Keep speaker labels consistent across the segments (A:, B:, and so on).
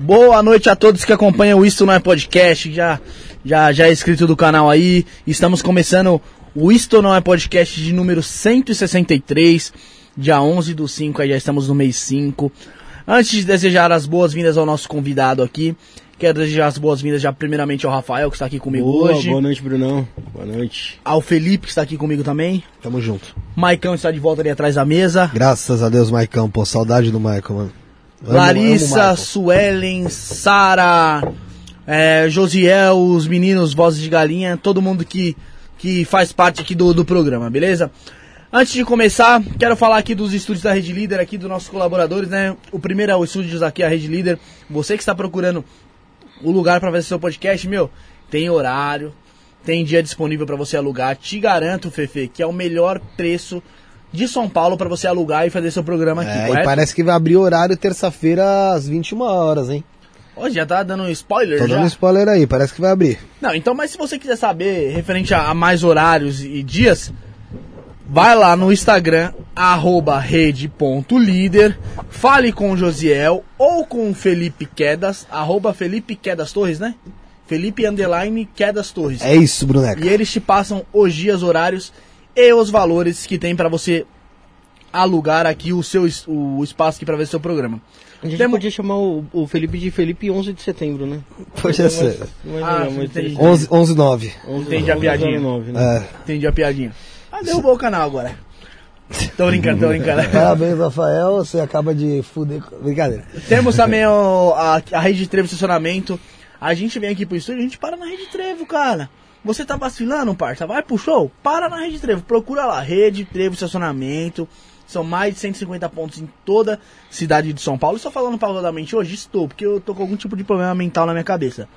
A: Boa noite a todos que acompanham o Isto Não é Podcast, já, já, já é inscrito do canal aí. Estamos começando o Isto Não é Podcast de número 163, dia 11 do 5, aí já estamos no mês 5. Antes de desejar as boas-vindas ao nosso convidado aqui, quero desejar as boas-vindas já primeiramente ao Rafael, que está aqui comigo
B: Boa,
A: hoje.
B: boa noite, Brunão. Boa noite.
A: Ao Felipe, que está aqui comigo também.
C: Tamo junto.
A: Maicão está de volta ali atrás da mesa.
C: Graças a Deus, Maicão. Pô, saudade do Maicon, mano. Amo-
A: Larissa,
C: Maicon.
A: Suelen, Sara, é, Josiel, os meninos Vozes de Galinha, todo mundo que, que faz parte aqui do, do programa, beleza? Antes de começar, quero falar aqui dos estúdios da Rede Líder, aqui dos nossos colaboradores, né? O primeiro é o estúdios aqui, a Rede Líder. Você que está procurando o lugar para fazer seu podcast, meu, tem horário, tem dia disponível para você alugar. Te garanto, Fefe, que é o melhor preço de São Paulo para você alugar e fazer seu programa aqui,
C: É, e
A: correto?
C: parece que vai abrir horário terça-feira às 21 horas, hein?
A: Ó, já tá dando spoiler
C: Tô
A: já?
C: dando spoiler aí, parece que vai abrir.
A: Não, então, mas se você quiser saber referente a, a mais horários e dias, vai lá no Instagram, arroba rede.líder, fale com o Josiel ou com o Felipe Quedas, arroba Felipe Quedas Torres, né? Felipe Underline Quedas Torres.
C: É isso, Bruneca.
A: E eles te passam os dias, horários e os valores que tem pra você alugar aqui o seu o espaço aqui pra ver seu programa.
B: A gente
A: Temos-
B: podia chamar o, o Felipe de Felipe 11 de setembro, né?
C: Podia ser.
B: Mais
A: Ah,
B: mais
A: entendi.
B: interessante.
C: 11, 11 9.
B: 11,
A: Entendi a piadinha.
B: 09, né?
C: É.
A: Entendi a piadinha. Ah, derrubou o canal agora. Tô brincando, tô brincando.
C: Parabéns, Rafael. Você acaba de fuder. Brincadeira.
A: Temos também o- a, a rede de trevo estacionamento. A gente vem aqui pro estúdio, a gente para na rede de trevo, cara. Você tá vacilando, parça? Vai pro show? Para na rede de trevo. Procura lá, rede, trevo, estacionamento. São mais de 150 pontos em toda a cidade de São Paulo. E só falando pausadamente hoje, estou, porque eu tô com algum tipo de problema mental na minha cabeça.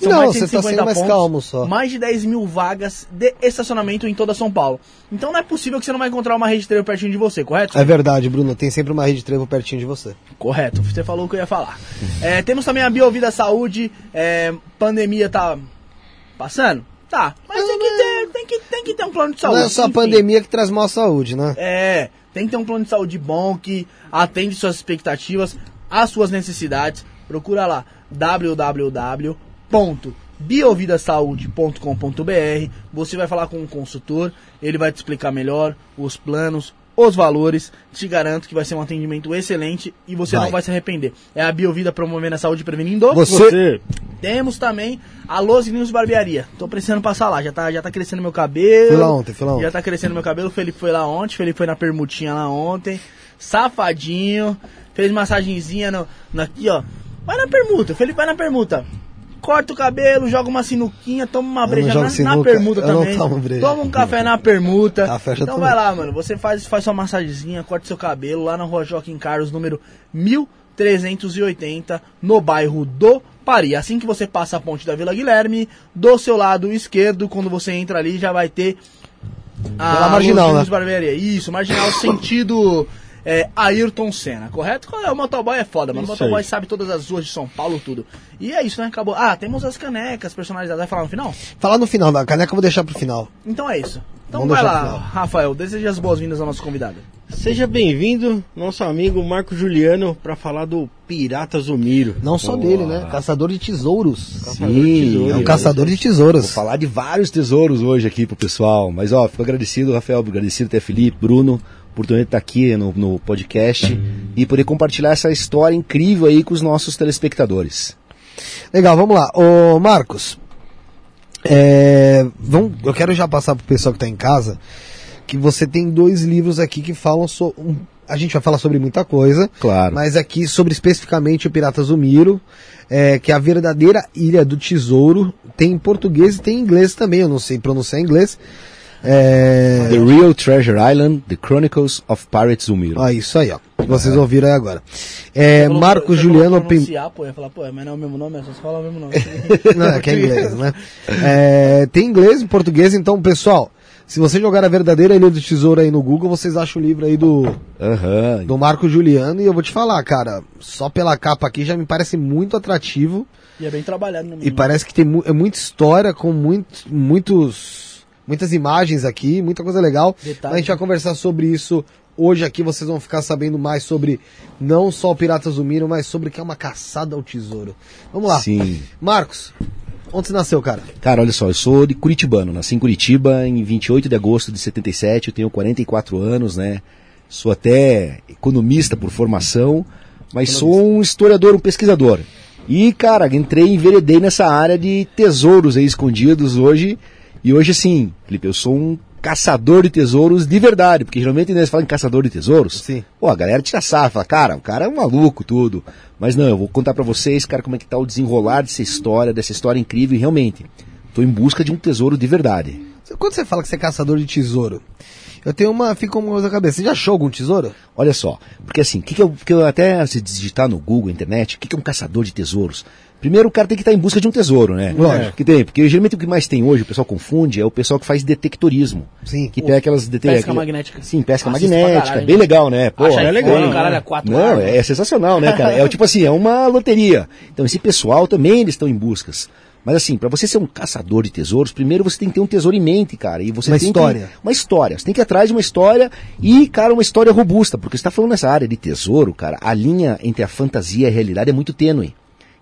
C: Não, você tá sendo mais calmo só.
A: Mais de 10 mil vagas de estacionamento em toda São Paulo. Então não é possível que você não vai encontrar uma rede de trevo pertinho de você, correto?
C: É verdade, Bruno. Tem sempre uma rede de trevo pertinho de você.
A: Correto, você falou o que eu ia falar. É, temos também a Biovida Saúde, é, pandemia tá passando? Tá, mas tem que, ter, tem, que, tem que ter um plano de saúde.
C: Não é só a pandemia que traz mal saúde, né?
A: É, tem que ter um plano de saúde bom que atende suas expectativas, às suas necessidades. Procura lá www.biovidasaude.com.br. Você vai falar com um consultor, ele vai te explicar melhor os planos, os valores. Te garanto que vai ser um atendimento excelente e você
C: Vai.
A: não vai se arrepender. É a Biovida promovendo a saúde e prevenindo.
C: Você-
A: Temos também a Los Linhos Barbearia. Tô precisando passar lá, já tá, já tá crescendo meu cabelo.
C: Fui lá ontem, fui lá ontem.
A: Já tá crescendo meu cabelo. O Felipe foi lá ontem, o Felipe foi na permutinha lá ontem. Safadinho. Fez massagenzinha no, no- aqui, ó. Vai na permuta, o Felipe vai na permuta. Corta o cabelo, joga uma sinuquinha, toma uma breja na, na
C: sinuca,
A: permuta
C: eu não
A: também. Toma um café na permuta.
C: Café
A: então vai lá, mano. Você faz, faz sua massagenzinha, corta seu cabelo lá na rua Joaquim Carlos, número 1380, no bairro do Pari. Assim que você passa a ponte da Vila Guilherme, do seu lado esquerdo, quando você entra ali, já vai ter a
C: Pela marginal, né?
A: Barbearia. Isso, marginal sentido é, Ayrton Senna, correto? É? O motoboy é foda, mano. O motoboy
B: aí.
A: sabe todas as ruas de São Paulo, tudo. E é isso, né? Acabou. Ah, temos as canecas personalizadas. Vai falar no final?
C: Falar no final, da caneca eu vou deixar pro final.
A: Então é isso. Então
C: Vamos
A: vai lá. Rafael. Deseja as boas-vindas ao nosso convidado.
B: Seja bem-vindo, nosso amigo Marco Juliano, pra falar do Pirata Zumiro.
C: Não só dele, né? Caçador de tesouros.
B: Caçador de tesouro.
C: É um caçador de tesouros.
D: Vou falar de vários tesouros hoje aqui pro pessoal. Mas ó, fico agradecido, Rafael, agradecido até Felipe, Bruno, por ter estar aqui no, no podcast e poder compartilhar essa história incrível aí com os nossos telespectadores.
C: Legal, vamos lá. Ô, Marcos, é, vamos, eu quero já passar pro pessoal que tá em casa que você tem dois livros aqui que falam sobre. a gente vai falar sobre muita coisa,
D: Claro.
C: mas aqui sobre especificamente o Pirata Zumiro, é, que é a verdadeira Ilha do Tesouro. Tem em português e tem em inglês também, eu não sei pronunciar em inglês. É,
D: The Real Treasure Island, The Chronicles of Pirates Zumiro.
C: ó, isso aí, ó. Vocês ouviram aí agora. É,
A: Falou- falou
C: Juliano Pim-
A: pronunciar, pô, ia falar, pô, mas não é o mesmo nome, é só falar o mesmo nome.
C: Não, é que é inglês, né? É, tem inglês e português, então, pessoal, se você jogar a verdadeira Ilha do Tesouro aí no Google, vocês acham o livro aí do,
D: Aham.
C: do Marco Juliano. E eu vou te falar, cara, só pela capa aqui já me parece muito atrativo.
A: e é bem trabalhado, né?
C: E parece que tem mu é muita história com muito, muitos, muitas imagens aqui, muita coisa legal. A gente vai
A: né?
C: conversar sobre isso Hoje aqui vocês vão ficar sabendo mais sobre não só o Piratas do Miro, mas sobre o que é uma caçada ao tesouro. Vamos lá.
D: Sim.
C: Marcos, onde você nasceu, cara?
D: Cara, olha só, eu sou de Curitibano, nasci em Curitiba em 28 de agosto de 77, eu tenho 44 anos, né? Sou até economista por formação, mas sou um historiador, um pesquisador. E, cara, entrei e enveredei nessa área de tesouros aí escondidos hoje. E hoje, assim, Felipe, eu sou um caçador de tesouros de verdade, porque geralmente né, você fala em caçador de tesouros,
C: Sim.
D: pô, a galera tira sarro, fala, cara, o cara é um maluco, tudo. Mas não, eu vou contar pra vocês, cara, como é que tá o desenrolar dessa história, dessa história incrível, e realmente, tô em busca de um tesouro de verdade.
C: Quando você fala que você é caçador de tesouro, eu tenho uma. Fica uma coisa na cabeça. Você já achou algum tesouro?
D: Olha só, porque assim, que que eu, que eu até se digitar no Google, internet, o que, que é um caçador de tesouros? Primeiro o cara tem que estar em busca de um tesouro, né?
C: Lógico.
D: Que tem, porque geralmente o que mais tem hoje, o pessoal confunde, é o pessoal que faz detectorismo.
C: Sim.
D: Que pega aquelas dete-
A: Pesca
D: aquele-
A: magnética.
D: Sim, pesca
A: Assisto pra
D: magnética,
A: caralho,
D: bem legal, né? Pô,
B: é legal, né?
A: caralho, é quatro
D: Não, é sensacional, né, cara? É o tipo assim, é uma loteria. Então esse pessoal também eles estão em buscas. Mas assim, pra você ser um caçador de tesouros, primeiro você tem que ter um tesouro em mente, cara. E você
C: Uma
D: tem
C: história.
D: Que, uma história. Você tem que ir atrás de uma história e, cara, uma história robusta. Porque você tá falando nessa área de tesouro, cara, a linha entre a fantasia e a realidade é muito tênue.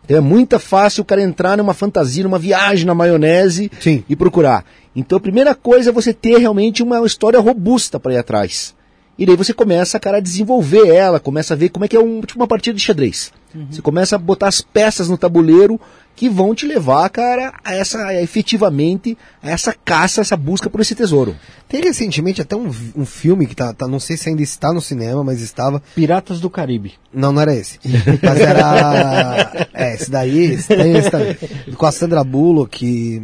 D: Então é muito fácil o cara entrar numa fantasia, numa viagem na maionese
C: Sim.
D: e procurar. Então a primeira coisa é você ter realmente uma história robusta para ir atrás. E daí você começa, cara, a desenvolver ela, começa a ver como é que é um, tipo uma partida de xadrez. Você começa a botar as peças no tabuleiro que vão te levar, cara, a essa, a, efetivamente, a essa caça, essa busca por esse tesouro.
C: Tem recentemente até um, um filme que tá, tá. Não sei se ainda está no cinema, mas estava.
B: Piratas do Caribe.
C: Não, não era esse. Mas era. É, esse daí, esse daí, esse daí. Com a Sandra Bullock, que.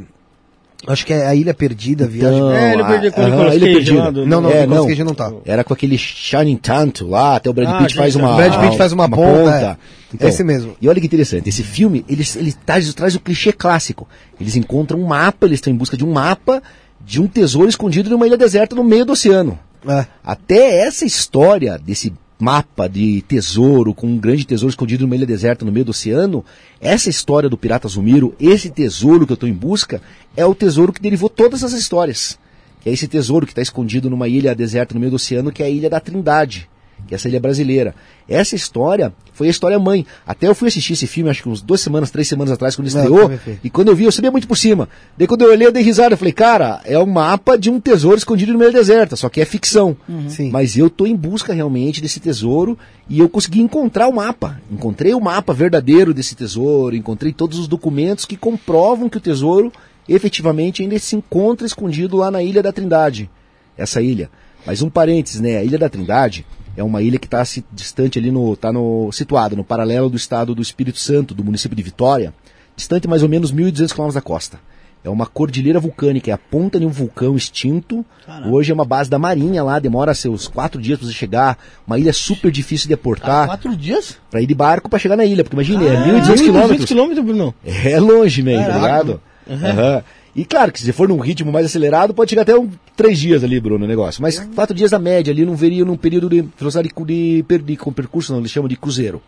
C: Acho que é a Ilha Perdida, viagem.
D: Então,
B: É, ele
D: a-
B: perdeu com o
D: aham,
B: Nicolas Cage
D: perdido.
B: lá do-
C: Não, não,
D: É,
C: o Nicolas
D: não.
C: Cage não tá.
D: Era com aquele Shining Tanto lá, até o Brad
B: Ah,
D: Pitt faz uma.
C: O Brad Pitt faz uma, ponta. é. Esse mesmo.
D: E olha que interessante, esse filme, ele, ele traz, traz o clichê clássico. Eles encontram um mapa, eles estão em busca de um mapa de um tesouro escondido numa ilha deserta no meio do oceano.
C: É.
D: Até essa história desse mapa de tesouro, com um grande tesouro escondido numa ilha deserta no meio do oceano, essa história do Pirata Zumiro, esse tesouro que eu estou em busca, é o tesouro que derivou todas as histórias. É esse tesouro que está escondido numa ilha deserta no meio do oceano, que é a Ilha da Trindade, que é essa ilha brasileira. Essa história foi a história mãe. Até eu fui assistir esse filme, acho que uns duas semanas, três semanas atrás, quando ele estreou. E quando eu vi, eu sabia muito por cima. Daí quando eu olhei, eu dei risada. Eu falei, cara, é um mapa de um tesouro escondido no meio da deserta, só que é ficção.
C: Sim.
D: Mas eu tô em busca realmente desse tesouro e eu consegui encontrar o mapa. Encontrei o mapa verdadeiro desse tesouro, encontrei todos os documentos que comprovam que o tesouro efetivamente ainda se encontra escondido lá na Ilha da Trindade. Essa ilha. Mas um parênteses, né? A Ilha da Trindade é uma ilha que está distante ali no. tá no. situada no paralelo do estado do Espírito Santo, do município de Vitória, distante mais ou menos 1.200 km da costa. É uma cordilheira vulcânica, é a ponta de um vulcão extinto. Hoje é uma base da Marinha lá, demora seus quatro dias para você chegar. Uma ilha super difícil de aportar,
A: Quatro dias?
D: para ir de barco para chegar na ilha, porque imagine, é 1.200
B: 200
D: quilômetros.
B: quilômetros, Bruno.
D: É longe, man, tá ligado? Aham. E claro que se você for num ritmo mais acelerado, pode chegar até um, três dias ali, Bruno, o negócio. Mas quatro dias na média ali, não veria num período de velocidade de, de, de, com percurso, não, eles chamam de cruzeiro.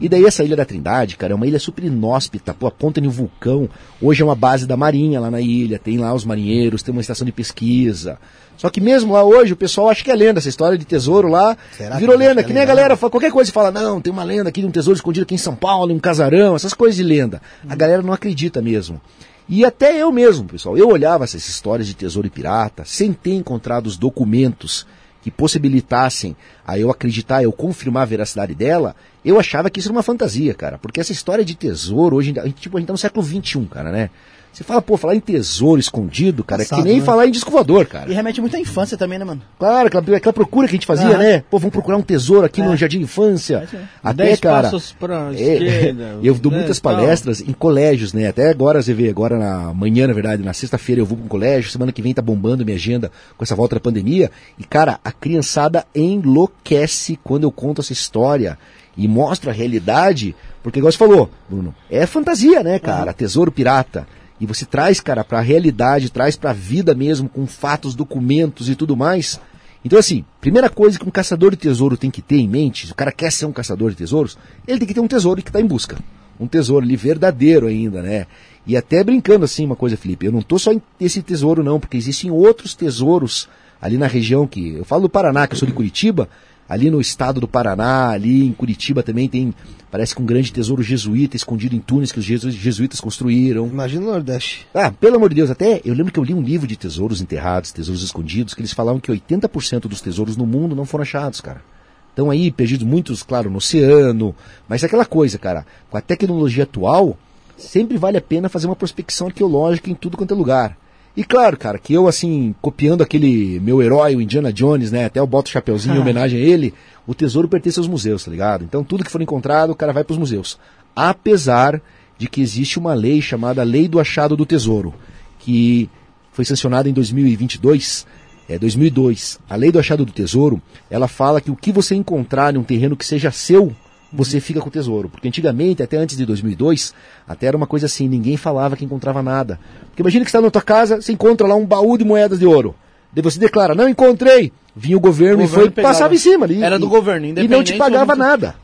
D: E daí essa ilha da Trindade, cara, é uma ilha super inóspita, pô, a ponta de um vulcão. Hoje é uma base da marinha lá na ilha, tem lá os marinheiros, tem uma estação de pesquisa. Só que mesmo lá hoje, o pessoal acha que é lenda, essa história de tesouro lá
C: Será
D: virou
C: que acha
D: lenda,
C: que
D: que
C: é
D: nem a galera fala, qualquer coisa fala, não, tem uma lenda aqui de um tesouro escondido aqui em São Paulo, em um casarão, essas coisas de lenda. A galera não acredita mesmo. E até eu mesmo, pessoal, eu olhava essas histórias de tesouro e pirata, sem ter encontrado os documentos que possibilitassem a eu acreditar, eu confirmar a veracidade dela, eu achava que isso era uma fantasia, cara. Porque essa história de tesouro, hoje, tipo, a gente tá no século XXI, cara, né? Você fala, pô, falar em tesouro escondido, cara, é
C: Passado,
D: que nem
C: né?
D: falar em disco voador, cara.
A: E remete muito à infância também, né, mano?
D: Claro, aquela, aquela procura que a gente fazia, né? Pô, vamos procurar um tesouro aqui
A: É.
D: no Jardim de Infância.
A: aí.
D: Até,
B: Dez
D: cara.
B: passos pra
D: é,
B: esquerda.
D: eu dou
B: né,
D: muitas
B: tal.
D: palestras em colégios, né? Até agora, você vê, agora na manhã, na verdade, na sexta-feira eu vou para um colégio, semana que vem tá bombando minha agenda com essa volta da pandemia. E, cara, a criançada enlouquece quando eu conto essa história e mostro a realidade, porque, igual você falou, Bruno, é fantasia, né, cara? Tesouro pirata. E você traz, cara, pra realidade, traz pra vida mesmo, com fatos, documentos e tudo mais. Então, assim, primeira coisa que um caçador de tesouro tem que ter em mente, se o cara quer ser um caçador de tesouros, ele tem que ter um tesouro que está em busca. Um tesouro ali verdadeiro ainda, né? E até brincando assim, uma coisa, Felipe, eu não tô só em esse tesouro não, porque existem outros tesouros ali na região que. Eu falo do Paraná, que eu sou de Curitiba. Ali no estado do Paraná, ali em Curitiba também tem, parece que um grande tesouro jesuíta escondido em túneis que os jesu- jesuítas construíram.
C: Imagina o Nordeste.
D: Ah, pelo amor de Deus, até eu lembro que eu li um livro de tesouros enterrados, tesouros escondidos, que eles falavam que 80% dos tesouros no mundo não foram achados, cara. Estão aí perdidos muitos, claro, no oceano, mas é aquela coisa, cara, com a tecnologia atual, sempre vale a pena fazer uma prospecção arqueológica em tudo quanto é lugar. E claro, cara, que eu, assim, copiando aquele meu herói, o Indiana Jones, né, até eu boto o chapeuzinho em homenagem a ele, o tesouro pertence aos museus, tá ligado? Então tudo que for encontrado, o cara vai pros museus. Apesar de que existe uma lei chamada Lei do Achado do Tesouro, que foi sancionada em 2022, é 2002. A Lei do Achado do Tesouro, ela fala que o que você encontrar em um terreno que seja seu, você fica com o tesouro. Porque antigamente, até antes de 2002, até era uma coisa assim, ninguém falava que encontrava nada. Porque imagina que você está na tua casa, você encontra lá um baú de moedas de ouro. Daí você declara, não encontrei. Vinha o governo,
A: O
D: e
A: governo
D: foi,
A: pegava.
D: passava em cima ali.
A: Era do
D: E-
A: governo,
D: E não te
A: independente
D: pagava nada.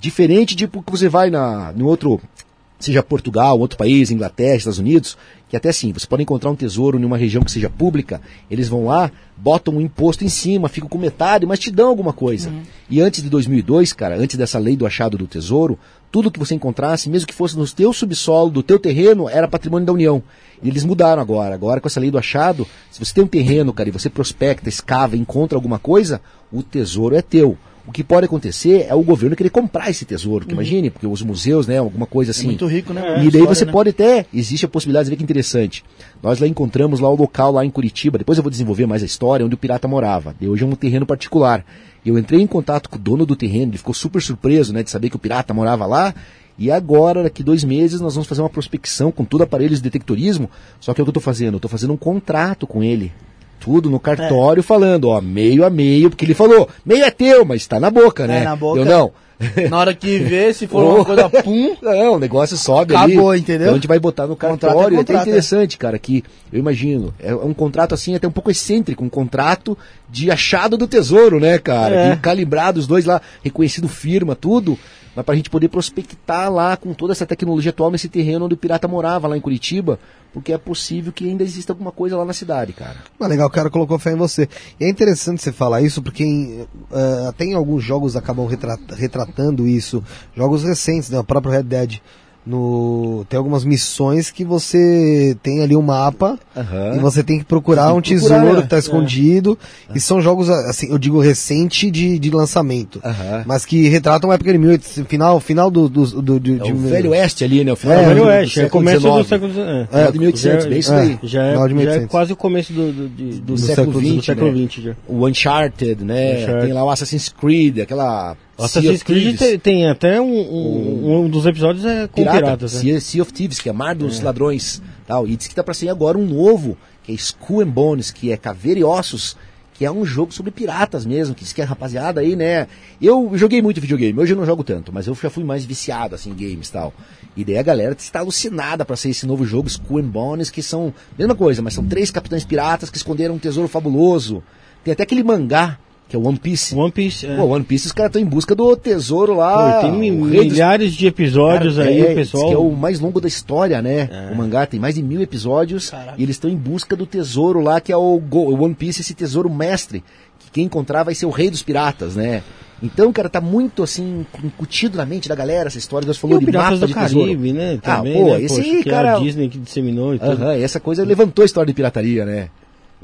D: Diferente de porque você vai na, no outro, seja Portugal, outro país, Inglaterra, Estados Unidos, que até assim, você pode encontrar um tesouro em uma região que seja pública, eles vão lá, botam um imposto em cima, ficam com metade, mas te dão alguma coisa. E antes de 2002, cara, antes dessa lei do achado do tesouro, tudo que você encontrasse, mesmo que fosse no teu subsolo, do teu terreno, era patrimônio da União. E eles mudaram agora. Agora, com essa lei do achado, se você tem um terreno, cara, e você prospecta, escava, encontra alguma coisa, o tesouro é teu. O que pode acontecer é o governo querer comprar esse tesouro, que imagine, porque os museus, né, alguma coisa assim.
A: É muito rico, né?
D: E
A: A
D: daí
A: história,
D: você
A: né?
D: pode até, existe a possibilidade, você vê que interessante. Nós lá encontramos lá o local lá em Curitiba, depois eu vou desenvolver mais a história, onde o pirata morava. E hoje é um terreno particular. Eu entrei em contato com o dono do terreno, ele ficou super surpreso, né, de saber que o pirata morava lá. E agora, daqui dois meses, nós vamos fazer uma prospecção com tudo aparelhos de detectorismo. Só que é o que eu estou fazendo? Eu estou fazendo um contrato com ele. Tudo no cartório falando, ó, meio a meio, porque ele falou, meio é teu, mas está na boca, né?
A: É, na boca.
D: Eu não.
A: Na hora que vê, se for uma
D: Oh.
A: coisa pum,
D: Não, o negócio sobe
A: Acabou,
D: ali.
A: entendeu?
D: Então a gente vai botar no
A: Contrato
D: cartório.
A: é
D: É até
A: contrato,
D: interessante, cara, que eu imagino. É um contrato assim, até um pouco excêntrico, um contrato de achado do tesouro, né, cara?
A: É.
D: E calibrado os dois lá, reconhecido firma, tudo. Mas pra gente poder prospectar lá com toda essa tecnologia atual nesse terreno onde o pirata morava, lá em Curitiba, porque é possível que ainda exista alguma coisa lá na cidade, cara.
C: Mas legal, o cara colocou fé em você. E é interessante você falar isso, porque em, eh, até em alguns jogos acabam retra- retratando isso. Jogos recentes, né? O próprio Red Dead. No, tem algumas missões que você tem ali um mapa
D: Aham.
C: e você tem que procurar
D: Tem
C: um
D: que procurar,
C: tesouro
D: né?
C: que tá escondido. E são jogos, assim, eu digo recente de, de lançamento.
D: Aham.
C: Mas que retratam a época de 1800, final, final do, do, do,
D: É
C: de-
D: o Velho Oeste ali, né? O final
C: É,
B: É,
D: do-
B: Velho Oeste, é
D: século
B: começo do século.
D: É, de 1800, bem isso
C: é.
D: daí.
B: Já é, já é
C: 1800.
B: quase o começo do, do, do,
D: Do século
B: do
D: XX,
B: século
D: né?
B: XX já.
D: O Uncharted, né?
B: Uncharted.
D: Tem lá o Assassin's Creed, aquela.
B: Assassin's Creed tem, tem até um, um, um dos episódios é com
D: Pirata,
B: piratas. né?
D: sea, sea of Thieves, que é Mar dos Ladrões. Tal. E diz que tá pra sair agora um novo, que é Skull and Bones, que é Caveira e Ossos, que é um jogo sobre piratas mesmo, que diz que a rapaziada aí, né? Eu joguei muito videogame, hoje eu não jogo tanto, mas eu já fui mais viciado, assim, em games e tal. E daí a galera está alucinada pra sair esse novo jogo, Skull and Bones, que são, mesma coisa, mas são três capitães piratas que esconderam um tesouro fabuloso. Tem até aquele mangá, que é o One Piece.
B: One Piece. É.
D: Pô, One Piece, os caras estão em busca do tesouro lá.
B: Pô, tem mi-
D: o rei dos
B: milhares de episódios
D: Cara,
B: aí,
D: é,
B: pessoal.
D: Que é o mais longo da história, né? O mangá tem mais de mil episódios
A: Caraca.
D: e eles estão em busca do tesouro lá, que é o, Go- One Piece, esse tesouro mestre. Que quem encontrar vai ser o rei dos piratas, né? Então, cara, tá muito assim, incutido na mente da galera essa história.
B: E
D: falou de
B: Piratas
D: mapa
B: do
D: de tesouro.
B: Caribe, né?
D: Ah,
B: Também,
D: pô,
B: né?
D: esse
B: Poxa,
D: aí,
B: que
D: cara-
B: é a Disney que disseminou e tudo.
D: Aham, e essa coisa levantou a história de pirataria, né?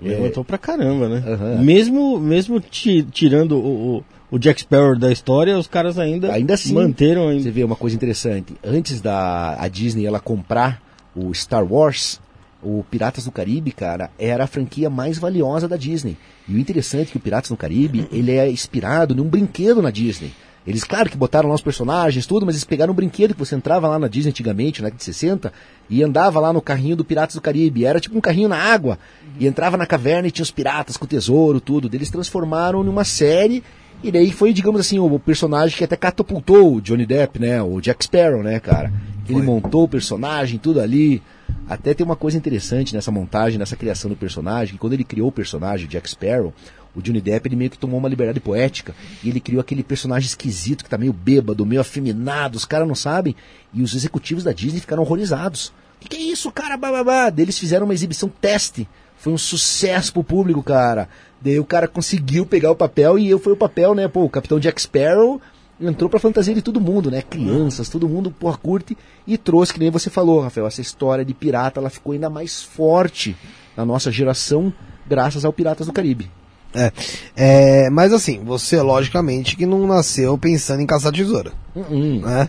B: Levantou pra caramba, né?
D: Aham.
B: Mesmo, mesmo ti- tirando o, o, o Jack Sparrow da história, os caras ainda,
D: Ainda assim,
B: manteram
D: Você
B: ainda.
D: vê uma coisa interessante. Antes da a Disney ela comprar o Star Wars, o Piratas do Caribe, cara, era a franquia mais valiosa da Disney. E o interessante é que o Piratas do Caribe, ele é inspirado num brinquedo na Disney. Eles, claro que botaram lá os personagens, tudo, mas eles pegaram um brinquedo que você entrava lá na Disney antigamente, na década de 60, e andava lá no carrinho do Piratas do Caribe. Era tipo um carrinho na água. E entrava na caverna e tinha os piratas com o tesouro, tudo. Eles transformaram numa série e daí foi, digamos assim, o personagem que até catapultou o Johnny Depp, né? O Jack Sparrow, né, cara? Ele montou o personagem, tudo ali. Até tem uma coisa interessante nessa montagem, nessa criação do personagem, que quando ele criou o personagem, o Jack Sparrow, o Johnny Depp, ele meio que tomou uma liberdade poética e ele criou aquele personagem esquisito que tá meio bêbado, meio afeminado, os caras não sabem. E os executivos da Disney ficaram horrorizados. que, que é isso, cara? Bababá. Eles fizeram uma exibição teste. Foi um sucesso pro público, cara. Daí o cara conseguiu pegar o papel e eu fui o papel, né? Pô, o Capitão Jack Sparrow entrou pra fantasia de todo mundo, né? Crianças, todo mundo, porra, curte. E trouxe, que nem você falou, Rafael, essa história de pirata, ela ficou ainda mais forte na nossa geração, graças ao Piratas do Caribe.
C: É, é, mas assim, você logicamente que não nasceu pensando em caçar tesoura,
D: Hum,
C: né?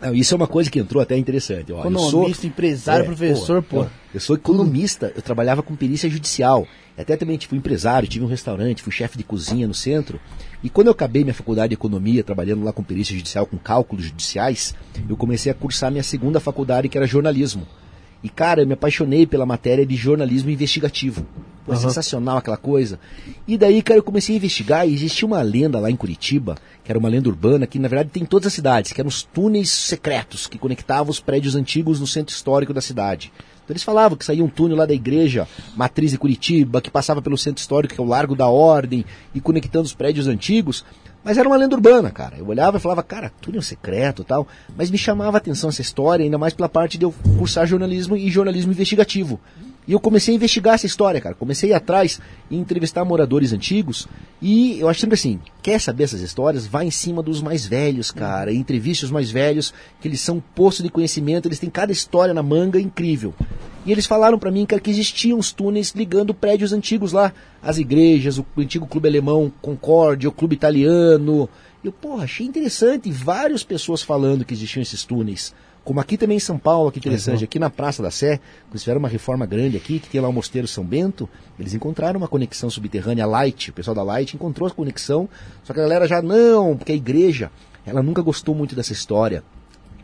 D: Não, isso é uma coisa que entrou até interessante. Ó, eu sou-
A: Economista, empresário,
D: É,
A: professor, pô.
D: Eu, eu sou economista, eu trabalhava com perícia judicial. Até também fui empresário, tive um restaurante, fui chefe de cozinha no centro. E quando eu acabei minha faculdade de economia, trabalhando lá com perícia judicial, com cálculos judiciais, eu comecei a cursar minha segunda faculdade, que era jornalismo. E, cara, eu me apaixonei pela matéria de jornalismo investigativo. Pô, é sensacional aquela coisa. E daí, cara, eu comecei a investigar e existia uma lenda lá em Curitiba, que era uma lenda urbana, que na verdade tem em todas as cidades, que eram os túneis secretos que conectavam os prédios antigos no centro histórico da cidade. Então eles falavam que saía um túnel lá da igreja, matriz de Curitiba, que passava pelo centro histórico, que é o Largo da Ordem, e conectando os prédios antigos. Mas era uma lenda urbana, cara. Eu olhava e falava, cara, túnel secreto e tal. Mas me chamava a atenção essa história, ainda mais pela parte de eu cursar jornalismo e jornalismo investigativo. E eu comecei a investigar essa história, cara. Comecei a ir atrás e entrevistar moradores antigos. E eu acho sempre assim, quer saber essas histórias? Vai em cima dos mais velhos, cara. E entreviste os mais velhos, que eles são poço de conhecimento, eles têm cada história na manga incrível. E eles falaram pra mim, cara, que existiam os túneis ligando prédios antigos lá. As igrejas, o antigo clube alemão Concórdia, o clube italiano. Eu, porra, achei interessante. Várias pessoas falando que existiam esses túneis. Como aqui também em São Paulo, que interessante, aqui na Praça da Sé, quando eles fizeram uma reforma grande aqui, que tem lá o Mosteiro São Bento, eles encontraram uma conexão subterrânea, a Light, o pessoal da Light encontrou a conexão, só que a galera já, não, porque a igreja, ela nunca gostou muito dessa história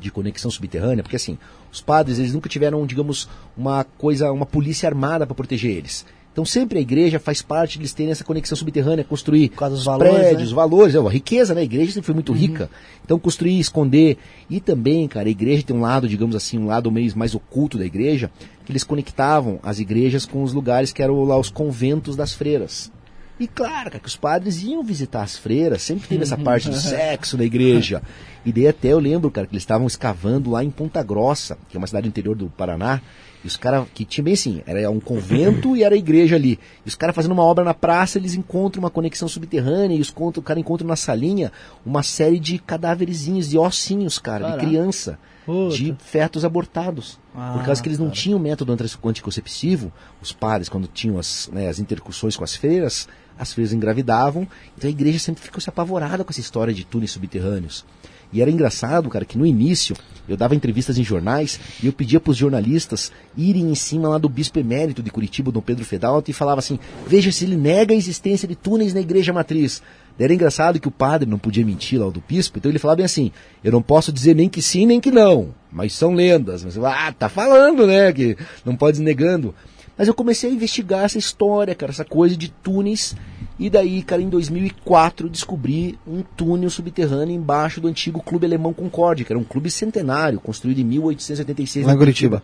D: de conexão subterrânea, porque assim, os padres, eles nunca tiveram, digamos, uma coisa, uma polícia armada para proteger eles. Então sempre a igreja faz parte de eles terem essa conexão subterrânea, construir
A: causa dos
D: os
A: valores,
D: prédios,
A: né?
D: valores, é, a riqueza, né? A igreja sempre foi muito rica. Então construir, esconder. E também, cara, a igreja tem um lado, digamos assim, um lado meio mais oculto da igreja, que eles conectavam as igrejas com os lugares que eram lá os conventos das freiras. E claro, cara, que os padres iam visitar as freiras, sempre teve essa parte do sexo na igreja. E daí até eu lembro, cara, que eles estavam escavando lá em Ponta Grossa, que é uma cidade interior do Paraná, e os caras, que tinha bem assim, era um convento e era a igreja ali. E os caras fazendo uma obra na praça, eles encontram uma conexão subterrânea, e os contra, o cara encontra na salinha uma série de cadáverezinhos, de ossinhos, cara,
A: Caraca.
D: de criança,
A: Puta.
D: de fetos abortados.
A: Ah,
D: por causa que eles não
A: cara.
D: tinham método anti- anticonceptivo, os padres, quando tinham as, né, as intercussões com as freiras, as freiras engravidavam, então a igreja sempre ficou se apavorada com essa história de túneis subterrâneos. E era engraçado, cara, que no início eu dava entrevistas em jornais e eu pedia para os jornalistas irem em cima lá do bispo emérito de Curitiba, Dom Pedro Fedalto, e falava assim: veja se ele nega a existência de túneis na igreja matriz. Era engraçado que o padre não podia mentir lá do bispo, então ele falava bem assim: eu não posso dizer nem que sim nem que não, mas são lendas. Mas, ah, tá falando, né? Que não pode negando. Mas eu comecei a investigar essa história, cara, essa coisa de túneis. E daí, cara, em 2004 eu descobri um túnel subterrâneo embaixo do antigo Clube Alemão Concórdia, que era um clube centenário, construído em 1886
C: Lá em Curitiba.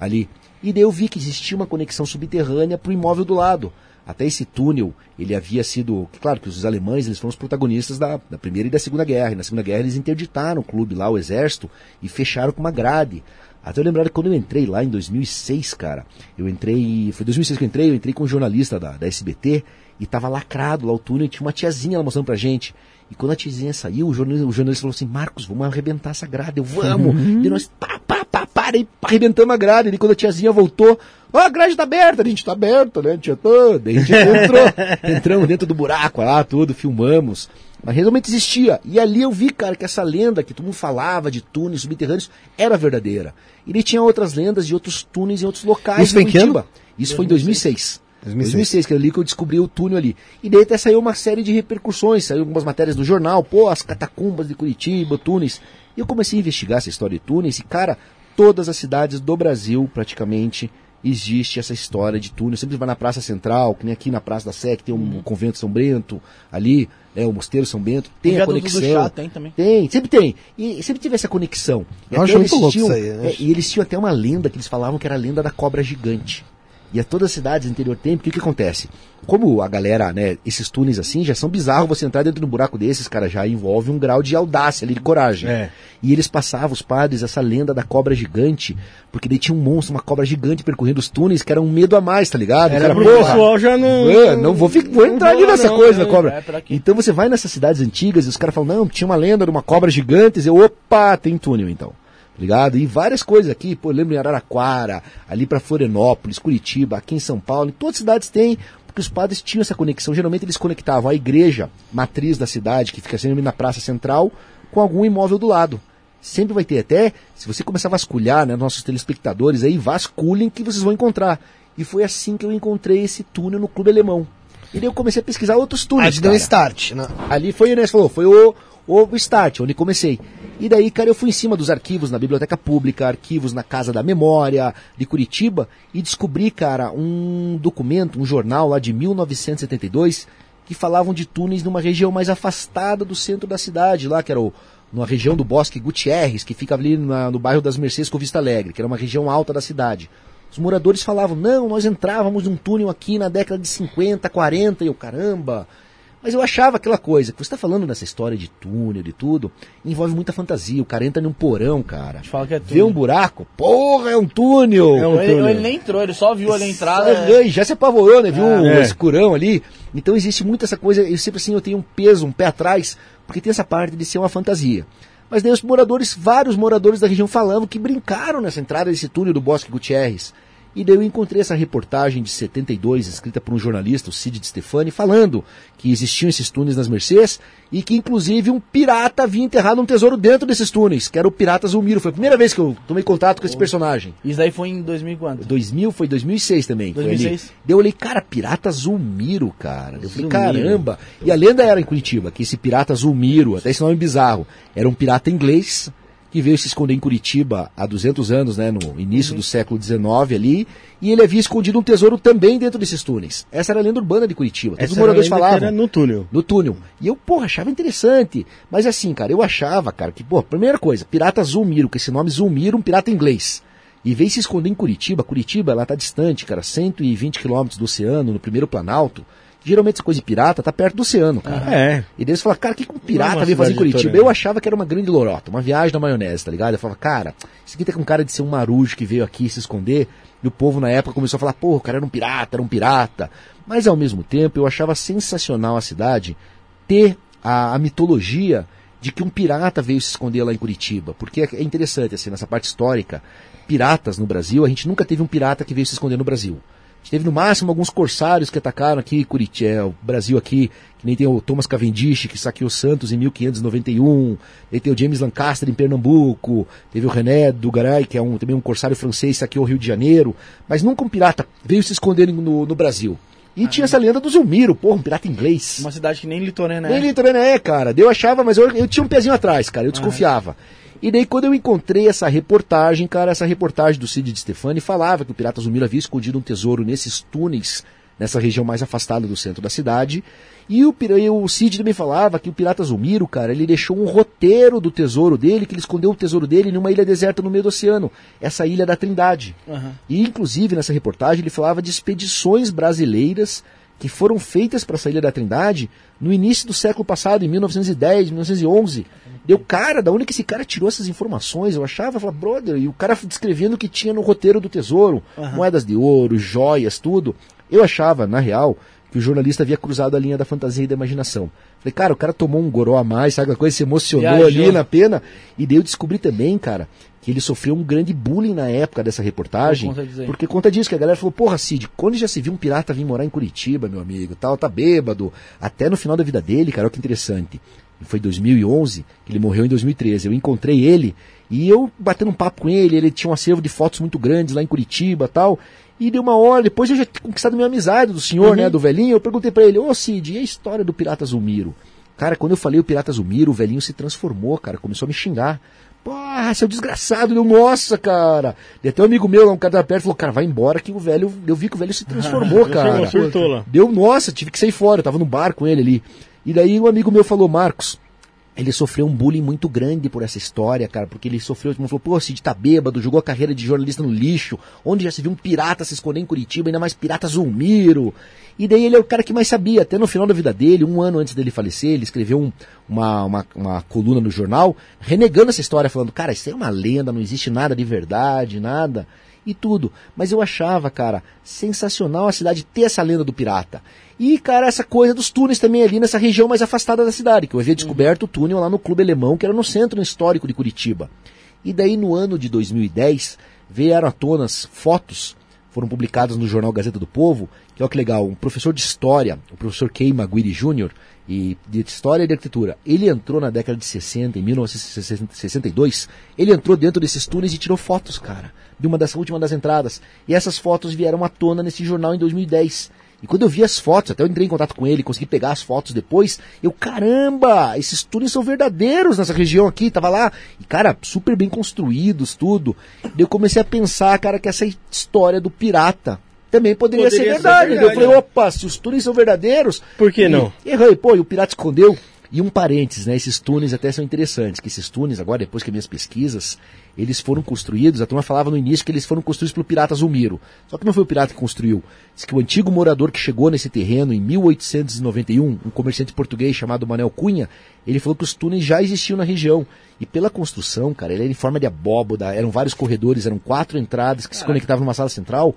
D: Ali. E daí eu vi que existia uma conexão subterrânea para o imóvel do lado. Até esse túnel, ele havia sido. Claro que os alemães eles foram os protagonistas da, da Primeira e da Segunda Guerra. E na Segunda Guerra eles interditaram o clube lá, o exército, e fecharam com uma grade. Até eu lembrar que quando eu entrei lá em 2006, cara, eu entrei. Foi 2006 que eu entrei, eu entrei com um jornalista da, da SBT e tava lacrado lá o túnel e tinha uma tiazinha lá mostrando pra gente. E quando a tiazinha saiu, o jornalista, o jornalista falou assim: Marcos, vamos arrebentar essa grade. Eu, vamos! E nós, pá, pá, pá, pá, e arrebentamos a grade. E quando a tiazinha voltou, ó, a grade tá aberta, a gente tá aberta, né? Toda. A gente entrou, entramos dentro do buraco lá, tudo, filmamos. Mas realmente existia. E ali eu vi, cara, que essa lenda que todo mundo falava de túneis subterrâneos era verdadeira. E ele tinha outras lendas de outros túneis em outros locais.
C: Isso foi em que ano?
D: Curitiba. Isso foi em 2006.
C: 2006.
D: 2006, que é ali que eu descobri o túnel ali. E daí até saiu uma série de repercussões, saiu algumas matérias do jornal, pô, as catacumbas de Curitiba, túneis. E eu comecei a investigar essa história de túneis e, cara, todas as cidades do Brasil, praticamente, existe essa história de túnel. Sempre vai na Praça Central, que nem aqui na Praça da Sé, que tem um convento São Bento, ali, né, o Mosteiro São Bento, tem a conexão.
A: do Chá tem também.
D: Tem, sempre tem. E sempre tive essa conexão. E
C: Eu
D: até
C: acho
D: eles
C: muito louco
D: tinham-
C: isso aí, né?
D: é, e eles tinham até uma lenda que eles falavam que era a lenda da cobra gigante. E a todas as cidades do interior tem, porque o que acontece? Como a galera, né, esses túneis assim, já são bizarros você entrar dentro de um buraco desses, cara, já envolve um grau de audácia ali, de coragem.
B: É.
D: E eles passavam, os padres, essa lenda da cobra gigante, porque daí tinha um monstro, uma cobra gigante percorrendo os túneis, que era um medo a mais, tá ligado?
B: Era
D: cara,
B: pro
D: porra,
B: pessoal já não.
D: Não vou, vou entrar
B: não
D: ali nessa
B: não,
D: coisa
B: né?
D: da cobra.
A: É,
D: então você vai nessas cidades antigas e os caras falam, não, tinha uma lenda de uma cobra gigante, e eu, opa, tem túnel então. Ligado? E várias coisas aqui, pô, lembro em Araraquara, ali pra Florianópolis, Curitiba, aqui em São Paulo, em todas as cidades tem, porque os padres tinham essa conexão. Geralmente eles conectavam a igreja matriz da cidade, que fica sempre na praça central, com algum imóvel do lado. Sempre vai ter até, se você começar a vasculhar, né, nossos telespectadores aí, vasculhem que vocês vão encontrar. E foi assim que eu encontrei esse túnel no Clube Alemão. E daí eu comecei a pesquisar outros
C: Aí
D: túneis.
C: te deu um start. Né?
D: Ali foi, né, você falou, foi o, o start, onde comecei. E daí, cara, eu fui em cima dos arquivos na Biblioteca Pública, arquivos na Casa da Memória de Curitiba e descobri, cara, um documento, um jornal lá de 1972 que falavam de túneis numa região mais afastada do centro da cidade, lá que era o, numa região do Bosque Gutierrez, que fica ali na- no bairro das Mercedes com Vista Alegre, que era uma região alta da cidade. Os moradores falavam, não, nós entrávamos num túnel aqui na década de 50, 40, e eu, caramba, mas eu achava aquela coisa, que você está falando nessa história de túnel, de tudo, envolve muita fantasia. O cara entra num porão, cara.
A: Fala que é
D: Vê
A: túnel.
D: um buraco, porra, é um túnel.
B: É um
A: Ele,
B: túnel.
A: ele nem entrou, ele só viu ali a entrada.
D: Ai, Já se apavorou, né? Viu um
B: é.
D: escurão ali. Então existe muito essa coisa, eu sempre assim, eu tenho um peso, um pé atrás, porque tem essa parte de ser uma fantasia. Mas daí os moradores, vários moradores da região falavam que brincaram nessa entrada desse túnel do Bosque Gutierrez. E daí eu encontrei essa reportagem de 72, escrita por um jornalista, o Cid de Stefani, falando que existiam esses túneis nas Mercês e que inclusive um pirata havia enterrado um tesouro dentro desses túneis, que era o pirata Zulmiro. Foi a primeira vez que eu tomei contato com esse personagem.
A: Isso daí foi em 2000 e quanto?
D: 2000, foi 2006 também. foi
A: 2006.
D: ali. Daí eu olhei, cara, pirata Zulmiro, cara. Eu falei, caramba. E a lenda era em Curitiba, que esse pirata Zulmiro, até esse nome bizarro, era um pirata inglês que veio se esconder em Curitiba há 200 anos, né, no início do século XIX ali, e ele havia escondido um tesouro também dentro desses túneis. Essa era a lenda urbana de Curitiba. Todos os
B: Essa
D: moradores
B: que
D: falavam
B: Era no túnel.
D: no túnel. E eu, porra, achava interessante. Mas assim, cara, eu achava, cara, que, pô, primeira coisa, pirata Zulmiro, com esse nome Zulmiro, um pirata inglês. E veio se esconder em Curitiba. Curitiba, ela tá distante, cara, 120 quilômetros do oceano, no primeiro planalto. Geralmente essa coisa de pirata tá perto do oceano, cara.
B: É.
D: E daí eles falaram, cara, o que, que um
B: é
D: pirata
B: uma
D: veio fazer em Curitiba? Eu achava que era uma grande lorota, uma viagem na maionese, tá ligado? Eu falava, cara, isso aqui tá com cara de ser um marujo que veio aqui se esconder. E o povo na época começou a falar, pô, o cara era um pirata, era um pirata. Mas ao mesmo tempo eu achava sensacional a cidade ter a, a mitologia de que um pirata veio se esconder lá em Curitiba. Porque é é interessante, assim, nessa parte histórica, piratas no Brasil, a gente nunca teve um pirata que veio se esconder no Brasil. Gente teve no máximo alguns corsários que atacaram aqui Curitiba, é, o Brasil aqui, que nem tem o Thomas Cavendish, que saqueou Santos em 1591, aí tem o James Lancaster em Pernambuco, teve o René Dugaray, que é um, também um corsário francês, saqueou o Rio de Janeiro, mas nunca um pirata veio se esconder no, no Brasil. E tinha essa lenda do Zulmiro, porra, um pirata inglês.
A: Uma cidade que nem litorânea
D: Nem
A: é.
D: litorânea é, cara. Eu achava, mas eu, eu tinha um pezinho atrás, cara. Eu desconfiava. E daí, quando eu encontrei essa reportagem, cara, essa reportagem do Cid de Stefani falava que o Pirata Zumiro havia escondido um tesouro nesses túneis, nessa região mais afastada do centro da cidade. E o, e o Cid também falava que o Pirata Zumiro, cara, ele deixou um roteiro do tesouro dele, que ele escondeu o tesouro dele numa ilha deserta no meio do oceano. Essa ilha da Trindade.
A: Aham.
D: E, inclusive, nessa reportagem, ele falava de expedições brasileiras que foram feitas para essa Ilha da Trindade no início do século passado, em 1910, 1911. Deu, cara, da onde que esse cara tirou essas informações? Eu achava, eu falava, brother, e o cara descrevendo o que tinha no roteiro do tesouro, moedas de ouro, joias, tudo. Eu achava, na real, que o jornalista havia cruzado a linha da fantasia e da imaginação. Falei, cara, o cara tomou um goró a mais, sabe, a coisa se emocionou
A: Viajou.
D: ali na pena. E daí eu descobri também, cara, que ele sofreu um grande bullying na época dessa reportagem. Porque conta disso, que a galera falou, porra, Cid, quando já se viu um pirata vir morar em Curitiba, meu amigo, tal, tá bêbado. Até no final da vida dele, cara, olha que interessante. Foi em 2011, que ele morreu em 2013. Eu encontrei ele e eu batendo um papo com ele, ele tinha um acervo de fotos muito grandes lá em Curitiba tal. E deu uma hora, depois eu já tinha conquistado minha amizade do senhor, né, do velhinho, eu perguntei pra ele, ô Cid, e a história do Pirata Zulmiro? Cara, quando eu falei o Pirata Zulmiro, o velhinho se transformou, cara, começou a me xingar. Porra, seu desgraçado, deu, nossa, cara. E até um amigo meu, lá, um cara da perto, falou, cara, vai embora que o velho, eu vi que o velho se transformou, cara.
B: Surtou lá.
D: Deu, nossa, tive que sair fora, eu tava no bar com ele ali. E daí um amigo meu falou, Marcos, ele sofreu um bullying muito grande por essa história, cara, porque ele sofreu, mundo falou, pô, Cid tá bêbado, jogou a carreira de jornalista no lixo, onde já se viu um pirata se esconder em Curitiba, ainda mais pirata Zulmiro. E daí ele é o cara que mais sabia, até no final da vida dele, um ano antes dele falecer, ele escreveu um- uma, uma, uma coluna no jornal, renegando essa história, falando, cara, isso é uma lenda, não existe nada de verdade, nada e tudo. Mas eu achava, cara, sensacional a cidade ter essa lenda do pirata. E, cara, essa coisa dos túneis também ali nessa região mais afastada da cidade, que eu havia descoberto o túnel lá no Clube Alemão, que era no centro histórico de Curitiba. E daí, no ano de 2010, vieram à tona fotos, foram publicadas no jornal Gazeta do Povo, que olha que legal, um professor de história, o professor Kay Maguire Jr., e de história e de arquitetura, ele entrou na década de 60, em 1962, ele entrou dentro desses túneis e tirou fotos, cara, de uma das últimas das entradas. E essas fotos vieram à tona nesse jornal em 2010. E quando eu vi as fotos, até eu entrei em contato com ele, consegui pegar as fotos depois, eu, caramba, esses túneis são verdadeiros nessa região aqui, tava lá, e cara, super bem construídos, tudo. Daí eu comecei a pensar, cara, que essa história do pirata também poderia,
B: Poderia
D: ser
B: ser
D: verdade. Daí
B: verdade,
D: Eu falei,
B: né?
D: opa, se os túneis são verdadeiros...
B: Por que
D: e-
B: não?
D: Errei, pô, e o pirata escondeu. E um parênteses, né? Esses túneis até são interessantes, que esses túneis, agora, depois que minhas pesquisas, eles foram construídos, a turma falava no início que eles foram construídos pelo pirata Zulmiro. Só que não foi o pirata que construiu. Diz que o antigo morador que chegou nesse terreno em 1891, um comerciante português chamado Manel Cunha, ele falou que os túneis já existiam na região. E pela construção, cara, ele era em forma de abóboda, eram vários corredores, eram quatro entradas que se conectavam numa sala central.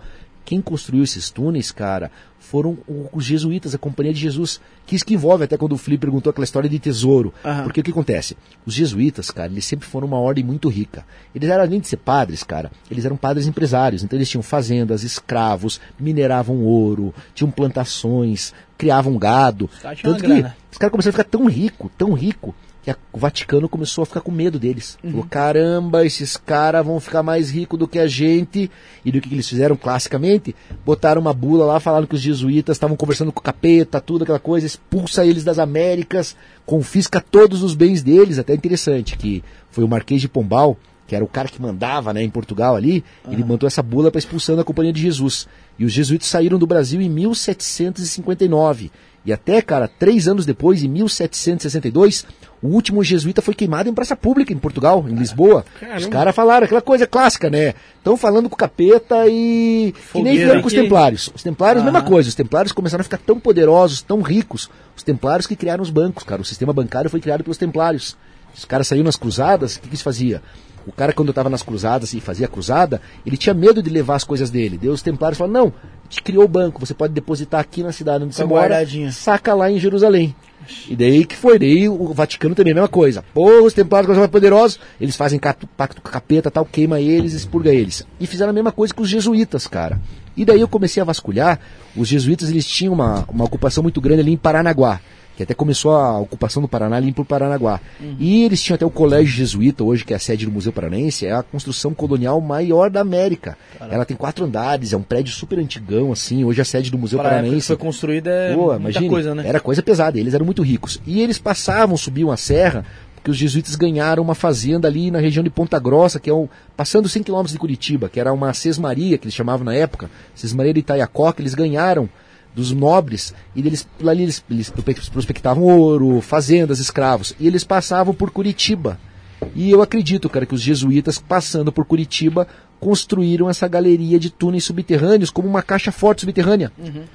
D: Quem construiu esses túneis, cara, foram os jesuítas, a Companhia de Jesus. Que isso que envolve até quando o Felipe perguntou aquela história de tesouro.
A: Aham.
D: Porque o que acontece? Os jesuítas, cara, eles sempre foram uma ordem muito rica. Eles eram, além de ser padres, cara, eles eram padres empresários. Então eles tinham fazendas, escravos, mineravam ouro, tinham plantações, criavam gado. Tanto que
A: grana.
D: os caras começaram a ficar tão rico, tão rico, a- o Vaticano começou a ficar com medo deles.
A: Uhum.
D: Falou, caramba, esses caras vão ficar mais ricos do que a gente. E do que, que eles fizeram classicamente? Botaram uma bula lá, falaram que os jesuítas estavam conversando com o capeta, tudo aquela coisa, expulsa eles das Américas, confisca todos os bens deles. Até interessante que foi o Marquês de Pombal, que era o cara que mandava né, em Portugal ali, ele mandou essa bula para expulsando a Companhia de Jesus. E os jesuítas saíram do Brasil em 1759. E até, cara, três anos depois, em 1762, o último jesuíta foi queimado em praça pública em Portugal, em Lisboa.
B: Caramba.
D: Os caras falaram aquela coisa clássica, né? Estão falando com o capeta e. que nem
A: Fogueira
D: fizeram com os templários. Os templários, mesma coisa. Os templários começaram a ficar tão poderosos, tão ricos. Os templários que criaram os bancos, cara. O sistema bancário foi criado pelos templários. Os caras saíram nas cruzadas, o que, que se fazia? O cara, quando estava nas cruzadas e fazia cruzada, ele tinha medo de levar as coisas dele. Deus os templários falaram, não, gente criou o banco, você pode depositar aqui na cidade onde
A: Tá
D: você mora, saca lá em Jerusalém. E daí que foi, daí o Vaticano também, a mesma coisa. Pô, os templários são mais poderosos, eles fazem pacto com a capeta, tal, queima eles, expurga eles. E fizeram a mesma coisa com os jesuítas, cara. E daí eu comecei a vasculhar, os jesuítas eles tinham uma, uma ocupação muito grande ali em Paranaguá, que até começou a ocupação do Paraná ali por Paranaguá. E eles tinham até o Colégio Jesuíta, hoje que é a sede do Museu Paranense, é a construção colonial maior da América. Ela tem quatro andares, é um prédio super antigão, assim, hoje é a sede do Museu
A: Para que
D: Paranense.
A: foi construída é muita
D: imagine,
A: coisa, né?
D: Era coisa pesada, eles eram muito ricos. E eles passavam, subiam a serra, porque os jesuítas ganharam uma fazenda ali na região de Ponta Grossa, que é um, passando 100 quilômetros de Curitiba, que era uma sesmaria, que eles chamavam na época, sesmaria de Itaiacó, que eles ganharam dos nobres, e eles, ali eles, eles prospectavam ouro, fazendas, escravos, e eles passavam por Curitiba. E eu acredito, cara, que os jesuítas, passando por Curitiba, construíram essa galeria de túneis subterrâneos como uma caixa forte subterrânea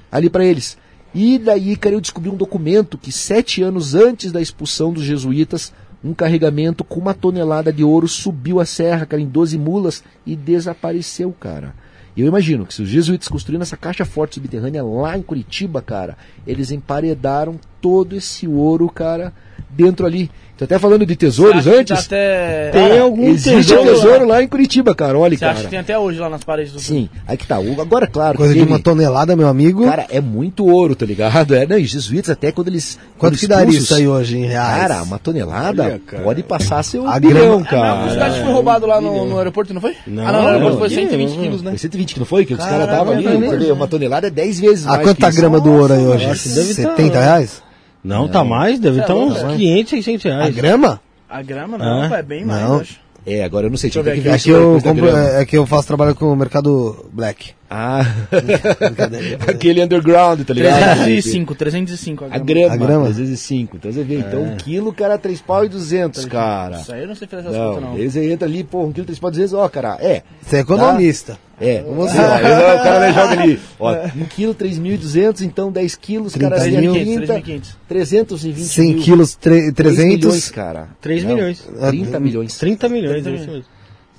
D: ali para eles. E daí, cara, eu descobri um documento que sete anos antes da expulsão dos jesuítas, um carregamento com uma tonelada de ouro subiu a serra, cara, em 12 mulas e desapareceu, cara. E eu imagino que se os jesuítas construíram essa caixa forte subterrânea lá em Curitiba, cara, eles emparedaram todo esse ouro, cara, dentro ali. Tô até falando de tesouros antes.
A: tá até...
B: Tem
A: Ah,
B: algum
D: Existe
B: tesouro
D: tesouro
A: lá?
D: lá em Curitiba, cara. Olha,
A: Você
D: cara.
A: acha que tem até hoje lá nas paredes do
D: Sim, aí que tá. Agora, claro,
C: Coisa
D: que
C: de uma tonelada, meu amigo.
D: Cara, é muito ouro, tá ligado? É, não, e os jesuítas até quando eles.
C: Quanto
D: quando
C: que daria isso aí hoje em reais?
D: Cara, uma tonelada
B: Olha, cara.
D: pode passar seu
C: A
D: bilhão,
C: grama-
A: Ah, mas o
D: cara.
A: cara foi roubado lá no, no aeroporto, não foi?
B: Não,
A: ah, não, no aeroporto foi
B: não,
A: 120
B: não,
A: quilos, né?
D: Foi 120 que não foi? Que os caras estavam ali.
A: não?
D: Uma tonelada é 10 vezes
C: A
D: mais.
C: quanto
D: que
C: a
D: isso.
C: grama do ouro aí hoje?
B: nossa, deve tá-
C: 70 reais?
B: Não, tá mais, deve
A: é
B: estar
A: louco,
B: uns
A: né?
B: 500, 600
C: A
B: reais.
C: grama?
A: A grama não,
B: Ah,
A: é bem mais,
C: não.
D: É, agora eu não sei.
A: Deixa eu
D: tinha
A: ver
D: que
A: aqui.
C: É que, eu compro-
D: grama.
C: é que eu faço trabalho com o mercado black.
D: Ah, aquele underground, tá ligado?
A: 305, 305
D: A grama,
C: A grama?
D: 305. Então você vê, então um quilo, cara, 3 pau e 200, cara.
A: Isso aí eu não sei fazer essas contas,
D: Não, aí você entra ali, pô, um quilo, 3 pau e 200, ó, cara, é.
C: Você é economista.
D: É, você, ó, o cara né, joga ali, ó, 1 quilo, 3.200, então 10 quilos, cara,
C: 30
D: seria
C: mil.
D: 30,
A: 3.500.
D: 320
C: 100
D: mil.
C: quilos, tre-
D: 3 milhões,
C: 300.
D: cara.
B: 3
D: Não,
B: milhões.
D: 30 milhões.
B: 30 milhões,
A: 30
B: é isso mesmo.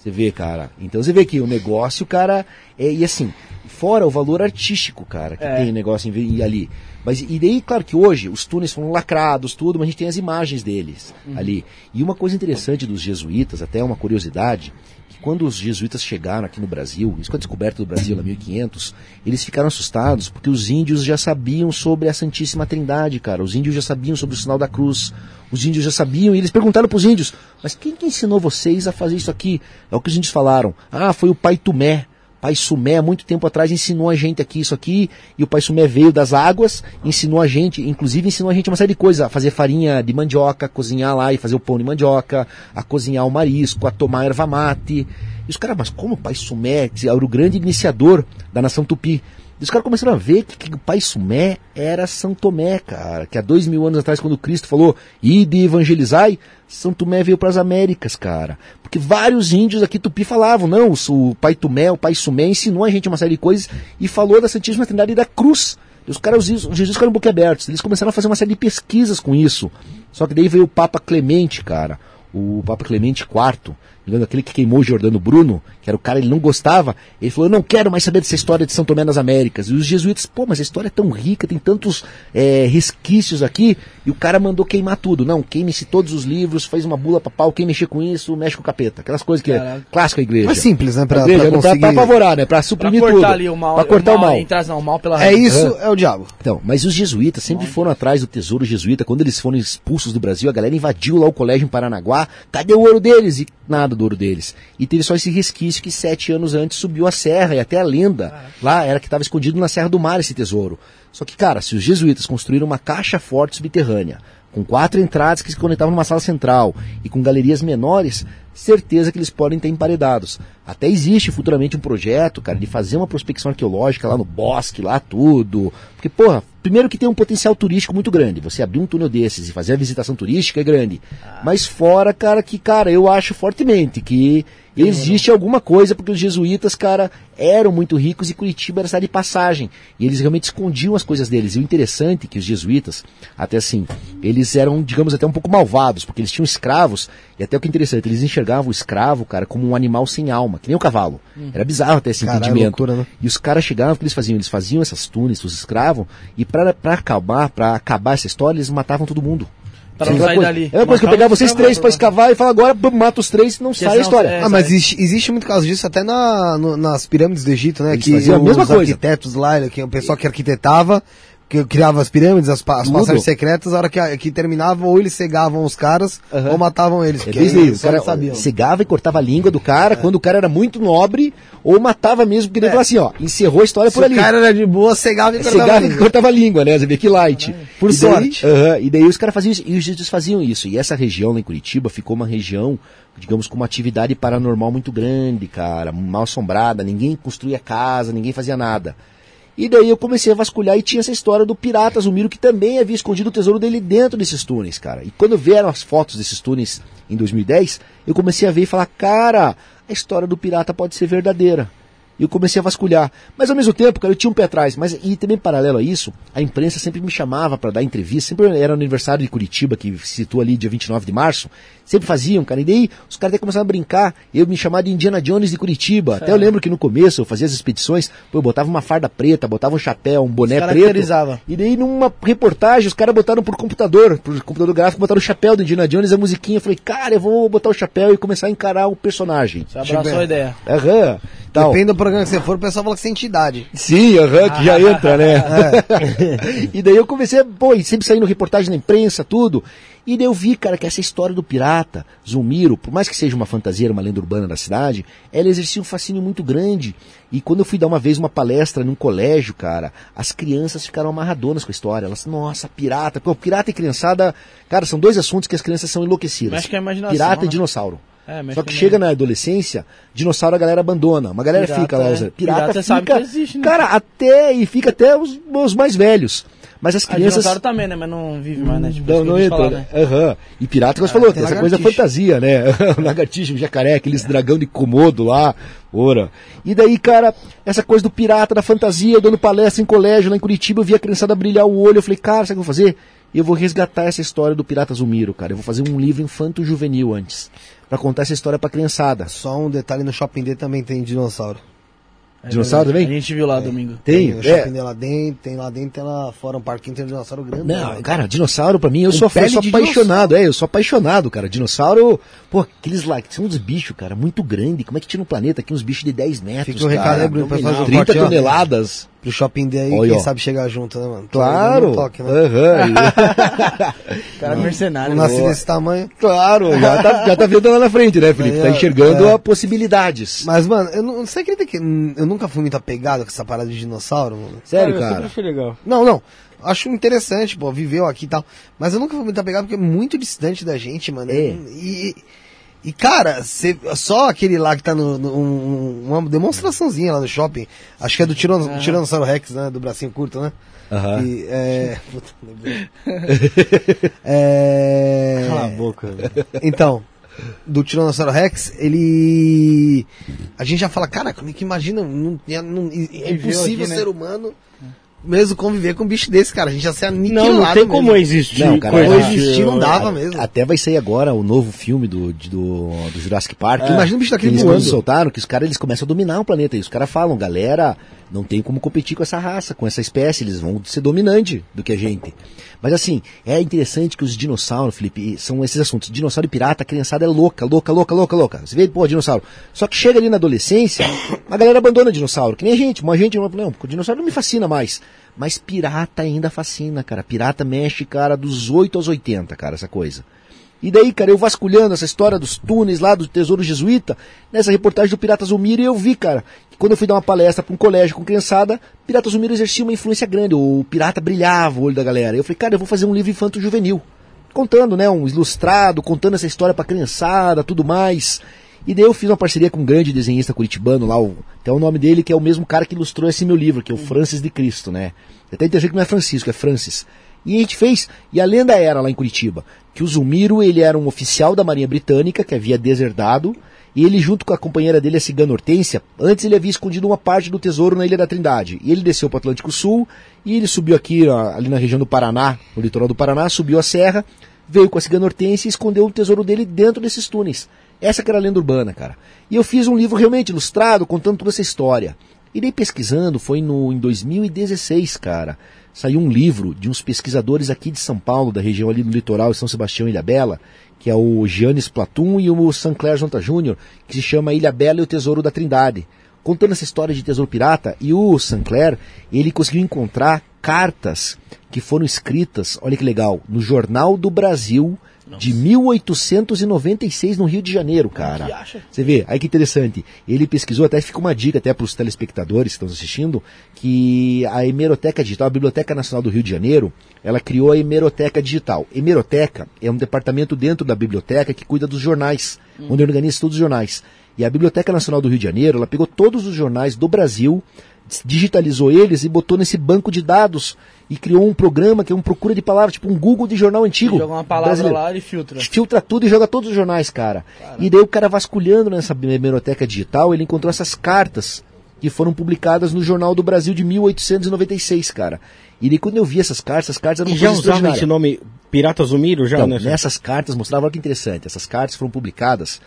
D: Você vê, cara. Então você vê que o negócio, cara, é, e assim, fora o valor artístico, cara, que
A: É.
D: tem negócio em ali. Mas e daí, claro que hoje os túneis foram lacrados, tudo, mas a gente tem as imagens deles ali. E uma coisa interessante dos jesuítas, até uma curiosidade, quando os jesuítas chegaram aqui no Brasil, isso com a descoberta do Brasil em 1500, eles ficaram assustados porque os índios já sabiam sobre a Santíssima Trindade, cara. Os índios já sabiam sobre o sinal da cruz. Os índios já sabiam e eles perguntaram para os índios: Mas quem que ensinou vocês a fazer isso aqui? É o que os índios falaram. Ah, foi o Pai Tumé. Pai Sumé, há muito tempo atrás, ensinou a gente aqui isso aqui, e o Pai Sumé veio das águas, ensinou a gente, inclusive ensinou a gente uma série de coisas, a fazer farinha de mandioca, cozinhar lá e fazer o pão de mandioca, a cozinhar o marisco, a tomar erva mate. E os caras, mas como o Pai Sumé, que era o grande iniciador da nação tupi? E os caras começaram a ver que, que o Pai Sumé era São Tomé, cara, que há dois mil anos atrás, quando Cristo falou, ide evangelizai, São Tomé veio para as Américas, cara. Porque vários índios aqui tupi falavam, não, o Pai Tomé, o Pai Sumé ensinou a gente uma série de coisas e falou da Santíssima Trindade e da cruz. E os caras, os Jesus ficaram boquiabertos. Eles começaram a fazer uma série de pesquisas com isso. Só que daí veio o Papa Clemente, cara. O Papa Clemente IV, engano, aquele que queimou o Jordano Bruno, que era o cara, ele não gostava. Ele falou: Eu não quero mais saber dessa história de São Tomé nas Américas. E os jesuítas, pô, mas a história é tão rica, tem tantos é, resquícios aqui. E o cara mandou queimar tudo. Não, queime-se todos os livros, faz uma bula papal, quem mexer com isso, mexe com o capeta. Aquelas coisas que é clássica a igreja.
C: Mas simples, né? Pra,
D: igreja,
C: pra
D: não pra,
C: conseguir.
D: pra apavorar, né? Pra
A: Pra
D: suprimir
A: cortar
D: tudo.
A: ali o mal.
D: pra cortar o mal.
A: Entrar, não, o mal pela
C: É isso, é o diabo.
D: Então, mas os jesuítas sempre foram atrás do tesouro jesuíta. Quando eles foram expulsos do Brasil, a galera invadiu lá o colégio em Paranaguá. Cadê o ouro deles? E nada do ouro deles. E teve só esse resquício que sete anos antes subiu a serra e até a lenda. Lá era que estava escondido na Serra do Mar esse tesouro. Só que, cara, se os jesuítas construíram uma caixa forte subterrânea, com quatro entradas que se conectavam numa sala central e com galerias menores, certeza que eles podem ter emparedados. Até existe futuramente um projeto, cara, de fazer uma prospecção arqueológica lá no bosque, lá tudo. Porque, porra, primeiro que tem um potencial turístico muito grande. Você abrir um túnel desses e fazer a visitação turística é grande. Mas fora, cara, que, cara, eu acho fortemente que existe alguma coisa, porque os jesuítas, cara, eram muito ricos e Curitiba era cidade de passagem. E eles realmente escondiam as coisas deles. E o interessante é que os jesuítas, até assim, eles eram, digamos, até um pouco malvados, porque eles tinham escravos, e até o que é interessante, eles enxergavam o escravo, cara, como um animal sem alma, que nem o cavalo. Era bizarro até esse
C: Caralho,
D: entendimento.
C: loucura, né?
D: E os caras chegavam, o que eles faziam? Eles faziam essas túneis, os escravos, e pra, pra acabar, para acabar essa história, eles matavam todo mundo.
A: Pra não
D: É
A: sair
D: coisa-
A: dali.
D: É uma coisa que eu
A: os
D: vocês três pra escavar e falar agora, bum, mata os três, não sai a história.
A: é,
C: ah, mas existe, existe muito caso disso até na, no- nas pirâmides do Egito, né?
D: Eles
C: que os
D: mesma coisa.
C: arquitetos lá, que o pessoal que arquitetava, que criava as pirâmides, as, pa- as passagens secretas, a hora que, que terminavam, ou eles cegavam os caras,
D: Aham.
C: ou matavam eles.
D: É
C: porque
D: desde aí, o
C: só
D: cara
C: eles sabiam.
D: cegava e cortava a língua do cara quando o cara era muito nobre, ou matava mesmo, porque ele falava assim, ó, encerrou a história
C: Se
D: por ali.
C: o cara era de boa, cegava e cortava a
D: Cegava e
C: língua.
D: cortava a língua, né? Você vê que light.
C: Por
D: E daí-
C: sorte.
D: Aham, e daí os caras faziam isso, e os jesuítas faziam isso. E essa região lá em Curitiba ficou uma região, digamos, com uma atividade paranormal muito grande, cara, mal assombrada, ninguém construía casa, ninguém fazia nada. E daí eu comecei a vasculhar e tinha essa história do pirata Zumiro, que também havia escondido o tesouro dele dentro desses túneis, cara. E quando vieram as fotos desses túneis em 2010, eu comecei a ver e falar, cara, a história do pirata pode ser verdadeira. E eu comecei a vasculhar. Mas ao mesmo tempo, cara, eu tinha um pé atrás. Mas, e também paralelo a isso, a imprensa sempre me chamava para dar entrevista. Sempre era no aniversário de Curitiba, que se situa ali dia 29 de março. Sempre faziam, cara. E daí os caras até começaram a brincar. Eu me chamava de Indiana Jones de Curitiba. Até eu lembro que no começo eu fazia as expedições, pô, eu botava uma farda preta, botava um chapéu, um boné preto.
A: Caracterizava.
D: E daí numa reportagem os caras botaram por computador, por computador gráfico, botaram o chapéu do Indiana Jones, a musiquinha. Eu falei, cara, eu vou botar o chapéu e começar a encarar o personagem.
A: Você abraçou a ideia.
D: Aham. Tal.
C: Depende do programa que você for, o pessoal fala que você tem entidade.
D: Sim, aham, que já entra, né? e daí eu comecei, a- pô, e sempre saindo reportagem na imprensa, tudo. E daí eu vi, cara, que essa história do pirata, Zulmiro, por mais que seja uma fantasia, uma lenda urbana da cidade, ela exercia um fascínio muito grande. E quando eu fui dar uma vez uma palestra num colégio, cara, as crianças ficaram amarradonas com a história. Elas, nossa, pirata. Pô, pirata e criançada, cara, são dois assuntos que as crianças são enlouquecidas.
A: Mexe com a imaginação,
D: pirata e
A: né?
D: dinossauro.
A: É,
D: Só que
A: também-
D: chega na adolescência, dinossauro a galera abandona. Uma galera
A: Pirata,
D: fica lá.
A: é.
D: Pirata,
A: Pirata
D: fica.
A: que existe, né?
D: Cara, até. E fica até os, os mais velhos. Mas as
A: A
D: crianças.
A: dinossauro também, né? Mas não vive mais, né? Tipo,
D: Não, não entra,
A: falar,
D: né? Aham. E pirata, como você falou, tem essa coisa
C: lagartixa.
D: fantasia, né? o lagartixa, o jacaré, aqueles dragão de Komodo lá, ora. E daí, cara, essa coisa do pirata, da fantasia, eu dando palestra em colégio lá em Curitiba, eu vi a criançada brilhar o olho, eu falei, cara, sabe o que eu vou fazer? Eu vou resgatar essa história do Pirata Zumiro, cara. Eu vou fazer um livro infanto-juvenil antes. Pra contar essa história pra criançada.
C: Só um detalhe, no Shopping D também tem dinossauro.
A: É
D: Dinossauro também?
A: A gente viu lá domingo.
D: Tem?
C: o
D: É.
C: Shopping lá dentro, tem lá dentro, tem lá fora um parquinho, tem um dinossauro grande.
D: Não, cara, dinossauro pra mim, eu sou, eu sou apaixonado, é, eu sou apaixonado, cara. Dinossauro, pô, aqueles lá, que são uns bichos, cara, muito grandes. Como é que tinha no planeta aqui uns bichos de 10 metros,
C: Fica o
D: cara?
C: recado aí, Bruno, pra fazer o
D: 30
C: corte, ó.
D: toneladas.
C: Pro Shopping D aí, quem
D: ó.
C: sabe chegar junto, né, mano?
D: Claro.
C: Um toque, né?
D: Aham.
A: Cara mercenário.
C: Não
A: né?
C: desse tamanho.
D: claro, já tá, já tá vendo lá na frente, né, Felipe? Tá enxergando
C: é.
D: a possibilidades.
C: Mas, mano, eu não, você acredita que eu nunca fui muito apegado com essa parada de dinossauro, mano?
D: Sério,
B: eu sempre
D: cara.
B: achei legal.
C: Não, não. Acho interessante, pô, viveu aqui e tal. Mas eu nunca fui muito apegado porque é muito distante da gente, mano.
D: É.
C: E, e cara, cê- só aquele lá que tá no, no- um- uma demonstraçãozinha lá no shopping. Acho que é do Tirano, Tiranossauro Rex, né? Do bracinho curto, né?
D: Aham.
C: E, é... Puta, lembrei. é...
B: Cala a boca. velho.
C: Então, do Tiranossauro Rex, ele. A gente já fala, cara, como é que imagina? Não, não- é impossível
A: aqui, né?
C: ser humano mesmo conviver com um bicho desse, cara. A gente já se aniquilado
B: Não, não tem
C: mesmo.
B: como existir.
D: Não, cara,
C: Como existir não dava
D: A-
C: mesmo.
D: Até vai sair agora o novo filme do, do, do Jurassic Park.
C: Imagina o bicho daquele
D: eles
C: voando.
D: quando soltaram que os caras eles começam a dominar o planeta. E os caras falam, galera, não tem como competir com essa raça, com essa espécie. Eles vão ser dominante do que a gente. Mas assim, é interessante que os dinossauros, Felipe, são esses assuntos. Dinossauro e pirata, a criançada é louca, louca, louca, louca, louca. Você vê, pô, dinossauro. Só que chega ali na adolescência, a galera abandona dinossauro. Que nem a gente. Uma gente não, não, o dinossauro não me fascina mais. Mas pirata ainda fascina, cara. Pirata mexe, cara, dos 8 aos 80, cara, essa coisa. E daí, cara, eu vasculhando essa história dos túneis lá do Tesouro Jesuíta, nessa reportagem do Pirata Zumiro, eu vi, cara, que quando eu fui dar uma palestra para um colégio com criançada, Pirata Zumiro exercia uma influência grande, o pirata brilhava o olho da galera. Eu falei, cara, eu vou fazer um livro infanto-juvenil, contando, né, um ilustrado, contando essa história pra criançada, tudo mais. E daí eu fiz uma parceria com um grande desenhista curitibano lá, o, até o nome dele, que é o mesmo cara que ilustrou esse meu livro, que é o Francis de Cristo, né? Até interessante que não é Francisco, é Francis. E a gente fez, e a lenda era lá em Curitiba, que o Zulmiro, ele era um oficial da Marinha Britânica, que havia deserdado, e ele junto com a companheira dele, a cigana Hortência, antes ele havia escondido uma parte do tesouro na Ilha da Trindade. E ele desceu para o Atlântico Sul, e ele subiu aqui, ali na região do Paraná, no litoral do Paraná, subiu a serra, veio com a cigana Hortência e escondeu o tesouro dele dentro desses túneis. Essa que era a lenda urbana, cara. E eu fiz um livro realmente ilustrado, contando toda essa história. Daí pesquisando, foi no, em 2016, cara, saiu um livro de uns pesquisadores aqui de São Paulo, da região ali do litoral São Sebastião e Ilha Bela, que é o Giannis Platum e o Sancler Jonta Júnior, que se chama Ilha Bela e o Tesouro da Trindade. Contando essa história de tesouro pirata, e o Sancler, ele conseguiu encontrar cartas que foram escritas, olha que legal, no Jornal do Brasil de 1896 no Rio de Janeiro, cara. Você vê, aí que interessante. Ele pesquisou, até fica uma dica até para os telespectadores que estão assistindo, que a Hemeroteca Digital, a Biblioteca Nacional do Rio de Janeiro, ela criou a Hemeroteca Digital. Hemeroteca é um departamento dentro da biblioteca que cuida dos jornais, onde organiza todos os jornais. E a Biblioteca Nacional do Rio de Janeiro, ela pegou todos os jornais do Brasil, digitalizou eles e botou nesse banco de dados e criou um programa que é um procura de palavras, tipo um Google de jornal antigo.
A: Joga uma palavra
D: brasileiro
A: lá e filtra.
D: filtra tudo e joga todos os jornais, cara. E daí o cara vasculhando nessa biblioteca digital, ele encontrou essas cartas que foram publicadas no Jornal do Brasil de 1896, cara. E daí quando eu vi essas cartas, essas cartas eram
B: E já usava esse nome Pirata Zumiro? Já,
D: Então,
B: né?
D: nessas cartas mostrava, olha que interessante, essas cartas foram publicadas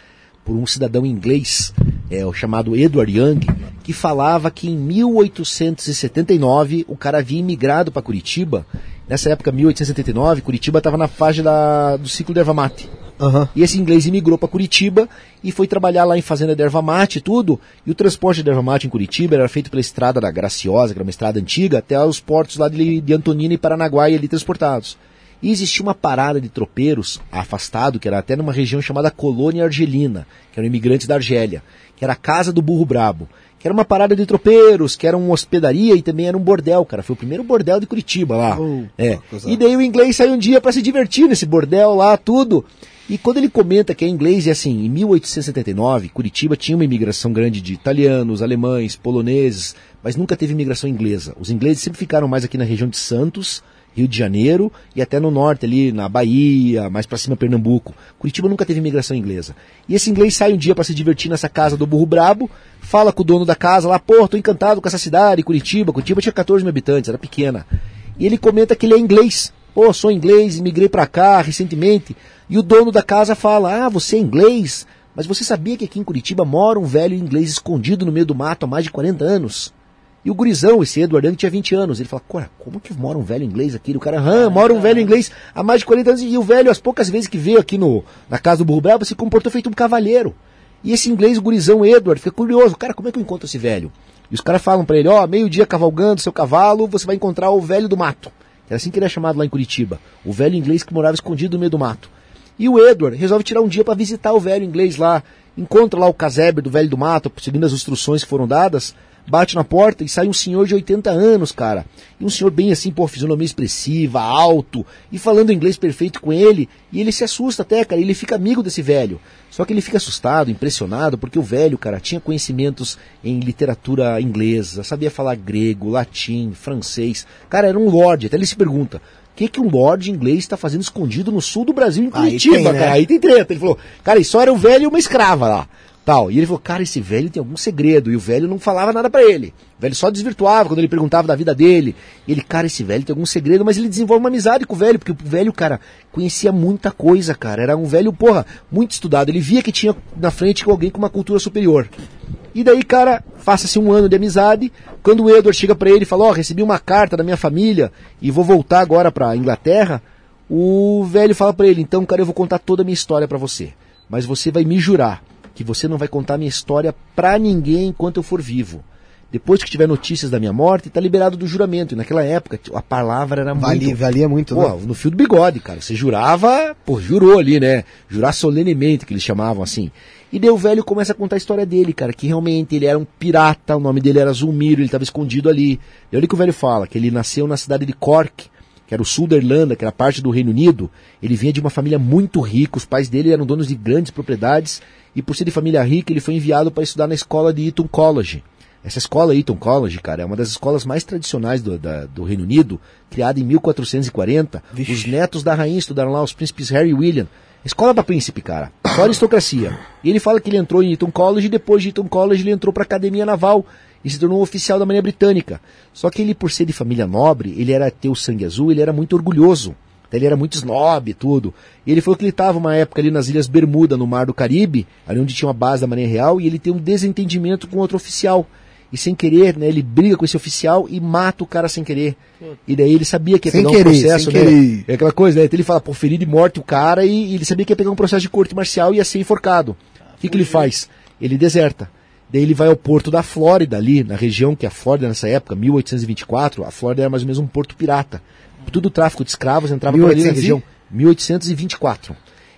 D: por um cidadão inglês, é, o chamado Edward Young, que falava que em 1879 o cara havia imigrado para Curitiba. Nessa época, 1879, Curitiba estava na fase da, do ciclo da erva mate.
C: Aham.
D: E esse inglês imigrou para Curitiba e foi trabalhar lá em fazenda de erva mate e tudo. E o transporte de erva mate em Curitiba era feito pela estrada da Graciosa, que era uma estrada antiga, até os portos lá de, de Antonina e Paranaguá e ali transportados. E existia uma parada de tropeiros afastado, que era até numa região chamada Colônia Argelina, que eram imigrantes da Argélia, que era a Casa do Burro Brabo, que era uma parada de tropeiros, que era uma hospedaria e também era um bordel, cara. Foi o primeiro bordel de Curitiba lá.
C: Oh,
D: é. E daí o inglês saiu um dia para se divertir nesse bordel lá, tudo. E quando ele comenta que é inglês, é assim, em 1879, Curitiba tinha uma imigração grande de italianos, alemães, poloneses, mas nunca teve imigração inglesa. Os ingleses sempre ficaram mais aqui na região de Santos, Rio de Janeiro e até no norte ali, na Bahia, mais para cima Pernambuco. Curitiba nunca teve imigração inglesa. E esse inglês sai um dia para se divertir nessa casa do Burro Brabo, fala com o dono da casa lá, pô, tô encantado com essa cidade, Curitiba. Curitiba tinha 14 mil habitantes, era pequena. E ele comenta que ele é inglês. Pô, sou inglês, imigrei para cá recentemente. E o dono da casa fala: "Ah, você é inglês? Mas você sabia que aqui em Curitiba mora um velho inglês escondido no meio do mato há mais de 40 anos?" E o gurizão, esse Edward Young, tinha 20 anos. Ele fala, Cora, como que mora um velho inglês aqui? O cara, ah, mora um velho inglês há mais de 40 anos. E o velho, as poucas vezes que veio aqui no, na casa do Burro Brabo, se comportou feito um cavalheiro. E esse inglês, o gurizão Edward, fica curioso. Cara, como é que eu encontro esse velho? E os caras falam para ele, ó, oh, meio-dia cavalgando seu cavalo, você vai encontrar o velho do mato. Era assim que ele é chamado lá em Curitiba. O velho inglês que morava escondido no meio do mato. E o Edward resolve tirar um dia para visitar o velho inglês lá. Encontra lá o casebre do velho do mato, seguindo as instruções que foram dadas bate na porta e sai um senhor de 80 anos, cara. E um senhor bem assim, pô, fisionomia expressiva, alto, e falando inglês perfeito com ele, e ele se assusta até, cara, ele fica amigo desse velho. Só que ele fica assustado, impressionado, porque o velho, cara, tinha conhecimentos em literatura inglesa, sabia falar grego, latim, francês. Cara, era um lord, até ele se pergunta, o que, que um lord inglês está fazendo escondido no sul do Brasil, em Curitiba, Aí tem, né? cara? Aí tem treta. Ele falou, cara, isso era o velho e uma escrava lá tal. E ele falou, cara, esse velho tem algum segredo. E o velho não falava nada para ele. O velho só desvirtuava quando ele perguntava da vida dele. E ele, cara, esse velho tem algum segredo, mas ele desenvolve uma amizade com o velho, porque o velho, cara, conhecia muita coisa, cara. Era um velho, porra, muito estudado. Ele via que tinha na frente alguém com uma cultura superior. E daí, cara, faça-se um ano de amizade. Quando o Edward chega para ele e fala, ó, oh, recebi uma carta da minha família e vou voltar agora pra Inglaterra, o velho fala para ele, então, cara, eu vou contar toda a minha história para você. Mas você vai me jurar que você não vai contar minha história pra ninguém enquanto eu for vivo. Depois que tiver notícias da minha morte, tá liberado do juramento. E naquela época, a palavra era
C: valia, muito... Valia muito,
D: pô, né? no fio do bigode, cara. Você jurava, pô, jurou ali, né? Jurar solenemente, que eles chamavam assim. E daí o velho começa a contar a história dele, cara, que realmente ele era um pirata, o nome dele era Zulmiro, ele estava escondido ali. E olha o que o velho fala, que ele nasceu na cidade de Cork, que era o sul da Irlanda, que era parte do Reino Unido. Ele vinha de uma família muito rica, os pais dele eram donos de grandes propriedades e por ser de família rica, ele foi enviado para estudar na escola de Eton College. Essa escola Eton College, cara, é uma das escolas mais tradicionais do, da, do Reino Unido, criada em 1440. Vixe. Os netos da rainha estudaram lá, os príncipes Harry e William. Escola para príncipe, cara. Só aristocracia. E ele fala que ele entrou em Eton College e depois de Eton College ele entrou para a Academia Naval e se tornou um oficial da Marinha Britânica. Só que ele, por ser de família nobre, ele era ter o sangue azul, ele era muito orgulhoso. Ele era muito snob e tudo. E ele falou que ele estava uma época ali nas Ilhas Bermuda, no Mar do Caribe, ali onde tinha uma base da Marinha Real, e ele tem um desentendimento com outro oficial. E sem querer, né, ele briga com esse oficial e mata o cara sem querer. E daí ele sabia que ia
C: sem
D: pegar
C: querer,
D: um processo,
C: né? Querer.
D: É aquela coisa, né? Então ele fala, por ferir de morte o cara e, e, ele sabia que ia pegar um processo de corte marcial e ia ser enforcado. O que, que ele faz? Ele deserta. Daí ele vai ao porto da Flórida, ali, na região que a Flórida nessa época, 1824, a Flórida era mais ou menos um porto pirata tudo tráfico de escravos entrava por ali na região. 1824.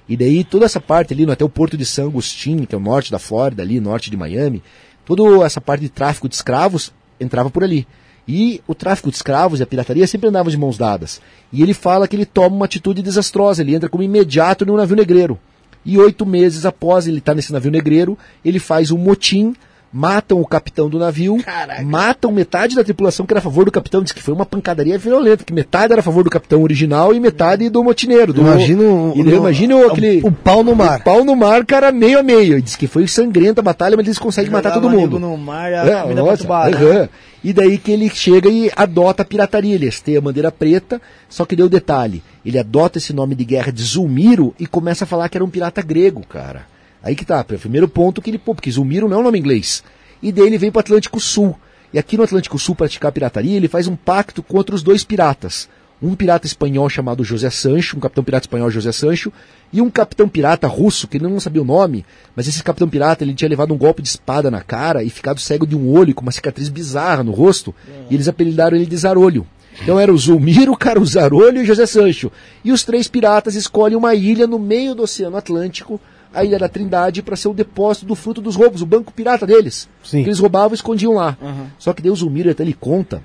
D: E daí toda essa parte ali, até o porto de San Agustín, que é o norte da Flórida, ali, norte de Miami, toda essa parte de tráfico de escravos entrava por ali. E o tráfico de escravos e a pirataria sempre andavam de mãos dadas. E ele fala que ele toma uma atitude desastrosa, ele entra como imediato no navio negreiro. E oito meses após ele estar tá nesse navio negreiro, ele faz um motim matam o capitão do navio, Caraca. matam metade da tripulação que era a favor do capitão, diz que foi uma pancadaria violenta, que metade era a favor do capitão original e metade do motineiro. Do,
C: imagino,
D: e, no, imagino aquele...
C: O, o, pau no mar.
D: O pau no mar, cara, meio a meio. Diz que foi sangrenta a batalha, mas eles conseguem matar todo mundo.
A: no mar, a é, nossa,
D: uhum. E daí que ele chega e adota a pirataria. Ele esteia a bandeira preta, só que deu detalhe. Ele adota esse nome de guerra de Zulmiro e começa a falar que era um pirata grego, cara. Aí que tá, primeiro ponto que ele, pô, porque Zulmiro não é um nome inglês. E daí ele vem para o Atlântico Sul. E aqui no Atlântico Sul praticar pirataria, ele faz um pacto com outros dois piratas. Um pirata espanhol chamado José Sancho, um capitão pirata espanhol José Sancho, e um capitão pirata russo, que ele não sabia o nome, mas esse capitão pirata ele tinha levado um golpe de espada na cara e ficado cego de um olho com uma cicatriz bizarra no rosto, e eles apelidaram ele de Zarolho. Então era o Zulmiro, o Zarolho e o José Sancho. E os três piratas escolhem uma ilha no meio do Oceano Atlântico a Ilha da Trindade para ser o depósito do fruto dos roubos, o banco pirata deles. Sim. Que eles roubavam e escondiam lá. Uhum. Só que Deus o até ele conta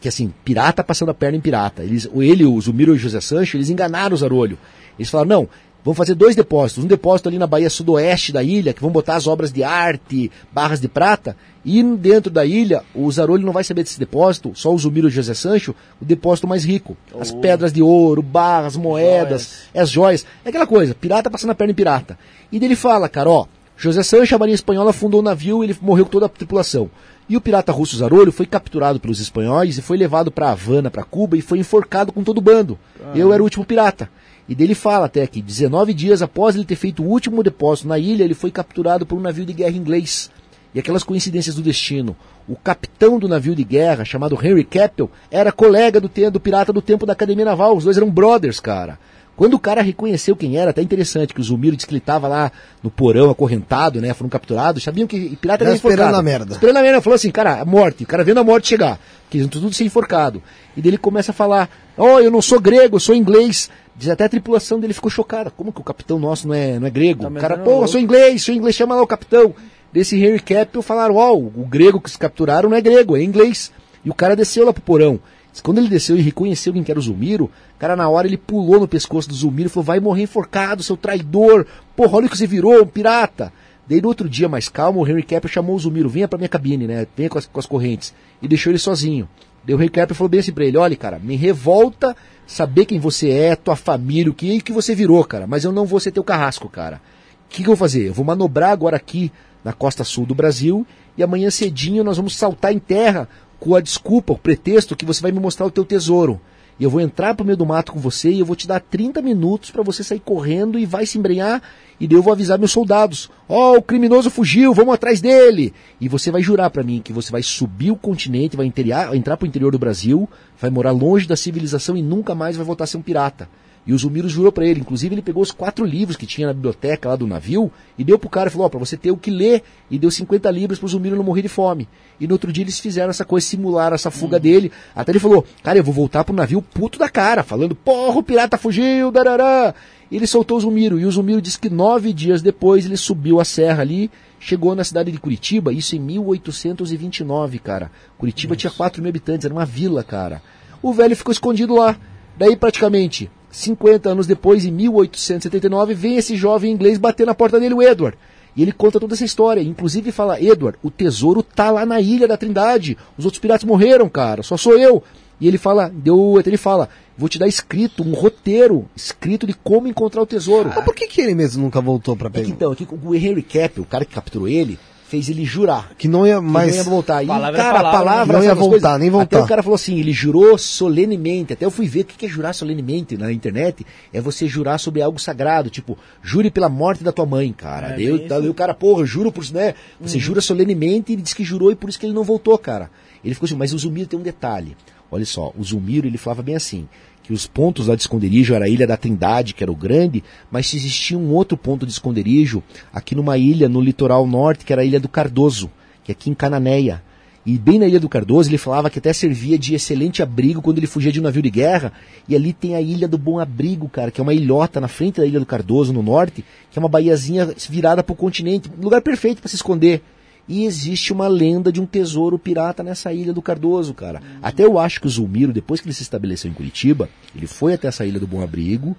D: que assim, pirata passando a perna em pirata. Eles, ele, o Zulmiro e o José Sancho, eles enganaram o Zarolho. Eles falaram, não, Vão fazer dois depósitos. Um depósito ali na Baía Sudoeste da ilha, que vão botar as obras de arte, barras de prata. E dentro da ilha, o Zarolho não vai saber desse depósito, só o Zumiro e o José Sancho, o depósito mais rico. As pedras de ouro, barras, moedas, as joias. É aquela coisa, pirata passando a perna em pirata. E dele fala, cara, ó, José Sancho, a Marinha Espanhola, fundou um navio e ele morreu com toda a tripulação. E o pirata russo Zarolho foi capturado pelos espanhóis e foi levado para Havana, para Cuba, e foi enforcado com todo o bando. Eu era o último pirata. E dele fala até que 19 dias após ele ter feito o último depósito na ilha, ele foi capturado por um navio de guerra inglês. E aquelas coincidências do destino. O capitão do navio de guerra, chamado Henry Keppel, era colega do, do pirata do tempo da Academia Naval. Os dois eram brothers, cara. Quando o cara reconheceu quem era, até interessante, que o Zumiro disse que ele estava lá no porão, acorrentado, né? Foram capturados, sabiam que pirata era enforcado.
C: esperando a merda.
D: Esperando a merda, falou assim, cara, a morte, o cara vendo a morte chegar, que tudo ser enforcado. E daí ele começa a falar, oh, eu não sou grego, eu sou inglês. Diz até a tripulação dele ficou chocada. Como que o capitão nosso não é, não é grego?
A: Tá
D: o cara, pô, eu sou inglês, sou inglês, chama lá o capitão. Desse Henry Capital falaram, ó, o grego que se capturaram não é grego, é inglês. E o cara desceu lá pro porão. Quando ele desceu e reconheceu quem que era o Zumiro, o cara na hora ele pulou no pescoço do Zumiro e falou, vai morrer enforcado, seu traidor. Porra, olha o que você virou, um pirata. Daí no outro dia, mais calmo, o Henry Capital chamou o Zumiro, venha pra minha cabine, né, venha com as, com as correntes. E deixou ele sozinho. Daí o Henry Capital falou bem assim pra ele, olha cara, me revolta saber quem você é, tua família, o que, que você virou, cara. Mas eu não vou ser teu carrasco, cara. O que, que eu vou fazer? Eu vou manobrar agora aqui na costa sul do Brasil e amanhã cedinho nós vamos saltar em terra com a desculpa, o pretexto que você vai me mostrar o teu tesouro. E eu vou entrar pro meio do mato com você e eu vou te dar 30 minutos para você sair correndo e vai se embrenhar. E daí eu vou avisar meus soldados: Ó, o criminoso fugiu, vamos atrás dele. E você vai jurar para mim que você vai subir o continente, vai interior, entrar pro interior do Brasil, vai morar longe da civilização e nunca mais vai voltar a ser um pirata. E o Zumiro jurou pra ele. Inclusive, ele pegou os quatro livros que tinha na biblioteca lá do navio e deu pro cara e falou: Ó, pra você ter o que ler. E deu 50 libras pro Zumiro não morrer de fome. E no outro dia eles fizeram essa coisa, simularam essa fuga dele. Até ele falou: Cara, eu vou voltar pro navio puto da cara, falando: Porra, o pirata fugiu, darará. E ele soltou o Zumiro. E o Zumiro disse que nove dias depois ele subiu a serra ali. Chegou na cidade de Curitiba, isso em 1829, cara. Curitiba tinha 4 mil habitantes, era uma vila, cara. O velho ficou escondido lá. Daí, praticamente, 50 anos depois, em 1879, vem esse jovem inglês bater na porta dele, o Edward. E ele conta toda essa história. Inclusive fala, Edward, o tesouro tá lá na ilha da Trindade. Os outros piratas morreram, cara. Só sou eu. E ele fala, deu, ele fala, vou te dar escrito, um roteiro, escrito de como encontrar o tesouro.
C: Mas por que, que ele mesmo nunca voltou pra
D: É que
C: pegar?
D: então, aqui, o Henry Capital, o cara que capturou ele, fez ele jurar.
C: Que não ia mais.
D: não ia voltar. E,
A: Palavra é
D: cara,
A: palavra,
D: a palavra,
C: não ia voltar,
D: coisas?
C: nem voltar.
D: Até o cara falou assim, ele jurou solenemente. Até eu fui ver o que é jurar solenemente na internet. É você jurar sobre algo sagrado, tipo, jure pela morte da tua mãe, cara.
A: É,
D: daí,
A: bem
D: daí o cara, porra, juro por isso, né? Você jura solenemente e ele disse que jurou e por isso que ele não voltou, cara. Ele ficou assim, mas o Zumiro tem um detalhe. Olha só, o Zumiro, ele falava bem assim, que os pontos lá de esconderijo era a Ilha da Trindade, que era o grande, mas existia um outro ponto de esconderijo aqui numa ilha no litoral norte, que era a Ilha do Cardoso, que é aqui em Cananéia. E bem na Ilha do Cardoso, ele falava que até servia de excelente abrigo quando ele fugia de um navio de guerra. E ali tem a Ilha do Bom Abrigo, cara, que é uma ilhota na frente da Ilha do Cardoso, no norte, que é uma baiazinha virada para o continente. Lugar perfeito para se esconder. E existe uma lenda de um tesouro pirata nessa ilha do Cardoso, cara. Até eu acho que o Zulmiro, depois que ele se estabeleceu em Curitiba, ele foi até essa ilha do Bom Abrigo,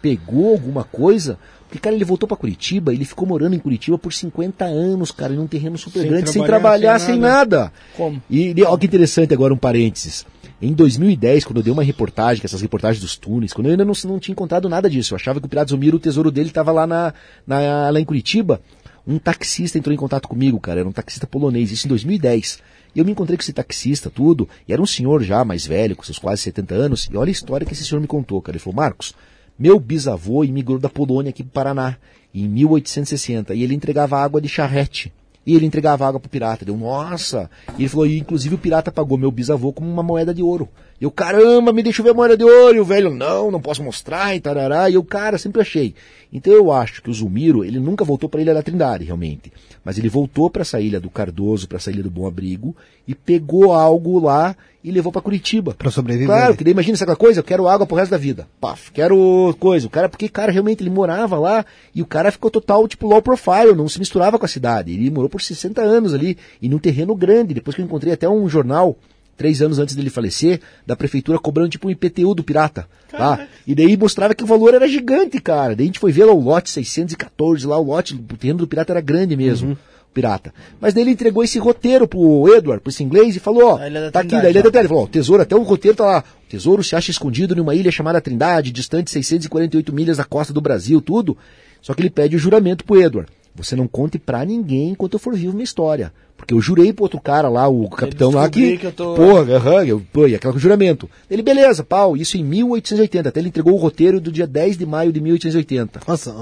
D: pegou alguma coisa, porque, cara, ele voltou pra Curitiba, ele ficou morando em Curitiba por 50 anos, cara, em um terreno super
B: Sem
D: grande, sem
B: trabalhar,
D: trabalhar,
B: sem
D: sem nada.
A: Como?
D: E olha que interessante agora um parênteses. Em 2010, quando eu dei uma reportagem, essas reportagens dos túneis, quando eu ainda não, não tinha encontrado nada disso, eu achava que o Pirata Zumiro, o tesouro dele estava lá, na, na- lá em Curitiba, um taxista entrou em contato comigo, cara, era um taxista polonês, isso em 2010. E eu me encontrei com esse taxista, tudo, e era um senhor já mais velho, com seus quase 70 anos, e olha a história que esse senhor me contou, cara. Ele falou, Marcos, meu bisavô imigrou da Polônia aqui para Paraná, em 1860, e ele entregava água de charrete. E ele entregava água pro pirata. Deu, nossa! E ele falou, e inclusive o pirata pagou meu bisavô como uma moeda de ouro. Eu, caramba, me deixa ver a moeda de ouro. E o velho, não, não posso mostrar, e tarará. E eu, cara, sempre achei. Então eu acho que o Zulmiro, ele nunca voltou para a Ilha da Trindade, realmente. Mas ele voltou para essa ilha do Cardoso, para essa ilha do Bom Abrigo, e pegou algo lá e levou para Curitiba.
C: Pra sobreviver.
D: Claro, que daí imagina essa coisa, eu quero água pro resto da vida. Paf, quero coisa. O cara, porque, cara, realmente ele morava lá e o cara ficou total, tipo, low profile, não se misturava com a cidade. Ele morou por 60 anos ali, e num terreno grande. Depois que eu encontrei até um jornal três anos antes dele falecer, da prefeitura cobrando tipo um IPTU do pirata. Tá? E daí mostrava que o valor era gigante, cara. Daí a gente foi ver lá o lote 614, lá o lote, o terreno do pirata era grande mesmo.
A: Uhum.
D: Pirata. Mas daí ele entregou esse roteiro pro Edward, pro esse inglês, e falou, ó, tá aqui,
A: Trindade,
D: da Ilha
A: ó.
D: da Trindade. Ele falou, ó, o tesouro, até o roteiro tá lá. O tesouro se acha escondido numa ilha chamada Trindade, distante 648 milhas da costa do Brasil, tudo. Só que ele pede o juramento pro Edward. Você não conte pra ninguém enquanto eu for vivo minha história. Porque eu jurei pro outro cara lá, o capitão lá, que.
A: que eu tô-
D: Porra, aham, eu, pô, e aquela com juramento. Ele, beleza, pau, isso em 1880. Até ele entregou o roteiro do dia 10 de maio de 1880.
C: Nossa,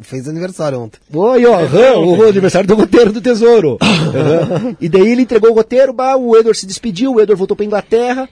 C: fez aniversário ontem.
D: Oi, ó, aham, o aniversário do roteiro do tesouro. Aham. E daí ele entregou o roteiro, bah, o Edward se despediu, o Edward voltou pra Inglaterra.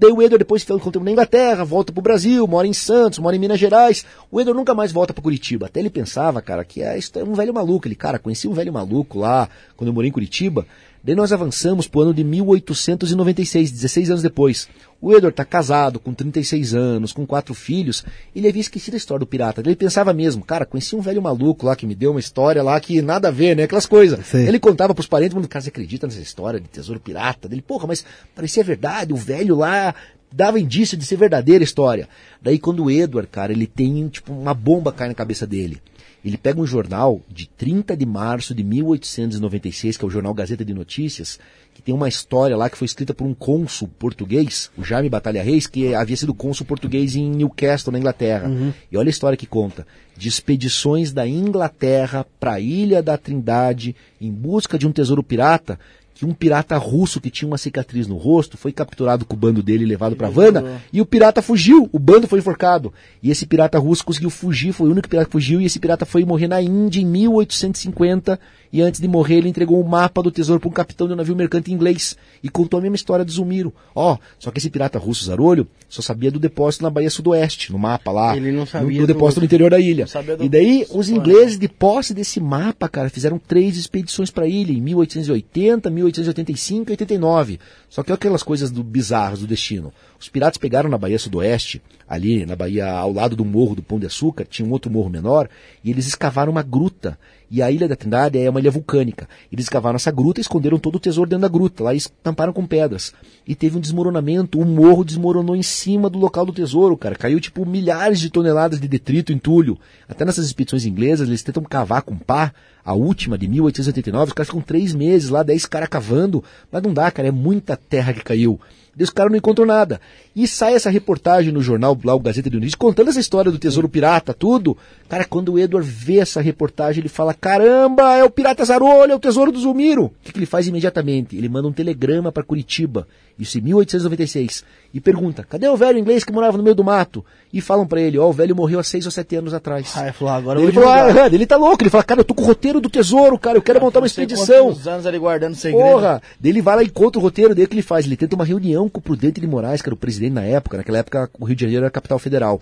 D: Daí o Edward depois ficou com tempo na Inglaterra, volta pro Brasil, mora em Santos, mora em Minas Gerais. O Edward nunca mais volta pra Curitiba. Até ele pensava, cara, que é isso é um velho maluco. Ele, cara, conheci um velho maluco lá quando eu morei em Curitiba. Daí nós avançamos pro ano de 1896, 16 anos depois. O Edward tá casado, com 36 anos, com quatro filhos. Ele havia esquecido a história do pirata. Ele pensava mesmo, cara, conheci um velho maluco lá que me deu uma história lá que nada a ver, né? Aquelas coisas.
C: Sim.
D: Ele contava pros parentes, mundo, cara, você acredita nessa história de tesouro pirata? Dele, porra, mas parecia verdade, o velho lá dava indício de ser verdadeira a história. Daí quando o Edward, cara, ele tem, tipo, uma bomba cai na cabeça dele. Ele pega um jornal de 30 de março de 1896, que é o jornal Gazeta de Notícias, que tem uma história lá que foi escrita por um cônsul português, o Jaime Batalha Reis, que havia sido cônsul português em Newcastle, na Inglaterra. E olha a história que conta. De expedições da Inglaterra para a Ilha da Trindade em busca de um tesouro pirata, que um pirata russo que tinha uma cicatriz no rosto foi capturado com o bando dele e levado para Havana, e o pirata fugiu, o bando foi enforcado. E esse pirata russo conseguiu fugir, foi o único pirata que fugiu, e esse pirata foi morrer na Índia em 1850, e antes de morrer ele entregou o mapa do tesouro para um capitão de um navio mercante inglês, e contou a mesma história do Zumiro. Ó, só que esse pirata russo Zarolho só sabia do depósito na Baía Sudoeste, no mapa lá.
B: Ele não sabia
D: no,
B: do-
D: depósito no interior da ilha.
A: do-
D: E daí os ingleses, de posse desse mapa, cara, fizeram três expedições para a ilha, em 1880, 1885 e 89. Só que aquelas coisas do, bizarras do destino. Os piratas pegaram na Baía Sudoeste, ali na Baía ao lado do morro do Pão de Açúcar, tinha um outro morro menor, e eles escavaram uma gruta. E a Ilha da Trindade é uma ilha vulcânica. Eles escavaram essa gruta e esconderam todo o tesouro dentro da gruta. Lá eles tamparam com pedras. E teve um desmoronamento. O morro desmoronou em cima do local do tesouro, cara. Caiu tipo milhares de toneladas de detrito, entulho. Até nessas expedições inglesas, eles tentam cavar com pá. A última, de 1889, os caras ficam três meses lá, dez caras cavando. Mas não dá, cara. É muita terra que caiu. E os caras não encontram nada. E sai essa reportagem no jornal, lá o Gazeta de Notícias, contando essa história do tesouro pirata, tudo. Cara, quando o Edward vê essa reportagem, ele fala: caramba, é o pirata Zarolho, é o tesouro do Zumiro. O que, que ele faz imediatamente? Ele manda um telegrama para Curitiba, isso em 1896, e pergunta: cadê o velho inglês que morava no meio do mato? E falam para ele: ó, o velho morreu há seis ou sete anos atrás.
A: Ah, ele falou, agora eu
D: ele falou: ah, ele tá louco. Ele fala: cara, eu tô com o roteiro do tesouro, cara, eu quero montar uma expedição.
A: anos ali guardando segredo.
D: Porra! Daí ele vai lá e encontra o roteiro dele que ele faz. Ele tenta uma reunião com o Prudente de Moraes, que era o presidente na época. Naquela época o Rio de Janeiro era a capital federal.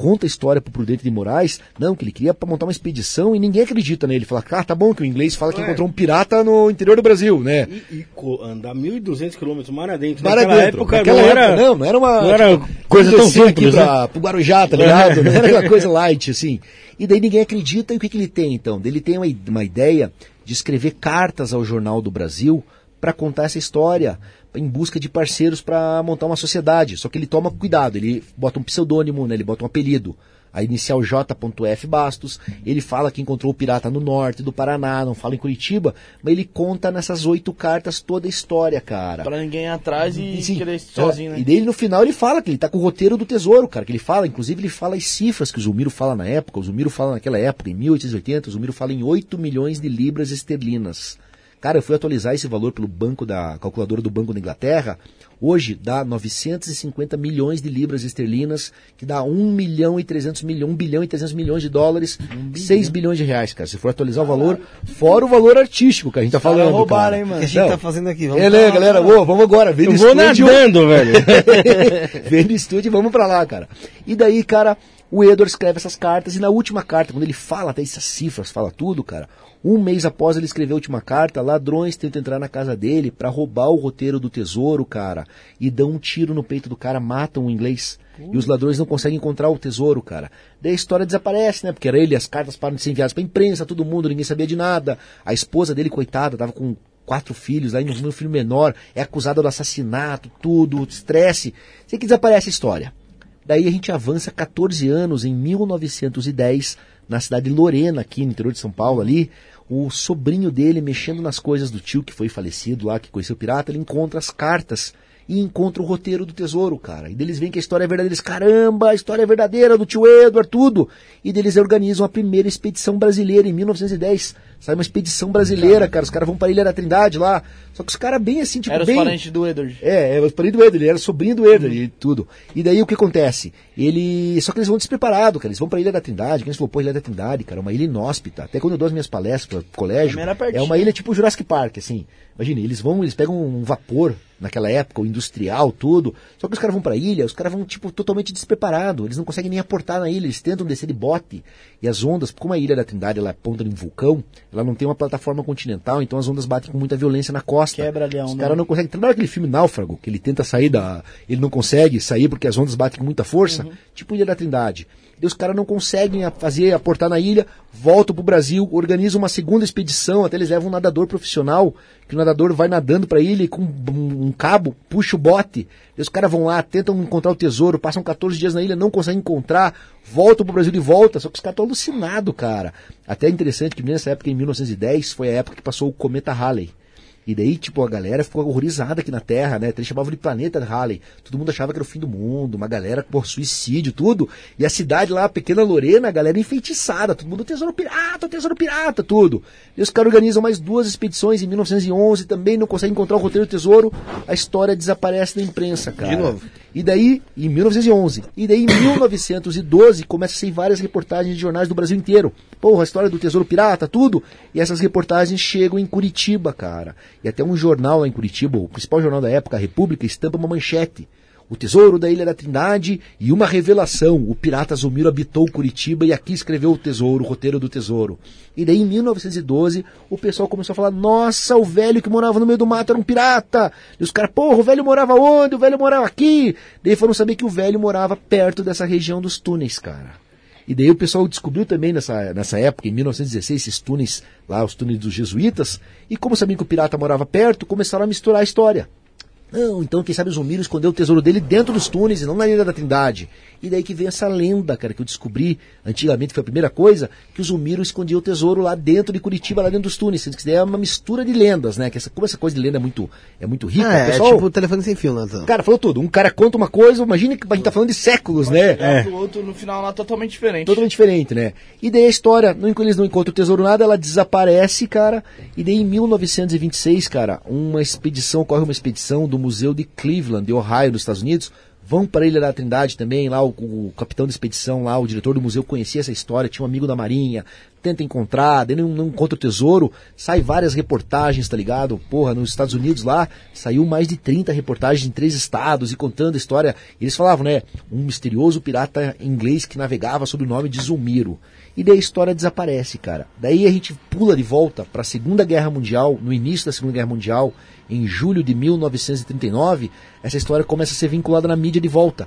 D: Conta a história pro Prudente de Moraes, não, que ele queria pra montar uma expedição e ninguém acredita nele. Fala, ah, tá bom que o inglês fala que
B: É.
D: encontrou um pirata no interior do Brasil, né?
B: E, e andar 1.200 quilômetros mar adentro.
D: Mar
B: Naquela
D: adentro.
B: época
D: Naquela
B: não
D: época,
B: era...
D: não, não era uma
B: não era
D: tipo,
B: coisa tão simples, né?
D: pra, pro Guarujá, tá ligado? Não era aquela coisa light, assim. E daí ninguém acredita, e o que, que ele tem, então? Ele tem uma, uma ideia de escrever cartas ao Jornal do Brasil para contar essa história, em busca de parceiros para montar uma sociedade. Só que ele toma cuidado, ele bota um pseudônimo, né? ele bota um apelido. A inicial J.F. Bastos, ele fala que encontrou o pirata no norte do Paraná, não fala em Curitiba, mas ele conta nessas oito cartas toda a história, cara.
A: Pra ninguém ir atrás e,
D: E, sim,
A: querer
D: é,
A: sozinho, né?
D: E daí no final ele fala que ele tá com o roteiro do tesouro, cara, que ele fala, inclusive ele fala as cifras que o Zumiro fala na época, o Zumiro fala naquela época, em 1880, o Zumiro fala em 8 milhões de libras esterlinas. Cara, eu fui atualizar esse valor pelo banco da calculadora do Banco da Inglaterra. Hoje dá 950 milhões de libras esterlinas, que dá 1 milhão e 300 milhões, 1 bilhão e 300 milhões de dólares, 6 bilhões de reais, cara. Se for atualizar o valor, fora o valor artístico que a gente tá falando,
A: roubaram,
D: cara.
A: hein, mano?
C: O que a gente
D: Não.
C: tá fazendo aqui? Vamos pra-
D: galera? Ô, vamos agora. Vem
B: Eu
D: no
B: vou
D: estúdio.
B: nadando, velho.
D: Vem no estúdio e vamos pra lá, cara. E daí, cara, o Edward escreve essas cartas e na última carta, quando ele fala até essas cifras, fala tudo, cara. Um mês após ele escrever a última carta, ladrões tentam entrar na casa dele pra roubar o roteiro do tesouro, cara, e dão um tiro no peito do cara, matam o inglês. E os ladrões não conseguem encontrar o tesouro, cara. Daí a história desaparece, né? Porque era ele, as cartas param de ser enviadas pra imprensa, todo mundo, ninguém sabia de nada. A esposa dele, coitada, tava com quatro filhos, aí no filho menor, é acusada do assassinato, tudo, estresse. Sei que desaparece a história. Daí a gente avança 14 anos, em 1910, na cidade de Lorena, aqui no interior de São Paulo, ali, o sobrinho dele, mexendo nas coisas do tio que foi falecido lá, que conheceu o pirata, ele encontra as cartas e encontra o roteiro do tesouro, cara. E deles veem que a história é verdadeira. Eles, caramba, a história é verdadeira do tio Edward, tudo. E deles organizam a primeira expedição brasileira em 1910. Sai uma expedição brasileira, cara. Os caras vão pra Ilha da Trindade lá. Só que os caras bem assim, tipo,
A: Era
D: bem...
A: os parentes do Edward.
D: É, é os parentes do Edward, ele era sobrinho do Edward e tudo. E daí o que acontece? Ele. Só que eles vão despreparados, cara. Eles vão pra Ilha da Trindade. Quem falou, pô, Ilha da Trindade, cara, é uma ilha inóspita. Até quando eu dou as minhas palestras pro colégio,
A: era
D: é uma ilha tipo Jurassic Park, assim. Imagina, eles vão, eles pegam um vapor naquela época, o industrial, tudo. Só que os caras vão pra ilha, os caras vão, tipo, totalmente despreparados. Eles não conseguem nem aportar na ilha, eles tentam descer de bote. E as ondas, como a ilha da Trindade ela é ponta de um vulcão, ela não tem uma plataforma continental, então as ondas batem com muita violência na costa.
A: Quebra ali a
D: Os caras não conseguem. Lembra aquele filme Náufrago, que ele tenta sair da. Ele não consegue sair porque as ondas batem com muita força? Tipo Ilha da Trindade. E os caras não conseguem fazer, aportar na ilha, voltam pro Brasil, organizam uma segunda expedição, até eles levam um nadador profissional, que o nadador vai nadando pra ilha e com um, cabo, puxa o bote. E os caras vão lá, tentam encontrar o tesouro, passam 14 dias na ilha, não conseguem encontrar, voltam pro Brasil de volta, só que os caras estão alucinados, cara. Até é interessante que nessa época, em 1910, foi a época que passou o cometa Halley. E daí, tipo, a galera ficou horrorizada aqui na Terra, né? Eles chamavam de planeta Halley. Todo mundo achava que era o fim do mundo, uma galera por suicídio, tudo. E a cidade lá, a pequena Lorena, a galera enfeitiçada, todo mundo tesouro pirata, tesouro pirata, tudo. E os caras organizam mais duas expedições em 1911, também não conseguem encontrar o roteiro do tesouro. A história desaparece da imprensa, cara.
C: De novo.
D: E daí, em 1911. E daí, em 1912, começa a sair várias reportagens de jornais do Brasil inteiro. Porra, a história do Tesouro Pirata, tudo. E essas reportagens chegam em Curitiba, cara. E até um jornal lá em Curitiba, o principal jornal da época, a República, estampa uma manchete. O tesouro da Ilha da Trindade e uma revelação. O pirata Zumiro habitou Curitiba e aqui escreveu o tesouro, o roteiro do tesouro. E daí, em 1912, o pessoal começou a falar: Nossa, o velho que morava no meio do mato era um pirata. E os caras, porra, o velho morava onde? O velho morava aqui. Daí foram saber que o velho morava perto dessa região dos túneis, cara. E daí o pessoal descobriu também nessa, nessa época, em 1916, esses túneis, lá os túneis dos jesuítas, e como sabiam que o pirata morava perto, começaram a misturar a história. Não, então quem sabe o Zumiro escondeu o tesouro dele dentro dos túneis e não na Ilha da Trindade. E daí que vem essa lenda, cara, que eu descobri antigamente, foi a primeira coisa, que o Zumiro escondia o tesouro lá dentro de Curitiba, lá dentro dos túneis. Isso daí é uma mistura de lendas, né? Que essa, como essa coisa de lenda é muito, é muito rica,
C: Ah, é,
D: pessoal...
C: tipo o telefone sem fio, Natan.
D: Cara, falou tudo. Um cara conta uma coisa, imagina que a gente tá falando de séculos, né?
A: É. O outro no final lá totalmente diferente.
D: Totalmente diferente, né? E daí a história, não, eles não encontram o tesouro nada, ela desaparece, cara. E daí em 1926, cara, uma expedição, ocorre uma expedição do Museu de Cleveland, de Ohio, nos Estados Unidos. Vão para a Ilha da Trindade também, lá o, o capitão da expedição, lá o diretor do museu conhecia essa história, tinha um amigo da marinha, tenta encontrar, daí não, não encontra o tesouro, sai várias reportagens, tá ligado? Porra, nos Estados Unidos lá, saiu mais de 30 reportagens em três estados e contando a história. Eles falavam, né? Um misterioso pirata inglês que navegava sob o nome de Zumiro. E daí a história desaparece, cara. Daí a gente pula de volta para a Segunda Guerra Mundial, no início da Segunda Guerra Mundial, em julho de 1939, essa história começa a ser vinculada na mídia de volta.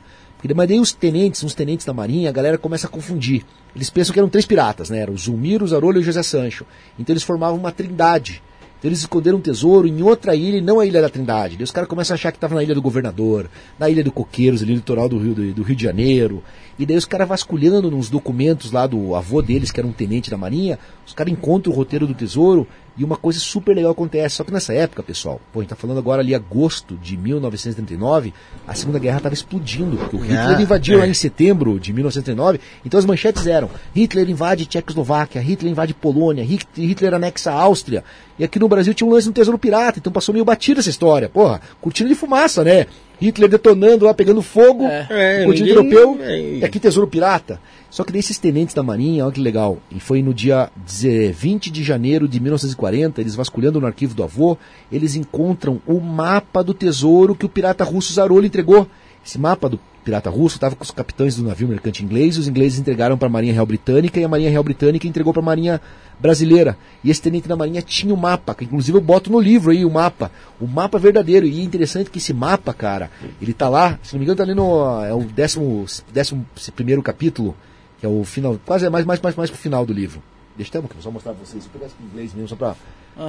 D: Mas daí os tenentes, uns tenentes da marinha, a galera começa a confundir. Eles pensam que eram três piratas, né? Eram o Zulmiro, o Zarolho e o José Sancho. Então eles formavam uma trindade. Então eles esconderam um tesouro em outra ilha e não a Ilha da Trindade. Daí os caras começam a achar que estava na Ilha do Governador, na Ilha do Coqueiros, ali no litoral do Rio, do, do Rio de Janeiro. E daí os caras vasculhando nos documentos lá do avô deles, que era um tenente da Marinha, os caras encontram o roteiro do tesouro e uma coisa super legal acontece. Só que nessa época, pessoal, pô, a gente tá falando agora ali agosto de 1939, a Segunda Guerra estava explodindo, porque o Hitler
C: Ah,
D: invadiu
C: é.
D: lá em setembro de 1939. Então as manchetes eram: Hitler invade Tchecoslováquia, Hitler invade Polônia, Hit- Hitler anexa a Áustria. E aqui no Brasil tinha um lance no Tesouro Pirata, então passou meio batida essa história. Porra, cortina de fumaça, né? Hitler detonando lá, pegando fogo,
A: É.
B: É,
D: continente
B: ninguém-
D: europeu,
B: é.
D: e aqui Tesouro Pirata. Só que desses tenentes da Marinha, olha que legal, e foi no dia 10 20 de janeiro de 1940, eles vasculhando no arquivo do avô, eles encontram o mapa do tesouro que o pirata russo Zarolho entregou. Esse mapa do pirata russo estava com os capitães do navio mercante inglês, os ingleses entregaram para a Marinha Real Britânica e a Marinha Real Britânica entregou para a Marinha brasileira. E esse tenente da Marinha tinha o mapa, que inclusive eu boto no livro aí o mapa, o mapa verdadeiro. E é interessante que esse mapa, cara, ele tá lá, se não me engano, tá ali no é o décimo, décimo primeiro capítulo, que é o final, quase é mais mais mais mais pro final do livro. Deixa eu só mostrar pra vocês. Pegar em inglês mesmo, só pra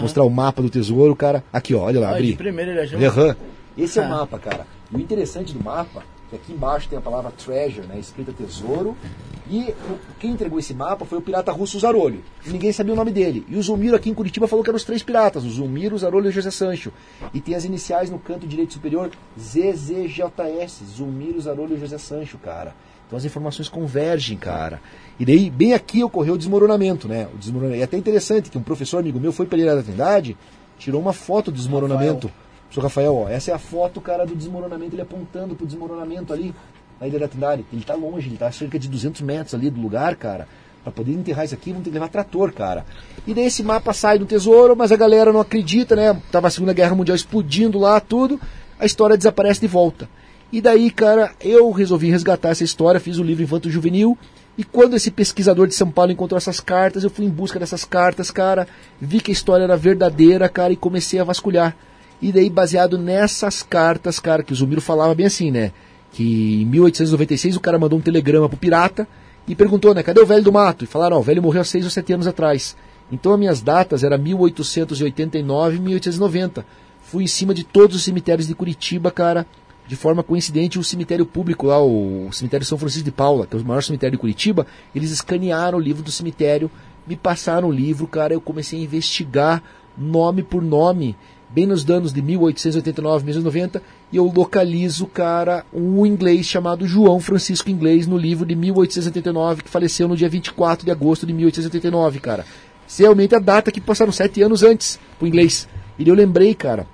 D: mostrar o mapa do tesouro, cara. Aqui, ó, olha lá,
A: Olha,
D: abri.
A: primeiro ele achou.
D: Aham. Esse é o
A: Ah.
D: mapa, cara. E o interessante do mapa é aqui embaixo tem a palavra treasure, né? Escrita tesouro. E quem entregou esse mapa foi o pirata russo Zarolho. Ninguém sabia o nome dele. E o Zulmiro aqui em Curitiba falou que eram os três piratas: o Zulmiro, o Zarolho e o José Sancho. E tem as iniciais no canto direito superior: ZZJS. Zulmiro, Zarolho e José Sancho, cara. Então as informações convergem, cara. E daí, bem aqui ocorreu o desmoronamento, né? O desmoronamento. E é até interessante que um professor amigo meu foi para Ilha da Trindade, tirou uma foto do desmoronamento. Sou Rafael, ó. Essa é a foto, cara, do desmoronamento, ele apontando pro desmoronamento ali na Ilha da Trindade. Ele tá longe, ele tá a cerca de 200 metros ali do lugar, cara. Pra poder enterrar isso aqui, vão ter que levar trator, cara. E daí esse mapa sai do tesouro, mas a galera não acredita, né? Tava a Segunda Guerra Mundial explodindo lá, tudo. A história desaparece de volta. E daí, cara, eu resolvi resgatar essa história, fiz o livro Infanto Juvenil. E quando esse pesquisador de São Paulo encontrou essas cartas, eu fui em busca dessas cartas, cara. Vi que a história era verdadeira, cara, e comecei a vasculhar. E daí, baseado nessas cartas, cara, que o Zumiro falava bem assim, né? Que em 1896 o cara mandou um telegrama pro pirata e perguntou, né? Cadê o velho do mato? E falaram, ó, o velho morreu há seis ou sete anos atrás. Então as minhas datas eram 1889 e 1890. Fui em cima de todos os cemitérios de Curitiba, cara. De forma coincidente, o cemitério público lá, o cemitério São Francisco de Paula, que é o maior cemitério de Curitiba, eles escanearam o livro do cemitério, me passaram o livro, cara. Eu comecei a investigar nome por nome bem nos danos de 1889, 1890, e eu localizo, cara, um inglês chamado João Francisco Inglês no livro de 1889, que faleceu no dia 24 de agosto de 1889, cara. Realmente a data que passaram sete anos antes pro inglês. E eu lembrei, cara,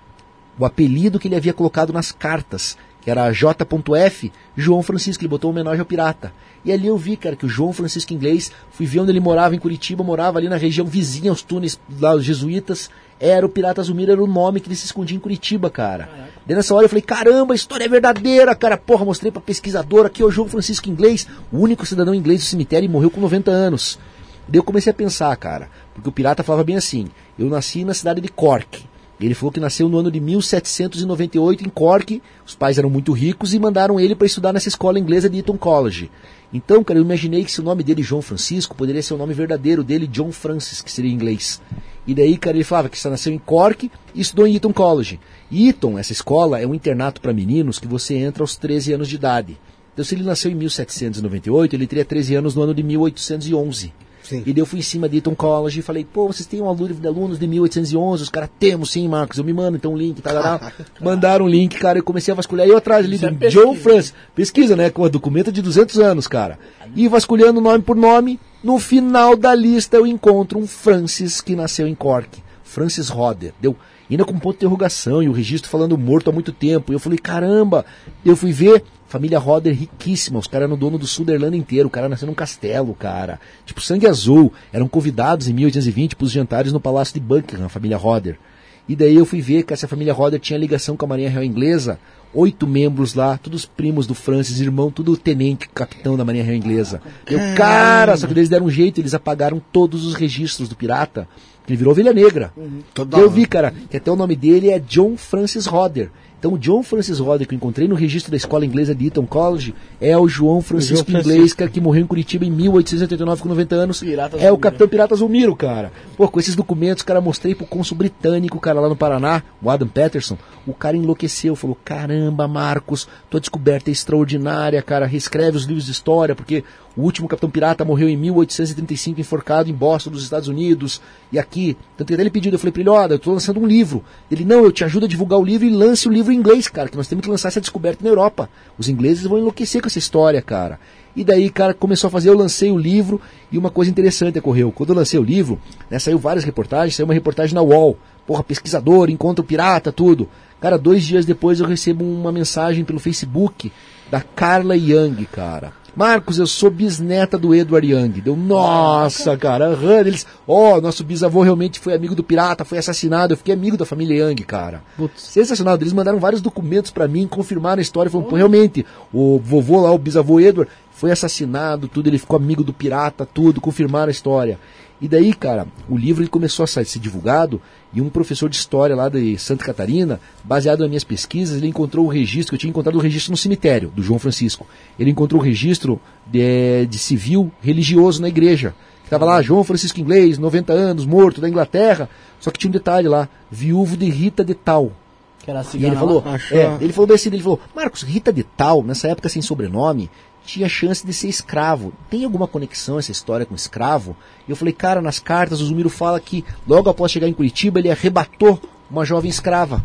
D: o apelido que ele havia colocado nas cartas, que era J.F. João Francisco, ele botou homenagem ao pirata. E ali eu vi, cara, que o João Francisco Inglês, fui ver onde ele morava em Curitiba, morava ali na região vizinha aos túneis lá, os jesuítas, era o Pirata Zumira, era o nome que ele se escondia em Curitiba, cara. Daí nessa hora eu falei, caramba, a história é verdadeira, cara. Porra, mostrei pra pesquisador aqui, o João Francisco Inglês, o único cidadão inglês do cemitério e morreu com 90 anos. Daí eu comecei a pensar, cara, porque o pirata falava bem assim, eu nasci na cidade de Cork. Ele falou que nasceu no ano de 1798 em Cork. Os pais eram muito ricos e mandaram ele para estudar nessa escola inglesa de Eton College. Então, cara, eu imaginei que se o nome dele João Francisco poderia ser o nome verdadeiro dele, John Francis, que seria em inglês. E daí, cara, ele falava que nasceu em Cork e estudou em Eton College. Eton, essa escola, é um internato para meninos que você entra aos 13 anos de idade. Então, se ele nasceu em 1798, ele teria 13 anos no ano de 1811.
C: Sim.
D: E daí eu fui em cima de Eton College e falei, pô, vocês têm um livro de alunos de 1811? Os caras, temos sim, Marcos, eu me mando então um link, tá, Mandaram um link, cara, eu comecei a vasculhar. E eu atrás ali,
A: é
D: do
A: pesquisa.
D: John Francis. Pesquisa, né, com o documento de 200 anos, cara. E vasculhando nome por nome, no final da lista eu encontro um Francis que nasceu em Cork. Francis Roder, deu ainda com ponto de interrogação e o registro falando morto há muito tempo. E eu falei, caramba, eu fui ver, família Roder riquíssima, os caras eram dono do sul da Irlanda inteiro, o cara nasceu num castelo, cara. Tipo, sangue azul, eram convidados em 1820 para os jantares no Palácio de Buckingham, a família Roder. E daí eu fui ver que essa família Roder tinha ligação com a Marinha Real Inglesa, oito membros lá, todos primos do Francis, irmão, tudo tenente, capitão da Marinha Real Inglesa. Eu, cara, só que eles deram um jeito, eles apagaram todos os registros do pirata, que ele virou ovelha negra.
C: Toda
D: eu vi, cara, que até o nome dele é John Francis Roder. Então o John Francis Roder que eu encontrei no registro da escola inglesa de Eton College é o João Francisco
B: João
D: Inglês, cara, que morreu em Curitiba em 1889 com 90 anos. É o. Capitão Pirata Zulmiro, cara. Pô, com esses documentos, cara, mostrei pro cônsul britânico, cara, lá no Paraná, o Adam Patterson. O cara enlouqueceu, falou: caramba, Marcos, tua descoberta é extraordinária, cara. Reescreve os livros de história, porque o último Capitão Pirata morreu em 1835, enforcado em Boston, dos Estados Unidos. E aqui, tanto que até ele pediu, eu falei pra ele: olha, eu tô lançando um livro. Ele, não, eu te ajudo a divulgar o livro e lance o livro em inglês, cara, que nós temos que lançar essa descoberta na Europa. Os ingleses vão enlouquecer com essa história, cara. E daí, cara, começou a fazer, eu lancei o livro e uma coisa interessante ocorreu. Quando eu lancei o livro, né, saiu várias reportagens, saiu uma reportagem na UOL. Porra, pesquisador, encontra o pirata, tudo. Cara, dois dias depois eu recebo uma mensagem pelo Facebook da Carla Young, cara. Marcos, eu sou bisneta do Edward Young. Deu, nossa, cara, aham, eles, ó, nosso bisavô realmente foi amigo do pirata, foi assassinado. Eu fiquei amigo da família Young, cara. Sensacional. Eles mandaram vários documentos pra mim, confirmaram a história, falaram, pô, realmente, o vovô lá, o bisavô Edward, foi assassinado, tudo, ele ficou amigo do pirata, tudo, confirmaram a história. E daí, cara, o livro ele começou a ser divulgado e um professor de história lá de Santa Catarina, baseado nas minhas pesquisas, ele encontrou o registro, eu tinha encontrado o registro no cemitério do João Francisco. Ele encontrou o registro de, de civil religioso na igreja, Tava lá João Francisco Inglês, 90 anos, morto da Inglaterra. Só que tinha um detalhe lá, viúvo de Rita de Tal.
A: Que era a
D: E ele falou, é, ele falou bem assim, ele falou, Marcos, Rita de Tal, nessa época sem sobrenome, tinha chance de ser escravo. Tem alguma conexão essa história com escravo? E eu falei, cara, nas cartas o Zumiro fala que logo após chegar em Curitiba ele arrebatou uma jovem escrava.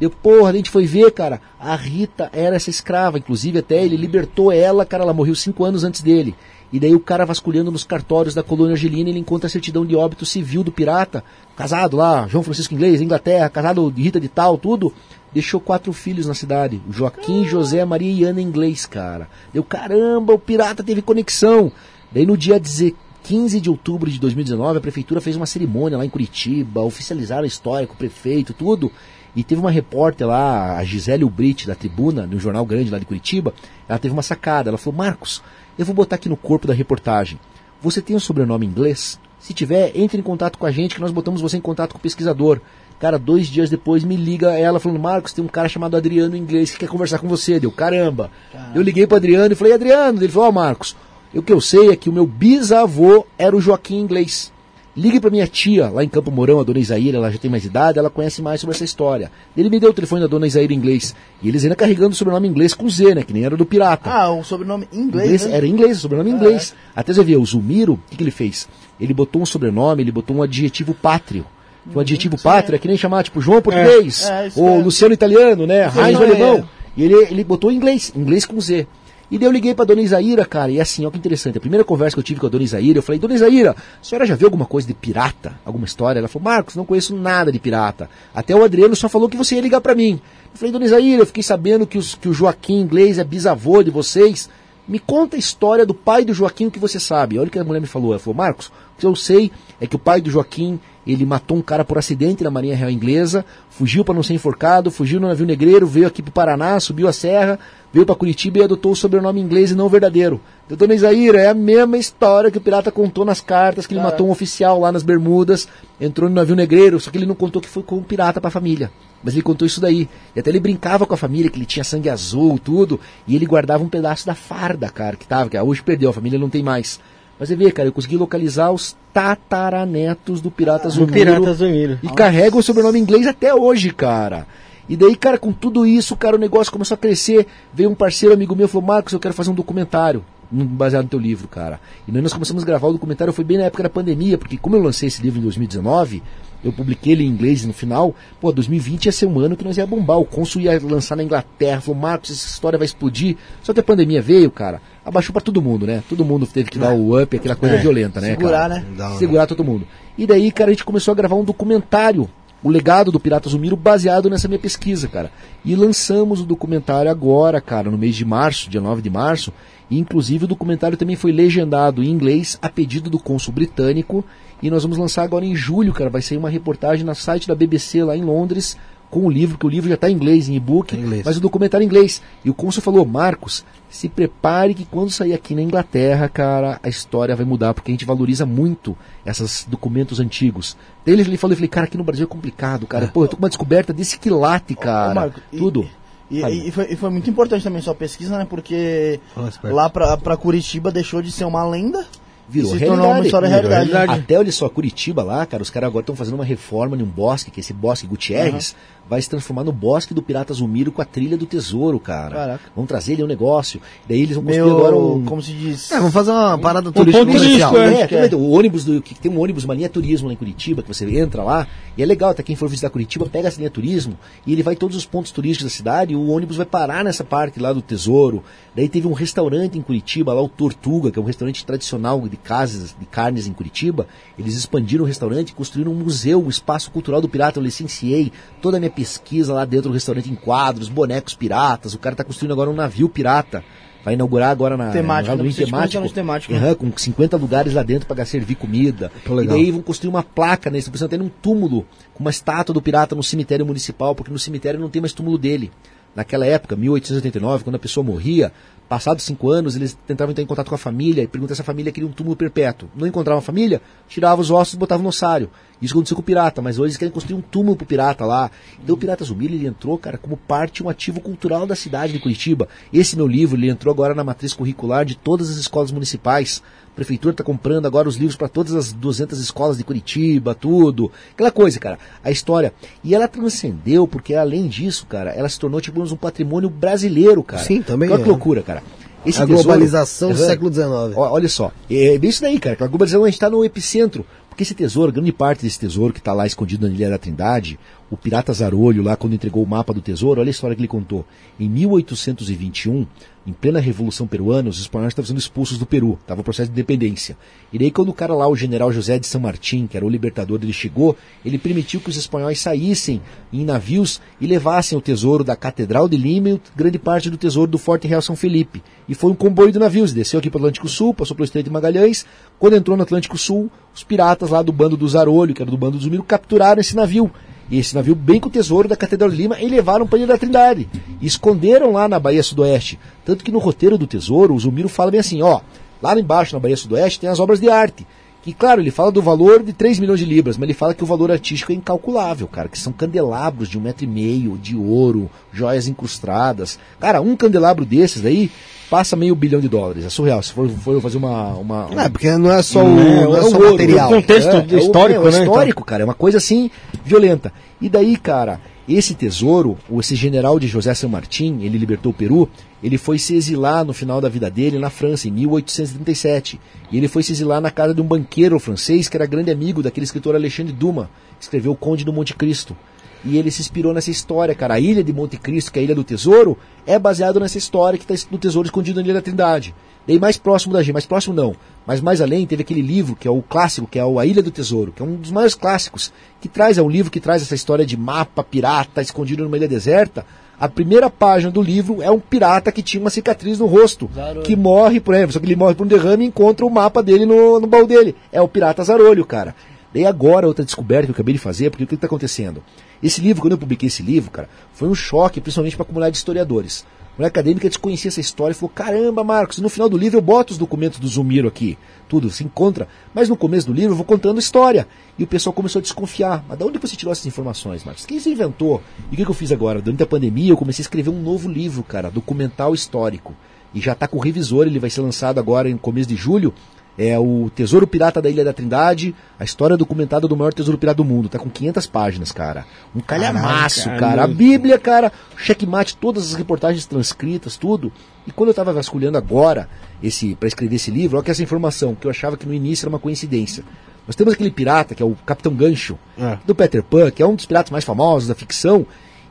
D: Deu, porra, a gente foi ver, cara, a Rita era essa escrava, inclusive até ele libertou ela, cara, ela morreu cinco anos antes dele. E daí o cara vasculhando nos cartórios da colônia argelina, ele encontra a certidão de óbito civil do pirata, casado lá, João Francisco Inglês, Inglaterra, casado de Rita de tal, tudo. Deixou quatro filhos na cidade, Joaquim, José, Maria e Ana Inglês, cara. Deu, caramba, o pirata teve conexão. Daí no dia 10 15 de outubro de 2019, a prefeitura fez uma cerimônia lá em Curitiba, oficializaram a história com o prefeito, tudo. E teve uma repórter lá, a Gisele Ubrit, da Tribuna, no jornal grande lá de Curitiba, ela teve uma sacada. Ela falou: Marcos, eu vou botar aqui no corpo da reportagem. Você tem um sobrenome inglês? Se tiver, entre em contato com a gente que nós botamos você em contato com o pesquisador. Cara, dois dias depois me liga ela falando: Marcos, tem um cara chamado Adriano Inglês que quer conversar com você. Deu, caramba. Eu liguei pro Adriano e falei: Adriano, ele falou: Ó, Marcos, o que eu sei é que o meu bisavô era o Joaquim Inglês. Ligue para minha tia lá em Campo Mourão, a dona Isaíra, ela já tem mais idade, ela conhece mais sobre essa história. Ele me deu o telefone da dona Isaíra inglês. E eles ainda carregando o sobrenome inglês com Z, né? Que nem era do pirata.
A: Ah, o sobrenome inglês,
D: Inglês,
A: né?
D: era inglês, sobrenome inglês. Até você ver, o Zumiro, o que, que ele fez? Ele botou um sobrenome, ele botou um adjetivo pátrio. Que o adjetivo pátrio é que nem chamar, tipo, João português,
A: É, isso
D: ou
A: é.
D: Luciano italiano, né?
A: É.
D: alemão. E ele, ele botou inglês, inglês com Z. E daí eu liguei pra dona Isaíra, cara, e assim, ó que interessante. A primeira conversa que eu tive com a dona Isaíra, eu falei, dona Isaíra, a senhora já viu alguma coisa de pirata? Alguma história? Ela falou, Marcos, não conheço nada de pirata. Até o Adriano só falou que você ia ligar pra mim. Eu falei, dona Isaíra, eu fiquei sabendo que, os- que o Joaquim inglês é bisavô de vocês. Me conta a história do pai do Joaquim, que você sabe. Olha o que a mulher me falou. Ela falou, Marcos, que eu sei é que o pai do Joaquim, ele matou um cara por acidente na Marinha Real Inglesa, fugiu para não ser enforcado, fugiu no navio negreiro, veio aqui pro Paraná, subiu a serra, veio para Curitiba e adotou o sobrenome inglês e não o verdadeiro. Dona Isaíra, é a mesma história que o pirata contou nas cartas, que ele matou um oficial lá nas Bermudas, entrou no navio negreiro, só que ele não contou que foi com um pirata para a família. Mas ele contou isso daí. E até ele brincava com a família, que ele tinha sangue azul, tudo, e ele guardava um pedaço da farda, cara, que tava, que hoje perdeu, a família não tem mais. Mas você vê, cara, eu consegui localizar os tataranetos do Pirata
B: O
D: Zumiro.
B: Pirata Zumiro.
D: E carrega o sobrenome inglês até hoje, cara. E daí, cara, com tudo isso, cara, o negócio começou a crescer. Veio um parceiro amigo meu e falou: Marcos, eu quero fazer um documentário baseado no teu livro, cara. E daí nós começamos a gravar o documentário. Foi bem na época da pandemia, porque como eu lancei esse livro em 2019, eu publiquei ele em inglês no final. Pô, 2020 ia ser um ano que nós ia bombar. O Consul ia lançar na Inglaterra. Falou: Marcos, essa história vai explodir. Só que a pandemia veio, cara. Abaixou pra todo mundo, né? Todo mundo teve que dar o up, aquela coisa violenta, né?
A: Segurar,
D: cara?
A: né?
D: Segurar todo mundo. E daí, cara, a gente começou a gravar um documentário, o legado do Pirata Zumiro, baseado nessa minha pesquisa, cara. E lançamos o documentário agora, cara, no mês de março, dia 9 de março. E, inclusive, o documentário também foi legendado em inglês a pedido do cônsul britânico. E nós vamos lançar agora em julho, cara. Vai sair uma reportagem no site da BBC lá em Londres com o livro, que o livro já está em inglês, em e-book,
C: inglês.
D: mas o documentário é em inglês. E o cônsul falou, Marcos, se prepare que quando sair aqui na Inglaterra, cara, a história vai mudar, porque a gente valoriza muito esses documentos antigos. Daí ele, ele falou, eu falei, cara, aqui no Brasil é complicado, cara. Pô, eu tô com uma descoberta desse quilate, cara.
A: Ô, Marco, e-
D: Tudo.
A: E,
D: Fala.
A: e foi, e foi muito importante também sua pesquisa, né? Porque lá pra, pra Curitiba deixou de ser uma lenda
D: Virou
A: e se tornou uma história
B: Virou
A: realidade.
B: realidade.
D: Até olha só, Curitiba lá, cara, os caras agora estão fazendo uma reforma num bosque, que esse bosque Gutierrez vai se transformar no bosque do Pirata Zumiro com a trilha do tesouro, cara.
A: Caraca.
D: Vão trazer ele um negócio. Daí eles vão construir
A: Meu,
D: agora um.
A: como se diz...
C: É, vamos fazer uma parada
B: ponto
C: turística
B: turístico,
C: comercial.
B: é.
D: É, o ônibus do, que tem um ônibus mania turismo lá em Curitiba, que você entra lá, e é legal, até quem for visitar Curitiba, pega essa linha turismo, e ele vai em todos os pontos turísticos da cidade, e o ônibus vai parar nessa parte lá do Tesouro. Daí teve um restaurante em Curitiba, lá o Tortuga, que é um restaurante tradicional de casas, de carnes em Curitiba. Eles expandiram o restaurante e construíram um museu, um espaço cultural do pirata. Eu licenciei toda a minha pesquisa lá dentro do restaurante em quadros, bonecos piratas. O cara está construindo agora um navio pirata. Vai inaugurar agora na
A: Temático,
D: no
A: né? Precisa
D: temático.
A: temáticas,
D: Aham, com 50 lugares lá dentro para servir comida.
C: Pô,
D: E daí vão construir uma placa, né? Estão pensando até num túmulo, com uma estátua do pirata no cemitério municipal, porque no cemitério não tem mais túmulo dele. Naquela época, 1889, quando a pessoa morria, passados cinco anos, eles tentavam entrar em contato com a família e perguntar se a família queria um túmulo perpétuo. Não encontravam a família, tiravam os ossos e botavam no ossário. Isso aconteceu com o pirata, mas hoje eles querem construir um túmulo pro pirata lá. Então o Pirata Zumbi, ele entrou, cara, como parte, um ativo cultural da cidade de Curitiba. Esse meu livro, ele entrou agora na matriz curricular de todas as escolas municipais, prefeitura tá comprando agora os livros para todas as 200 escolas de Curitiba, tudo. Aquela coisa, cara. A história. E ela transcendeu, porque além disso, cara, ela se tornou, tipo, um patrimônio brasileiro, cara.
C: Sim, também
D: Olha
C: é.
D: que loucura, cara. Esse
C: a
D: tesouro-
C: globalização do século XIX.
D: Olha só, é bem isso daí, cara. A globalização a gente está no epicentro. Porque esse tesouro, grande parte desse tesouro que está lá escondido na Ilha da Trindade, o pirata Zarolho lá, quando entregou o mapa do tesouro, olha a história que ele contou. Em 1821, em plena Revolução Peruana, os espanhóis estavam sendo expulsos do Peru, estava o processo de independência. E daí quando o cara lá, o general José de San Martín, que era o libertador, ele chegou, ele permitiu que os espanhóis saíssem em navios e levassem o tesouro da Catedral de Lima e grande parte do tesouro do Forte Real São Felipe. E foi um comboio de navios, desceu aqui para o Atlântico Sul, passou pelo Estreito de Magalhães, quando entrou no Atlântico Sul, os piratas lá do bando do Zarolho, que era do bando do Zumiro, capturaram esse navio. E esse navio bem com o tesouro da Catedral de Lima e levaram para a Ilha da Trindade. E esconderam lá na Baía Sudoeste. Tanto que no roteiro do tesouro, o Zumiro fala bem assim, ó, lá embaixo na Baía Sudoeste tem as obras de arte. Que, claro, ele fala do valor de 3 milhões de libras, mas ele fala que o valor artístico é incalculável, cara, que são candelabros de um metro e meio, de ouro, joias incrustadas. Cara, um candelabro desses daí passa meio bilhão de dólares. É surreal. Se for, for fazer uma. uma
C: É, porque não é só o,
B: É,
C: não é
B: é
C: só
B: o
C: material.
B: o contexto
D: É, é o-
B: histórico,
D: é,
B: né?
D: É
B: então.
D: histórico, cara. É uma coisa assim violenta. E daí, cara, esse tesouro, ou esse general de José San Martín, ele libertou o Peru, ele foi se exilar no final da vida dele na França, em 1837. E ele foi se exilar na casa de um banqueiro francês que era grande amigo daquele escritor Alexandre Dumas, que escreveu O Conde do Monte Cristo. E ele se inspirou nessa história, cara. A ilha de Monte Cristo, que é a ilha do tesouro, é baseado nessa história que está no tesouro escondido na Ilha da Trindade. Daí mais próximo da gente, mais próximo não, mas mais além teve aquele livro que é o clássico, que é o A Ilha do Tesouro, que é um dos maiores clássicos, que traz, é um livro que traz essa história de mapa pirata escondido numa ilha deserta. A primeira página do livro é um pirata que tinha uma cicatriz no rosto,
A: Zarolho.
D: que morre, por exemplo, só que ele morre por um derrame e encontra o mapa dele no, no baú dele. É o pirata Zarolho, cara. Daí agora, outra descoberta que eu acabei de fazer, porque o que está acontecendo? Esse livro, quando eu publiquei esse livro, cara, foi um choque, principalmente para a comunidade de historiadores. A mulher acadêmica desconhecia essa história e falou: caramba, Marcos, no final do livro eu boto os documentos do Zumiro aqui. Tudo se encontra. Mas no começo do livro eu vou contando história. E o pessoal começou a desconfiar. Mas de onde você tirou essas informações, Marcos? Quem se inventou? E o que, que eu fiz agora? Durante a pandemia eu comecei a escrever um novo livro, cara, documental histórico. E já está com o revisor, ele vai ser lançado agora em começo de julho. É o Tesouro Pirata da Ilha da Trindade, a história documentada do maior tesouro pirata do mundo. Tá com 500 páginas, cara. Um calhamaço, cara. A. Bíblia, cara, checkmate, todas as reportagens transcritas, tudo. E quando eu tava vasculhando agora esse para escrever esse livro, olha que essa informação, que eu achava que no início era uma coincidência. Nós temos aquele pirata, que é o Capitão Gancho,
B: É.
D: do Peter Pan, que é um dos piratas mais famosos da ficção.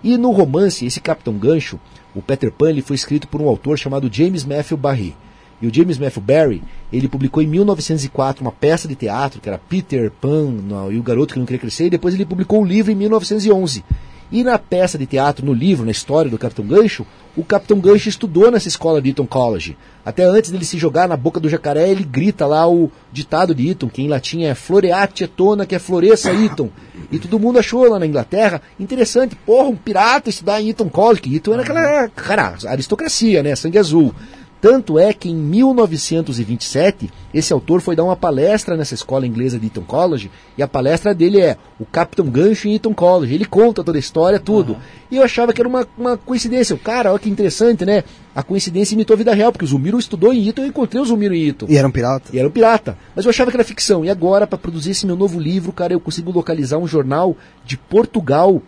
D: E no romance, esse Capitão Gancho, o Peter Pan, ele foi escrito por um autor chamado James Matthew Barry. E o James Matthew Barry, ele publicou em 1904 uma peça de teatro, que era Peter Pan e o Garoto que Não Queria Crescer, e depois ele publicou um livro em 1911. E na peça de teatro, no livro, na história do Capitão Gancho, o Capitão Gancho estudou nessa escola de Eton College. Até antes dele se jogar na boca do jacaré, ele grita lá o ditado de Eton, que em latim é Floreate etona, que é floresça Eton. E todo mundo achou lá na Inglaterra interessante, porra, um pirata estudar em Eton College, Eton era aquela, cara, aristocracia, né, sangue azul. Tanto é que em 1927, esse autor foi dar uma palestra nessa escola inglesa de Eton College, e a palestra dele é O Capitão Gancho em Eton College. Ele conta toda a história, tudo. E eu achava que era uma, uma coincidência. O cara, olha que interessante, né? A coincidência imitou a vida real, porque o Zumiro estudou em Eton, eu encontrei o Zumiro em Eton.
C: E era um pirata.
D: E era um pirata. Mas eu achava que era ficção. E agora, para produzir esse meu novo livro, cara, eu consigo localizar um jornal de Portugal,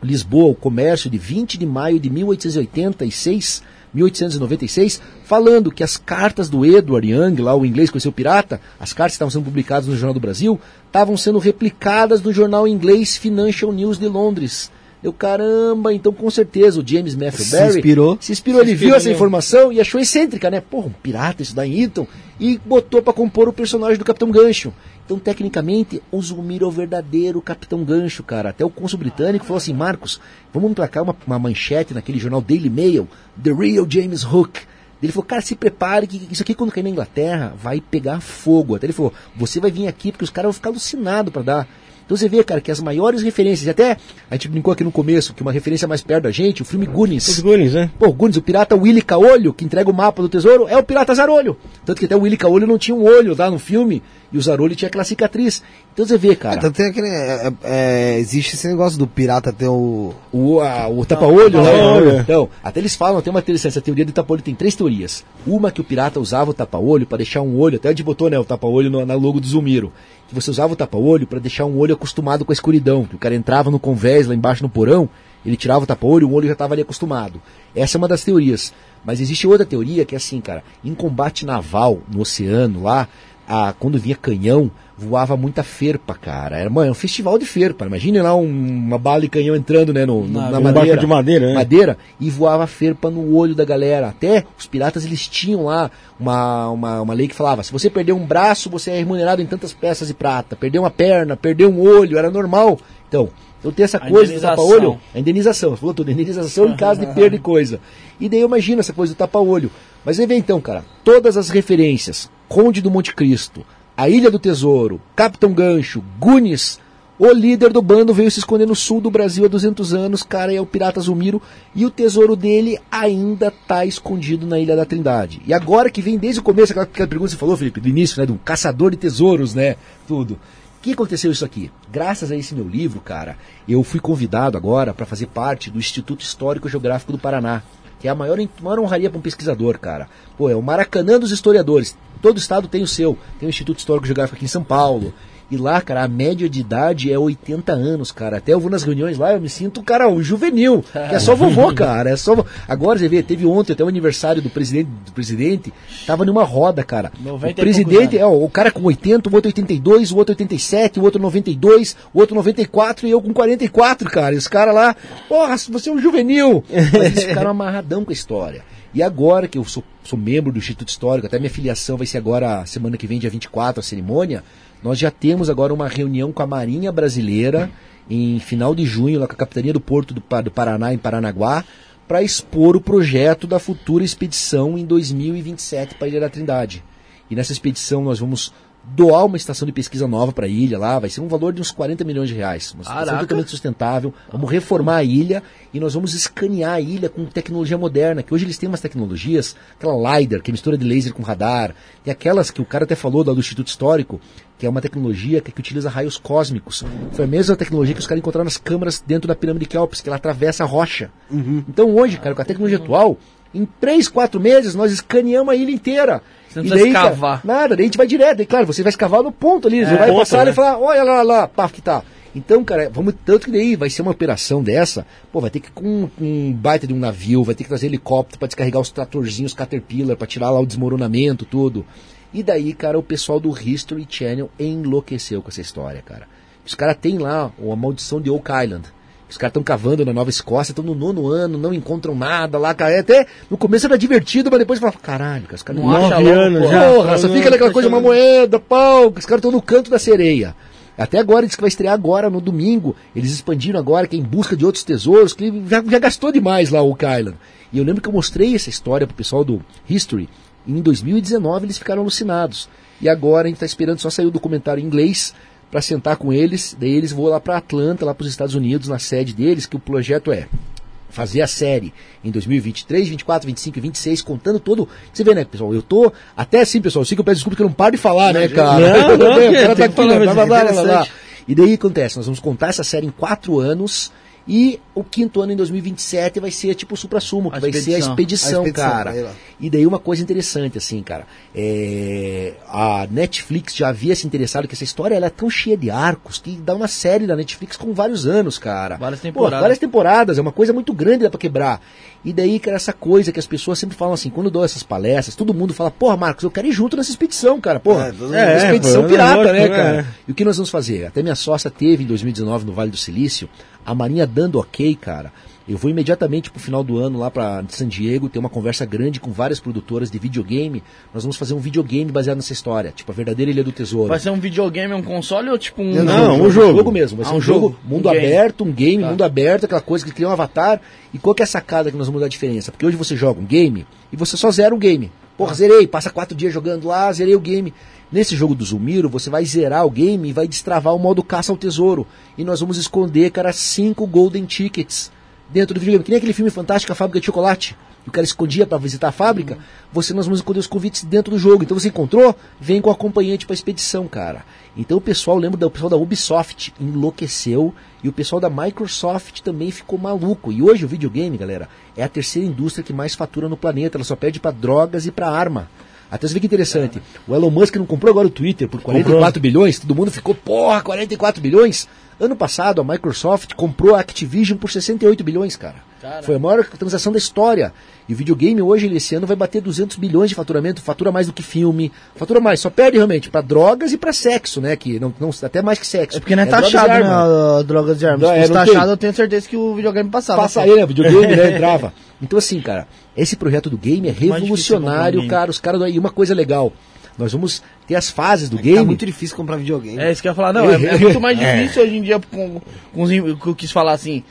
D: Lisboa, o comércio, de 20 de maio de 1886, 1896, falando que as cartas do Edward Young, lá o inglês conheceu o pirata, as cartas que estavam sendo publicadas no Jornal do Brasil, estavam sendo replicadas no jornal inglês Financial News de Londres. Eu, caramba, então com certeza o James Matthew
C: Se
D: Barry
C: inspirou.
D: se inspirou, ele
B: Se
D: viu
B: inspirou
D: essa informação e achou excêntrica, né? Porra, um pirata isso da Eton e botou pra compor o personagem do Capitão Gancho. Então, tecnicamente, o Zumiro é o verdadeiro Capitão Gancho, cara. Até o cônsul britânico falou assim: Marcos, vamos emplacar uma, uma manchete naquele jornal Daily Mail, The Real James Hook. Ele falou, cara, se prepare que isso aqui quando cair na Inglaterra vai pegar fogo. Até ele falou, você vai vir aqui porque os caras vão ficar alucinados pra dar. Então você vê, cara, que as maiores referências, e até a gente brincou aqui no começo, que uma referência mais perto da gente, o filme Goonies.
B: Os Goonies, né?
D: Pô, o Goonies, o pirata Willy Caolho, que entrega o mapa do tesouro, é o pirata Zarolho. Tanto que até o Willy Caolho não tinha um olho lá no filme, e o Zarolho tinha aquela cicatriz. Então você vê, cara.
C: Então tem aquele. é, é, existe esse negócio do pirata ter o.
D: O, a- o tapa-olho, né?
B: tapa-olho.
D: Então, até eles falam, tem uma interessante, essa teoria do tapa-olho tem três teorias. Uma que o pirata usava o tapa-olho para deixar um olho, até gente botou, né, o tapa-olho no- na logo do Zumiro. Que você usava o tapa-olho para deixar um olho acostumado com a escuridão. Que o cara entrava no convés lá embaixo no porão, ele tirava o tapa-olho, o olho já estava ali acostumado. Essa é uma das teorias. Mas existe outra teoria que é assim, cara, em combate naval no oceano lá, a, quando vinha canhão, voava muita ferpa, cara. Era, mano, era um festival de ferpa. Imagine lá um- uma bala de canhão entrando, né, no, no-
A: Na-
D: na madeira.
B: de madeira, né?
D: Madeira e voava ferpa no olho da galera. Até os piratas eles tinham lá uma, uma, uma lei que falava: se você perder um braço, você é remunerado em tantas peças de prata. Perder uma perna, perder um olho, era normal. Então, eu tenho essa
A: A
D: coisa do tapa-olho. A indenização, você falou tudo, indenização em caso de perda de coisa. E daí eu imagino essa coisa do tapa-olho. Mas aí vem então, cara, todas as referências: Conde do Monte Cristo, A Ilha do Tesouro, Capitão Gancho, Gunis. O líder do bando veio se esconder no sul do Brasil há 200 anos, cara, é o pirata Zumiro, e o tesouro dele ainda tá escondido na Ilha da Trindade. E agora que vem desde o começo, aquela, aquela pergunta que você falou, Felipe, do início, né, do caçador de tesouros, né, tudo. O que aconteceu isso aqui? Graças a esse meu livro, cara, eu fui convidado agora para fazer parte do Instituto Histórico Geográfico do Paraná, que é a maior, maior honraria para um pesquisador, cara. Pô, é o Maracanã dos historiadores. Todo estado tem o seu. Tem o Instituto Histórico Geográfico aqui em São Paulo. E lá, cara, a média de idade é 80 anos, cara. Até eu vou nas reuniões lá, eu me sinto, cara, o juvenil. Que é só vovô, cara. É só... Agora, você vê, teve ontem até o aniversário do presidente, do presidente. Tava numa roda, cara.
A: 90
D: o presidente, é, o cara com 80, o outro 82, o outro 87, o outro 92, o outro 94 e eu com 44, cara. E os caras lá, porra, você é um juvenil. Mas eles ficaram amarradão com a história. E agora que eu sou, sou membro do Instituto Histórico, até minha filiação vai ser agora, semana que vem, dia 24, a cerimônia, nós já temos agora uma reunião com a Marinha Brasileira em final de junho, lá com a Capitania do Porto do, do Paraná, em Paranaguá, para expor o projeto da futura expedição em 2027 para a Ilha da Trindade. E nessa expedição nós vamos doar uma estação de pesquisa nova para a ilha lá, vai ser um valor de uns 40 milhões de reais. Uma estação totalmente sustentável. Vamos reformar a ilha e nós vamos escanear a ilha com tecnologia moderna, que hoje eles têm umas tecnologias, aquela LiDAR, que é mistura de laser com radar, e aquelas que o cara até falou lá do Instituto Histórico, que é uma tecnologia que, que utiliza raios cósmicos. Foi a mesma tecnologia que os caras encontraram nas câmaras dentro da pirâmide de Kelps, que ela atravessa a rocha. Então hoje, cara, com a tecnologia atual, em 3, 4 meses nós escaneamos a ilha inteira.
A: Você não
D: E
A: precisa
D: daí, cara,
A: escavar.
D: Nada, daí a gente vai direto. E claro, você vai escavar no ponto ali. você vai
B: ponto,
D: passar
B: né?
D: e falar, olha lá, lá, pá, que tá. Então, cara, vamos tanto que daí vai ser uma operação dessa, pô, vai ter que ir com um baita de um navio, vai ter que trazer helicóptero para descarregar os tratorzinhos Caterpillar, para tirar lá o desmoronamento, tudo. E daí, cara, o pessoal do History Channel enlouqueceu com essa história, cara. Os caras têm lá a maldição de Oak Island. Os caras estão cavando na Nova Escócia, estão no nono ano, não encontram nada lá, cara. Até no começo era divertido, mas depois fala, caralho, cara, os caras
A: Não
D: não
A: acha
B: Nove
A: logo,
B: anos
A: pô.
B: já.
D: Porra, só fica naquela coisa, uma moeda, pau, os caras estão no canto da sereia. Até agora diz que vai estrear agora no domingo. Eles expandiram agora, que é em busca de outros tesouros, que já, já gastou demais lá o Island. E eu lembro que eu mostrei essa história pro pessoal do History. E em 2019 eles ficaram alucinados. E agora a gente está esperando só sair o documentário em inglês para sentar com eles. Daí eles vão lá para Atlanta, lá para os Estados Unidos, na sede deles, que o projeto é fazer a série em 2023, 24, 25 e 26, contando todo. Você vê, né, pessoal? Eu tô até assim, pessoal. Eu sei que eu peço desculpa que eu não paro de falar, né, cara?
B: Não, não,
D: o cara tá aqui, né? Blá, blá, blá, blá, blá. E daí acontece, nós vamos contar essa série em quatro anos. E o quinto ano em 2027 vai ser tipo o supra-sumo, que
A: A
D: vai ser a
A: expedição.
D: expedição,
C: A expedição,
D: cara. E daí uma coisa interessante, assim, cara. é, a Netflix já havia se interessado que essa história ela é tão cheia de arcos que dá uma série da Netflix com vários anos, cara.
A: Várias
D: Pô,
A: temporadas.
D: várias temporadas, é uma coisa muito grande dá pra quebrar. E daí, cara, essa coisa que as pessoas sempre falam assim, quando eu dou essas palestras, todo mundo fala, porra, Marcos, eu quero ir junto nessa expedição, cara. Porra,
C: É, mundo-
B: É,
D: expedição
B: pô,
D: pirata, né,
B: é.
D: cara? E o que nós vamos fazer? Até minha sócia teve em 2019 no Vale do Silício, a Marinha dando ok, cara. Eu vou imediatamente pro final do ano lá pra San Diego ter uma conversa grande com várias produtoras de videogame. Nós vamos fazer um videogame baseado nessa história, tipo a verdadeira Ilha do Tesouro.
A: Vai ser um videogame, um console ou tipo um.
B: Não, um jogo.
D: mesmo. Vai
A: Ah,
D: ser
A: um
D: um jogo,
A: jogo,
D: mundo
A: um
D: aberto, um game,
A: Tá.
D: mundo aberto, aquela coisa que cria um avatar. E qual que é a sacada que nós vamos dar a diferença? Porque hoje você joga um game e você só zera um game. Porra, zerei, passa quatro dias jogando lá, zerei o game. Nesse jogo do Zumiro, você vai zerar o game e vai destravar o modo caça ao tesouro. E nós vamos esconder, cara, cinco golden tickets dentro do videogame. Que nem aquele filme fantástico, A Fábrica de Chocolate. Que o cara escondia para visitar a fábrica. Você, nós vamos esconder os convites dentro do jogo. Então você encontrou, vem com o acompanhante pra expedição, cara. Então o pessoal, lembra do pessoal da Ubisoft, enlouqueceu. E o pessoal da Microsoft também ficou maluco. E hoje o videogame, galera, é a terceira indústria que mais fatura no planeta. Ela só perde para drogas e para arma. Até você vê que interessante. O Elon Musk não comprou agora o Twitter por 44 bilhões, todo mundo ficou, porra, 44 bilhões. Ano passado a Microsoft comprou a Activision por 68 bilhões, cara.
A: Cara.
D: Foi a maior transação da história. E o videogame hoje, esse ano, vai bater 200 bilhões de faturamento, fatura mais do que filme, fatura mais, só perde realmente para drogas e para sexo, né? Que não, não, até mais que sexo.
A: É porque não é
D: drogas e
A: taxado, né? a- Drogas e armas. Se
D: é,
A: taxado, eu tenho certeza que o videogame passava.
D: Passa aí, né? Videogame, né? Entrava. Então, assim, cara, esse projeto do game é
A: um
D: revolucionário, cara. Os caras. E uma coisa legal. Nós vamos ter as fases do
C: Tá
D: game.
C: muito difícil comprar videogame.
A: É isso que eu ia falar. Não, é, é muito mais difícil hoje em dia com, com os, que eu quis falar assim,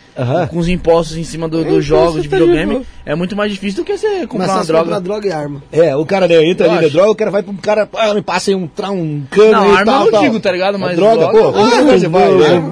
A: com os impostos em cima do- dos
C: Imposto
A: jogos de
C: tá
A: videogame.
C: igual.
A: É muito mais difícil do que você comprar
C: Mas
A: uma droga.
C: comprar droga e arma.
D: É, o cara né, entra
A: Eu
D: ali na
A: acho.
D: droga, o cara vai pro cara, ah, me passa aí um, tra- um cano
A: Não,
D: e
A: arma
D: tal,
A: eu não
D: tal.
A: digo, tá ligado?
D: A
A: Mas
D: droga,
A: droga-
D: pô,
B: Ah,
D: coisa vai. né?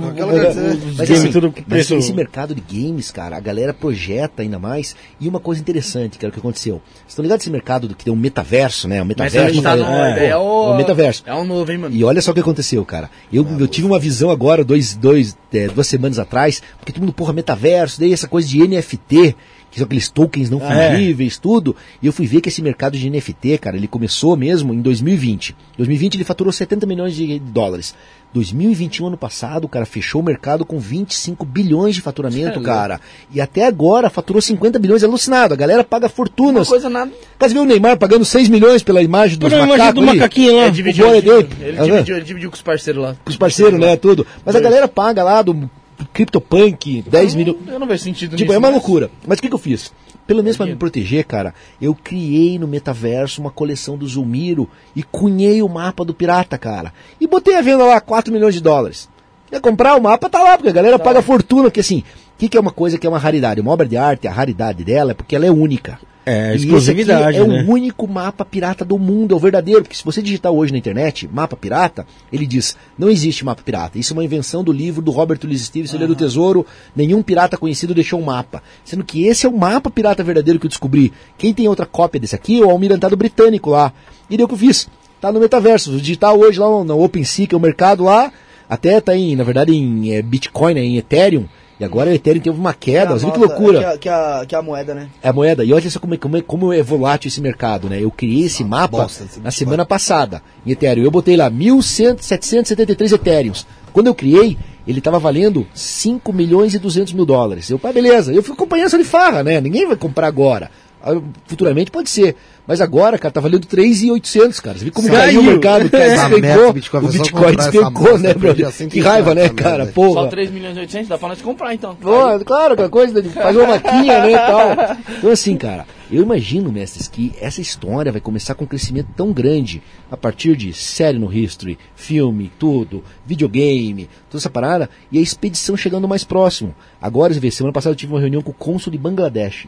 D: Mas, assim,
B: tudo preço-
D: esse mercado de games, cara, a galera projeta ainda mais. E uma coisa interessante, que era o que aconteceu. Vocês estão ligados esse mercado do que tem um metaverso, né? O
A: Mas
D: metaverso.
A: a gente tá
D: é,
A: é, o,
D: o metaverso.
A: É o novo, hein, mano?
D: E olha só o que aconteceu, cara. Eu, eu tive uma visão agora, dois, dois, é, duas semanas atrás, porque todo mundo, porra, metaverso, daí essa coisa de NFT, que são aqueles tokens não
B: É.
D: fungíveis, tudo. E eu fui ver que esse mercado de NFT, cara, ele começou mesmo em 2020. 2020 ele faturou 70 milhões de dólares. 2021, ano passado, cara, fechou o mercado com 25 bilhões de faturamento,
A: É,
D: cara. E até agora faturou 50 bilhões, é alucinado. A galera paga
A: Uma
D: fortunas.
A: coisa nada.
D: Mas viu o Neymar pagando 6 milhões pela imagem dos
B: uma imagem
D: macacos
B: do
D: ali?
B: macaquinho lá.
A: Ele dividiu, ele, dividiu, ele,
D: Aham.
A: dividiu, ele dividiu com os parceiros lá.
D: com os parceiros, né, tudo. Mas a galera paga lá do CryptoPunk 10 milhões.
A: Eu não vejo sentido
D: Tipo,
A: nisso.
D: é uma
A: mas-
D: loucura. Mas o que, que eu fiz? Pelo menos pra me proteger, cara, eu criei no metaverso uma coleção do Zulmiro e cunhei o mapa do pirata, cara. E botei a venda lá 4 milhões de dólares. Quer comprar o mapa, tá lá, porque a galera paga fortuna, porque assim, o que, que é uma coisa que é uma raridade? Uma obra de arte, a raridade dela é porque ela é única.
B: É, exclusividade,
D: aqui é
B: né?
D: o único mapa pirata do mundo, é o verdadeiro. Porque se você digitar hoje na internet, mapa pirata, ele diz, não existe mapa pirata. Isso é uma invenção do livro do Robert Louis Stevenson, ele é do Tesouro, nenhum pirata conhecido deixou um mapa. Sendo que esse é o mapa pirata verdadeiro que eu descobri. Quem tem outra cópia desse aqui é o almirantado britânico lá. E deu o que eu fiz. Tá no metaverso. Digitar hoje lá no OpenSea, que é o mercado lá, até tá em, na verdade, em é, Bitcoin, né, em Ethereum. E agora o Ethereum teve uma queda, viu que loucura.
A: Que a, que, a, que a moeda, né?
D: É a moeda. E olha só como é, como é, como é volátil esse mercado, né? Eu criei esse mapa
C: bosta
D: na semana passada em Ethereum. Eu botei lá 1.773 Ethereums. Quando eu criei, ele estava valendo 5 milhões e 200 mil dólares. Eu, pá, beleza. Eu fui acompanhando essa de farra, né? Ninguém vai comprar agora. Ah, Futuramente pode ser. Mas agora, cara, tá valendo 3,800, cara. Você viu como caiu o mercado? Cara,
C: Essa
D: despencou.
C: Bitcoin
D: o
C: só
D: Bitcoin despencou, né, brother?
C: a
D: Que raiva, né,
C: 150
D: cara?
C: merda.
A: Só
D: Porra.
A: 3 milhões e 800, dá pra nós comprar então.
D: Pô, claro, aquela coisa de fazer uma maquinha, né, e tal. Então, assim, cara, eu imagino, mestres, que essa história vai começar com um crescimento tão grande a partir de série no History, filme, tudo, videogame, toda essa parada, e a expedição chegando mais próximo. Agora, você vê, semana passada eu tive uma reunião com o cônsul de Bangladesh.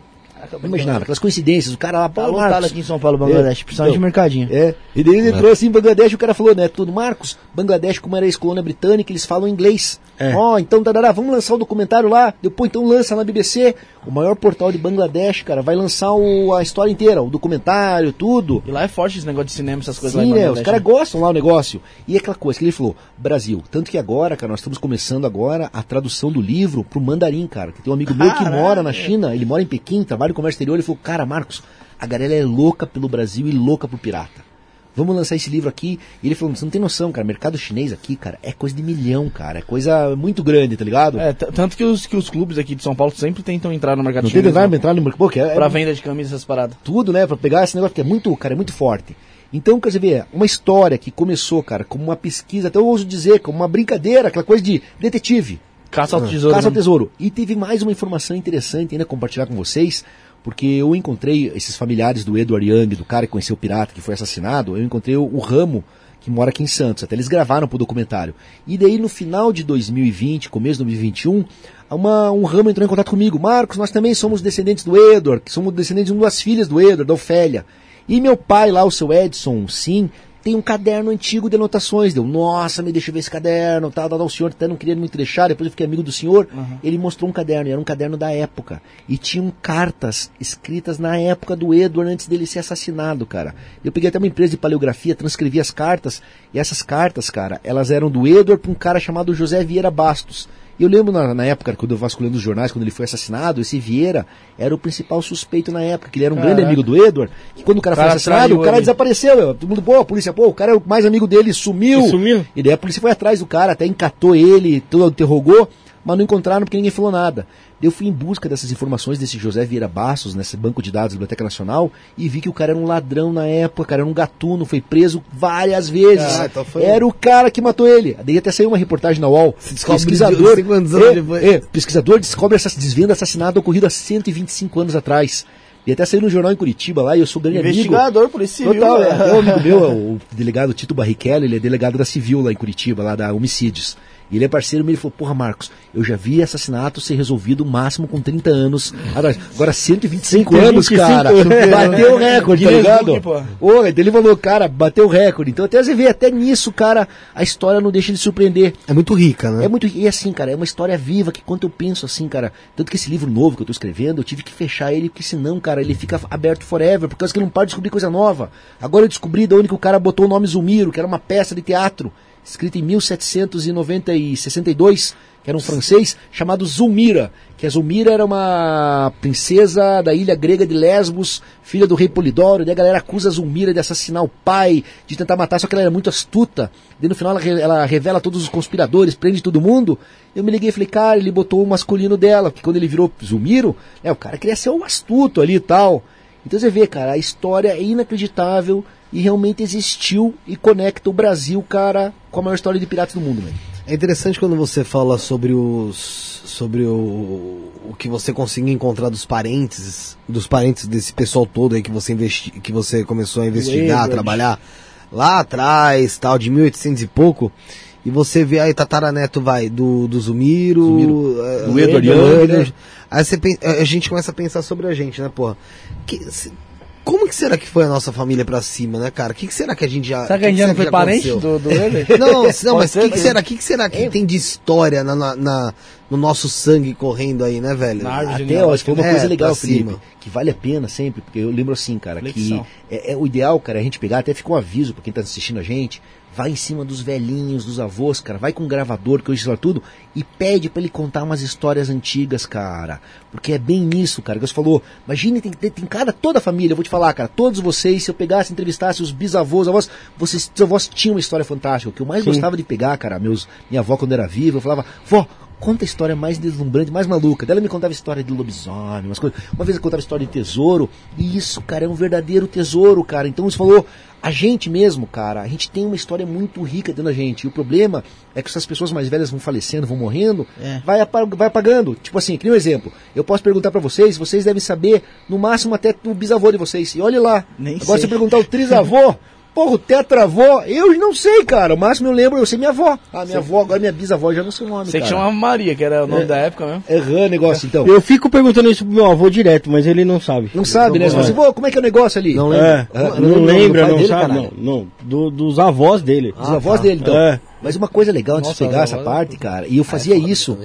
D: Imaginava, aquelas coincidências, o cara lá,
A: Tá
D: pô,
A: lotado
D: Marcos,
A: aqui em São Paulo, Bangladesh, principalmente
D: Então,
A: mercadinho.
D: é, e daí ele entrou assim em Bangladesh o cara falou, né, tudo, Marcos, Bangladesh, como era ex-colônia britânica, eles falam inglês.
B: É.
D: Ó, então, tarará, vamos lançar o documentário lá, depois então lança na BBC, o maior portal de Bangladesh, cara, vai lançar o- a história inteira, o documentário, tudo.
A: E lá é forte esse negócio de cinema, essas coisas lá
D: Sim, né, os caras gostam lá o negócio. E é aquela coisa que ele falou, Brasil, tanto que agora, cara, nós estamos começando agora a tradução do livro pro mandarim, cara, que tem um amigo meu que mora na China, ele mora em Pequim, trabalha em comércio exterior, ele falou, cara, Marcos, a galera é louca pelo Brasil e louca pro pirata. Vamos lançar esse livro aqui. E ele falou, você não tem noção, cara, mercado chinês aqui, cara, é coisa de milhão, cara, é coisa muito grande, tá ligado?
A: É, tanto que os, que os clubes aqui de São Paulo sempre tentam entrar no mercado
D: não
A: chinês,
D: vai
A: né?
D: entrar no mercado, é, é
A: pra venda de camisas, essas paradas.
D: tudo, né, Pra pegar esse negócio que é muito, cara, é muito forte. Então, quer dizer, uma história que começou, cara, como uma pesquisa, até eu ouso dizer, como uma brincadeira, aquela coisa de detetive,
A: Caça ao tesouro.
D: caça ao
A: né?
D: tesouro. E teve mais uma informação interessante ainda compartilhar com vocês, porque eu encontrei esses familiares do Edward Young, do cara que conheceu o pirata que foi assassinado, eu encontrei o, Ramo, que mora aqui em Santos. Até eles gravaram pro documentário. E daí, no final de 2020, começo de 2021, uma, um Ramo entrou em contato comigo. Marcos, nós também somos descendentes do Edward, somos descendentes de uma das filhas do Edward, da Ofélia. E meu pai lá, o seu Edson, sim, tem um caderno antigo de anotações. Deu, nossa, me deixa ver esse caderno, tal, tal, tal. O senhor até não queria muito deixar, depois eu fiquei amigo do senhor. Ele mostrou um caderno, e era um caderno da época. E tinham cartas escritas na época do Edward antes dele ser assassinado, cara. Eu peguei até uma empresa de paleografia, transcrevi as cartas, e essas cartas, cara, elas eram do Edward para um cara chamado José Vieira Bastos. Eu lembro na, na época, quando eu vasculhando os jornais, quando ele foi assassinado, esse Vieira era o principal suspeito na época, que ele era um grande
A: Caraca.
D: amigo do Edward, que quando o cara, foi
A: cara
D: assassinado,
A: traiu
D: o cara
A: ele.
D: desapareceu, meu. todo mundo, pô, a polícia, pô, o cara é o mais amigo dele, sumiu.
B: Sumiu?
D: E daí a polícia foi atrás do cara, até encatou ele, tudo interrogou, mas não encontraram porque ninguém falou nada. Eu fui em busca dessas informações desse José Vieira Bastos, nesse banco de dados da Biblioteca Nacional, e vi que o cara era um ladrão na época, cara, era um gatuno, foi preso várias vezes.
C: Ah, então foi-
D: Era o cara que matou ele. Daí até saiu uma reportagem na UOL. Pesquisador,
C: anos
D: é, é, pesquisador descobre essa desvenda assassinato ocorrido há 125 anos atrás. E até saiu no jornal em Curitiba lá, e eu sou grande amigo.
A: Investigador, polícia civil.
D: Total, é.
A: né?
D: Tem um amigo meu, o delegado Tito Barrichello, ele é delegado da Civil lá em Curitiba, lá da Homicídios. E ele é parceiro meu, ele falou, porra, Marcos, eu já vi assassinato ser resolvido máximo com 30 anos. atrás. Agora 125, anos,
B: 125
D: cara. Bateu o recorde, tá ligado? Ô, ele falou, cara, bateu o recorde. Então até você vê, até nisso, cara, a história não deixa de surpreender.
C: É muito rica, né?
D: É muito. E assim, cara, é uma história viva que quando eu penso assim, cara. Tanto que esse livro novo que eu tô escrevendo, eu tive que fechar ele, porque senão, cara, ele fica aberto forever, por causa que eu não paro de descobrir coisa nova. Agora eu descobri de onde que o cara botou o nome Zumiro, que era uma peça de teatro, escrita em 1790 e 62, que era um francês, chamado Zulmira. Que a Zulmira era uma princesa da ilha grega de Lesbos, filha do rei Polidoro, e daí a galera acusa a Zulmira de assassinar o pai, de tentar matar, só que ela era muito astuta. E no final ela, ela revela todos os conspiradores, prende todo mundo. Eu me liguei e falei, cara, ele botou o masculino dela, porque quando ele virou Zulmiro, é, o cara queria ser um astuto ali e tal. Então você vê, cara, a história é inacreditável e realmente existiu e conecta o Brasil, cara, com a maior história de piratas do mundo, velho.
C: É interessante quando você fala sobre os sobre o, o que você conseguiu encontrar dos parentes, dos parentes desse pessoal todo aí que você investi, que você começou a investigar, a
D: Edward.
C: trabalhar lá atrás, tal, de 1800 e pouco. E você vê aí Tataraneto vai do do Zumiro,
D: Zumiro.
C: eh,
D: Do Edward?
C: Aí você a gente começa a pensar sobre a gente, né, porra? Que, se- como que será que foi a nossa família pra cima, né, cara? O que, que será que a gente já
A: Será que a gente já não foi parente
C: aconteceu?
A: do, do ele?
C: Não, não, mas o que, que será? que, que será que tem de história na, na- na- no nosso sangue correndo aí, né, velho?
D: Até,
A: genealógica,
D: ó, isso foi uma
C: né?
D: coisa
C: É,
D: legal,
C: pra
D: Felipe,
C: cima.
D: que vale a pena sempre, porque eu lembro assim, cara,
A: Flexão.
D: que é, é o ideal, cara, é a gente pegar, até fica um aviso pra quem tá assistindo a gente, vai em cima dos velhinhos, dos avós, cara, vai com um gravador, que hoje fala tudo, e pede pra ele contar umas histórias antigas, cara, porque é bem isso, cara, que você falou, imagine, tem, tem, tem cada, toda a família, eu vou te falar, cara, todos vocês, se eu pegasse, entrevistasse os bisavós, avós, vocês, seus avós tinham uma história fantástica, o que eu mais gostava de pegar, cara, meus, minha avó quando era viva, eu falava, vó, conta a história mais deslumbrante, mais maluca. Daí ela me contava história de lobisomem, umas coisas. Uma vez eu contava história de tesouro. E isso, cara, é um verdadeiro tesouro, cara. Então você falou, a gente mesmo, cara, a gente tem uma história muito rica dentro da gente. E o problema é que essas pessoas mais velhas vão falecendo, vão morrendo,
A: É.
D: vai, apa- vai apagando. Tipo assim, nem um exemplo. Eu posso perguntar pra vocês, vocês devem saber, no máximo até o bisavô de vocês. E olhe lá.
A: Nem
D: Agora
A: sei.
D: se eu perguntar o trisavô. Porra, o tetravó, eu não sei, cara. O máximo eu lembro, eu sei minha avó. Ah, minha avó, agora minha bisavó, eu já não sei o nome,
A: Sei que chamava Maria, que era o nome da época mesmo.
D: Errando negócio, então.
B: Eu fico perguntando isso pro meu avô direto, mas ele não sabe.
D: Não sabe, né? Você fala assim, "Vô, como é que é o negócio ali?
C: Não
B: É,
C: lembra?
B: não,
C: Não lembra
B: não
C: dele,
B: sabe,
C: caralho?
B: não, não, do- dos avós dele.
D: Dos avós dele, então.
B: É.
D: Mas uma coisa legal antes de pegar essa
A: avós-
D: parte, cara, e eu fazia isso.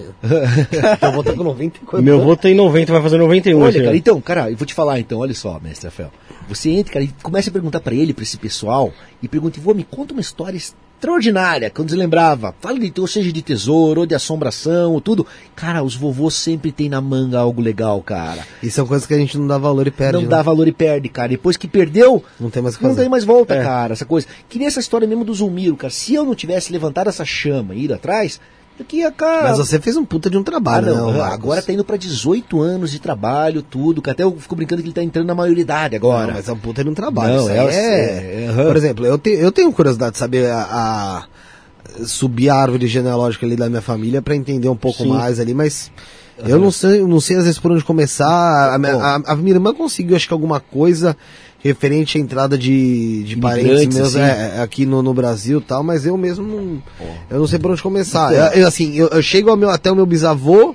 C: Eu vou estar com 90 e quanto?
B: Meu avô tem 90, vai fazer 91.
D: Olha, cara, então, cara, eu vou te falar então, olha só, mestre Rafael. Você entra, cara, e começa a perguntar pra ele, pra esse pessoal, e pergunta, vô, me conta uma história extraordinária, quando você lembrava. Fala de, ou seja, de tesouro, ou de assombração, ou tudo. Cara, os vovôs sempre tem na manga algo legal, cara.
C: E são coisas que a gente não dá valor e perde.
D: não
C: né?
D: dá valor e perde, cara. Depois que perdeu,
C: Não tem mais
D: não tem mais volta,
B: É.
D: cara, essa coisa. Que nem essa história mesmo do Zulmiro, cara. Se eu não tivesse levantado essa chama e ido atrás, que ia, cara.
C: Mas você fez um puta de um
D: Ah,
C: trabalho,
D: não,
C: né, Marcos?
D: agora tá indo pra 18 anos de trabalho, tudo, que até eu fico brincando que ele tá entrando na maioridade agora.
C: Não, mas é um puta de um trabalho.
D: Não, é-
C: é,
D: é- aham.
C: Por exemplo, eu, te- eu tenho curiosidade de saber a, a- subir a árvore genealógica ali da minha família pra entender um pouco
B: Sim.
C: mais ali, mas eu não sei, não sei às vezes por onde começar. A, a- a minha irmã conseguiu, acho que alguma coisa referente à entrada de, de parentes meus
D: assim.
C: é, é, aqui no, no Brasil tal, mas eu mesmo não, eu não sei por onde começar. Eu, eu, assim, eu, eu chego ao meu- até o meu bisavô,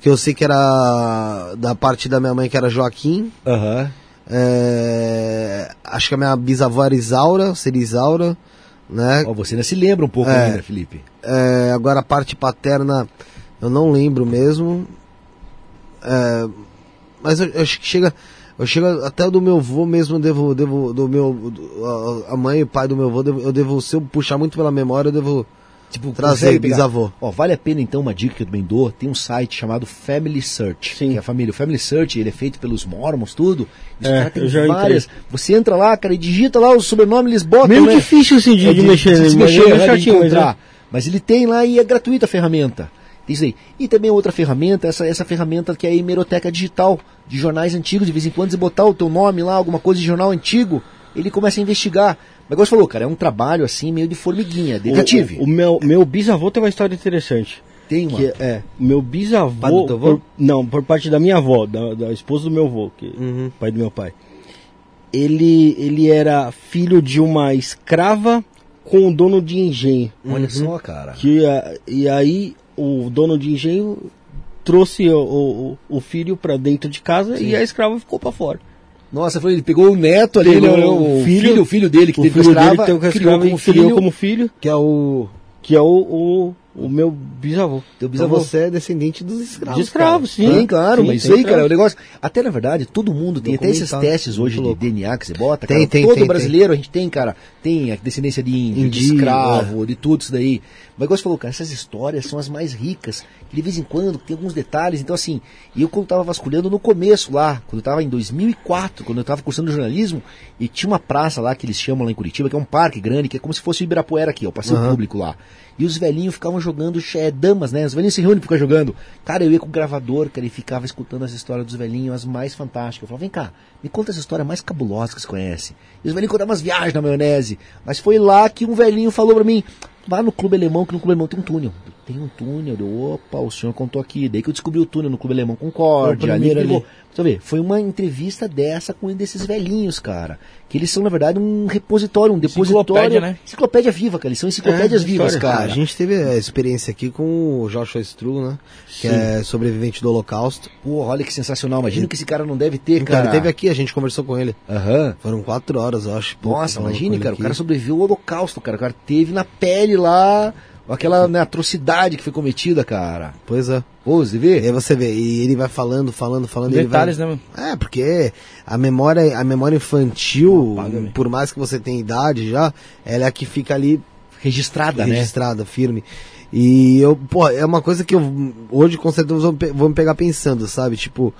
C: que eu sei que era da parte da minha mãe, que era Joaquim,
D: Aham.
C: É, acho que a minha bisavó era Isaura, seria Isaura, né?
D: Ó, você ainda se lembra um pouco
C: É.
D: ainda, Felipe.
C: É, agora a parte paterna eu não lembro mesmo. É, mas eu, eu acho que chega. Eu chego até do meu avô mesmo, eu devo, devo do meu. do- a- mãe e o pai do meu avô, eu devo, se eu puxar muito pela memória, eu devo
D: Tipo,
C: trazer bisavô.
D: Ó, vale a pena então uma dica que eu também dou. Tem um site chamado Family Search.
B: Sim.
D: Que é a família. O Family Search, ele é feito pelos mormons, tudo.
B: É, já
D: várias. Você entra lá, cara, e digita lá o sobrenome, eles botam.
B: Meio
D: né?
B: difícil assim de,
D: É
B: de mexer,
D: de mexer, né, de
B: chatinho, mas
D: encontrar.
B: é.
D: Mas ele tem lá e é gratuita a ferramenta. Isso aí. E também outra ferramenta, essa, essa ferramenta que é a hemeroteca digital de jornais antigos. De vez em quando você botar o teu nome lá, alguma coisa de jornal antigo, ele começa a investigar. Mas igual você falou, cara, é um trabalho assim meio de formiguinha, detetive.
B: O, o meu, meu bisavô tem uma história interessante.
D: Tem uma.
B: Que é, meu bisavô. Por- não, por parte da minha avó, da, da esposa do meu avô, que,
C: Uhum.
B: pai do meu pai. Ele, ele era filho de uma escrava com o dono de engenho.
D: Olha só, cara.
B: Que, a- e aí o dono de engenho trouxe o, o, o filho pra dentro de casa e a escrava ficou pra fora.
D: Nossa, foi, ele pegou o neto ali,
B: Pegou
D: né,
B: o
D: o
B: filho-
D: filho, o filho dele que
B: o
D: teve
B: filho dele
D: escrava,
B: com a
D: criou como filho.
B: como filho,
C: Que é o.
B: que é o, o, o meu bisavô.
D: Teu
C: Então
D: bisavô.
C: você é descendente dos escravos.
B: De escravos, sim.
D: Tem, claro,
B: Sim,
D: mas isso
B: tem
D: aí, cara, é um
B: escravos.
D: negócio. Até na verdade, todo mundo tem até esses testes hoje de. DNA que você bota.
C: Tem,
D: cara.
C: tem,
D: Todo
C: tem,
D: brasileiro a gente tem, cara. Tem a descendência de índio, de
C: Indígena,
D: escravo, de tudo isso daí. Mas igual você falou, cara, essas histórias são as mais ricas. Que de vez em quando tem alguns detalhes. Então, assim, eu quando tava vasculhando no começo lá, quando eu tava em 2004, quando eu tava cursando jornalismo, e tinha uma praça lá que eles chamam lá em Curitiba, que é um parque grande, que é como se fosse o Ibirapuera aqui, ó, o passeio
C: Aham.
D: público lá. E os velhinhos ficavam jogando é, damas, né? Os velhinhos se reúnem pra ficar jogando. Cara, eu ia com o gravador, cara, e ficava escutando as histórias dos velhinhos, as mais fantásticas. Eu falava, vem cá, me conta essa história mais cabulosa que você conhece. E os velhinhos contavam umas viagens na maionese. Mas foi lá que um velhinho falou pra mim, vá no Clube Alemão, que no Clube Alemão tem um túnel. Tem um túnel. Eu, opa, o senhor contou aqui. Daí que eu descobri o túnel no Clube Alemão Concorde. Ali,
B: ali.
D: Você vê, foi uma entrevista dessa com um desses velhinhos, cara. Que eles são, na verdade, um repositório, um depositório.
A: Enciclopédia, né?
D: Enciclopédia viva, cara. Eles são enciclopédias
B: É,
D: vivas,
B: história.
D: cara.
C: a gente teve a experiência aqui com o Joshua Stru, né? Que
B: Sim.
C: é sobrevivente do Holocausto.
D: Pô, olha que sensacional. Imagina que esse cara não deve ter,
C: Então,
D: cara.
C: ele teve aqui, a gente conversou com ele.
D: Aham.
C: Foram quatro horas, eu acho.
D: Nossa, imagine, cara. O cara sobreviveu ao holocausto, cara. O cara teve na pele lá aquela né, atrocidade que foi cometida, cara.
C: Pois é.
D: Pô, você
C: E
D: vê?
C: aí você vê, e ele vai falando, falando, falando.
A: Detalhes,
C: vai...
A: né, mano?
C: É, porque a memória, a memória infantil,
A: Apaga, né?
C: por mais que você tenha idade já, ela é a que fica ali
D: Registrada, né?
C: registrada, firme. E eu, pô, é uma coisa que eu hoje com certeza vou me pegar pensando, sabe? Tipo,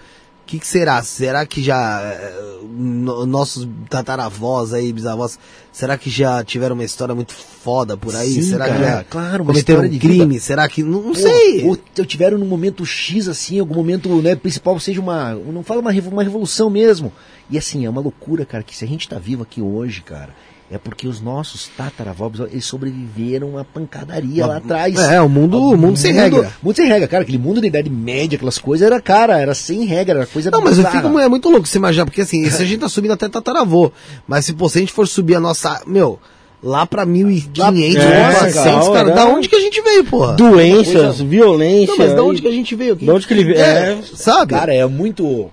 C: o que, que será? Será que já eh, no- nossos tataravós aí, bisavós, será que já tiveram uma história muito foda por aí?
D: Sim,
C: será que
D: cara,
C: já
D: claro, uma
C: cometeram
D: história de
C: crime? Será que não, não
D: Pô,
C: sei?
D: Ou, tiveram num momento X, assim, algum momento né, principal, seja uma. Não fala uma, uma revolução mesmo. E assim, é uma loucura, cara, que se a gente tá vivo aqui hoje, cara, é porque os nossos tataravós, eles sobreviveram à pancadaria lá atrás.
C: É, o mundo, o mundo sem regra.
D: Mundo sem regra, cara. Aquele mundo da Idade Média, aquelas coisas, era, cara, era sem regra, era coisa
C: Não, mas eu fico é muito louco você imaginar, porque assim, isso a gente tá subindo até tataravô. Mas se, pô, se a gente for subir a nossa. Meu, lá pra 1500,
B: É,
C: 1400,
B: cara,
C: cara, da onde que a gente veio, porra?
B: Doenças, violência.
C: Não, mas da onde que a gente veio?
B: Da onde que ele veio?
C: É,
B: É.
C: sabe?
D: Cara, é muito.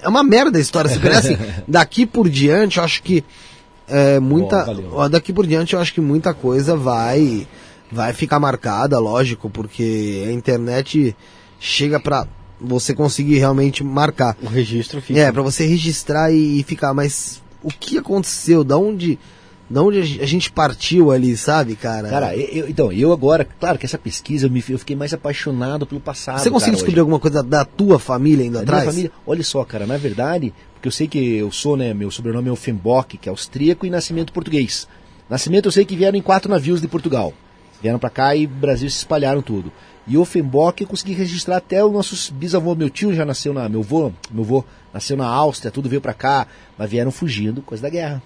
C: É uma merda a história. Se assim, daqui por diante, eu acho que é, muita. Daqui por diante, eu acho que muita coisa vai vai ficar marcada, lógico, porque a internet chega pra você conseguir realmente marcar.
B: O registro fica.
C: É, pra você registrar e, e ficar, mas o que aconteceu? Da onde, da onde a gen- a gente partiu ali, sabe, cara?
D: Cara, eu- então, eu agora, claro que essa pesquisa eu, me, eu fiquei mais apaixonado pelo passado.
C: você conseguiu descobrir
D: hoje.
C: alguma coisa da tua família ainda
D: Da
C: atrás?
D: minha família, olha só, cara, na verdade, porque eu sei que eu sou, né, meu sobrenome é Offenbock, que é austríaco, e nascimento português. Nascimento eu sei que vieram em quatro navios de Portugal. Vieram pra cá e Brasil se espalharam tudo. E Offenbock eu consegui registrar até os nossos bisavô, meu tio já nasceu na, meu avô, meu avô nasceu na Áustria, tudo veio pra cá, mas vieram fugindo, coisa da guerra.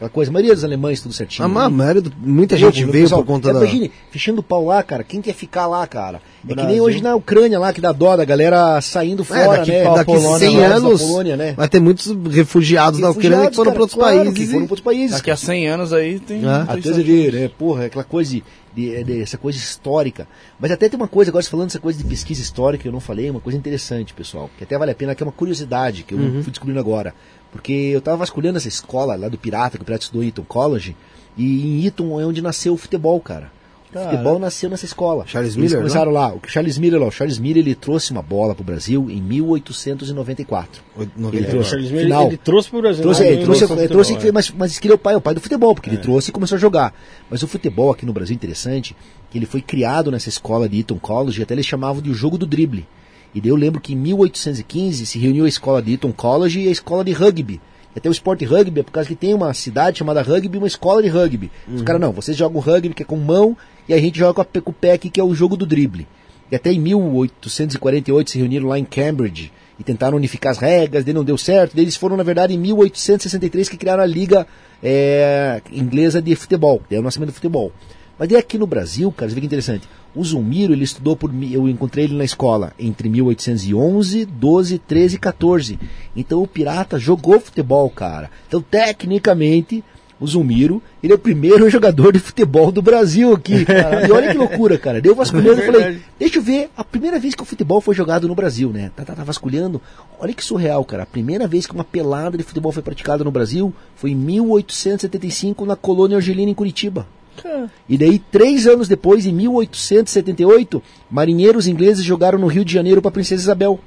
D: Aquela coisa, a maioria dos alemães tudo certinho.
C: A ma- maioria do- muita
D: Eu,
C: gente veio
D: pessoal,
C: por conta
D: é,
C: da.
D: Imagine, fechando o pau lá, cara, quem quer ficar lá, cara? É que nem
C: Brasil.
D: hoje na Ucrânia lá, que dá dó da galera saindo
C: É,
D: fora,
C: daqui,
D: né?
C: daqui
D: Da Polônia,
C: 100
D: lá, da
C: anos
D: Polônia, né?
C: vai ter muitos refugiados da Ucrânia que foram
D: cara,
C: para outros
D: claro,
C: países.
D: Que foram para outros países.
A: Daqui a 100 anos aí tem.
C: É.
A: tem
D: Até ver, né? Porra, aquela coisa. de- de- de- essa coisa histórica. Mas até tem uma coisa, agora você falando dessa coisa de pesquisa histórica que eu não falei, uma coisa interessante, pessoal, que até vale a pena, que é uma curiosidade que eu fui descobrindo agora. Porque eu tava vasculhando essa escola lá do Pirata, que o Pirata estudou em Eton College, e em Eton é onde nasceu o futebol, cara. O
A: Cara.
D: futebol nasceu nessa escola.
C: Charles
D: Eles
C: Miller,
D: começaram lá. O Charles Miller, lá, o Charles Miller, ele trouxe uma bola pro Brasil em 1894. Ele
B: O
D: trouxe.
B: Charles Miller,
D: Final.
B: ele trouxe pro Brasil.
D: Trouxe,
B: né?
D: é, ele trouxe,
B: Ele
D: ele trouxe
B: futebol,
D: mas, mas que ele é o pai, o pai do futebol, porque ele trouxe e começou a jogar. Mas o futebol aqui no Brasil é interessante, que ele foi criado nessa escola de Eton College, e até eles chamavam de o jogo do drible. E daí eu lembro que em 1815 se reuniu a escola de Eton College e a escola de rugby. E até o esporte rugby é por causa que tem uma cidade chamada rugby e uma escola de rugby. Os caras, não, vocês jogam rugby que é com mão e a gente joga com, a, com o pé aqui que é o jogo do drible. E até em 1848 se reuniram lá em Cambridge e tentaram unificar as regras, daí não deu certo. Daí eles foram, na verdade, em 1863 que criaram a Liga é, Inglesa de Futebol, daí é o nascimento do futebol. Mas daí aqui no Brasil, cara, você vê que interessante. O Zulmiro, ele estudou por. Eu encontrei ele na escola entre 1811, 12, 13 e 14. Então o Pirata jogou futebol, cara. Então, tecnicamente, o Zulmiro, ele é o primeiro jogador de futebol do Brasil aqui. E olha que loucura, cara. Deu vasculhando e falei, deixa eu ver a primeira vez que o futebol foi jogado no Brasil, né? Tá, tá, tá vasculhando. Olha que surreal, cara. A primeira vez que uma pelada de futebol foi praticada no Brasil foi em 1875 na colônia argelina em Curitiba. E daí, três anos depois, em 1878, marinheiros ingleses jogaram no Rio de Janeiro para Princesa Isabel.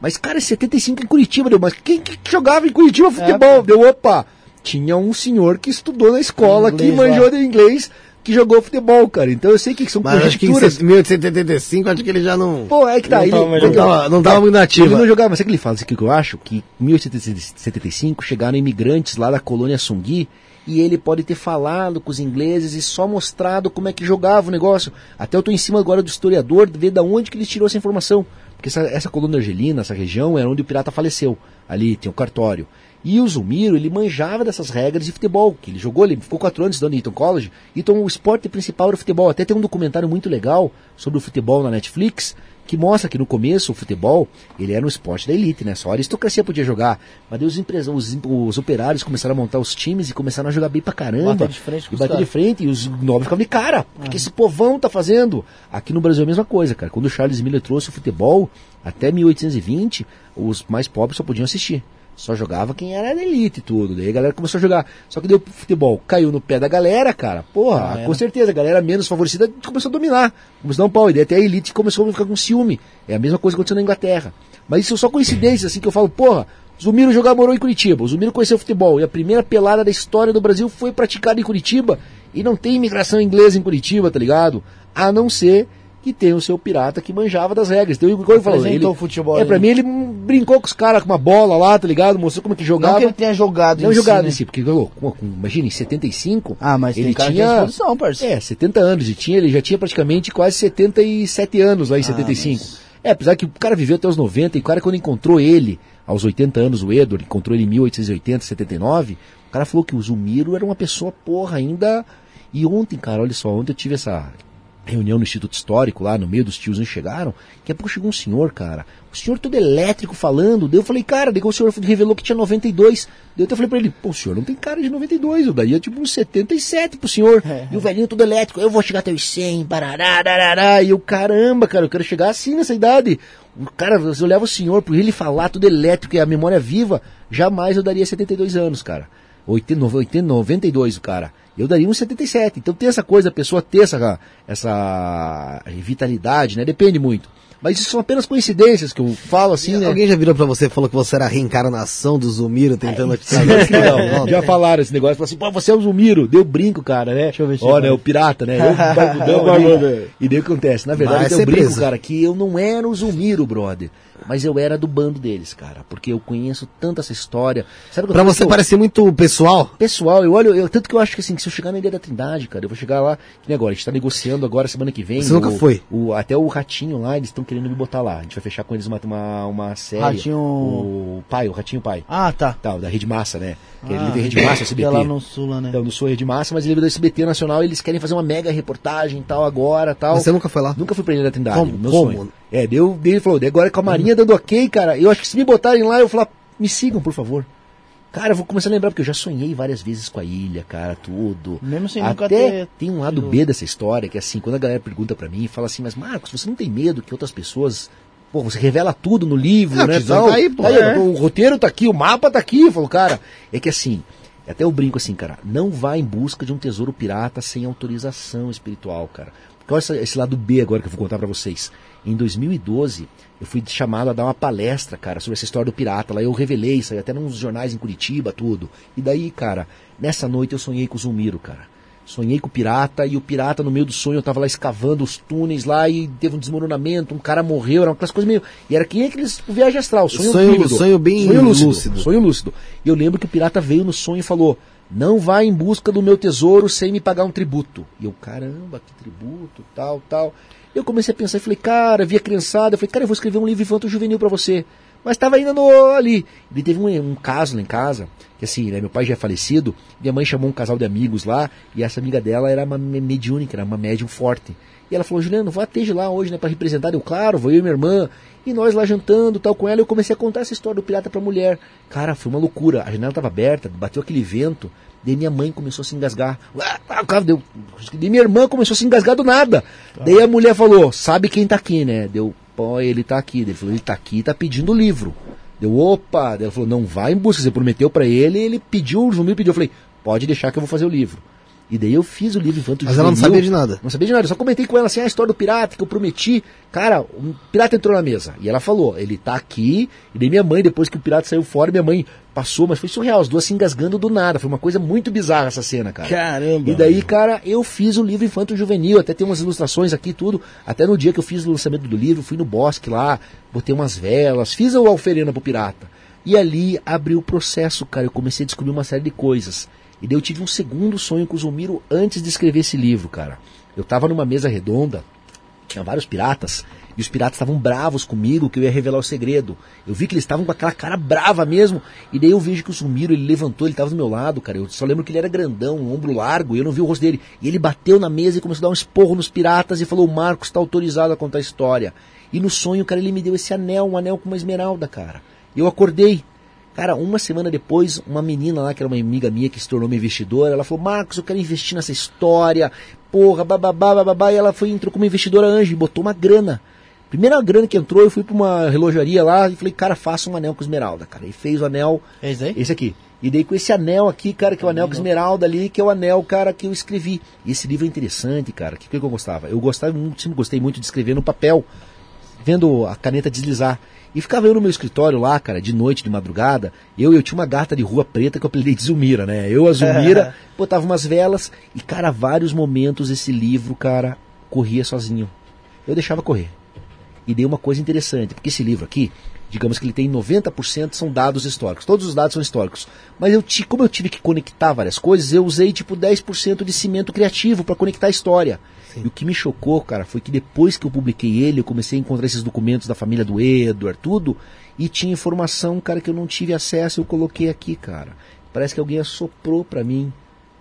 D: Mas, cara, é 75 em Curitiba, deu. Mas quem que jogava em Curitiba futebol? Deu, opa! Tinha um senhor que estudou na escola, que
A: Inglês
D: manjou
A: lá.
D: de inglês, que jogou futebol, cara. Então eu sei que são
C: Mas acho que em
D: conjecturas.
C: 1875, acho que ele já não.
D: Pô, é que tá.
B: Não
D: ele,
B: tava mais
C: Não
D: ele-
C: tava, não tava muito
D: ele
C: ativo.
D: não jogava, mas sabe o que ele fala? Isso aqui que eu acho? Que em 1875 chegaram imigrantes lá da colônia Sungui e ele pode ter falado com os ingleses e só mostrado como é que jogava o negócio. Até eu tô em cima agora do historiador, ver da onde que ele tirou essa informação. Porque essa, essa colônia argelina, essa região, era onde o pirata faleceu. Ali tem o cartório. E o Zulmiro, ele manjava dessas regras de futebol, que ele jogou, ele ficou quatro anos estudando em Eton College, então o esporte principal era o futebol. Até tem um documentário muito legal sobre o futebol na Netflix, que mostra que no começo o futebol, ele era um esporte da elite, né? Só a aristocracia podia jogar. Mas daí os, empresa- os, os operários começaram a montar os times e começaram a jogar bem pra caramba.
A: Bater de frente
D: e bater de frente, e os nobres ficavam de cara. O que esse povão tá fazendo? Aqui no Brasil é a mesma coisa, cara. Quando o Charles Miller trouxe o futebol, até 1820, os mais pobres só podiam assistir. Só jogava quem era elite e tudo. Daí a galera começou a jogar. Só que o futebol caiu no pé da galera, cara. Porra,
A: era.
D: com certeza, a galera menos favorecida começou a dominar. Começou a dar um pau. E daí até a elite começou a ficar com ciúme. É a mesma coisa que aconteceu na Inglaterra. Mas isso é só coincidência, assim, que eu falo, porra, Zumiro jogava morou em Curitiba. O Zumiro conheceu futebol. E a primeira pelada da história do Brasil foi praticada em Curitiba. E não tem imigração inglesa em Curitiba, tá ligado? A não ser que tem o seu pirata que manjava das regras. Então, igual eu falo, ele,
A: o futebol
D: É, pra mim ele brincou com os caras com uma bola lá, tá ligado? Mostrou como é que
A: Não
D: jogava.
A: que ele tenha jogado
D: Não
A: em
D: jogado
A: si,
D: em
A: né?
D: si, porque com- imagina, em 75,
A: Ah, mas
D: ele tinha
A: parceiro.
D: é, 70 anos, e tinha, ele já tinha praticamente quase 77 anos lá em 75. É, apesar que o cara viveu até os 90, e o cara quando encontrou ele, aos 80 anos, o Edward, encontrou ele em 1880, 79, o cara falou que o Zumiro era uma pessoa, porra, ainda... E ontem, cara, olha só, ontem eu tive essa reunião no Instituto Histórico, lá no meio dos tios chegaram, daqui a pouco chegou um senhor, cara, o senhor todo elétrico falando, daí eu falei, cara, daí o senhor revelou que tinha 92, daí eu até falei pra ele, pô, o senhor não tem cara de 92, eu daria tipo uns 77 pro senhor, e o velhinho todo elétrico, eu vou chegar até os 100, barará, darará, e eu, caramba, cara, eu quero chegar assim nessa idade, o cara, eu levo o senhor, por ele falar tudo elétrico e a memória viva, jamais eu daria 72 anos, cara. 80, 80, 92 o cara. Eu daria uns 77. Então tem essa coisa, a pessoa ter essa, essa vitalidade, né? Depende muito. Mas isso são apenas coincidências que eu falo assim, né?
C: Alguém já virou pra você e falou que você era a reencarnação do Zumiro tentando te
D: Não, já falaram esse negócio, falaram assim, pô, você é o Zumiro, deu brinco, cara, né?
A: Deixa eu ver se
D: Ó,
A: vai.
D: né, o pirata, né? Eu, barbudão. E daí o que acontece? Na verdade, deu
C: ser
D: brinco,
C: preso.
D: cara, que eu não era o Zumiro, brother. Mas eu era do bando deles, cara. Porque eu conheço tanto essa história. Sabe
C: Pra você parecer muito pessoal.
D: Pessoal, eu olho, eu, tanto que eu acho que assim, que se eu chegar na Ilha da Trindade, cara, eu vou chegar lá, que nem agora, a gente tá negociando agora semana que vem.
C: Você nunca
D: o-
C: foi?
D: O, até o Ratinho lá, eles estão querendo me botar lá. A gente vai fechar com eles uma, uma, uma série.
A: Ratinho-
D: O pai, o Ratinho Pai.
A: Ah, tá.
D: Tá, da Rede Massa, né? Que
A: Ah,
D: ele tem Rede Massa, SBT.
A: é lá no sul, lá, né?
D: Então, não sou Rede Massa, mas ele é do SBT Nacional, eles querem fazer uma mega reportagem e tal agora, tal.
C: Você nunca foi lá?
D: Nunca fui pra Ilha da Trindade,
C: Como?
D: meu
C: Como?
D: sonho. É, deu, daí ele falou, agora com a Marinha dando ok, cara, eu acho que se me botarem lá, eu vou falar, me sigam, por favor. Cara, eu vou começar a lembrar, porque eu já sonhei várias vezes com a ilha, cara, tudo.
A: Mesmo sem nunca
D: Até
A: ter
D: tem um lado B dessa história, que é assim, quando a galera pergunta pra mim, fala assim, mas Marcos, você não tem medo que outras pessoas. Pô, você revela tudo no livro,
C: Não,
D: né? tal.
C: tá aí, pô.
D: Aí,
C: É.
D: O roteiro tá aqui, o mapa tá aqui. Eu falo, cara, é que assim, até eu brinco assim, cara, não vá em busca de um tesouro pirata sem autorização espiritual, cara. Porque olha esse lado B agora que eu vou contar pra vocês. Em 2012, eu fui chamado a dar uma palestra, cara, sobre essa história do pirata. Lá eu revelei, saiu até nos jornais em Curitiba, tudo. E daí, cara, nessa noite eu sonhei com o Zumiro, cara. Sonhei com o pirata e o pirata no meio do sonho eu tava lá escavando os túneis lá e teve um desmoronamento, um cara morreu, era aquelas coisas meio. E era que nem aqueles tipo, viagem astral, sonho,
C: Sonho-
D: vívido.
C: sonho bem
D: lúcido,
C: lúcido.
D: Sonho lúcido. E eu lembro que o pirata veio no sonho e falou: Não vá em busca do meu tesouro sem me pagar um tributo. E eu, caramba, que tributo, tal, tal. Eu comecei a pensar e falei, cara, vi a criançada, eu falei, cara, eu vou escrever um livro infanto juvenil pra você. Mas estava ainda no, ali. E teve um, um caso lá em casa, que assim, né, meu pai já é falecido, minha mãe chamou um casal de amigos lá, e essa amiga dela era uma me- mediúnica, era uma médium forte. E ela falou, Juliano, vou ateja lá hoje, né, pra representar. Eu, claro, vou eu e minha irmã. E nós lá jantando, tal, com ela, eu comecei a contar essa história do pirata pra mulher. Cara, foi uma loucura. A janela tava aberta, bateu aquele vento, daí minha mãe começou a se engasgar. Ah, ah, cara, deu... Daí minha irmã começou a se engasgar do nada. Daí a mulher falou, sabe quem tá aqui, né? Deu, pô, ele tá aqui. Ele falou, ele tá aqui e tá pedindo o livro. Deu, opa! Daí ela falou, não vai em busca, você prometeu pra ele, ele pediu, o Zumbi pediu. Eu falei, pode deixar que eu vou fazer o livro. E daí eu fiz o livro Infanto
C: Mas ela não
D: Juvenil.
C: sabia de nada.
D: Não sabia de nada, eu só comentei com ela assim, a história do pirata que eu prometi. Cara, um pirata entrou na mesa. E ela falou, ele tá aqui. E daí minha mãe, depois que o pirata saiu fora, minha mãe passou, mas foi surreal, as duas se engasgando do nada. Foi uma coisa muito bizarra essa cena, cara.
A: Caramba.
D: E daí, cara, eu fiz o livro Infanto Juvenil, até tem umas ilustrações aqui e tudo. Até no dia que eu fiz o lançamento do livro, fui no bosque lá, botei umas velas, fiz a alferena pro pirata. E ali abriu o processo, cara. Eu comecei a descobrir uma série de coisas. E daí eu tive um segundo sonho com o Zumiro antes de escrever esse livro, cara. Eu tava numa mesa redonda, tinha vários piratas, e os piratas estavam bravos comigo que eu ia revelar o segredo. Eu vi que eles estavam com aquela cara brava mesmo, e daí eu vejo que o Zumiro, ele levantou, ele tava do meu lado, cara. Eu só lembro que ele era grandão, um ombro largo, e eu não vi o rosto dele. E ele bateu na mesa e começou a dar um esporro nos piratas e falou: "O Marcos está autorizado a contar a história". E no sonho, cara, ele me deu esse anel, um anel com uma esmeralda, cara. Eu acordei. Cara, uma semana depois, uma menina lá, que era uma amiga minha, que se tornou minha investidora, ela falou, Marcos, eu quero investir nessa história, porra, bababá, bababá, e ela foi, entrou como investidora anjo e botou uma grana. Primeira grana que entrou, eu fui pra uma relojaria lá e falei, cara, faça um anel com esmeralda, cara. E fez o anel,
A: isso aí?
D: esse aqui. E daí com esse anel aqui, cara, que é o anel com esmeralda ali, que é o anel, cara, que eu escrevi. E esse livro é interessante, cara. O que, que eu gostava? Eu gostava muito, sempre gostei muito de escrever no papel, vendo a caneta deslizar. E ficava eu no meu escritório lá, cara, de noite, de madrugada. Eu, eu tinha uma gata de rua preta que eu apelidei de Zumira, né? Eu, a Zumira, botava umas velas e, cara, vários momentos esse livro, cara, corria sozinho. Eu deixava correr. E dei uma coisa interessante, porque esse livro aqui, digamos que ele tem 90% são dados históricos. Todos os dados são históricos. Mas eu como eu tive que conectar várias coisas, eu usei tipo 10% de cimento criativo para conectar a história. E o que me chocou, cara, foi que depois que eu publiquei ele, eu comecei a encontrar esses documentos da família do Edward, tudo, e tinha informação, cara, que eu não tive acesso, eu coloquei aqui, cara. Parece que alguém assoprou para mim.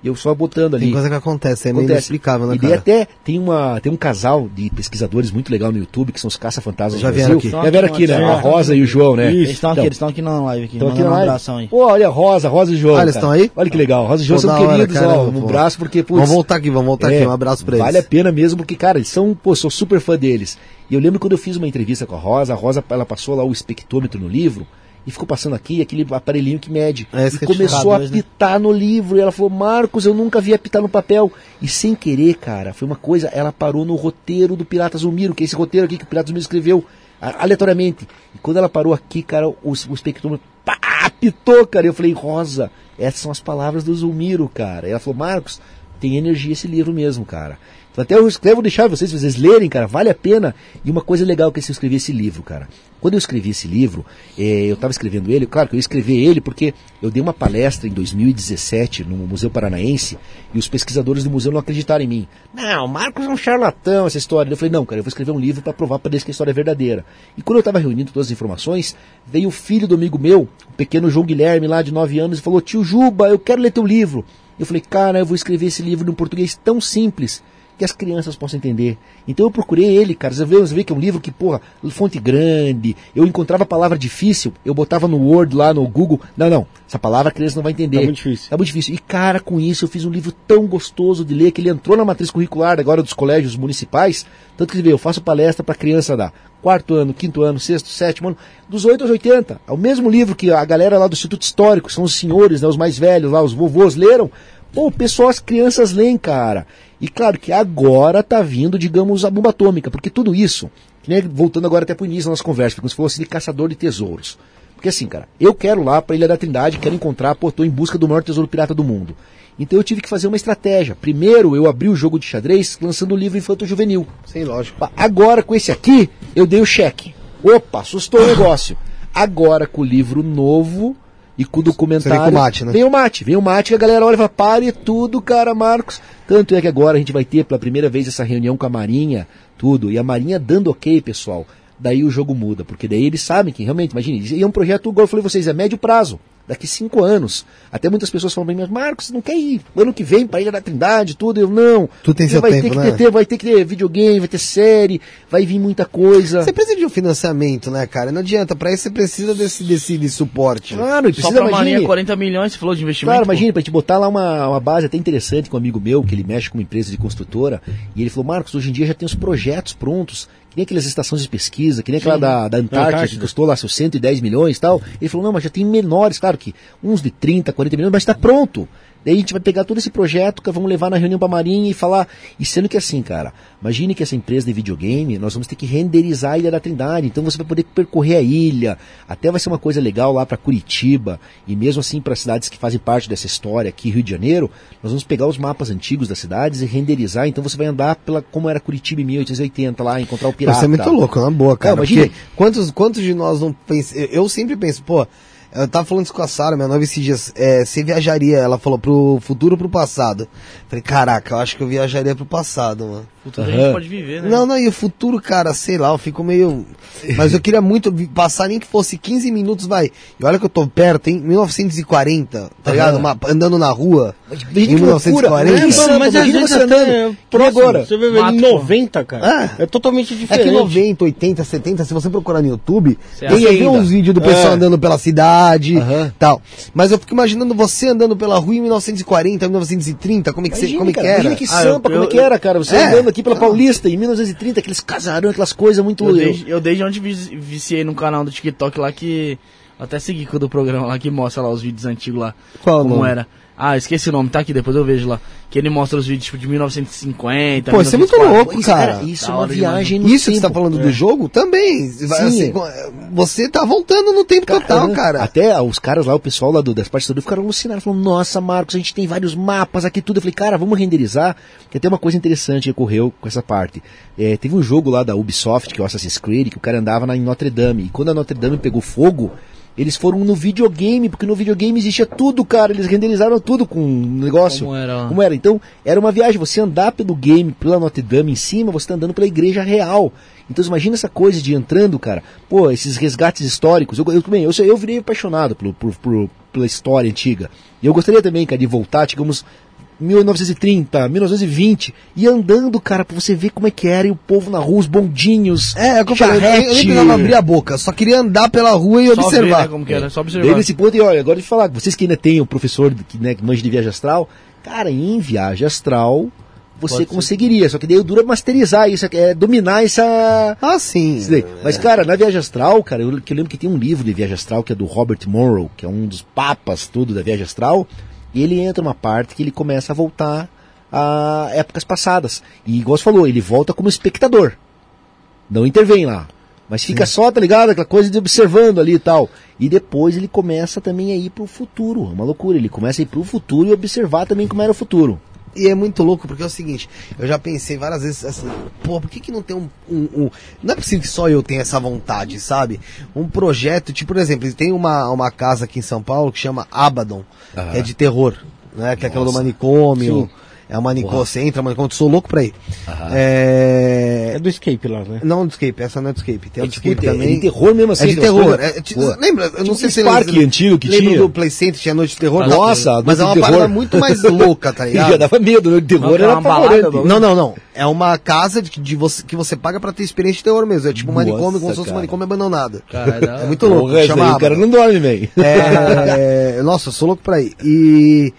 D: E eu só botando ali.
C: Tem coisa que acontece, é meio
D: Acontece.
C: inexplicável, né,
D: E daí até tem, uma, tem um casal de pesquisadores muito legal no YouTube, que são os caça-fantasmas
C: Já
D: do
C: vieram
D: Brasil.
C: aqui.
D: Já vieram aqui, né?
A: É.
D: A Rosa e o João, né?
A: Eles estão aqui,
D: Então,
A: eles estão aqui na live aqui.
D: Estão aqui na
A: um
D: live.
A: abração aí.
D: Pô, olha, Rosa, Rosa e João.
C: Ah, eles estão aí?
D: Olha que legal. Rosa e João
C: Pô,
D: são queridos, ó. Um
C: pô.
D: abraço, porque, putz,
C: Vamos voltar aqui, vamos voltar
D: é,
C: aqui. Um abraço pra eles.
D: Vale a pena mesmo, porque, cara, eles são, pô, sou super fã deles. E eu lembro quando eu fiz uma entrevista com a Rosa, a Rosa, ela passou lá o espectrômetro no livro, e ficou passando aqui aquele aparelhinho que mede.
C: É,
D: e
C: que te
D: começou a
A: né?
D: apitar no livro. E ela falou, Marcos, eu nunca vi apitar no papel. E sem querer, cara, foi uma coisa, ela parou no roteiro do Pirata Zumiro, que é esse roteiro aqui que o Pirata Zumiro escreveu aleatoriamente. E quando ela parou aqui, cara, o, o espectrômetro pá, apitou, cara. Eu falei, Rosa, essas são as palavras do Zumiro, cara. E ela falou, Marcos, tem energia esse livro mesmo, cara. Então até eu escrevo deixar vocês, vocês lerem, cara, vale a pena. E uma coisa legal que é se eu escrever esse livro, cara. Quando eu escrevi esse livro, eh, eu estava escrevendo ele, claro que eu ia escrever ele porque eu dei uma palestra em 2017 no Museu Paranaense e os pesquisadores do museu não acreditaram em mim. Não, o Marcos é um charlatão, essa história. Eu falei, não, cara, eu vou escrever um livro para provar para eles que a história é verdadeira. E quando eu estava reunindo todas as informações, veio o filho do amigo meu, o pequeno João Guilherme, lá de 9 anos, e falou, tio Juba, eu quero ler teu livro. Eu falei, cara, eu vou escrever esse livro num português tão simples que as crianças possam entender. Então eu procurei ele, cara. Você vê, você vê que é um livro que, porra, fonte grande. Eu encontrava a palavra difícil, eu botava no Word lá no Google. Não, não, essa palavra a criança não vai entender.
B: Tá muito difícil.
D: É muito difícil. E, cara, com isso eu fiz um livro tão gostoso de ler que ele entrou na matriz curricular agora dos colégios municipais. Tanto que você vê, eu faço palestra para criança da quarto ano, quinto ano, sexto, sétimo ano, dos 8 aos 80. É o mesmo livro que a galera lá do Instituto Histórico, são os senhores, né, os mais velhos lá, os vovôs leram. Pô, o pessoal, as crianças leem, cara. E claro que agora tá vindo, digamos, a bomba atômica, porque tudo isso, voltando agora até pro início da nossa conversa, como se fosse de caçador de tesouros. Porque assim, cara, eu quero lá pra Ilha da Trindade, quero encontrar, pô, tô em busca do maior tesouro pirata do mundo. Então eu tive que fazer uma estratégia. Primeiro eu abri o jogo de xadrez lançando o livro Infanto Juvenil.
C: Sim, lógico.
D: Agora com esse aqui, eu dei o cheque. Opa, assustou o negócio. Agora com o livro novo e com o documentário.
C: Vem com o mate, né?
D: Vem o mate, vem o mate que a galera olha e fala, pare tudo, cara, Marcos. Tanto é que agora a gente vai ter pela primeira vez essa reunião com a Marinha, tudo. E a Marinha dando ok, pessoal. Daí o jogo muda, porque daí eles sabem que realmente, imagine, e é um projeto, igual eu falei pra vocês, é médio prazo. Daqui cinco anos. Até muitas pessoas falam pra mim, mas Marcos, você não quer ir ano que vem pra Ilha da Trindade, tudo. Eu, não.
C: Tu tem
D: Você
C: seu
D: vai
C: tempo,
D: ter que
C: né?
D: ter, vai ter que ter videogame, vai ter série, vai vir muita coisa.
C: Você precisa de um financiamento, né, cara? Não adianta, pra isso você precisa desse, desse de suporte.
D: Claro, e
A: Só
D: precisa,
A: pra Marinha
D: imagine,
A: 40 milhões, você falou de investimento.
D: Claro, imagina, pra gente botar lá uma, uma base até interessante com um amigo meu, que ele mexe com uma empresa de construtora, e ele falou, Marcos, hoje em dia já tem os projetos prontos, que nem aquelas estações de pesquisa, que nem aquela da, da Antártica,
B: Antártica.
D: que custou lá seus 110 milhões e tal. Ele falou, não, mas já tem menores, claro que uns de 30, 40 milhões, mas está pronto. Daí a gente vai pegar todo esse projeto, que vamos levar na reunião pra Marinha e falar. E sendo que assim, cara, imagine que essa empresa de videogame, nós vamos ter que renderizar a Ilha da Trindade. Então você vai poder percorrer a ilha. Até vai ser uma coisa legal lá pra Curitiba. E mesmo assim para cidades que fazem parte dessa história aqui, Rio de Janeiro, nós vamos pegar os mapas antigos das cidades e renderizar. Então você vai andar pela como era Curitiba em 1880 lá, encontrar o pirata.
C: Isso é muito louco, na boa, cara.
D: Não, imagina.
C: porque quantos, quantos de nós não pensam. Eu sempre penso, pô, eu tava falando isso com a Sara, minha noiva, esses dias. É, você viajaria, ela falou, pro futuro ou pro passado? Falei, caraca, eu acho que eu viajaria pro passado, mano.
A: Futuro a
D: Aham.
A: gente pode viver, né?
C: Não, não, e o futuro, cara, sei lá, eu fico meio. Mas eu queria muito passar nem que fosse 15 minutos, vai. E olha que eu tô perto, hein? 1940, tá ligado? Uma- andando na rua.
D: Veja
C: Em
D: que loucura.
C: 1940.
D: Né,
C: Isso,
B: mas às vezes
D: você andando.
B: próximo,
D: agora?
B: Você
A: Mato,
B: em
A: pô.
B: 90, cara. É, totalmente
C: É
B: diferente.
C: que 90, 80, 70, se você procurar no YouTube,
A: Você
C: tem aí uns vídeos do pessoal
B: É.
C: andando pela cidade
D: Aham.
C: tal. Mas eu fico imaginando você andando pela rua em 1940, 1930, como é que, você,
D: Imagina,
C: como é que
D: cara,
C: era?
D: imagina que
A: Ah, eu-
D: sampa, como é
A: eu-
D: que era, cara? Você
C: É.
D: andando aqui pela Paulista em 1930, aqueles casarões, aquelas coisas muito...
A: Eu desde, eu desde onde vi- viciei num canal do TikTok lá que. Até segui com o do programa lá que mostra lá os vídeos antigos lá.
C: Qual
A: como
C: nome?
A: era. Ah, esqueci o nome, tá aqui, depois eu vejo lá. Que ele mostra os vídeos tipo de 1950.
C: Pô, isso é muito
A: 1940.
C: louco,
D: Isso,
C: cara.
D: isso é uma viagem no
C: Isso que você tá
D: tempo.
C: falando do jogo também. Vai,
D: Sim.
C: assim, você tá voltando no tempo total,
D: Aham.
C: cara.
D: Até os caras lá, o pessoal lá do, das partes do ficaram alucinados. Falaram, nossa, Marcos, a gente tem vários mapas aqui, tudo. Eu falei, cara, vamos renderizar. Que até uma coisa interessante que ocorreu com essa parte. É, teve um jogo lá da Ubisoft, que é o Assassin's Creed, que o cara andava na, em Notre Dame. E quando a Notre Dame pegou fogo, eles foram no videogame, porque no videogame existia tudo, cara. Eles renderizaram tudo com um negócio.
A: Como era?
D: Como era? Então, era uma viagem. Você andar pelo game, pela Notre Dame em cima, você tá andando pela igreja real. Então, imagina essa coisa de entrando, cara. Pô, esses resgates históricos. Eu, eu também, eu, eu virei apaixonado pelo, por, por- pela história antiga. E eu gostaria também, cara, de voltar, digamos, 1930, 1920, e andando, cara, pra você ver como é que era, e o povo na rua, os bondinhos.
C: É, é o que eu falei, eu, precisava abrir a boca, só queria andar pela rua e
A: Só ver,
C: observar.
A: né, como que era, só
D: Daí
A: observar.
D: nesse ponto, e olha, agora de falar, vocês que ainda têm o professor que, né, que manja de viagem astral, cara, em viagem astral você
A: Pode ser.
D: conseguiria, só que daí o duro é masterizar isso, é dominar essa.
C: Ah, sim.
D: daí. Mas, cara, na viagem astral, cara, eu, que eu lembro que tem um livro de viagem astral que é do Robert Monroe, que é um dos papas tudo da viagem astral, e ele entra numa parte que ele começa a voltar a épocas passadas. E igual você falou, ele volta como espectador. Não intervém lá. Mas fica só, tá ligado? Aquela coisa de observando ali e tal. E depois ele começa também a ir pro futuro. É uma loucura. Ele começa a ir pro futuro e observar também como era o futuro.
C: E é muito louco, porque é o seguinte, eu já pensei várias vezes assim, pô, por que, que não tem um, um- um- Não é possível que só eu tenha essa vontade, sabe? Um projeto, tipo, por exemplo, tem uma, uma casa aqui em São Paulo que chama Abaddon,
D: Aham.
C: que é de terror, né? Que é aquela do
D: Nossa.
C: manicômio.
D: Sim.
C: É uma manicômio,
D: Porra.
C: você entra, manicômio, eu sou louco pra ir.
D: Aham.
C: É...
B: É do escape lá, né?
C: Não do escape, essa não é do escape. Tem a
D: É
C: do
D: tipo,
C: escape
D: é
C: também.
D: de terror mesmo assim.
C: É de terror. É,
D: Pô.
C: lembra? Eu não
D: Tipo
C: sei
D: um
C: se
D: parque
C: lembra-
D: antigo que
C: lembra
D: tinha.
C: do Play Center, tinha Noite de Terror?
D: Nossa,
C: mas é uma parada muito mais louca, tá
D: Já
C: ligado?
D: dava medo, né? O terror
A: Não,
D: era
A: é uma balada,
D: apavorante.
C: Não, não, não. É uma casa de, de você, que você paga pra ter experiência de terror mesmo. É tipo um
D: Nossa,
C: manicômio, como se fosse um
D: cara.
C: manicômio abandonado.
A: Cara, é
C: É muito louco.
D: Porra,
C: chama
D: o cara
C: Abaddon.
D: não dorme, velho.
C: É, nossa, eu sou louco pra ir. E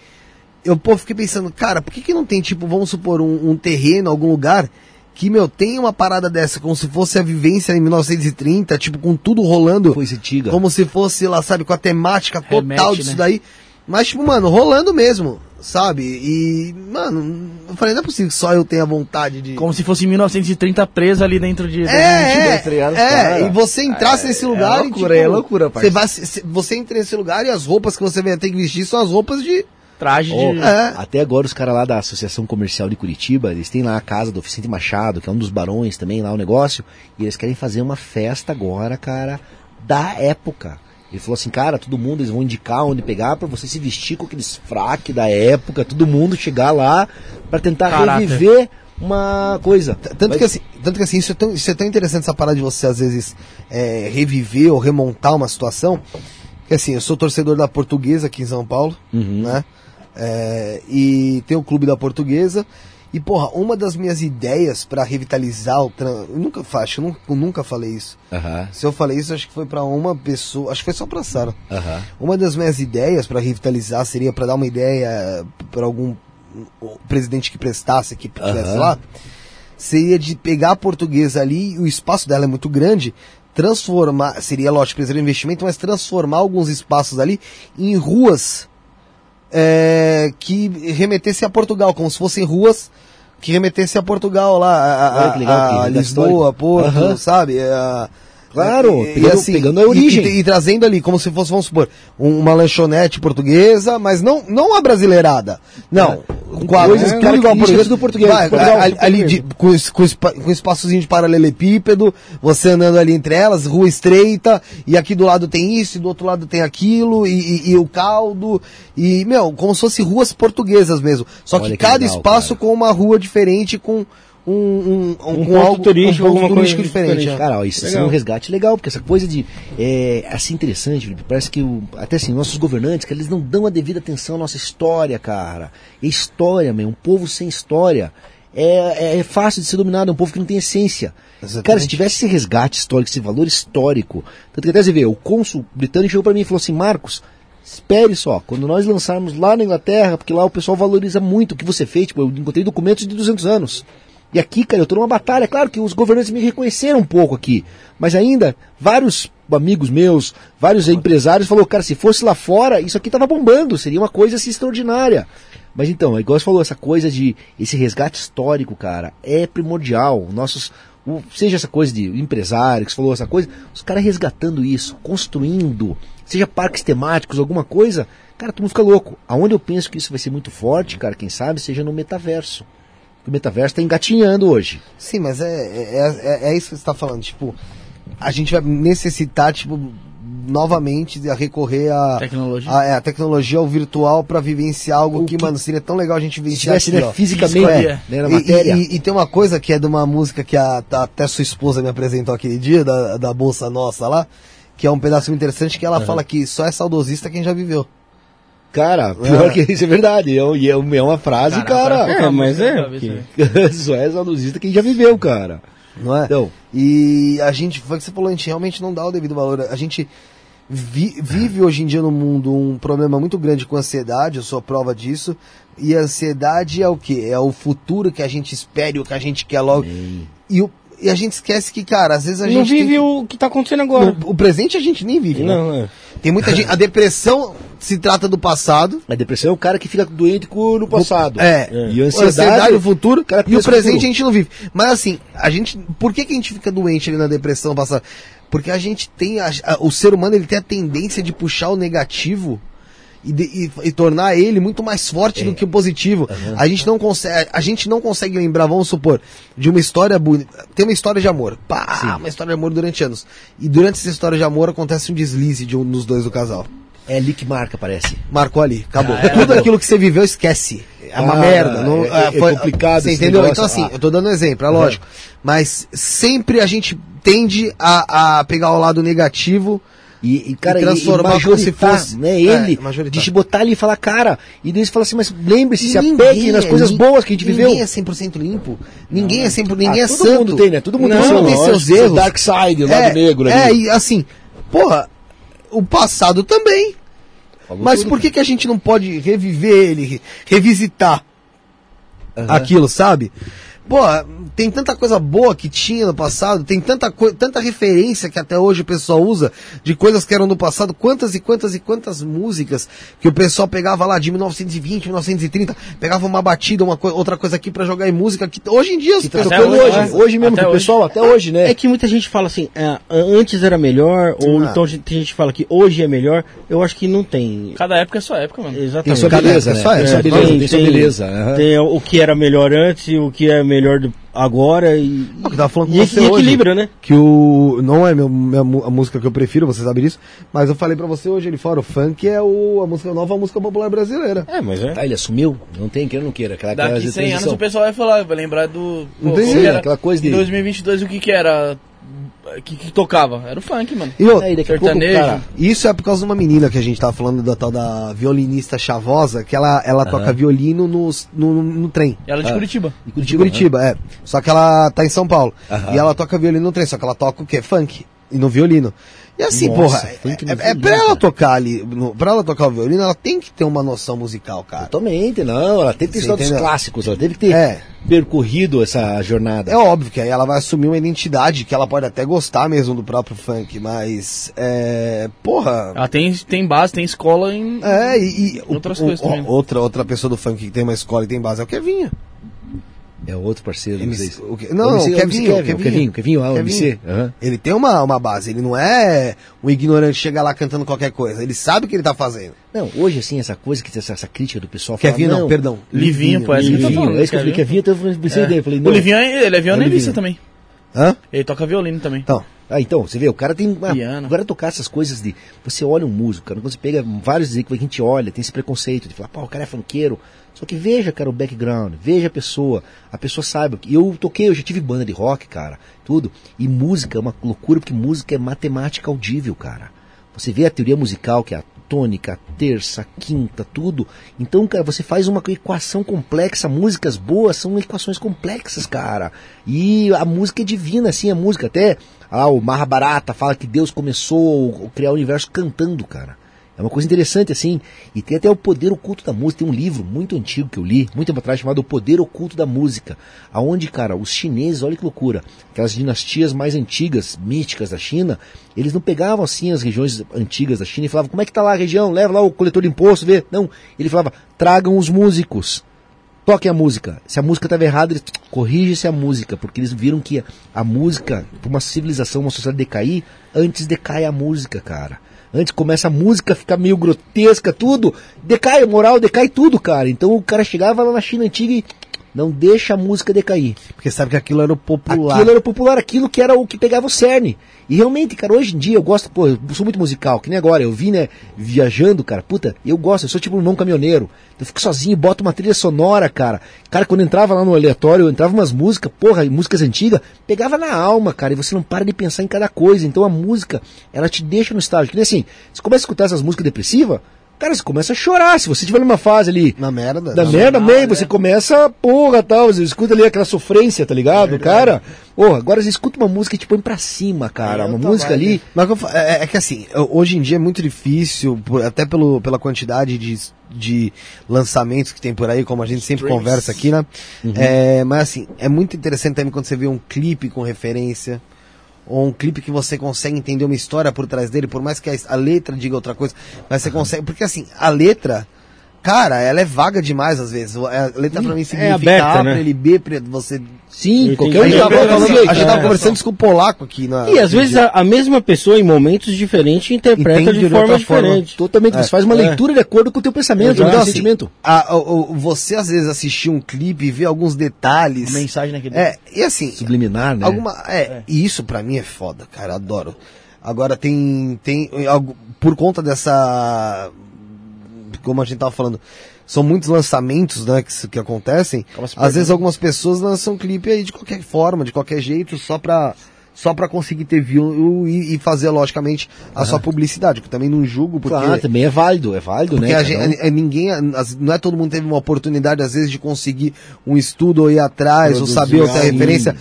C: eu, pô, fiquei pensando, cara, por que, que não tem, tipo, vamos supor, um, um terreno, algum lugar que, meu, tem uma parada dessa, como se fosse a vivência em 1930, tipo, com tudo rolando,
D: Coisa antiga.
C: como se fosse lá, sabe, com a temática total
A: Remete,
C: disso
A: né?
C: daí. Mas, tipo, mano, rolando mesmo, sabe? E, mano, eu falei, não é possível que só eu tenha vontade de.
A: Como se fosse em 1930 preso ali dentro de.
C: É,
D: tá ligado?
C: é,
D: Cara,
C: é, e você entrasse nesse lugar
A: é loucura,
C: e, tipo,
A: é loucura,
C: você,
A: parceiro.
C: vai, se- você entra nesse lugar e as roupas que você vai ter que vestir são as roupas de...
A: Traje
D: Ó,
A: de.
C: É.
D: Até agora os caras lá da Associação Comercial de Curitiba, eles têm lá a casa do Vicente Machado, que é um dos barões também, lá o negócio, e eles querem fazer uma festa agora, cara, da época. Ele falou assim, cara, todo mundo, eles vão indicar onde pegar pra você se vestir com aqueles fraques da época, todo mundo chegar lá pra tentar
A: Caráter.
D: reviver uma coisa.
C: Tanto
D: Mas-
C: que assim, tanto que assim isso, é tão, isso é tão interessante essa parada de você às vezes é, reviver ou remontar uma situação. Que assim, eu sou torcedor da Portuguesa aqui em São Paulo,
D: Uhum.
C: né? É, e tem o clube da Portuguesa. E porra, uma das minhas ideias pra revitalizar o eu nunca fa- acho que eu nunca, eu nunca falei isso.
D: Aham,
C: Se eu falei isso, acho que foi pra uma pessoa, acho que foi só pra Sara.
D: aham.
C: Uma das minhas ideias para revitalizar seria para dar uma ideia para algum presidente que prestasse, que estivesse
D: Aham.
C: lá, seria de pegar a portuguesa ali, o espaço dela é muito grande, transformar, seria lógico, precisar de investimento, mas transformar alguns espaços ali em ruas é, que remetessem a Portugal, como se fossem ruas que remetessem a Portugal lá, a, a- a- a Lisboa. Porto,
D: Aham.
C: sabe? A-
D: Claro,
C: e- e
D: pegando- pegando a
C: e-
D: origem.
C: E, e trazendo ali, como se fosse, vamos supor, um- uma lanchonete portuguesa, mas não, não a brasileirada. Não.
D: Com
C: Com a-
D: coisas
C: tudo igual português.
D: do português,
C: Vai,
D: Portugal,
C: ali, ali de- com, com, com espaçozinho de paralelepípedo, você andando ali entre elas, rua estreita, e aqui do lado tem isso, e do outro lado tem aquilo, e, e- e o caldo, e, meu, como se fosse ruas portuguesas mesmo. Só
D: Olha
C: que
D: que
C: cada
D: legal,
C: espaço
D: cara.
C: com uma rua diferente, com um, um, um,
B: Um ponto
C: algo,
B: turístico,
C: um ponto
B: alguma
C: turístico
B: coisa
C: diferente.
B: diferente.
C: é.
D: Cara, ó, isso
B: Legal.
D: seria um resgate legal, porque essa coisa de. É assim interessante, Felipe. Parece que o, até assim, nossos governantes, que eles não dão a devida atenção à nossa história, cara. E história, meu, um povo sem história. É, é, é fácil de ser dominado, é um povo que não tem essência.
C: Exatamente.
D: Cara, se tivesse esse resgate histórico, esse valor histórico. Tanto que até você vê, o cônsul britânico chegou pra mim e falou assim: Marcos, espere só, quando nós lançarmos lá na Inglaterra, porque lá o pessoal valoriza muito o que você fez. Tipo, eu encontrei documentos de 200 anos. E aqui, cara, eu tô numa batalha. Claro que os governantes me reconheceram um pouco aqui. Mas ainda, vários amigos meus, vários empresários falou, cara, se fosse lá fora, isso aqui tava bombando, seria uma coisa assim, extraordinária. Mas então, é igual você falou, essa coisa de esse resgate histórico, cara, é primordial. Nossos, o- seja essa coisa de empresário que você falou essa coisa, os caras resgatando isso, construindo, seja parques temáticos, alguma coisa, cara, todo mundo fica louco. Aonde eu penso que isso vai ser muito forte, cara, quem sabe, seja no metaverso. O metaverso está engatinhando hoje.
C: Sim, mas é, é, é, é isso que você está falando. Tipo, a gente vai necessitar, tipo, novamente de recorrer a
A: Tecnologia.
C: a, é, a tecnologia ao virtual para vivenciar algo
D: O
C: que,
D: que-
C: mano, seria tão legal a gente
D: Se
C: vivenciar
D: tivesse
C: aqui,
D: né,
C: ó.
D: fisicamente,
A: Escolher.
D: né, na
C: E-
D: matéria.
C: E, e- e tem uma coisa que é de uma música que a, a- até sua esposa me apresentou aquele dia, da, da Bolsa Nossa lá, que é um pedaço interessante, que ela fala que só é saudosista quem já viveu.
D: Cara, pior que isso é verdade. É, é é uma frase,
A: Caraca,
D: cara.
B: É, mas é, que-.
D: Só é saudosista quem já viveu, cara.
C: Não é?
D: Então,
C: E a gente, foi o que você falou, a gente realmente não dá o devido valor. A gente vi- vive hoje em dia no mundo um problema muito grande com ansiedade, eu sou a prova disso. E a ansiedade é o que? É o futuro que a gente espera e o que a gente quer logo. E, o- e a gente esquece que, cara, às vezes a
B: não
C: gente.
B: vive
C: tem-
B: o que tá acontecendo agora.
C: o, o presente a gente nem vive, né?
B: Não, é.
C: Tem muita gente. A depressão se trata do passado.
D: a depressão é o cara que fica doente com no passado.
C: É.
D: E a
C: A
D: ansiedade,
C: ansiedade, o futuro
D: cara
C: e o
D: no
C: presente
D: futuro.
C: a gente não vive. Mas assim, a gente, por que, que a gente fica doente ali na depressão passada? Porque a gente tem, a- a- o ser humano ele tem a tendência de puxar o negativo e, de- e- e tornar ele muito mais forte do que o positivo. A gente não consegue, a gente não consegue lembrar, vamos supor, de uma história bonita. Tem uma história de amor, pá, uma história de amor durante anos. E durante essa história de amor acontece um deslize de um dos dois do casal.
D: É ali que marca, parece.
C: Marcou ali, acabou.
A: Já era.
C: Tudo aquilo que você viveu, esquece. é uma
D: Ah,
C: merda. Não,
D: é-
C: é,
D: é complicado
C: Você entendeu?
D: negócio.
C: Então, assim,
D: Ah.
C: eu tô dando um exemplo, é lógico. Mas sempre a gente tende a, a pegar o lado negativo.
D: E, e, cara,
C: E transformar
D: e
C: como se fosse-
D: né,
C: é,
D: ele,
C: majoritar.
D: de botar ali e falar, cara, e daí você fala assim, mas lembre-se, se
C: Ninguém
D: apegue nas
C: é
D: coisas
C: lim-
D: boas que a gente viveu.
C: Ninguém é 100% limpo. Ninguém é 100%, ninguém é
D: Ah, todo
C: santo.
D: mundo tem, né? Todo mundo
C: Não,
D: seu,
C: tem seus
D: seu
C: erros.
D: dark side, o lado
C: é,
D: negro
C: É,
D: ali.
C: e assim, porra, o passado também.
D: Falou
C: Mas
D: tudo,
C: por que, que a gente não pode reviver ele, re- revisitar aquilo, sabe? Pô, tem tanta coisa boa que tinha no passado, tem tanta, tanta referência que até hoje o pessoal usa de coisas que eram no passado, quantas e quantas e quantas músicas que o pessoal pegava lá de 1920, 1930, pegava uma batida, uma co- outra coisa aqui pra jogar em música, que hoje em dia pessoas-
D: tocando
A: hoje,
D: hoje,
A: né?
D: hoje mesmo,
A: Até
D: que o
A: hoje.
D: pessoal, até hoje, né?
B: É que muita gente fala assim, é, antes era melhor, ou
C: Ah.
B: então tem gente que fala que hoje é melhor. Eu acho que não tem.
A: Cada época é sua época, mano.
D: Tem
B: Exatamente.
D: sua
C: Cada
D: beleza,
C: época,
D: né? Tem
C: é,
D: sua
C: é,
D: beleza,
B: tem-
D: tem sua
B: tem-
D: beleza. aham.
B: Tem o que era melhor antes e o que é melhor do- agora e,
C: É o que eu tava falando com
B: e,
C: você
B: e
C: hoje.
B: equilibra, né?
C: Que o. Não é meu, minha a música que eu prefiro, você sabe disso. Mas eu falei pra você hoje ali fora, o funk é o, a música a nova música popular brasileira.
B: É, mas é.
D: Tá, ele assumiu, não tem, queira ou não queira. Aquela, aquela
A: Daqui 100 anos o pessoal vai falar, vai lembrar do.
C: Não
A: pô,
C: tem jeito,
A: era-
D: aquela coisa de-
A: Em 2022 o que que era? Que, que tocava? Era o funk, mano.
C: E,
D: Aí daqui a pouco,
A: Sertanejo.
D: cara,
C: Isso é por causa de uma menina que a gente tava falando da tal da violinista chavosa, que ela, ela toca violino nos- no, no, trem.
A: Ela é de
D: Ah.
A: Curitiba.
D: de
C: De
D: Curitiba.
C: Curitiba, é. Só que ela tá em São Paulo.
D: Aham.
C: E ela toca violino no trem, só que ela toca o quê? Funk. E no violino. E assim,
D: Nossa,
C: porra, é, é
D: violino,
C: pra ela tocar ali, no, pra ela tocar o violino, ela tem que ter uma noção musical, cara.
D: Totalmente, não. Ela teve que ter os clássicos, ela teve que ter
C: É.
D: percorrido essa jornada.
C: É óbvio que aí ela vai assumir uma identidade que ela pode até gostar mesmo do próprio funk, mas é. Porra.
A: Ela tem, tem base, tem escola em.
C: É, e, e
A: Outras
C: o-
A: coisas
C: o-
A: também, né?
C: outra, outra pessoa do funk que tem uma escola e tem base é o Kevinho.
D: É outro parceiro
C: MC
D: vocês.
C: o que- não,
D: O MC,
C: o Kevinho,
D: o Kevin, o Kevinho, Kevinho, ah, o
C: Kevinho.
D: MC. aham.
C: Ele tem uma, uma base, ele não é um ignorante que chega lá cantando qualquer coisa, ele sabe o que ele tá fazendo.
D: Não, hoje assim, essa coisa, que essa, essa crítica do pessoal
C: Kevinho
D: fala,
C: não, perdão.
A: Livinho, pô, é isso que eu tô
D: Livinho,
A: falando,
D: é isso que eu falei,
A: Kevin.
D: Kevinho, então eu pensei
A: É.
D: dele, falei,
A: O
D: não.
A: Livinho, é- ele é violonista
C: Livinho.
A: também.
C: Hã?
A: Ele toca violino também.
C: Então,
D: Ah, então, você vê, o cara tem. Ah,
A: Piano.
D: agora tocar essas coisas de. Você olha um músico, cara, quando você pega vários que a gente olha, tem esse preconceito de falar, pô, o cara é funkeiro. Só que veja, cara, o background, veja a pessoa. A pessoa sabe. E eu toquei, eu já tive banda de rock, cara, tudo. E música é uma loucura, porque música é matemática audível, cara. Você vê a teoria musical, que é a tônica, a terça, a quinta, tudo. Então, cara, você faz uma equação complexa. Músicas boas são equações complexas, cara. E a música é divina, assim, a música. Até ah, o Mahabharata fala que Deus começou a criar o universo cantando, cara. É uma coisa interessante, assim. E tem até o poder oculto da música. Tem um livro muito antigo que eu li, muito tempo atrás, chamado O Poder Oculto da Música. Aonde, cara, os chineses, olha que loucura, aquelas dinastias mais antigas, místicas da China, eles não pegavam assim as regiões antigas da China e falavam, como é que tá lá a região? Leva lá o coletor de imposto, vê. Não, ele falava, tragam os músicos. Toquem a música. Se a música estava errada, eles corrigem-se a música, porque eles viram que a música, para uma civilização, uma sociedade decair, antes decai a música, cara. Antes começa a música a ficar meio grotesca, tudo, decai a moral, decai tudo, cara. Então o cara chegava lá na China antiga e não deixa a música decair.
C: porque sabe que aquilo era o popular.
D: Aquilo era o popular, aquilo que era o que pegava o cerne. E realmente, cara, hoje em dia eu gosto, pô, eu sou muito musical, que nem agora, eu vim, né, viajando, cara, puta, eu gosto, eu sou tipo um não caminhoneiro. Eu fico sozinho, boto uma trilha sonora, cara. Cara, quando entrava lá no aleatório, eu entrava umas músicas, porra, músicas antigas, pegava na alma, cara, e você não para de pensar em cada coisa. Então a música, ela te deixa no estágio. Que nem assim, você começa a escutar essas músicas depressivas, cara, você começa a chorar. Se você tiver numa fase ali
C: Na merda.
D: da
C: na
D: merda meio,
A: né?
D: você começa, porra, tal, você escuta ali aquela sofrência, tá ligado, cara? Porra, agora você escuta uma música que te põe pra cima, cara,
A: É
D: uma música ali,
C: Mas fa- é, é que assim, hoje em dia é muito difícil, por- até pelo, pela quantidade de, de lançamentos que tem por aí, como a gente sempre
A: Streams.
C: conversa aqui, né? É, mas assim, é muito interessante também quando você vê um clipe com referência, ou um clipe que você consegue entender uma história por trás dele, por mais que a, a letra diga outra coisa, mas você consegue, porque assim, a letra, cara, ela é vaga demais às vezes. A letra pra mim significa
B: aberta,
C: A
B: né?
C: pra ele B, pra você...
D: sim,
B: Eu
D: qualquer
C: A
D: um
C: tava,
B: É,
C: falando-
B: jeito,
C: a gente tava
B: é.
C: conversando isso com o polaco aqui na.
B: E às vezes a, a mesma pessoa em momentos diferentes interpreta
C: Entende
B: de
C: de
B: forma
C: outra forma.
B: diferente.
D: Totalmente, você faz uma
B: É.
D: leitura de acordo com o teu pensamento, com o teu
C: assim,
D: sentimento.
C: a- o- você às vezes assistir um clipe e ver alguns detalhes.
A: Mensagem naquele.
C: É, e assim,
D: Subliminar, né?
C: alguma, é, e isso pra mim é foda, cara, adoro. Agora tem tem algo por conta dessa como a gente tava falando, são muitos lançamentos, né, que, que acontecem. Às vezes algumas pessoas lançam clipe aí de qualquer forma, de qualquer jeito, só pra, só pra conseguir ter view e, e fazer, logicamente, a sua publicidade, que também não julgo, porque...
D: Claro, também é válido, é válido,
C: Porque
D: né? um.
C: a- a- ninguém, não é todo mundo teve uma oportunidade, às vezes, de conseguir um estudo ou ir atrás, ou
D: Produzir
C: saber ou ter
D: algo.
C: referência.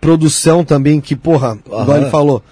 C: Produção também, que, porra, igual
D: Aham.
C: ele falou,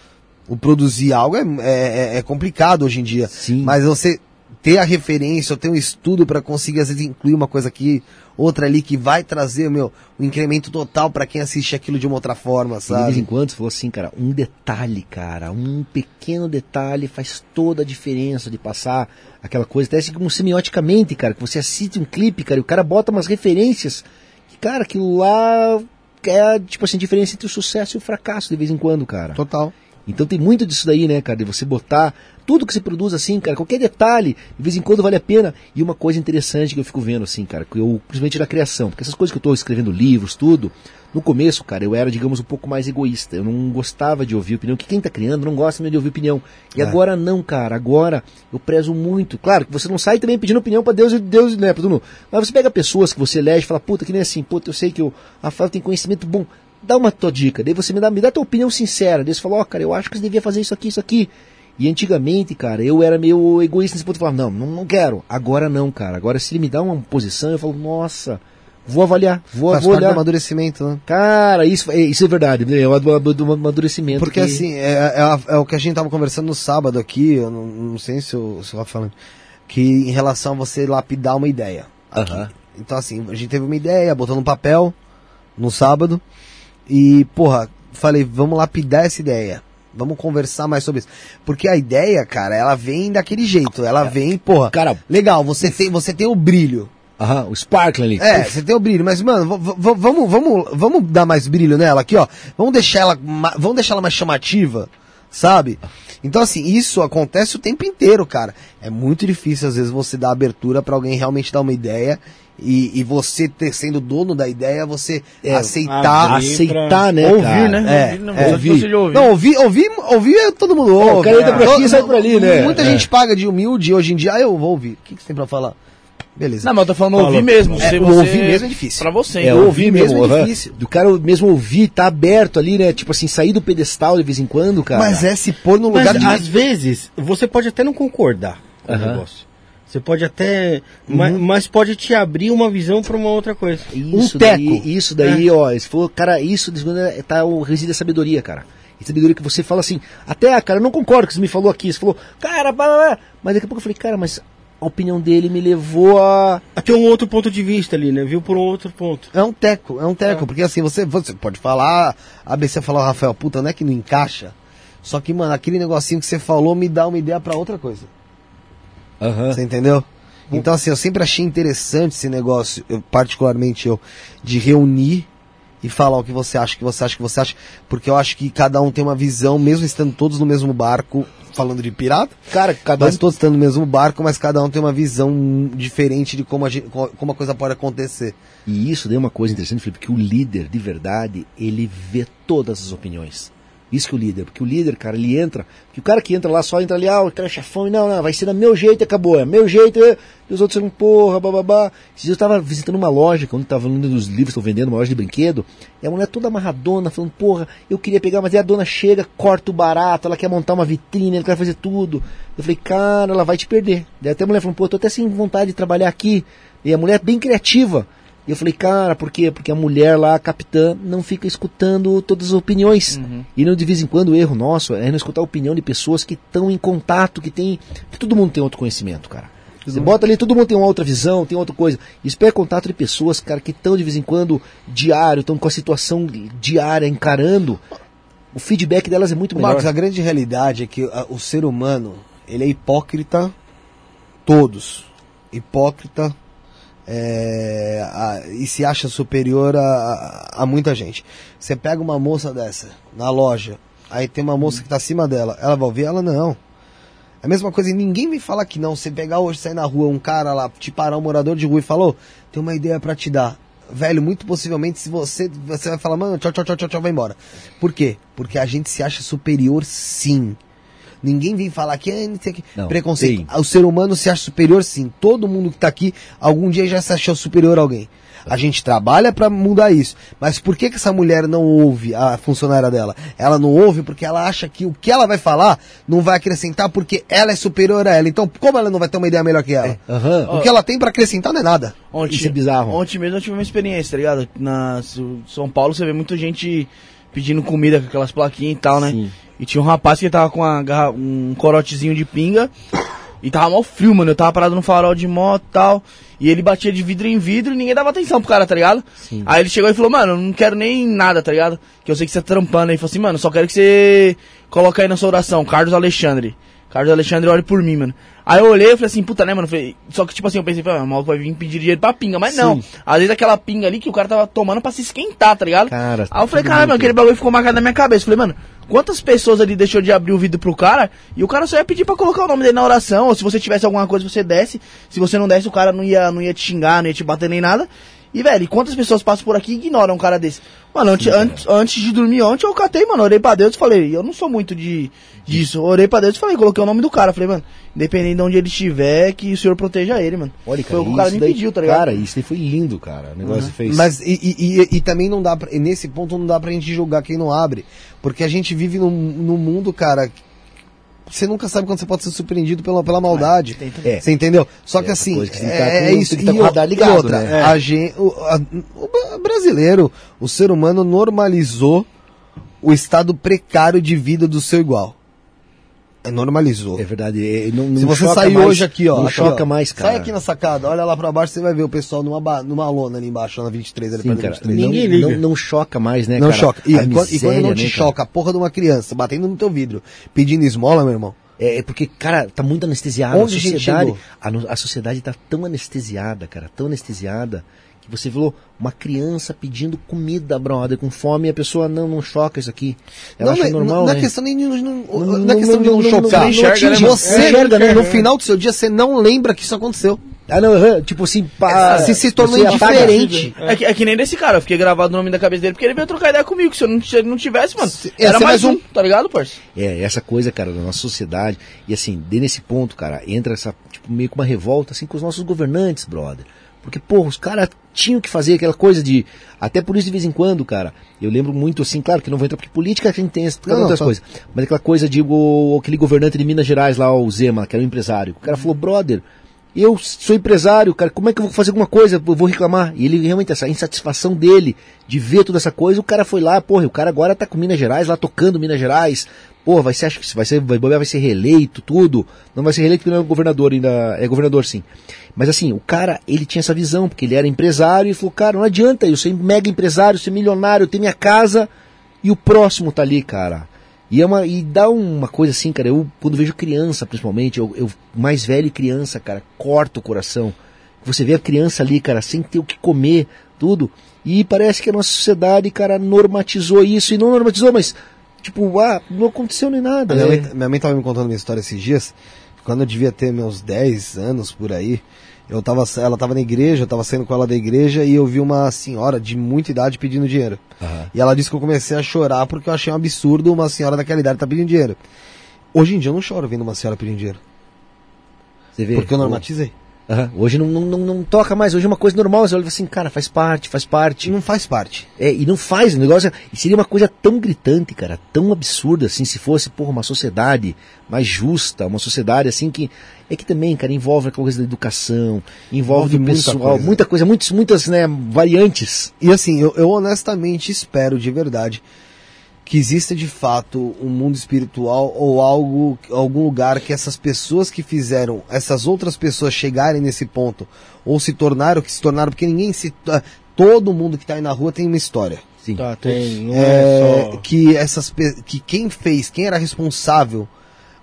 C: o produzir algo é, é, é complicado hoje em dia.
D: Sim.
C: Mas você ter a referência, ou ter um estudo para conseguir, às vezes, incluir uma coisa aqui, outra ali, que vai trazer, meu, um incremento total para quem assiste aquilo de uma outra forma,
D: E de vez em
C: sabe?
D: quando você falou assim, cara, um detalhe, cara, um pequeno detalhe faz toda a diferença de passar aquela coisa, até assim como semioticamente, cara, que você assiste um clipe, cara, e o cara bota umas referências, que, cara, aquilo lá é, tipo assim, a diferença entre o sucesso e o fracasso de vez em quando, cara.
C: Total.
D: Então tem muito disso daí, né, cara, de você botar tudo que você produz assim, cara, qualquer detalhe, de vez em quando vale a pena. E uma coisa interessante que eu fico vendo, assim, cara, que eu, principalmente da criação, porque essas coisas que eu tô escrevendo livros, tudo, no começo, cara, eu era, digamos, um pouco mais egoísta. Eu não gostava de ouvir opinião, que quem tá criando não gosta mesmo de ouvir opinião. E
C: É.
D: agora não, cara, agora eu prezo muito. Claro que você não sai também pedindo opinião pra Deus e Deus, né, pra todo mundo. Mas você pega pessoas que você elege e fala, puta, que nem assim, puta, eu sei que o Rafael tem conhecimento bom dá uma tua dica, daí você me dá, me dá tua opinião sincera, daí você fala, ó, cara, eu acho que você devia fazer isso aqui, isso aqui. E antigamente, cara, eu era meio egoísta nesse ponto, eu falava, não, não, não quero. Agora não, cara. Agora se ele me dá uma posição, eu falo, nossa, vou avaliar, vou,
C: Faz
D: vou olhar.
C: amadurecimento, né?
D: Cara, isso, é, isso é verdade, né? é do amadurecimento.
C: Porque
D: que-
C: assim, é, é a- é o que a gente tava conversando no sábado aqui, eu não, não sei se eu, se eu tava falando, que em relação a você lapidar uma ideia. aqui.
D: Aham.
C: Então assim, a gente teve uma ideia, botou no papel, no sábado, e porra, falei, vamos lapidar essa ideia. Vamos conversar mais sobre isso. Porque a ideia, cara, ela vem daquele jeito. Ela vem, porra.
D: Cara-
C: legal, você tem, você tem o brilho.
D: Aham, o Sparkling ali.
C: É, você tem o brilho, mas, mano, vamos, vamos, vamos dar mais brilho nela aqui, ó. Vamos deixar ela, vamos deixar ela mais chamativa, sabe? Então, assim, isso acontece o tempo inteiro, cara. É muito difícil, às vezes, você dar abertura pra alguém realmente dar uma ideia e, e você, ter, sendo dono da ideia, você
D: É,
C: aceitar.
B: abrir.
D: aceitar, né,
A: ouvir,
D: cara?
A: né?
C: É,
A: ouvir, não,
C: é,
D: ouvir.
A: ouvir.
C: Não, ouvir, ouvir, ouvir, todo mundo ouve.
D: o cara entra por aqui e sai por ali, né?
C: Muita
D: É.
C: gente paga de humilde hoje em dia. Ah, eu vou ouvir. O que, que você tem pra falar? Beleza.
A: Não, mas eu tô falando
B: Falou.
A: ouvir mesmo.
C: É,
A: você-
C: ouvir mesmo é difícil.
A: Pra você.
D: É,
A: então.
C: ouvir mesmo
D: mesmo,
C: é difícil.
D: Do cara mesmo ouvir, tá aberto ali, né? Tipo assim, sair do pedestal de vez em quando, cara.
C: Mas é se pôr no
B: Mas
C: lugar de.
B: às vezes, você pode até não concordar com o negócio. Você pode até. Mas, mas pode te abrir uma visão para uma outra coisa.
D: Isso
C: Um
D: daí,
C: teco.
D: isso daí, ó, se for, cara, isso de- tá o resíduo da sabedoria, cara. E sabedoria que você fala assim, até, cara, eu não concordo com o que você me falou aqui, você falou, cara, blá, blá, blá. mas daqui a pouco eu falei, cara, mas a opinião dele me levou a...
B: Até um outro ponto de vista ali, né? Viu por um outro ponto.
C: É um teco, é um teco. Porque assim, você, você pode falar, a ABC falar, Rafael, puta, não é que não encaixa. Só que, mano, aquele negocinho que você falou me dá uma ideia pra outra coisa.
D: Aham.
C: Você entendeu? Então, assim, eu sempre achei interessante esse negócio, eu, particularmente eu, de reunir e falar o que você acha, o que você acha, o que você acha, porque eu acho que cada um tem uma visão, mesmo estando todos no mesmo barco, falando de pirata,
D: Cara, cada
C: mas
D: um
C: todos estando no mesmo barco, mas cada um tem uma visão diferente de como a, gente, como a coisa pode acontecer.
D: E isso daí é uma coisa interessante, Felipe, que o líder, de verdade, ele vê todas as opiniões. Isso que o líder, porque o líder, cara, ele entra, que o cara que entra lá só entra ali, ah, o cara é chefão, e não, não, vai ser do meu jeito acabou, é meu jeito, e os outros são, porra, bababá. Esses dias eu tava visitando uma loja, onde tava lendo dos livros, estão vendendo, uma loja de brinquedo, e a mulher toda amarradona, falando, porra, eu queria pegar, mas aí a dona chega, corta o barato, ela quer montar uma vitrine, ela quer fazer tudo. Eu falei, cara, ela vai te perder. Daí até a mulher falou, pô, eu tô até sem vontade de trabalhar aqui. E a mulher bem criativa. E eu falei, cara, por quê? Porque a mulher lá, a capitã, não fica escutando todas as opiniões. E não de vez em quando o erro nosso é não escutar a opinião de pessoas que estão em contato, que tem. que todo mundo tem outro conhecimento, cara. Você bota ali, todo mundo tem uma outra visão, tem outra coisa. Isso pega contato de pessoas, cara, que estão de vez em quando diário, estão com a situação diária encarando. O feedback delas é muito melhor.
C: Marcos, a grande realidade é que a- o ser humano, ele é hipócrita, todos. Hipócrita é, a- e se acha superior a, a, a muita gente. Você pega uma moça dessa na loja, aí tem uma moça que tá acima dela, ela vai ouvir? Ela não. É a mesma coisa, ninguém me fala que não. Você pegar hoje, sair na rua, um cara lá, te parar, um morador de rua e falou, tem uma ideia pra te dar. Velho, muito possivelmente, se você, você vai falar, mano, tchau, tchau, tchau, tchau, tchau, vai embora. Por quê? Porque a gente se acha superior sim. Ninguém vem falar que é não preconceito.
D: tem.
C: O ser humano se acha superior sim. Todo mundo que tá aqui algum dia já se achou superior a alguém. A gente trabalha pra mudar isso. Mas por que que essa mulher não ouve a funcionária dela? Ela não ouve porque ela acha que o que ela vai falar não vai acrescentar porque ela é superior a ela. Então, como ela não vai ter uma ideia melhor que ela?
D: Aham.
C: O que ela tem pra acrescentar não é nada.
A: Ontem,
D: Isso é bizarro.
A: Ontem mesmo eu tive uma experiência, tá ligado? Na São Paulo você vê muita gente pedindo comida com aquelas plaquinhas e tal, né?
D: Sim.
A: E tinha um rapaz que tava com uma garra- um corotezinho de pinga e tava mal frio, mano. Eu tava parado no farol de moto e tal. E ele batia de vidro em vidro e ninguém dava atenção pro cara, tá ligado?
D: Sim.
A: Aí ele chegou e falou, mano, eu não quero nem nada, tá ligado? Que eu sei que você tá trampando aí. Falou assim, mano, só quero que você coloque aí na sua oração, Carlos Alexandre. Carlos Alexandre, olhe por mim, mano. Aí eu olhei e falei assim, puta, né, mano? Falei, só que tipo assim, eu pensei, ah, o maluco vai vir pedir dinheiro pra pinga, mas não.
D: Sim.
A: Às vezes aquela pinga ali que o cara tava tomando pra se esquentar, tá ligado?
D: Cara,
A: Aí eu falei,
D: tudo
A: caralho, mano, aquele bagulho ficou marcado na minha cabeça. Falei, mano, quantas pessoas ali deixou de abrir o vidro pro cara e o cara só ia pedir pra colocar o nome dele na oração, ou se você tivesse alguma coisa você desce. Se você não desce, o cara não ia, não ia te xingar, não ia te bater nem nada. E, velho, quantas pessoas passam por aqui e ignoram um cara desse? Mano, antes, antes, antes de dormir ontem, eu catei, mano, orei pra Deus e falei, eu não sou muito de disso. Orei pra Deus e falei, coloquei o nome do cara. Falei, mano, independente de onde ele estiver, que o senhor proteja ele, mano.
D: Olha, cara,
A: Foi o que o cara
D: isso
A: me
D: daí-
A: pediu, tá ligado?
D: Cara, isso daí foi lindo, cara. O negócio que fez.
C: Mas e, e, e- e também não dá pra, e nesse ponto não dá pra gente julgar quem não abre. Porque a gente vive num, num mundo, cara. Você nunca sabe quando você pode ser surpreendido pela, pela maldade.
D: É.
C: Você entendeu? Só
D: É
C: que assim,
D: que
C: é,
D: tá
C: é
D: com-
C: isso.
D: tem que tá com o
C: o-
D: radar
C: e
D: ligado,
C: outra,
D: né?
C: a gente, o, a- o brasileiro, o ser humano normalizou o estado precário de vida do seu igual. É, normalizou.
D: É verdade. é, não,
C: Se
D: não
C: você
D: choca
C: sair
D: mais-
C: hoje aqui, ó.
D: Não
C: aqui,
D: choca
C: ó.
D: mais, cara.
C: Sai aqui na sacada, olha lá pra baixo, você vai ver o pessoal numa, numa lona ali embaixo, na 23, ali
D: Sim, cara.
C: 23.
B: Ninguém
D: não,
B: liga.
D: Não, não choca mais, né,
C: Não
D: cara?
C: choca. E,
D: A
C: quando, e quando não
D: miséria,
C: te
D: né, cara?
C: choca a porra de uma criança batendo no teu vidro, pedindo esmola, meu irmão.
D: É, é porque, cara, tá muito anestesiado.
C: Onde
D: a sociedade, a, a sociedade tá tão anestesiada, cara, tão anestesiada, que você viu uma criança pedindo comida, brother, com fome, e a pessoa não, não choca isso aqui. Ela
C: não,
D: acha
C: não,
D: normal,
C: não
D: né?
C: é questão nem de não, não,
D: Não-
C: não é
D: não-
C: questão de
D: não-
C: não,
D: não-
C: chocar.
D: não
A: enxerga, né,
C: você,
A: mano?
C: você,
B: É,
C: no
B: é.
C: final do seu dia, você não lembra que isso aconteceu.
D: Ah, não, tipo assim, pá,
C: Você se tornou
D: você apaga.
C: indiferente.
A: É que, é que nem desse cara, eu fiquei gravado no nome da cabeça dele porque ele veio trocar ideia comigo. Se, eu não, se ele não tivesse, mano,
C: ia
A: era
C: ser
A: mais
C: mais
A: um, tá ligado, parça?
D: É, essa coisa, cara, da nossa sociedade. E assim, de nesse ponto, cara, entra essa, tipo, meio que uma revolta, assim, com os nossos governantes, brother. Porque, porra, os caras tinham que fazer aquela coisa de. Até por isso, de vez em quando, cara, eu lembro muito, assim, claro que não vou entrar, porque política a gente tem
C: não,
D: outras
C: tá.
D: coisas. Mas aquela coisa de o, aquele governante de Minas Gerais lá, o Zema, que era um empresário. O cara falou, brother. Eu sou empresário, cara, como é que eu vou fazer alguma coisa? Eu vou reclamar. E ele realmente, essa insatisfação dele de ver toda essa coisa, o cara foi lá, porra, o cara agora tá com Minas Gerais, lá tocando Minas Gerais. Pô, vai ser, acho que vai ser, vai, vai ser reeleito, tudo. Não vai ser reeleito porque não é governador ainda, é governador sim. Mas assim, o cara, ele tinha essa visão, porque ele era empresário e falou, cara, não adianta eu ser mega empresário, ser milionário, ter minha casa e o próximo tá ali, cara. E, é uma, e dá uma coisa assim, cara, eu quando vejo criança, principalmente, eu, eu mais velho e criança, cara, corta o coração. Você vê a criança ali, cara, sem ter o que comer, tudo. E parece que a nossa sociedade, cara, normatizou isso. E não normatizou, mas, tipo, ah, não aconteceu nem nada.
C: Minha,
D: né?
C: mãe, minha mãe tava me contando uma história esses dias, quando eu devia ter meus 10 anos por aí, eu tava, ela tava na igreja, eu tava saindo com ela da igreja e eu vi uma senhora de muita idade pedindo dinheiro.
D: Aham.
C: E ela disse que eu comecei a chorar porque eu achei um absurdo uma senhora daquela idade tá pedindo dinheiro. Hoje em dia eu não choro vendo uma senhora pedindo dinheiro,
D: Você vê?
C: porque eu normatizei.
D: Aham. Hoje não, não, não, toca mais, hoje é uma coisa normal. Você olha assim, cara, faz parte, faz parte.
C: Não faz parte.
D: É, e não faz, o negócio. E seria uma coisa tão gritante, cara, tão absurda assim, se fosse, porra, uma sociedade mais justa, uma sociedade assim que. É que também, cara, envolve aquela coisa da educação, envolve,
C: Envolve
D: o
C: muita
D: pessoal,
C: coisa.
D: muita coisa, muitas, muitas, né, variantes.
C: E assim, eu, eu honestamente espero de verdade que exista de fato um mundo espiritual ou algo, algum lugar que essas pessoas que fizeram essas outras pessoas chegarem nesse ponto ou se tornaram que se tornaram, porque ninguém se. ah, Todo mundo que tá aí na rua tem uma história.
D: Sim.
B: Tá, tem. Não
C: É,
B: é, só.
C: que essas que quem fez, quem era responsável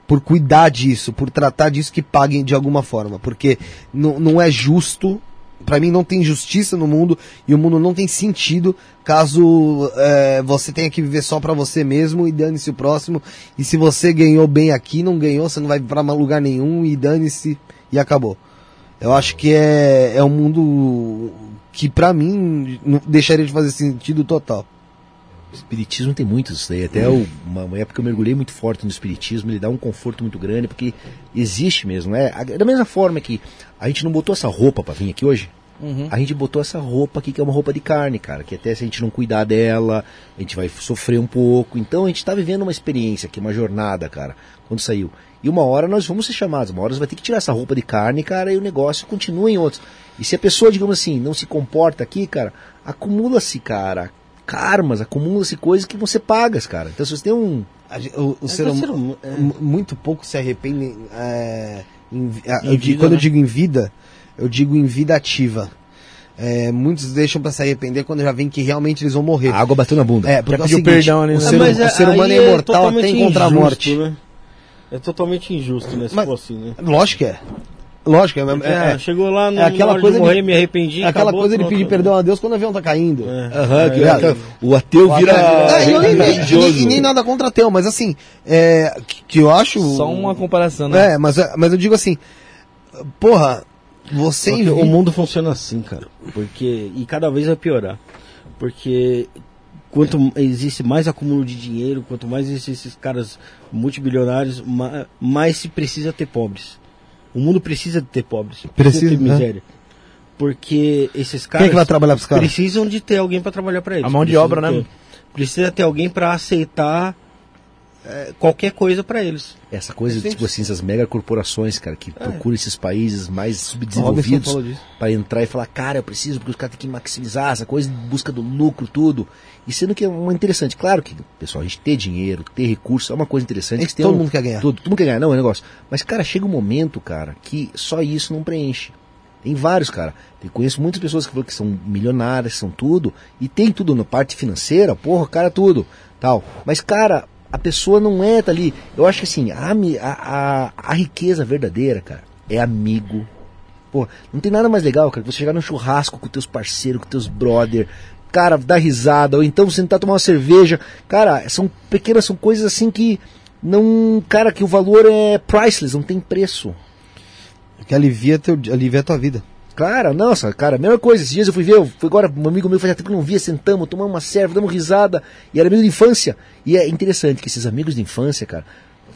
C: por cuidar disso, por tratar disso, que paguem de alguma forma, porque não não é justo. Pra mim não tem justiça no mundo e o mundo não tem sentido caso é, você tenha que viver só pra você mesmo e dane-se o próximo. E se você ganhou bem aqui, não ganhou, você não vai pra lugar nenhum e dane-se e acabou. Eu acho que é, é um mundo que pra mim deixaria de fazer sentido total.
D: Espiritismo tem muito isso daí. Até uma, época eu mergulhei muito forte no espiritismo, ele dá um conforto muito grande, porque existe mesmo. É, A- da mesma forma que a gente não botou essa roupa pra vir aqui hoje, a gente botou essa roupa aqui, que é uma roupa de carne, cara, que até se a gente não cuidar dela, a gente vai sofrer um pouco. Então a gente tá vivendo uma experiência aqui, uma jornada, cara, quando saiu. E uma hora nós vamos ser chamados, uma hora nós vai ter que tirar essa roupa de carne, cara, e o negócio continua em outros. E se a pessoa, digamos assim, não se comporta aqui, cara, acumula-se, cara, karmas, acumula-se coisas que você pagas, cara. Então se você tem um.
C: O, o
B: É
C: ser
B: o
C: humano
B: ser humano- é.
C: mu- muito pouco se arrepende é, em, a-
B: Em
C: eu
B: vida,
C: quando eu
B: né?
C: digo em vida eu digo em vida ativa É, muitos deixam pra se arrepender quando já vem que realmente eles vão morrer
D: A água bateu na bunda.
C: é porque é o seguinte,
A: perdão ali,
C: o
A: né?
C: ser,
A: Mas
C: o ser humano
B: aí
C: é imortal até encontrar a morte
B: Né? É totalmente injusto, né? Se
C: Mas-
B: for assim, né?
C: lógico que é lógico é, é, é,
B: chegou lá, no,
C: é aquela coisa
B: de morrer,
C: de-
B: me arrependi.
C: é aquela
B: acabou,
C: coisa de pedir perdão a Deus quando o avião tá caindo
B: É.
D: Aham, que
C: É,
D: o- o ateu vira.
C: É, e nem, nem- nem nada contra ateu, mas assim, é, que, que eu acho.
A: Só uma comparação, né?
C: É, mas, mas eu digo assim, porra, você.
B: O mundo funciona assim, cara. Porque e cada vez vai piorar. Porque quanto existe mais acúmulo de dinheiro, quanto mais existem esses caras multibilionários, ma- mais se precisa ter pobres. O mundo precisa de ter pobres.
C: Precisa,
B: ter
C: né?
B: miséria. Porque esses
C: Quem
B: caras
C: que vai trabalhar pros caras?
B: precisam de ter alguém para trabalhar para eles.
A: A mão de obra, né?
B: ter- Precisa ter alguém para aceitar é, qualquer coisa para eles.
D: Essa coisa, tipo assim, essas mega corporações, cara, que procuram esses países mais subdesenvolvidos para entrar e falar, cara, eu preciso, porque os caras têm que maximizar essa coisa de busca do lucro, tudo. E sendo que é uma interessante, claro que, pessoal, a gente ter dinheiro, ter recursos é uma coisa interessante.
C: É
D: que
C: todo
D: um-
C: mundo quer ganhar.
D: Todo, todo mundo quer ganhar, não, é um negócio. Mas, cara, chega um momento, cara, que só isso não preenche. Tem vários, cara. Eu conheço muitas pessoas que falam que são milionárias, que são tudo, e tem tudo na parte financeira, porra, cara, tudo, tal. Mas, cara, a pessoa não é, tá ali. Eu acho que assim, a, a, a, riqueza verdadeira, cara, é amigo. Pô, não tem nada mais legal, cara, que você chegar num churrasco com teus parceiros, com teus brother, cara, dar risada, ou então sentar tomar uma cerveja. Cara, são pequenas, são coisas assim que não. Cara, que o valor é priceless, não tem preço.
C: Que alivia, teu, alivia a tua vida.
D: Cara, nossa, cara, mesma coisa. Esses dias eu fui ver, eu fui agora, um amigo meu fazia tempo que eu não via, sentamos, tomamos uma serva, damos risada, e era amigo de infância. E é interessante que esses amigos de infância, cara,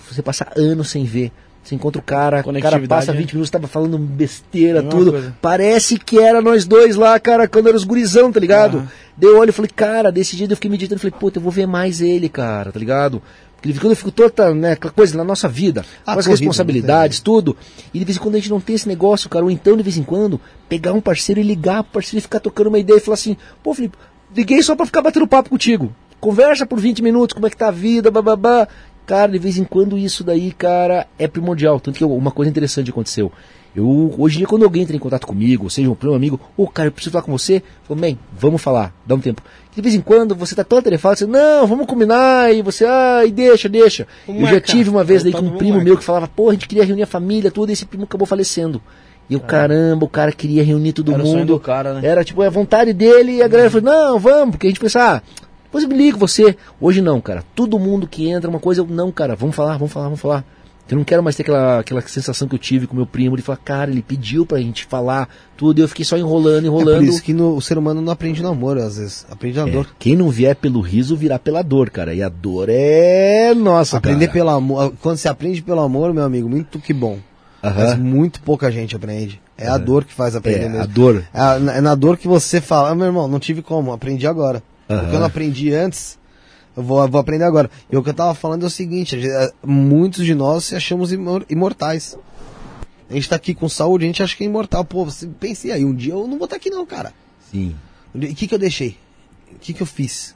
D: você passa anos sem ver. Você encontra o cara, o cara passa
A: né?
D: 20 minutos, tava falando besteira, tudo.
A: coisa.
D: Parece que era nós dois lá, cara, quando era os gurizão, tá ligado?
A: Aham.
D: Daí eu olho e falei, cara, desse jeito eu fiquei meditando, falei, puta, eu vou ver mais ele, cara, tá ligado? De vez em quando eu fico toda, né, aquela coisa na nossa vida,
C: Ah,
D: com as responsabilidades, tudo. E de vez em quando a gente não tem esse negócio, cara. Ou então, de vez em quando, pegar um parceiro e ligar pro parceiro e ficar tocando uma ideia e falar assim, pô, Felipe, liguei só pra ficar batendo papo contigo. Conversa por 20 minutos, como é que tá a vida, bababá. Cara, de vez em quando isso daí, cara, é primordial. Tanto que uma coisa interessante aconteceu. Eu, hoje em dia, quando alguém entra em contato comigo, seja um primo amigo, ô cara, eu preciso falar com você, eu falo, bem, vamos falar, dá um tempo. De vez em quando você tá tão atarefado, você, não, vamos combinar, e você, ai, deixa, deixa.
B: Vamos
D: eu já
B: marcar.
D: tive uma vez daí com um primo
B: marcar.
D: meu que falava, pô, a gente queria reunir a família, tudo, e esse primo acabou falecendo. E eu, caramba, o cara queria reunir todo
A: Era o
D: mundo.
A: do cara, né?
D: Era tipo a vontade dele e a galera falou, não, vamos, porque a gente pensa, ah, depois eu me ligo você. Hoje não, cara. Todo mundo que entra, uma coisa, não, cara, vamos falar, vamos falar, vamos falar. Eu não quero mais ter aquela, aquela sensação que eu tive com meu primo de falar, cara, ele pediu pra gente falar tudo, e eu fiquei só enrolando,
C: É
D: enrolando.
C: por isso que no- o ser humano não aprende no amor, às vezes. Aprende na
D: É,
C: dor.
D: quem não vier pelo riso virá pela dor, cara. E a dor é nossa,
C: Aprender
D: cara.
C: pelo amor. Quando você aprende pelo amor, meu amigo, muito que bom. Mas
D: Aham.
C: muito pouca gente aprende. É a dor que faz aprender
D: É,
C: mesmo.
D: a dor.
C: É, a- é na dor que você fala, ah, meu irmão, não tive como, aprendi agora.
D: Aham.
C: O que eu não aprendi antes, eu vou, vou aprender agora. E o que eu tava falando é o seguinte, é, muitos de nós se achamos imor- imortais. A gente tá aqui com saúde, a gente acha que é imortal. Pô, você pense aí, um dia eu não vou estar aqui não, cara.
D: Sim.
C: O que que eu deixei? O que que eu fiz?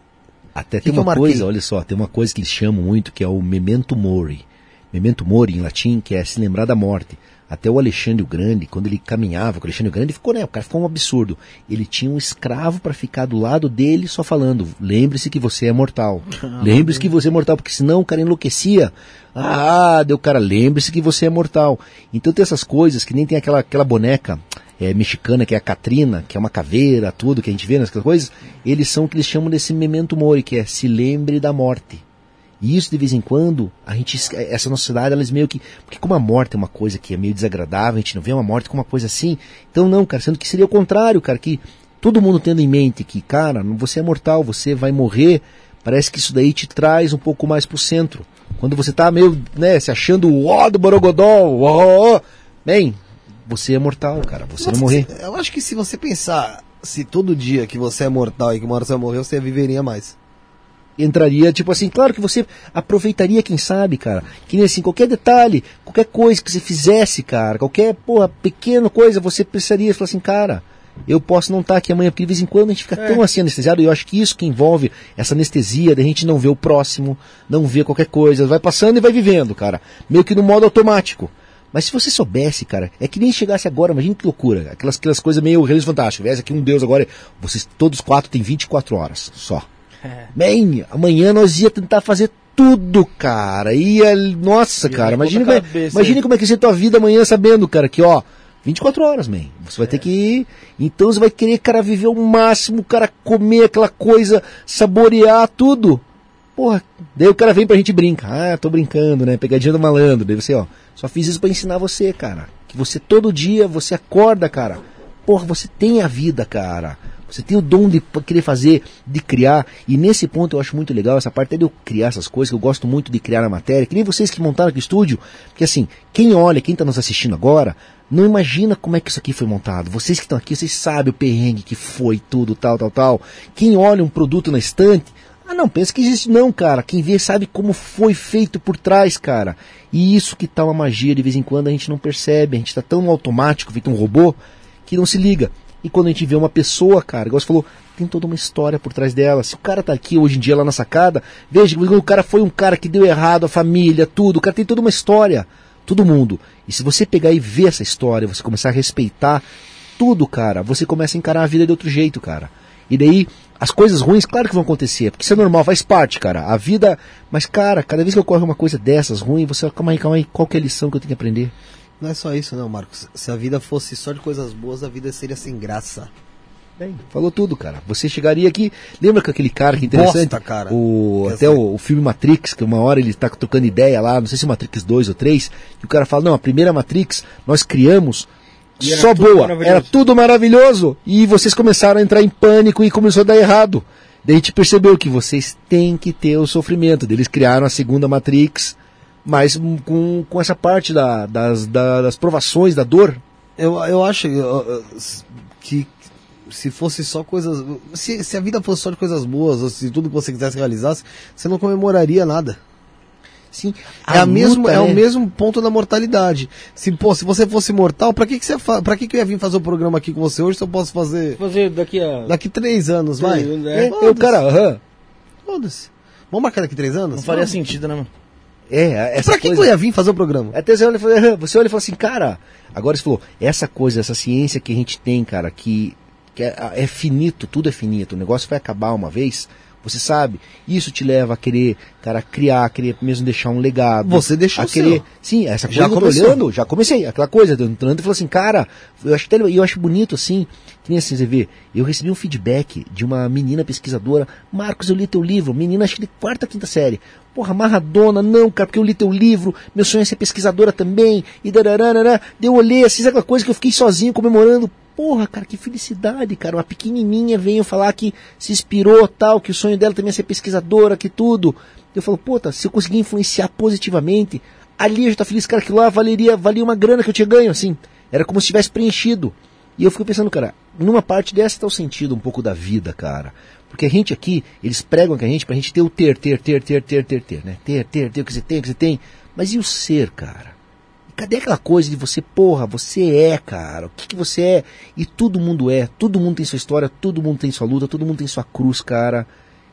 D: Até
C: Que
D: tem
C: que
D: uma coisa, olha só, tem uma coisa que eles chamam muito que é o memento mori. Memento mori em latim, que é se lembrar da morte. Até o Alexandre o Grande, quando ele caminhava com o Alexandre o Grande, ficou, né? O cara ficou um absurdo. Ele tinha um escravo para ficar do lado dele só falando: lembre-se que você é mortal. lembre-se que você é mortal, porque senão o cara enlouquecia. Ah, deu cara, lembre-se que você é mortal. Então tem essas coisas que nem tem aquela, aquela boneca é, mexicana, que é a Catrina, que é uma caveira, tudo que a gente vê nessas coisas, eles são o que eles chamam desse memento mori, que é se lembre da morte. E isso de vez em quando, a gente, esque- essa nossa sociedade, elas meio que, porque como a morte é uma coisa que é meio desagradável, a gente não vê uma morte como uma coisa assim, então não, cara, sendo que seria o contrário, cara, que todo mundo tendo em mente que, cara, você é mortal, você vai morrer, parece que isso daí te traz um pouco mais pro centro. Quando você tá meio, né, se achando o ó do Borogodó, ó, ó, bem, você é mortal, cara, você vai morrer.
C: Eu acho que se você pensar, se todo dia que você é mortal e que uma hora você vai morrer, você viveria mais.
D: Entraria, tipo assim, claro que você aproveitaria, quem sabe, cara. Que nem assim, qualquer detalhe, qualquer coisa que você fizesse, cara, qualquer, porra, pequena coisa, você precisaria falar assim, cara, eu posso não estar aqui amanhã, porque de vez em quando a gente fica tão assim anestesiado, e eu acho que isso que envolve essa anestesia, da gente não ver o próximo, não ver qualquer coisa, vai passando e vai vivendo, cara. Meio que no modo automático. Mas se você soubesse, cara, é que nem chegasse agora, imagina que loucura, aquelas, aquelas coisas meio realismo fantástico. Viesse aqui um Deus agora, vocês todos quatro têm 24 horas só. Bem, amanhã nós ia tentar fazer tudo, cara. Ia, nossa, cara,
A: na
D: imagina,
A: ponta
D: como é-
A: hein?
D: como é que vai ser tua vida amanhã sabendo, cara, que ó, 24 horas, man. Você vai ter que ir. Então você vai querer, cara, viver o máximo, cara, comer aquela coisa, saborear tudo. Porra, daí o cara vem pra gente e brinca. Ah, tô brincando, né? Pegadinha do malandro. Daí você, ó, só fiz isso pra ensinar você, cara. Que você todo dia, você acorda, cara. Porra, você tem a vida, cara. Você tem o dom de querer fazer, de criar. E nesse ponto eu acho muito legal essa parte até de eu criar essas coisas, que eu gosto muito de criar na matéria. Que nem vocês que montaram aqui o estúdio. Porque assim, quem olha, quem tá nos assistindo agora, não imagina como é que isso aqui foi montado. Vocês que estão aqui, vocês sabem o perrengue que foi, tudo, tal, tal, tal. Quem olha um produto na estante, ah, não, pensa que existe não, cara. Quem vê sabe como foi feito por trás, cara. E isso que tá uma magia, de vez em quando a gente não percebe. A gente tá tão automático, feito um robô, que não se liga. E quando a gente vê uma pessoa, cara, igual você falou, tem toda uma história por trás dela. Se o cara tá aqui hoje em dia lá na sacada, veja que o cara foi um cara que deu errado, a família, tudo. O cara tem toda uma história. Todo mundo. E se você pegar e ver essa história, você começar a respeitar tudo, cara, você começa a encarar a vida de outro jeito, cara. E daí, as coisas ruins, claro que vão acontecer, porque isso é normal, faz parte, cara. A vida. Mas, cara, cada vez que ocorre uma coisa dessas ruim, você, calma aí, calma aí, qual que é a lição que eu tenho que aprender?
C: Não é só isso, não, Marcos. Se a vida fosse só de coisas boas, a vida seria sem graça.
D: Bem, falou tudo, cara. Você chegaria aqui. Lembra que aquele cara que interessante?
C: Bosta, cara.
D: O, até o, o filme Matrix, que uma hora ele tá trocando ideia lá, não sei se Matrix 2 ou 3, que o cara fala, não, a primeira Matrix nós criamos
B: E
D: só boa, era tudo maravilhoso. E vocês começaram a entrar em pânico e começou a dar errado. Daí a gente percebeu que vocês têm que ter o sofrimento. Eles criaram a segunda Matrix, mas com, com essa parte da- das, da- das provações, da dor.
C: Eu, eu acho que se fosse só coisas. Se, se a vida fosse só de coisas boas, ou se tudo que você quisesse realizasse, você não comemoraria nada.
D: Sim,
C: É, a mesmo,
D: luta,
C: é o
D: né?
C: mesmo ponto da mortalidade. Se, pô, se você fosse mortal, pra que, que você fa... pra que, que eu ia vir fazer o programa aqui com você hoje se eu posso fazer
B: Fazer daqui a.
C: daqui três anos, vai?
B: É,
D: É, eu, cara, aham.
C: Foda-se. Vamos marcar daqui três anos?
A: Não faria
C: Vamos.
A: sentido, né, mano?
D: É, essa
C: Pra que,
D: coisa...
C: que eu ia vir fazer o programa?
D: Até você olha, fala, você olha e fala assim, cara, agora você falou, essa coisa, essa ciência que a gente tem, cara, que, que é, é finito, tudo é finito, o negócio vai acabar uma vez, você sabe, isso te leva a querer, cara, criar, querer mesmo deixar um legado.
C: Você deixou
D: a querer,
C: seu.
D: Sim, essa coisa
C: Já
D: que eu tô olhando, já comecei, aquela coisa, entrando e falou assim, cara, eu acho, até, eu acho bonito assim, que nem assim, você vê, eu recebi um feedback de uma menina pesquisadora, Marcos, eu li teu livro, menina acho que de quarta, quinta série, porra, Maradona, não, cara, porque eu li teu livro, meu sonho é ser pesquisadora também, e dararana, eu olhei assim, sabe aquela coisa que eu fiquei sozinho comemorando, porra, cara, que felicidade, cara, uma pequenininha veio falar que se inspirou, tal, que o sonho dela também é ser pesquisadora, que tudo, eu falo, puta, se eu conseguir influenciar positivamente, ali eu já tá feliz, cara, que lá valeria, valia uma grana que eu tinha ganho, assim. Era como se tivesse preenchido. E eu fico pensando, cara, numa parte dessa tá o sentido um pouco da vida, cara. Porque a gente aqui, eles pregam com a gente pra gente ter o ter, ter, ter, ter, ter, ter, ter, né? Ter, ter, ter o que você tem, o que você tem. Mas e o ser, cara? Cadê aquela coisa de você, porra, você é, cara, o que, que você é? E todo mundo é, todo mundo tem sua história, todo mundo tem sua luta, todo mundo tem sua cruz, cara.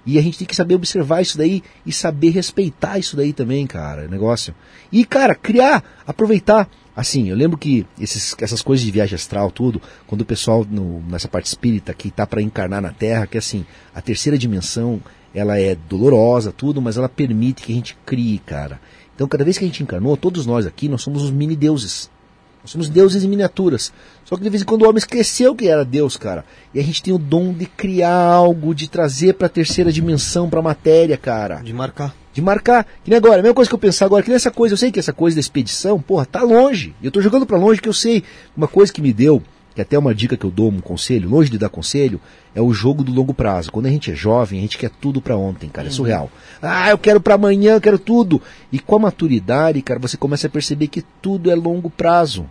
D: E a gente tem que saber observar isso daí e saber respeitar isso daí também, cara, negócio. E, cara, criar, aproveitar. Assim, eu lembro que esses, essas coisas de viagem astral, tudo, quando o pessoal no- nessa parte espírita que tá para encarnar na Terra, que assim, a terceira dimensão, ela é dolorosa, tudo, mas ela permite que a gente crie, cara. Então, cada vez que a gente encarnou, todos nós aqui, nós somos os mini deuses. Nós somos deuses em miniaturas. Só que de vez em quando o homem esqueceu que era Deus, cara. E a gente tem o dom de criar algo, de trazer pra terceira dimensão, pra matéria, cara.
C: De marcar.
D: De marcar. Que nem agora, a mesma coisa que eu pensar agora, que nessa coisa, eu sei que essa coisa da expedição, porra, tá longe. Eu tô jogando pra longe que eu sei. Uma coisa que me deu que até uma dica que eu dou, um conselho, longe de dar conselho, é o jogo do longo prazo. Quando a gente é jovem, a gente quer tudo para ontem, cara, é surreal. Ah, eu quero para amanhã, eu quero tudo. E com a maturidade, cara, você começa a perceber que tudo é longo prazo.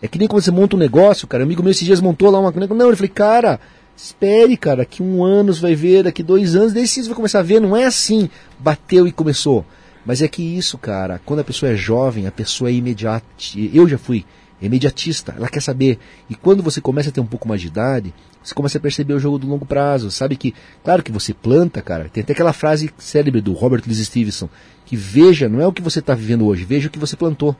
D: É que nem quando você monta um negócio, cara, um amigo meu esses dias montou lá uma... Não, eu falei, cara, espere, cara, daqui um ano você vai ver, daqui dois anos, daí sim você vai começar a ver, não é assim, bateu e começou. Mas é que isso, cara, quando a pessoa é jovem, a pessoa é imediata. Eu já fui imediatista, ela quer saber. E quando você começa a ter um pouco mais de idade, você começa a perceber o jogo do longo prazo. Sabe que, claro que você planta, cara. Tem até aquela frase célebre do Robert Louis Stevenson, que veja, não é o que você está vivendo hoje, veja o que você plantou.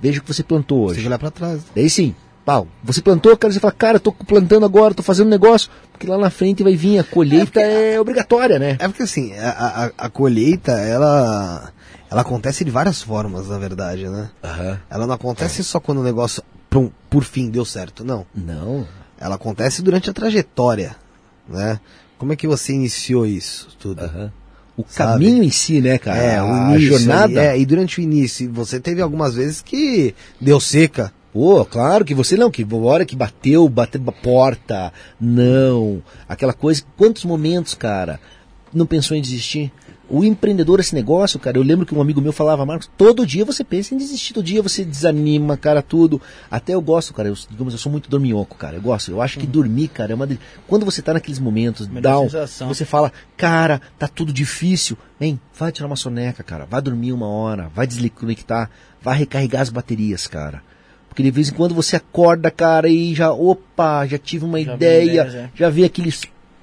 D: Veja o que você plantou
C: Você
D: hoje.
C: que olhar pra trás.
D: Daí sim, pau. Você plantou, cara, você fala, cara, eu tô plantando agora, tô fazendo negócio, porque lá na frente vai vir a colheita é, obrigatória, né?
C: É porque assim, a, a, a colheita, ela, ela acontece de várias formas, na verdade, né?
D: Aham.
C: Ela não acontece só quando o negócio, por, por fim, deu certo, não.
D: Não.
C: Ela acontece durante a trajetória, né? Como é que você iniciou isso tudo?
D: Aham. O
C: Sabe?
D: caminho em si, né, cara?
C: É, o
D: a
C: início
D: jornada.
C: ali, é, e durante o início, você teve algumas vezes que deu seca.
D: Pô, claro que você não, que a hora que bateu, bateu na porta, não. Aquela coisa, quantos momentos, cara, não pensou em desistir? O empreendedor, esse negócio, cara, eu lembro que um amigo meu falava, Marcos, todo dia você pensa em desistir, todo dia você desanima, cara, tudo. Até eu gosto, cara, eu, digamos, eu sou muito dorminhoco, cara, eu gosto, eu acho que dormir, cara, é uma... del- Quando você tá naqueles momentos, down, você fala, cara, tá tudo difícil, vem, vai tirar uma soneca, cara, vai dormir uma hora, vai desconectar, vai recarregar as baterias, cara. Porque de vez em quando você acorda, cara, e já, opa, já tive uma
A: Já
D: ideia,
A: ideias, é.
D: já vem aquele,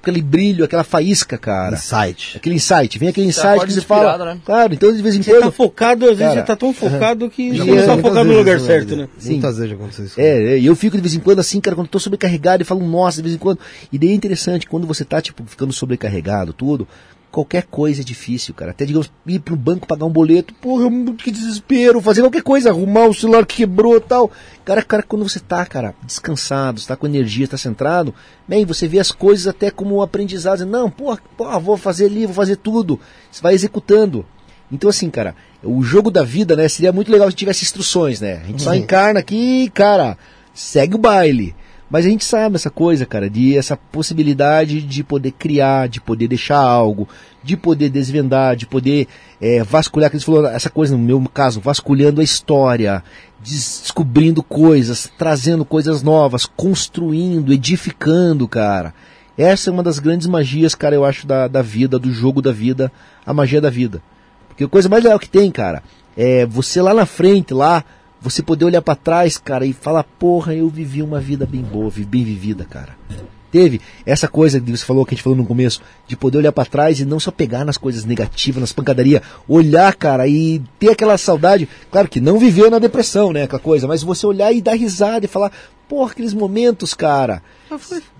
D: aquele brilho, aquela faísca, cara.
C: Insight.
D: Aquele insight, vem aquele
A: Você
D: insight que você fala.
A: né?
D: Claro, então de vez em
B: Você tá
D: quando.
B: focado, às vezes
D: Cara,
B: já tá tão focado que
D: Já
B: não tá focado no
C: vezes
B: lugar
C: na
B: certo, né?
D: Sim.
C: Muitas vezes já aconteceu isso.
D: É, é, e eu fico de vez em quando assim, cara, quando eu tô sobrecarregado e falo, nossa, de vez em quando. E daí é interessante, quando você tá, tipo, ficando sobrecarregado, tudo, qualquer coisa é difícil, cara. Até, digamos, ir pro banco pagar um boleto, porra, eu- que desespero, fazer qualquer coisa, arrumar o celular que quebrou e tal. Cara, cara, quando você tá, cara, descansado, você tá com energia, tá centrado, bem, você vê as coisas até como um aprendizado. Não, porra, porra, vou fazer ali, vou fazer tudo. Você vai executando. Então, assim, cara, o jogo da vida, né, seria muito legal se tivesse instruções, né? A gente só encarna aqui, cara, segue o baile. Mas a gente sabe essa coisa, cara, de essa possibilidade de poder criar, de poder deixar algo, de poder desvendar, de poder é, vasculhar, que você falou, essa coisa, no meu caso, vasculhando a história, des- descobrindo coisas, trazendo coisas novas, construindo, edificando, cara. Essa é uma das grandes magias, cara, eu acho, da, da vida, do jogo da vida, a magia da vida. Porque a coisa mais legal que tem, cara, é você lá na frente, lá, você poder olhar pra trás, cara, e falar, porra, eu vivi uma vida bem boa, bem vivida, cara. Teve essa coisa que você falou, que a gente falou no começo, de poder olhar pra trás e não só pegar nas coisas negativas, nas pancadarias, olhar, cara, e ter aquela saudade. Claro que não viveu na depressão, né, aquela coisa, mas você olhar e dar risada e falar, porra, aqueles momentos, cara.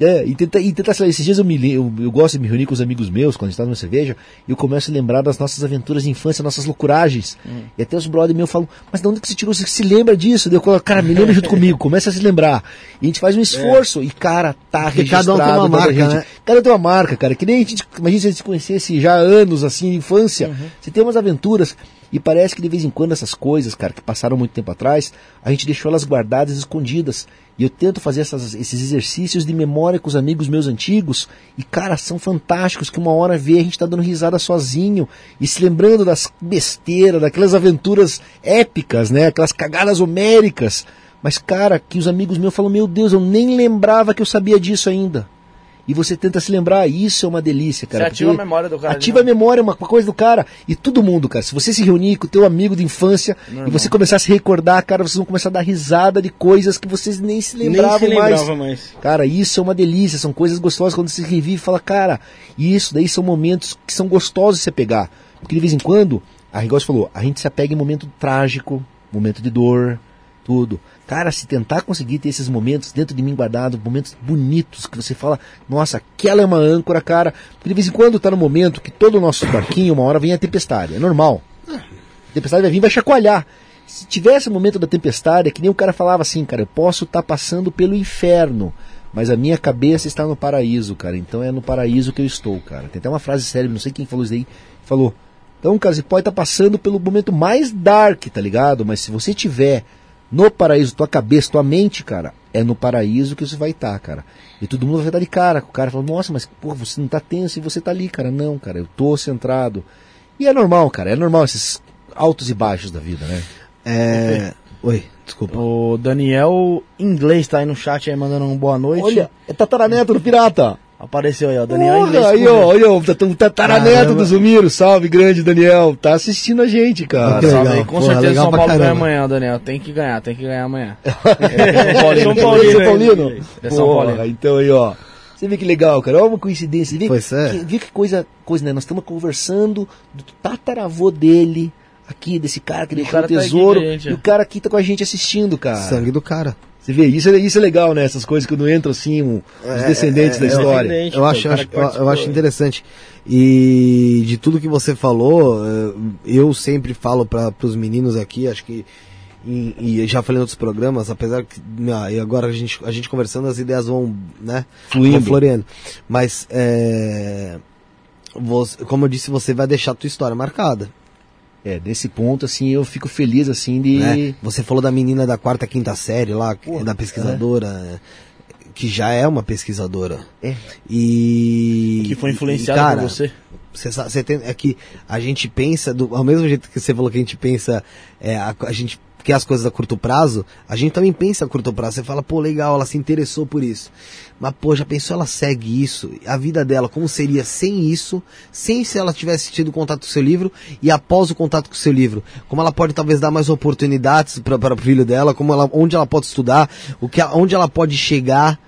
D: É, e tentar, e tentar, sei lá, esses dias eu, me, eu, eu gosto de me reunir com os amigos meus, quando a gente tá numa cerveja, e eu começo a lembrar das nossas aventuras de infância, nossas loucuragens. E até os brother meus falam, mas de onde que você tirou? Você se lembra disso? Daí eu coloco, cara, me lembra junto comigo, começa a se lembrar. E a gente faz um esforço, e cara, tá
C: Porque
D: registrado.
C: cada um tem uma marca,
D: gente.
C: né?
D: Cada um tem uma marca, cara, que nem a gente, imagina se a gente se conhecesse já há anos, assim, infância. Você tem umas aventuras, e parece que de vez em quando essas coisas, cara, que passaram muito tempo atrás, a gente deixou elas guardadas, escondidas. E eu tento fazer essas- esses exercícios de memória com os amigos meus antigos, e cara, são fantásticos, que uma hora vê a gente tá dando risada sozinho, e se lembrando das besteiras, daquelas aventuras épicas, né, aquelas cagadas homéricas. Mas cara, que os amigos meus falam, meu Deus, eu nem lembrava que eu sabia disso ainda. E você tenta se lembrar, isso é uma delícia, cara.
A: Você ativa a memória do cara,
D: Ativa a memória, uma uma coisa do cara. E todo mundo, cara. Se você se reunir com o teu amigo de infância e você começar a se recordar, cara, vocês vão começar a dar risada de coisas que vocês nem se lembravam
B: Nem se
D: mais.
B: lembrava mais.
D: Cara, isso é uma delícia, são coisas gostosas quando você revive e fala, cara, isso daí são momentos que são gostosos de você pegar. Porque de vez em quando, a Rigos falou, a gente se apega em momento trágico, momento de dor, tudo. Cara, se tentar conseguir ter esses momentos dentro de mim guardados, momentos bonitos, que você fala, nossa, aquela é uma âncora, cara. Porque de vez em quando tá no momento que todo o nosso barquinho, uma hora vem a tempestade, é normal. A tempestade vai vir vai chacoalhar. Se tivesse o momento da tempestade, é que nem o cara falava assim, cara, eu posso estar passando pelo inferno, mas a minha cabeça está no paraíso, cara. Então é no paraíso que eu estou, cara. Tem até uma frase célebre, não sei quem falou isso aí, falou. Então, cara, você pode estar passando pelo momento mais dark, tá ligado? Mas se você tiver no paraíso, tua cabeça, tua mente, cara, é no paraíso que você vai estar, cara. E todo mundo vai estar de cara. O cara fala, nossa, mas pô, você não tá tenso e você tá ali, cara. Não, cara, eu tô centrado. E é normal, cara, é normal esses altos e baixos da vida, né?
C: É. Oi, desculpa.
A: O Daniel Inglês tá aí no chat aí mandando um boa noite.
D: Olha, é tataraneto do pirata.
A: Apareceu aí, ó. Daniel
D: Porra,
A: Inglês.
D: aí, ó, aí, ó, tá- o tataraneto
C: Caramba.
D: do Zumiro. Salve, grande Daniel. Tá assistindo a gente, cara.
A: Salve aí. Com
C: Porra,
A: certeza
C: legal
A: São Paulo ganha amanhã, Daniel. Tem que ganhar, tem que ganhar amanhã.
D: São
A: Paulino.
D: Paulino. São Paulino.
A: É São
D: Porra,
A: Paulino.
D: Então aí, ó. Você vê que legal, cara. Olha uma coincidência. Vê,
C: Pois é.
D: que, vê que coisa, coisa, né? Nós estamos conversando do tataravô dele, aqui, desse cara que deixou
A: cara
D: o
A: tá aqui
D: tesouro.
A: a gente,
D: e
A: é.
D: o cara aqui tá com a gente assistindo, cara.
C: Sangue do cara.
D: Você vê, isso, é- isso é legal, né? Essas coisas quando entram assim, um- os descendentes da
C: é,
D: história.
A: Independente,
C: Eu acho, acho-
A: que
C: eu, acho interessante. E de tudo que você falou, eh, eu sempre falo para os meninos aqui, acho que. em- E já falei em outros programas, apesar que. ah, E agora a gente, a gente conversando, as ideias vão, né?
D: Fluindo.
C: Floreando. Mas, é, você- como eu disse, você vai deixar a tua história marcada.
D: É, nesse ponto, assim, eu fico feliz, assim, de...
C: né? Você falou da menina da quarta, quinta série lá,
D: Pô,
C: é da pesquisadora, eh, que já é uma pesquisadora.
D: É.
C: E.
A: Que foi
C: e,
A: influenciado
C: cara,
A: por você.
C: Você tem, é que a gente pensa, do, ao mesmo jeito que você falou que a gente pensa, é, a, a gente quer as coisas a curto prazo, a gente também pensa a curto prazo. Você fala, pô, legal, ela se interessou por isso. Mas, pô, já pensou ela segue isso? A vida dela, como seria sem isso? Sem se ela tivesse tido contato com o seu livro e após o contato com o seu livro? Como ela pode talvez dar mais oportunidades para o filho dela? Como ela, onde ela pode estudar? O que, onde ela pode chegar?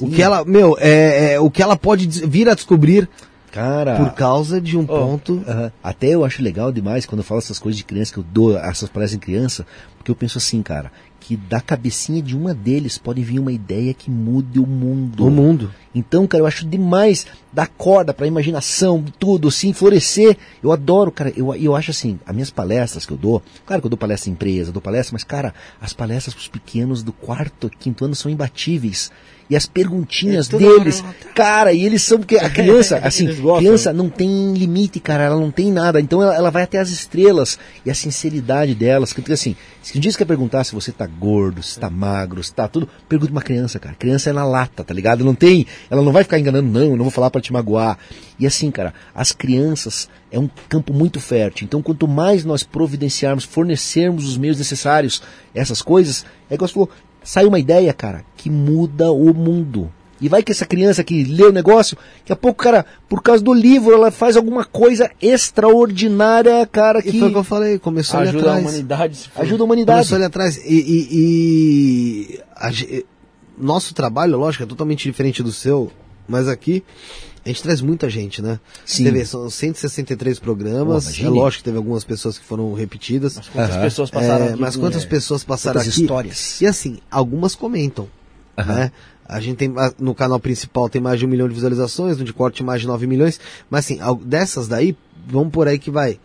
C: O que ela, meu, é, é, o que ela pode vir a descobrir
D: Cara...
C: por causa de um ponto.
D: Aham. Até eu acho legal demais quando eu falo essas coisas de criança, que eu dou essas palestras em criança, porque eu penso assim, cara, que da cabecinha de uma deles pode vir uma ideia que mude o mundo.
C: do mundo.
D: Então, cara, eu acho demais dar corda pra imaginação, tudo, assim, florescer. Eu adoro, cara, eu, eu acho assim, as minhas palestras que eu dou, claro que eu dou palestra em empresa, dou palestra, mas, cara, as palestras pros pequenos do quarto, quinto ano são imbatíveis. E as perguntinhas
A: É
D: deles, cara, e eles são, porque a criança, assim, criança não tem limite, cara, ela não tem nada. Então ela, ela vai até as estrelas e a sinceridade delas. Porque assim, se um dia você quer perguntar se você tá gordo, se tá magro, se tá tudo, pergunta uma criança, cara. Criança é na lata, tá ligado? Não tem, ela não vai ficar enganando, não, eu não vou falar pra te magoar. E assim, cara, as crianças é um campo muito fértil. Então quanto mais nós providenciarmos, fornecermos os meios necessários, essas coisas, é igual você falou, sai uma ideia, cara, que muda o mundo. E vai que essa criança que lê o negócio, daqui a pouco, cara, por causa do livro, ela faz alguma coisa extraordinária, cara,
C: E
D: que
C: foi o que eu falei, começou ali
A: Ajuda a
C: atrás.
A: humanidade. se for.
D: ajuda a humanidade.
C: Começou ali atrás. E, e- e a nosso trabalho, lógico, é totalmente diferente do seu, mas aqui a gente traz muita gente, né?
D: Sim.
C: Você vê, são 163 programas.
D: Pô,
C: é lógico que teve algumas pessoas que foram repetidas.
A: Mas quantas
D: Aham.
A: pessoas passaram
C: É,
A: aqui,
C: mas quantas
A: é,
C: pessoas passaram
D: Quantas
C: aqui?
D: histórias.
C: E assim, algumas comentam. Né? A gente tem no canal principal tem mais de um milhão de visualizações, no de corte mais de 9 milhões. Mas assim, dessas daí, vamos por aí que vai.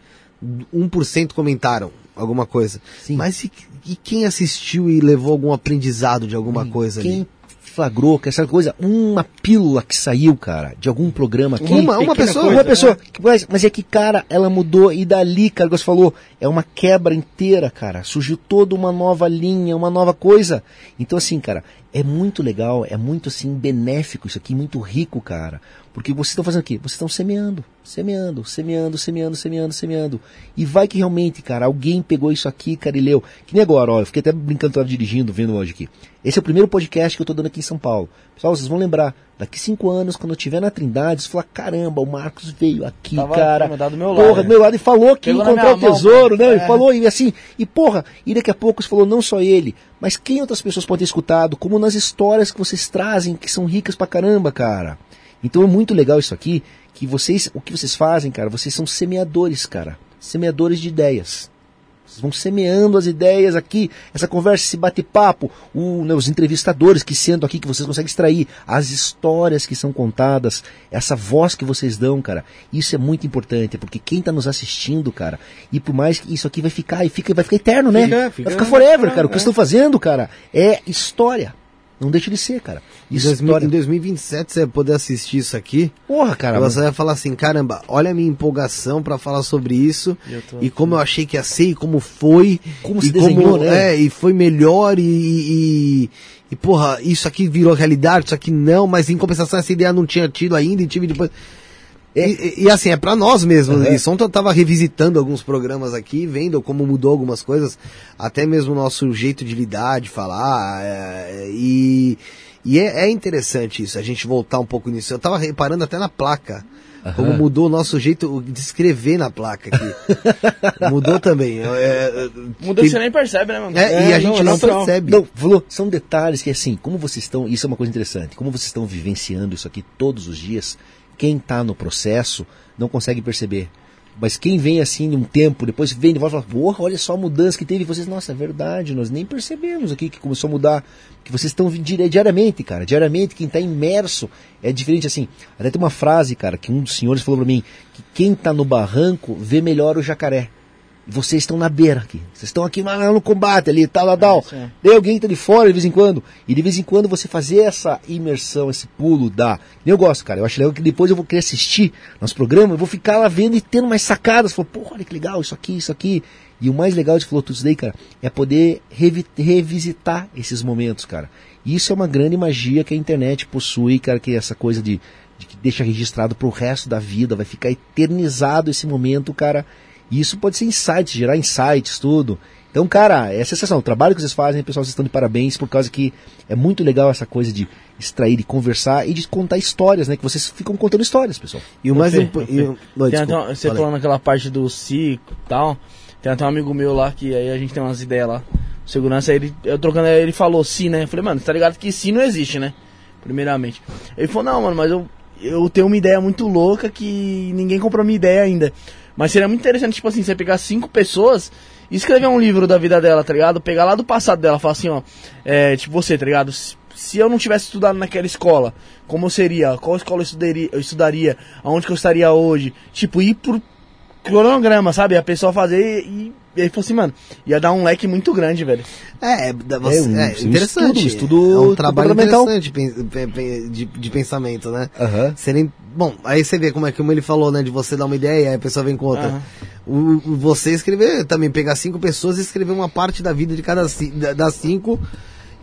C: 1% comentaram alguma coisa.
D: Sim.
C: Mas e, e quem assistiu e levou algum aprendizado de alguma coisa
D: Quem
C: ali?
D: Flagrou que essa coisa, uma pílula que saiu, cara, de algum programa aqui.
C: Uma- uma
D: pequena
C: pessoa,
D: coisa, uma pessoa. Que- Mas, mas é que, cara, ela mudou e dali, cara, você falou, é uma quebra inteira, cara. Surgiu toda uma nova linha, uma nova coisa. Então, assim, cara, é muito legal, é muito, assim, benéfico isso aqui, muito rico, cara. Porque vocês estão fazendo o quê? Vocês estão semeando, semeando, semeando, semeando, semeando, semeando. E vai que realmente, cara, alguém pegou isso aqui, cara, e leu. Que nem agora, ó, eu fiquei até brincando, tava dirigindo, vendo hoje aqui. Esse é o primeiro podcast que eu tô dando aqui em São Paulo. Pessoal, vocês vão lembrar, daqui cinco anos, quando eu estiver na Trindade, vocês falar, caramba, o Marcos veio aqui,
A: Tava
D: cara.
A: do meu
D: porra,
A: lado.
D: do meu lado, e falou que encontrar o
A: mão,
D: tesouro,
A: cara.
D: não,
A: É.
D: e falou, e assim, e porra, e daqui a pouco você falou, não só ele, mas quem outras pessoas podem ter escutado, como nas histórias que vocês trazem, que são ricas pra caramba, cara. Então é muito legal isso aqui, que vocês, o que vocês fazem, cara, vocês são semeadores, cara. Semeadores de ideias. Vocês vão semeando as ideias aqui, essa conversa, esse bate-papo, né, os entrevistadores que sentam aqui, que vocês conseguem extrair, as histórias que são contadas, essa voz que vocês dão, cara. Isso é muito importante, porque quem está nos assistindo, cara, e por mais que isso aqui vai ficar, e fica, vai ficar eterno, né?
C: Fica, fica-
D: vai ficar forever, cara. O que vocês estão fazendo, cara, é história. Não deixa de ser, cara.
C: Em, 2000
D: História.
C: em 2027 você vai poder assistir isso aqui.
D: Porra, cara.
C: você vai falar assim, caramba, olha a minha empolgação pra falar sobre isso
A: tô
C: e como eu achei que ia ser e como foi
D: Como
C: e
D: se desenhou, né?
C: é, e foi melhor e, e, e porra, isso aqui virou realidade, isso aqui não, mas em compensação essa ideia não tinha tido ainda e tive depois. E, e- e, assim, é pra nós mesmo.
D: Uhum.
C: Isso ontem eu tava revisitando alguns programas aqui, vendo como mudou algumas coisas, até mesmo o nosso jeito de lidar, de falar. é, e e é, é interessante isso, a gente voltar um pouco nisso. Eu tava reparando até na placa. Como mudou o nosso jeito de escrever na placa aqui. mudou também. É, é,
A: Muda que você nem percebe, né, mano?
C: é, e a gente não,
D: natural.
C: percebe.
D: Não, falou, são detalhes que assim, como vocês estão, isso é uma coisa interessante, como vocês estão vivenciando isso aqui todos os dias, quem está no processo não consegue perceber. Mas quem vem assim um tempo, depois vem de volta e fala, porra, olha só a mudança que teve. E vocês, nossa, é verdade, nós nem percebemos aqui que começou a mudar. Que vocês estão diariamente, cara. Diariamente, quem está imerso é diferente assim. Até tem uma frase, cara, que um dos senhores falou para mim, que quem está no barranco vê melhor o jacaré. Vocês estão na beira aqui. Vocês estão aqui no combate ali, tal, tal, tal.
A: isso é.
D: Daí alguém tá de fora de vez em quando. E de vez em quando você fazer essa imersão, esse pulo da. Eu gosto, cara. Eu acho legal que depois eu vou querer assistir nosso programa, eu vou ficar lá vendo e tendo mais sacadas. Falou, porra, olha que legal, isso aqui, isso aqui. E o mais legal de isso daí, cara, é poder revi- revisitar esses momentos, cara. E isso é uma grande magia que a internet possui, cara, que é essa coisa de, de que deixa registrado pro resto da vida, vai ficar eternizado esse momento, cara. E isso pode ser insights, gerar insights, tudo. Então, cara, é sensação. O trabalho que vocês fazem, pessoal, vocês estão de parabéns, por causa que é muito legal essa coisa de extrair, de conversar e de contar histórias, né? Que vocês ficam contando histórias, pessoal.
C: E o mais importante.
A: Você falando naquela parte do ciclo e tal. Tem até um amigo meu lá que aí a gente tem umas ideias lá. Segurança, ele, eu trocando, aí ele falou sim, né? Eu falei, mano, você tá ligado que sim não existe, né? Primeiramente. Ele falou, não, mano, mas eu, eu tenho uma ideia muito louca que ninguém comprou minha ideia ainda. Mas seria muito interessante, tipo assim, você pegar cinco pessoas e escrever um livro da vida dela, tá ligado? Pegar lá do passado dela, falar assim, ó, é, tipo você, tá ligado? Se, eu não tivesse estudado naquela escola, como seria? Qual escola eu estudaria, eu estudaria? Aonde que eu estaria hoje? Tipo, ir por cronograma, sabe? A pessoa fazer e, e aí falou assim, mano, ia dar um leque muito grande, velho.
C: É, da- você-
D: É um-
C: é
D: um
C: interessante.
D: estudo- um estudo
C: é um trabalho interessante de, de pensamento, né?
D: Aham.
C: Serem, bom, aí você vê como é que como ele falou, né? De você dar uma ideia, aí a pessoa vem com outra.
A: Aham.
C: O, você escrever, também pegar cinco pessoas e escrever uma parte da vida de cada das cinco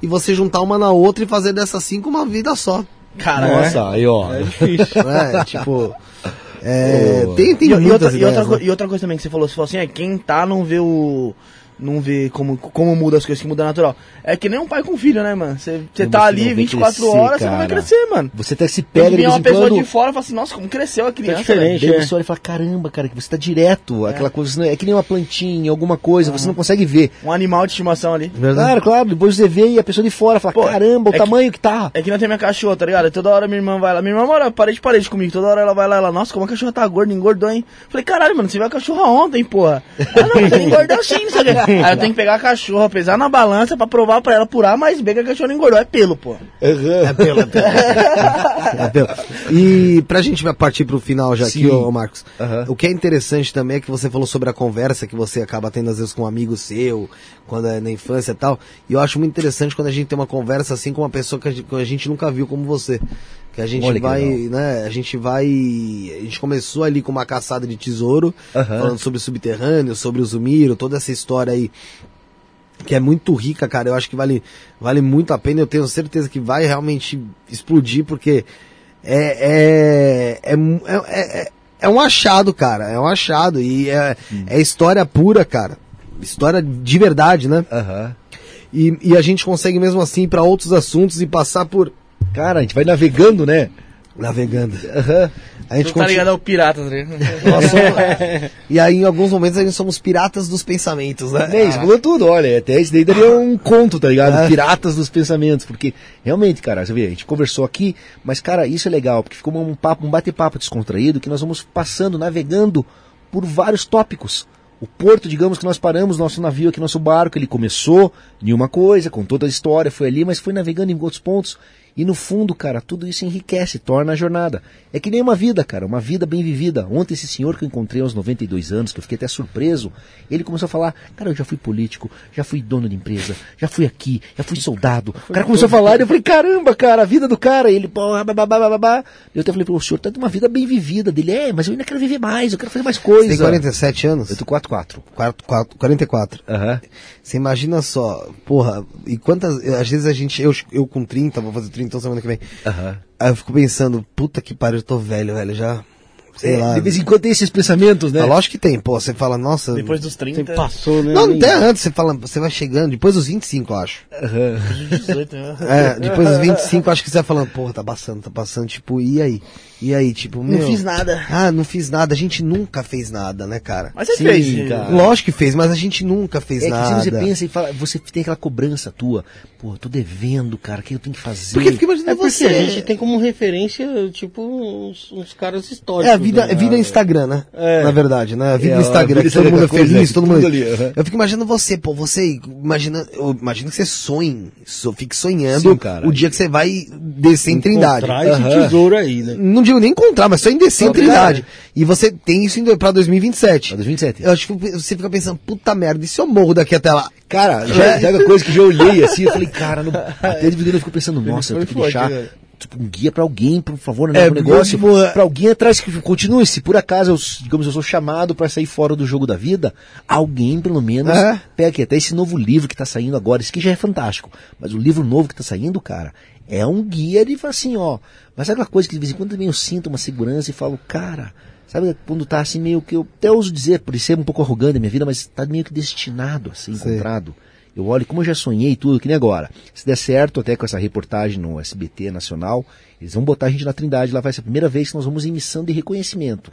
C: e você juntar uma na outra e fazer dessas cinco uma vida só.
A: Cara,
D: Nossa, aí ó.
A: é difícil.
C: Né? tipo. É, tem, tem
A: e, e
C: muitas
A: outra, e,
C: ideias,
A: outra,
C: né?
A: e outra coisa também que você falou, você falou assim, é, quem tá não vê o. Não vê como, como muda as coisas, que muda natural. É que nem um pai com filho, né, mano? Você tá ali
D: não vê
A: 24
D: crescer,
A: horas, você não vai crescer, mano.
D: Você até se pega
A: que
D: de
A: uma pessoa
D: quando.
A: de fora e fala assim, nossa, como cresceu a criança.
B: diferente.
A: velho.
D: Daí você olha e fala, caramba, cara, que você tá direto, aquela coisa, não é que nem uma plantinha, alguma coisa, você não consegue ver.
A: Um animal de estimação ali.
C: Verdade.
D: Claro, claro, depois você vê e a pessoa de fora fala,
A: Pô,
D: caramba, o
A: é que-
D: tamanho que tá.
A: É que não tem minha cachorra, tá ligado? Toda hora minha irmã vai lá. Minha irmã mora parede de parede comigo. Toda hora ela vai lá ela, nossa, como a cachorra tá gorda, engordou, hein? Falei, caralho, mano, você viu a cachorra ontem, porra. Ah, não, mas ela engordou sim, não sei. Aí eu tenho que pegar a cachorra, pesar na balança pra provar pra ela por A mais B que a cachorra engordou. É pelo, porra.
C: É pelo, é pelo. É pelo. E pra gente partir pro final já aqui,
D: Sim.
C: ô Marcos,
D: Aham.
C: o que é interessante também é que você falou sobre a conversa que você acaba tendo às vezes com um amigo seu, quando é na infância e tal. E eu acho muito interessante quando a gente tem uma conversa assim com uma pessoa que a gente, que a gente nunca viu como você. Que a gente
D: Olha
C: vai, né? A gente vai. A gente começou ali com uma caçada de tesouro,
D: Aham.
C: falando sobre o subterrâneo, sobre o Zumiro, toda essa história aí que é muito rica, cara. Eu acho que vale, vale muito a pena. Eu tenho certeza que vai realmente explodir, porque é, é, é, mu- é, é, é um achado, cara. É um achado. E é, é história pura, cara. História de verdade, né?
D: Aham.
C: E, e a gente consegue mesmo assim ir pra outros assuntos e passar por.
D: Cara, a gente vai navegando, né?
C: Navegando.
D: Aham.
C: A gente
A: Você tá
C: continua-
A: ligado ao pirata, ligado?
C: nós somos- e aí, em alguns momentos, a gente somos piratas dos pensamentos, né?
D: É, isso falou tudo, olha, até isso daí daria um conto, tá ligado?
C: É.
D: Piratas dos pensamentos, porque realmente, cara, você vê, a gente conversou aqui, mas, cara, isso é legal, porque ficou um papo, um bate-papo descontraído, que nós vamos passando, navegando por vários tópicos. O porto, digamos que nós paramos nosso navio aqui, nosso barco, ele começou em uma coisa, com toda a história, foi ali, mas foi navegando em outros pontos. E no fundo, cara, tudo isso enriquece, torna a jornada. É que nem uma vida, cara, uma vida bem vivida. Ontem esse senhor que eu encontrei aos 92 anos, que eu fiquei até surpreso, ele começou a falar, cara, eu já fui político, já fui dono de empresa, já fui aqui, já fui soldado. O cara começou a falar e eu falei, caramba, cara, a vida do cara. E ele, pô, babá. Eu até falei, pô, o senhor tá de uma vida bem vivida. Dele, é, mas eu ainda quero viver mais, eu quero fazer mais coisa.
C: Tem 47 anos?
D: Eu tô 44.
C: 4, 4, 44.
D: Aham.
C: Você imagina só, porra, e quantas. Às vezes a gente. Eu, eu com 30, vou fazer 30 semana que vem.
D: Aham.
C: Aí eu fico pensando, puta que pariu, eu tô velho, velho, já. Sei lá.
D: De vez em quando tem esses pensamentos, né?
C: Ah, lógico que tem, pô. Você fala, nossa.
A: Depois dos 30.
B: Sempre passou, né?
C: Não,
B: Nem-
C: até antes, você fala, você vai chegando, depois dos 25, eu acho.
D: Aham.
A: dos 18, né?
C: É, depois dos 25, eu acho que você vai falando, porra, tá passando, tá passando, tipo, e aí? E aí, tipo,
A: Não
C: meu,
A: fiz nada.
C: Ah, não fiz nada. A gente nunca fez nada, né, cara?
A: Mas você
D: Sim,
A: fez,
D: cara.
C: Lógico que fez, mas a gente nunca fez
D: É que
C: nada.
D: se você pensa e fala, você tem aquela cobrança tua. Pô, eu tô devendo, cara, o que eu tenho que fazer?
C: Porque fica imaginando
B: É porque
C: você.
B: a gente tem como referência, tipo, uns, uns caras históricos.
C: É a vida,
B: né?
C: é vida Instagram, né?
B: É.
C: Na verdade, né? A vida
D: É,
C: no Instagram,
D: vida
C: que todo mundo é feliz, todo mundo.
D: tudo ali.
C: Eu fico imaginando você, pô, você imagina, eu imagino que você sonhe, so, fique sonhando
D: Sim, cara.
C: o dia que você vai descer em Trindade.
B: Esse
D: Aham.
B: tesouro aí, né?
C: Não digo nem encontrar, mas só em descer
D: cara.
C: E você tem isso indo pra 2027.
D: Pra 2027.
C: Eu acho que você fica pensando, puta merda, e se eu morro daqui até lá?
D: Cara, já, é uma coisa que já olhei assim, eu falei, cara, no, até dividindo eu fico pensando, nossa, eu tenho que
B: forte,
D: deixar
B: né?
D: tipo, um guia pra alguém, por favor,
C: É,
D: né, pro negócio,
C: é-
D: pra alguém atrás que continue, se por acaso eu, digamos, eu sou chamado pra sair fora do jogo da vida, alguém pelo menos
C: É.
D: pega aqui, até esse novo livro que tá saindo agora, esse aqui já é fantástico, mas o livro novo que tá saindo, cara, é um guia de falar assim, ó, mas sabe aquela coisa que de vez em quando também eu sinto uma segurança e falo, cara, sabe quando tá assim meio que eu até ouso dizer, por ser um pouco arrogante na minha vida, mas tá meio que destinado a ser
C: Sei.
D: encontrado. Eu olho como eu já sonhei tudo, que nem agora. Se der certo, até com essa reportagem no SBT Nacional, eles vão botar a gente na Trindade. Lá vai ser a primeira vez que nós vamos em missão de reconhecimento.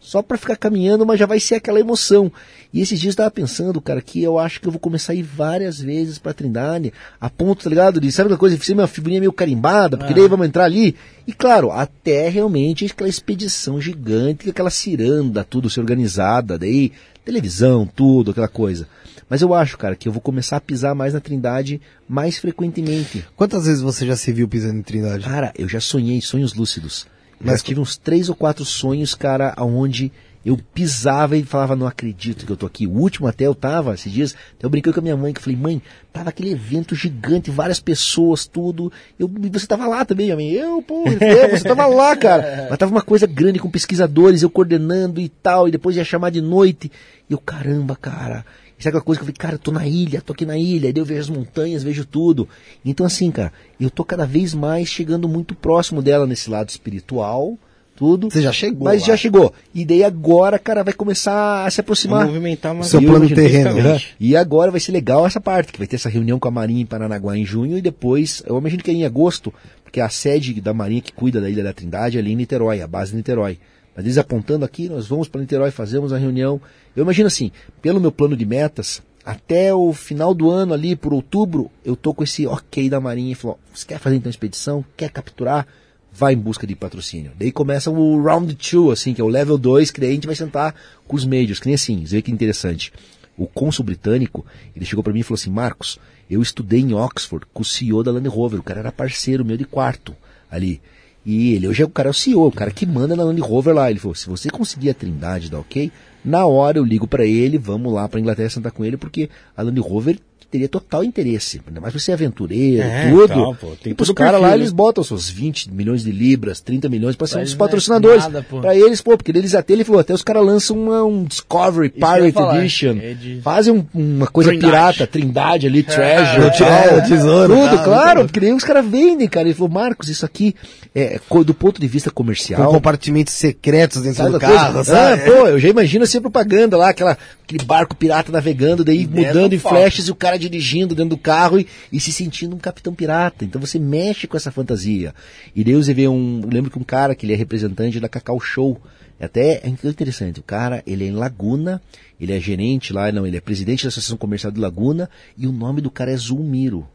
D: Só pra ficar caminhando, mas já vai ser aquela emoção. E esses dias eu tava pensando, cara, que eu acho que eu vou começar a ir várias vezes pra Trindade, a ponto, tá ligado? De, sabe aquela coisa, de ser uma figurinha meio carimbada, porque daí vamos entrar ali. E claro, até realmente aquela expedição gigante, aquela ciranda, tudo se organizada, daí televisão, tudo, aquela coisa. Mas eu acho, cara, que eu vou começar a pisar mais na Trindade mais frequentemente.
C: Quantas vezes você já se viu pisando em Trindade?
D: Cara, eu já sonhei sonhos lúcidos.
C: Mas
D: tive uns três ou quatro sonhos, cara, onde eu pisava e falava, não acredito que eu tô aqui. O último até eu tava, esses dias, até eu brinquei com a minha mãe, que eu falei, mãe, tava aquele evento gigante, várias pessoas, tudo. Eu, e você tava lá também, minha mãe. Eu, pô, eu, você tava lá, cara. Mas tava uma coisa grande com pesquisadores, eu coordenando e tal, e depois ia chamar de noite. E eu, caramba, cara. E sabe aquela coisa que eu falei, cara, eu tô na ilha, tô aqui na ilha, e daí eu vejo as montanhas, vejo tudo. Então, assim, cara, eu tô cada vez mais chegando muito próximo dela nesse lado espiritual, tudo.
C: Você já chegou
D: Mas
C: lá.
D: já chegou. E daí agora, cara, vai começar a se
B: Vai
D: aproximar.
B: movimentar mais
C: Seu
B: eu
C: plano
B: imagino,
C: terreno, né?
D: E agora vai ser legal essa parte, que vai ter essa reunião com a Marinha em Paranaguá em junho e depois, eu imagino que é em agosto, porque a sede da Marinha que cuida da Ilha da Trindade é ali em Niterói, a base de Niterói. Mas eles apontando aqui, nós vamos para Niterói, fazemos a reunião. Eu imagino assim, pelo meu plano de metas, até o final do ano ali, por outubro, eu tô com esse ok da Marinha e falou, você quer fazer então expedição? Quer capturar? Vai em busca de patrocínio. Daí começa o round 2, assim, que é o level 2, que daí a gente vai sentar com os majors, que nem assim, você vê que interessante. O cônsul britânico, ele chegou para mim e falou assim, Marcos, eu estudei em Oxford com o CEO da Land Rover, o cara era parceiro meu de quarto ali. E ele hoje é o cara é o CEO, o cara que manda na Land Rover lá. Ele falou: se você conseguir a Trindade, dá ok? Na hora eu ligo pra ele, vamos lá pra Inglaterra sentar com ele, porque a Land Rover teria total interesse. Ainda mais você é aventureiro,
B: É,
D: tudo.
B: tal, pô, tem
D: e pros caras lá,
B: né?
D: eles botam seus 20 milhões de libras, 30 milhões pra ser um
A: não é
D: patrocinadores.
A: pô.
D: pra eles, pô, porque eles até ele falou, até os caras lançam uma- um Discovery Pirate Edition.
A: é de-
D: Fazem um- uma coisa
A: Trindade.
D: pirata, Trindade ali, Treasure,
A: é,
D: tal.
C: é, tesouro,
D: Tudo,
C: tal,
D: claro, porque daí os caras vendem, cara. Ele falou, Marcos, isso aqui, é, do ponto de vista
C: Com
D: comercial.
C: compartimentos secretos dentro
D: Sabe
C: do
D: coisa?
C: carro,
D: Ah,
C: sabe?
D: pô, eu já imagino assim a propaganda lá, aquela, aquele barco pirata navegando, daí mudando em flashes e o cara dirigindo dentro do carro e, e se sentindo um capitão pirata. Então você mexe com essa fantasia. E daí você vê um. Eu lembro que um cara que ele é representante da Cacau Show. Até é interessante, o cara, ele é em Laguna, ele é gerente lá, não, ele é presidente da Associação Comercial de Laguna, e o nome do cara é Zulmiro.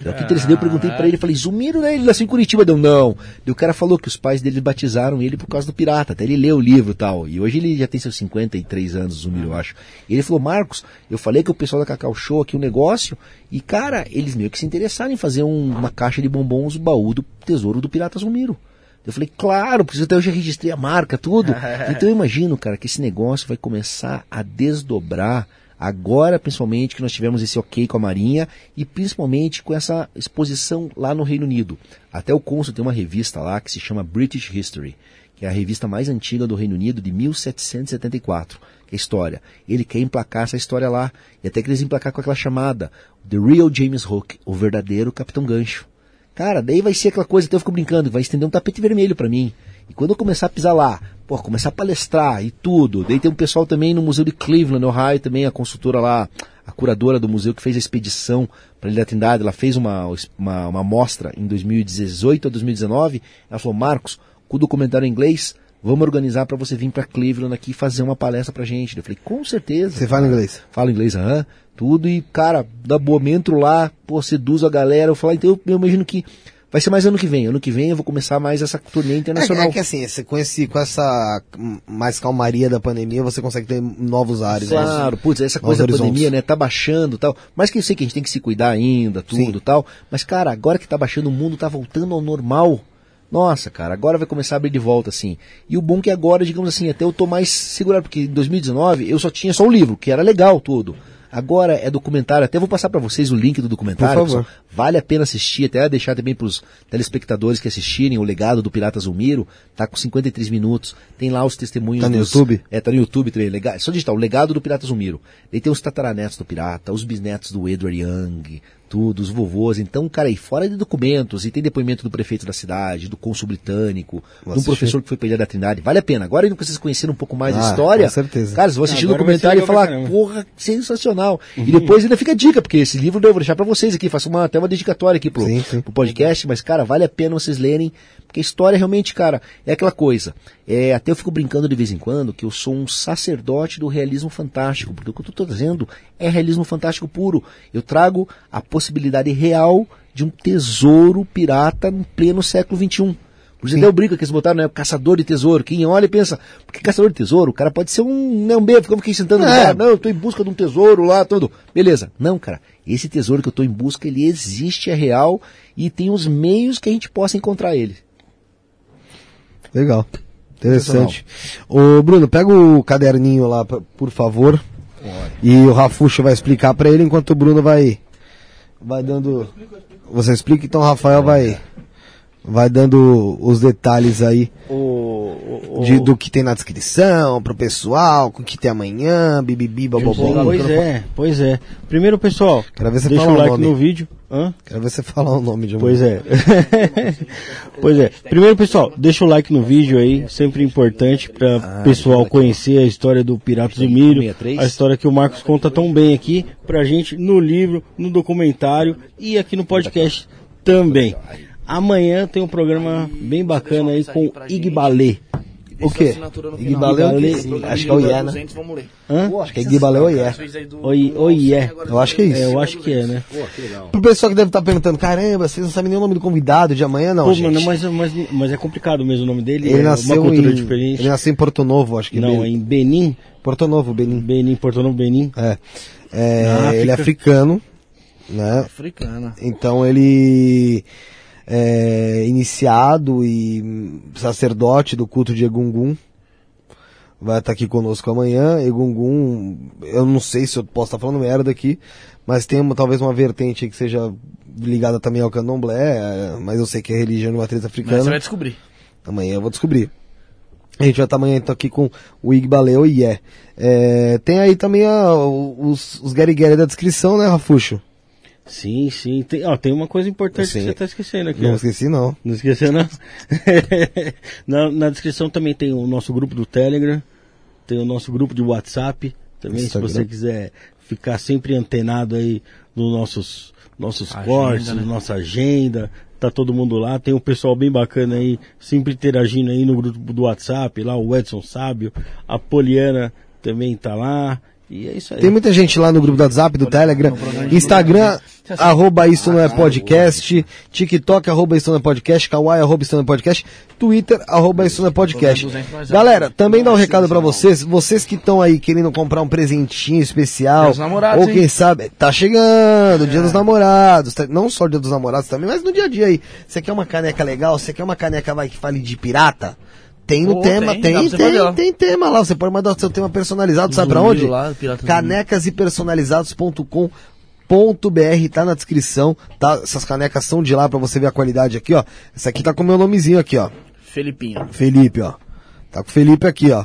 D: Interessado, eu perguntei pra ele, falei, Zumiro, né? Ele nasceu em Curitiba, deu não. E o cara falou que os pais dele batizaram ele por causa do pirata, até ele leu o livro e tal. E hoje ele já tem seus 53 anos, Zumiro, eu acho. E ele falou, Marcos, eu falei que o pessoal da Cacau Show aqui o um negócio, e cara, eles meio que se interessaram em fazer um, uma caixa de bombons, baú do tesouro do pirata Zumiro. Eu falei, claro, porque até eu já registrei a marca, tudo. então eu imagino, cara, que esse negócio vai começar a desdobrar agora, principalmente, que nós tivemos esse ok com a Marinha e principalmente com essa exposição lá no Reino Unido. Até o Consul tem uma revista lá que se chama British History, que é a revista mais antiga do Reino Unido de 1774, que é história. Ele quer emplacar essa história lá, e até que eles emplacar com aquela chamada, The Real James Hook, o verdadeiro Capitão Gancho. Cara, daí vai ser aquela coisa, até eu fico brincando, vai estender um tapete vermelho para mim. E quando eu começar a pisar lá, pô, começar a palestrar e tudo, daí tem um pessoal também no Museu de Cleveland, Ohio, também a consultora lá, a curadora do museu que fez a expedição para Ilha da Trindade, ela fez uma, uma, uma mostra em 2018 a 2019, ela falou, Marcos, com o documentário em inglês, vamos organizar para você vir para Cleveland aqui fazer uma palestra pra gente. Eu falei, com certeza.
C: Você fala inglês?
D: Fala inglês, aham, tudo, e cara, da boa, entro lá, pô, seduzo a galera, eu falo, então eu, eu imagino que Vai ser mais ano que vem. Ano que vem eu vou começar mais essa turnê internacional.
C: É, é que assim, com, esse, com essa mais calmaria da pandemia, você consegue ter novos ares.
D: Né? Claro, né? putz, essa coisa da pandemia, né, tá baixando tal. Mas que eu sei que a gente tem que se cuidar ainda, tudo Sim. tal. Mas, cara, agora que tá baixando, o mundo tá voltando ao normal. Nossa, cara, agora vai começar a abrir de volta, assim. E o bom é que agora, digamos assim, até eu tô mais segurado, porque em 2019 eu só tinha só o livro, que era legal tudo. Agora é documentário, até vou passar para vocês o link do documentário. Por favor. Vale a pena assistir, até deixar também para os telespectadores que assistirem o legado do Pirata Zulmiro. Tá com 53 minutos. Tem lá os testemunhos.
C: Tá no
D: dos,
C: YouTube?
D: É, tá no YouTube também. Legal. Só digitar o legado do Pirata Zulmiro. Aí tem os tataranetos do Pirata, os bisnetos do Edward Young, tudo, os vovôs. Então, cara, aí fora de documentos, e tem depoimento do prefeito da cidade, do cônsul britânico, Vou de um professor que foi Ilha da Trindade. Vale a pena. Agora, que vocês conheceram um pouco mais ah, a história,
C: com certeza.
D: cara, vão assistir o documentário e falar, porra, sensacional. Uhum. E depois ainda fica a dica, porque esse livro eu vou deixar pra vocês aqui, faço uma, até uma dedicatória aqui pro, sim, sim. pro podcast, mas, cara, vale a pena vocês lerem, porque a história realmente, cara, é aquela coisa. É, até eu fico brincando de vez em quando que eu sou um sacerdote do realismo fantástico, porque o que eu estou trazendo é realismo fantástico puro. Eu trago a possibilidade real de um tesouro pirata no pleno século XXI. Por exemplo, eu brinco que eles botaram, né? Caçador de tesouro. Quem olha e pensa, porque caçador de tesouro, o cara pode ser um, né, um bebo, ficamos aqui sentando no é. Não, eu estou em busca de um tesouro lá, tudo. Beleza. Não, cara. Esse tesouro que eu estou em busca, ele existe, é real e tem os meios que a gente possa encontrar ele.
C: Legal. Interessante. Ô, Bruno, pega o caderninho lá, por favor. E o Rafuxo vai explicar para ele enquanto o Bruno vai vai dando Você explica então o Rafael vai vai dando os detalhes aí o, o, de, do que tem na descrição pro pessoal, o que tem amanhã, bibibi, babobom.
B: Pois é, pois é. Primeiro, pessoal,
C: Quero ver você
B: deixa o like no vídeo. Hã?
C: Quero ver você falar o nome de
B: uma Pois é. pois é. Primeiro, pessoal, deixa o like no vídeo aí, sempre importante para ah, pessoal conhecer a história do Piratas do Milho, a história que o Marcos conta tão bem aqui pra gente no livro, no documentário e aqui no podcast também. Amanhã tem um programa bem bacana aí com Igbalê.
C: O quê? Igbalê, acho que é o IE, né?
B: Hã?
C: Acho que é Igbalé ou IE.
B: Ou IE.
C: Eu acho que é isso.
B: É, eu acho que é, né?
C: Pro pessoal que deve estar perguntando, caramba, vocês não sabem nem o nome do convidado de amanhã, não, Pô, gente. Mano,
B: mas, mas, mas é complicado mesmo o nome dele.
C: Ele
B: é
C: nasceu uma cultura em, diferente. Ele nasceu em Porto Novo, acho que.
B: Não, em Benin.
C: Porto Novo, Benin.
B: Benin, Porto Novo, Benin.
C: É. é ele é africano, né?
A: Africano.
C: Então ele é, iniciado e sacerdote do culto de Egungun. Vai estar aqui conosco amanhã. Egungun, eu não sei se eu posso estar falando merda aqui, mas tem uma, talvez uma vertente que seja ligada também ao candomblé, é, mas eu sei que é religião de matriz africana. Mas
A: você vai descobrir.
C: Amanhã eu vou descobrir. A gente vai estar amanhã então, aqui com o Igbaleo e yeah. é. Tem aí também a, os, os Gary Gary da descrição, né, Rafuxo?
B: Sim, sim. Tem, ó, tem uma coisa importante que você está esquecendo aqui.
C: Não
B: ó.
C: esqueci, não.
B: Não esqueceu, não? na, na, descrição também tem o nosso grupo do Telegram, tem o nosso grupo de WhatsApp. Também, Instagram. se você quiser ficar sempre antenado aí nos nossos, nossos agenda, cortes, né? nossa agenda, tá todo mundo lá. Tem um pessoal bem bacana aí, sempre interagindo aí no grupo do WhatsApp, lá o Edson Sábio, a Poliana também tá lá. E é isso aí.
C: Tem muita gente lá no grupo do WhatsApp, do Telegram, Instagram, arroba isso não é podcast, TikTok, arroba isso não é podcast, Kawaii, arroba isso não é podcast, Twitter, arroba isso não é podcast. Galera, também dá um recado pra vocês, vocês que estão aí querendo comprar um presentinho especial, ou quem sabe, tá chegando, dia dos namorados, tá- não só dia dos namorados também, mas no dia a dia aí. Você quer uma caneca legal? Você quer uma caneca vai, que fale de pirata? Tem no
A: Oh,
C: tema,
A: tem,
C: tem, tem, tem, tema lá. Você pode mandar o seu tema personalizado, sabe pra onde?
A: lá,
C: Canecas e personalizados.com.br tá na descrição, tá? Essas canecas são de lá pra você ver a qualidade aqui, ó. Essa aqui tá com o meu nomezinho aqui, ó.
A: Felipinho.
C: Felipe, ó. Tá com o Felipe aqui, ó.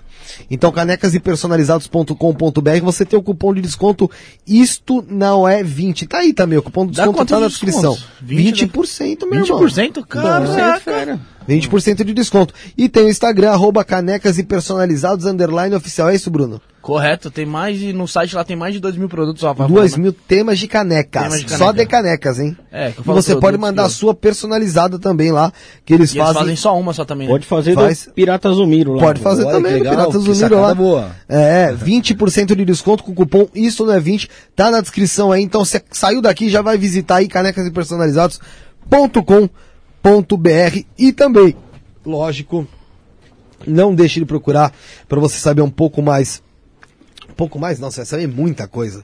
C: Então, canecas e personalizados.com.br, você tem o cupom de desconto Isto Não É 20. Tá aí também, o cupom de desconto tá na descrição.
A: 20,
C: 20%, meu irmão.
A: 20%? Caraca.
C: 20% de desconto. E tem o Instagram, arroba canecas e personalizados, underline oficial. É isso, Bruno?
A: Correto, tem mais de, no site lá tem mais de 2 mil produtos.
C: Duas
A: falando.
C: mil temas de canecas.
A: Temas de
C: Só
A: caneca.
C: de canecas, hein?
A: É, que eu
C: E
A: falo
C: você pode mandar a sua personalizada também lá, que eles
A: E eles
C: fazem.
A: fazem só uma só também. né?
B: Pode fazer
C: Faz-
B: do Pirata Zumiro lá.
C: Pode fazer
D: Olha
C: também
D: que
C: Unidos
D: sacada
C: lá.
D: boa.
C: É, 20% de desconto com o cupom Isso Não É 20. Tá na descrição aí. Então, você saiu daqui, já vai visitar aí canecas e personalizados.com.br e também, lógico, não deixe de procurar para você saber um pouco mais. Pouco mais? Não, vai saber muita coisa.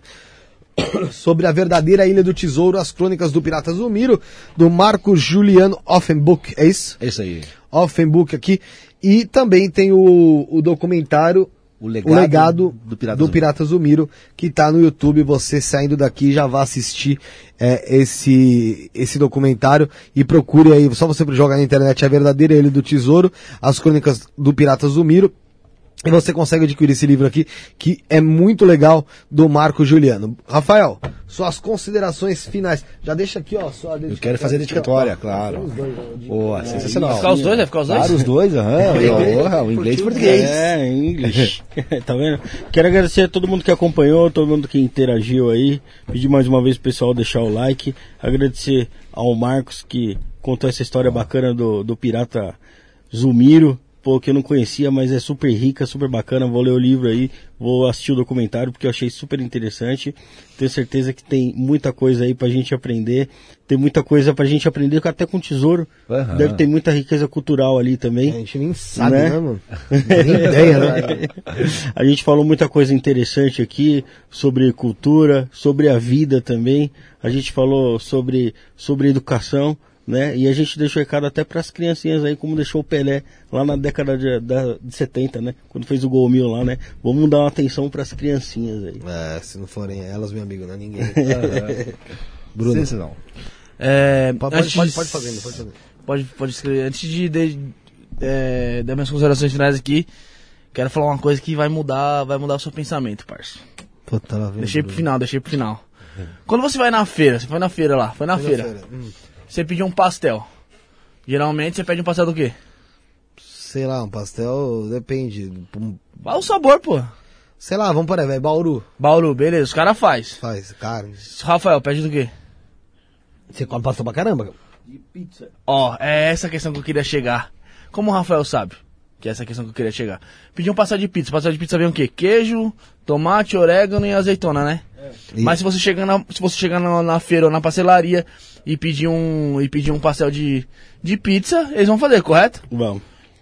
C: Sobre a verdadeira Ilha do Tesouro, as crônicas do Pirata Zulmiro, do Marco Juliano Offenbuch, é isso?
D: É isso aí.
C: Offenbook aqui. E também tem o, o documentário
D: O
C: O
D: legado
C: Legado,
D: do Pirata
C: do
D: Zumiro,
C: que tá no YouTube. Você saindo daqui já vai assistir é, esse, esse documentário e procure aí, só você jogar na internet a verdadeira Ilha do Tesouro, as crônicas do Pirata Zumiro. E você consegue adquirir esse livro aqui, que é muito legal, do Marco Juliano. Rafael, suas considerações finais. Já deixa aqui, ó, sua
D: Eu quero fazer a dedicatória, claro. Boa, sensacional.
A: Vai ficar os dois? Vai ficar os dois?
D: Claro, os dois, aham. Porra, o inglês e o português.
B: É, em inglês. tá vendo? Quero agradecer a todo mundo que acompanhou, todo mundo que interagiu aí. Pedir mais uma vez pro pessoal deixar o like. Agradecer ao Marcos que contou essa história bacana do, do pirata Zumiro. Pô, que eu não conhecia, mas é super rica, super bacana. Vou ler o livro aí, vou assistir o documentário porque eu achei super interessante. Tenho certeza que tem muita coisa aí pra gente aprender. Tem muita coisa pra gente aprender até com tesouro.
D: Aham.
B: Deve ter muita riqueza cultural ali também.
C: A gente nem sabe,
B: Né?
C: né, mano? Nem ideia, né?
B: A gente falou muita coisa interessante aqui sobre cultura, sobre a vida também. A gente falou sobre, sobre educação, né? E a gente deixou recado até para as criancinhas aí, como deixou o Pelé lá na década de, da, de 70, né? Quando fez o gol mil lá, né? Vamos dar uma atenção para as criancinhas aí.
C: É, se não forem elas, meu amigo, não é ninguém. Bruno,
D: Sensacional.
A: É,
C: pode,
A: antes
C: pode,
A: de-
C: pode fazer, pode fazer.
A: Pode, pode escrever. Antes de, de é, dar minhas considerações finais aqui, quero falar uma coisa que vai mudar, vai mudar o seu pensamento, parça.
C: Vem
A: Deixei
C: o
A: pro final, deixei pro final. Quando você vai na feira, você foi na feira lá, foi na feira,
C: Hum,
A: você pediu um pastel. Geralmente você pede um pastel do quê?
C: sei lá, um pastel, depende.
A: Qual o sabor, pô?
C: Sei lá, vamos por aí, vai. Bauru
A: Bauru, beleza, os caras faz.
C: faz carne.
A: Rafael, pede do quê?
C: Você come pastel pra caramba?
A: Ó, é essa questão que eu queria chegar. Como o Rafael sabe, que é essa questão que eu queria chegar. Pedi um pastel de pizza. Pastel de pizza vem o quê? Queijo, tomate, orégano e azeitona, né?
C: E-
A: Mas se você chegar na, se você chegar na, na feira ou na pastelaria e pedir um e pedir um pastel de, de pizza, eles vão fazer, correto?
B: Vamos.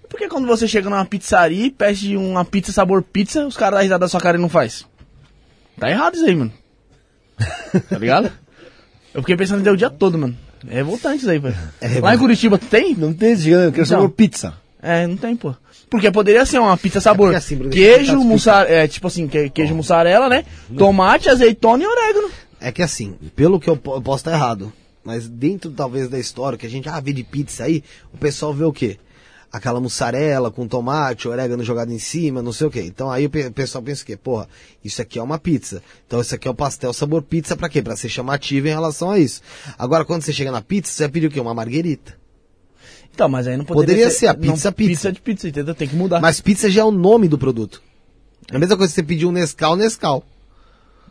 A: Por que quando você chega numa pizzaria e pede uma pizza sabor pizza, os caras dão risada da sua cara e não faz? Tá errado isso aí, mano. Tá ligado? Eu fiquei pensando nisso o dia todo, mano. É revoltante isso aí, velho. Lá em Curitiba tem?
D: Não tem eu quero
A: Então.
D: sabor pizza.
A: É, não tem, pô. Porque poderia ser uma pizza sabor
C: porque assim, Bruno,
A: queijo, mussarela, é, tipo assim, que- queijo mussarela, né? Tomate, azeitona e orégano.
C: É que assim, pelo que eu, eu posso estar errado, mas dentro talvez da história que a gente ah, vê de pizza aí, o pessoal vê o quê? Aquela mussarela com tomate, orégano jogado em cima, não sei o quê. Então aí o pe- o pessoal pensa o quê? Porra, isso aqui é uma pizza. Então isso aqui é o pastel sabor pizza pra quê? Pra ser chamativo em relação a isso. Agora quando você chega na pizza, você vai pedir o quê? Uma marguerita.
A: Então, mas aí não poderia,
C: Poderia ser a
A: não,
C: pizza, pizza.
A: Pizza de pizza, entendeu? Tem que mudar.
C: Mas pizza já é o nome do produto. É a mesma coisa que você pedir um Nescau, Nescau.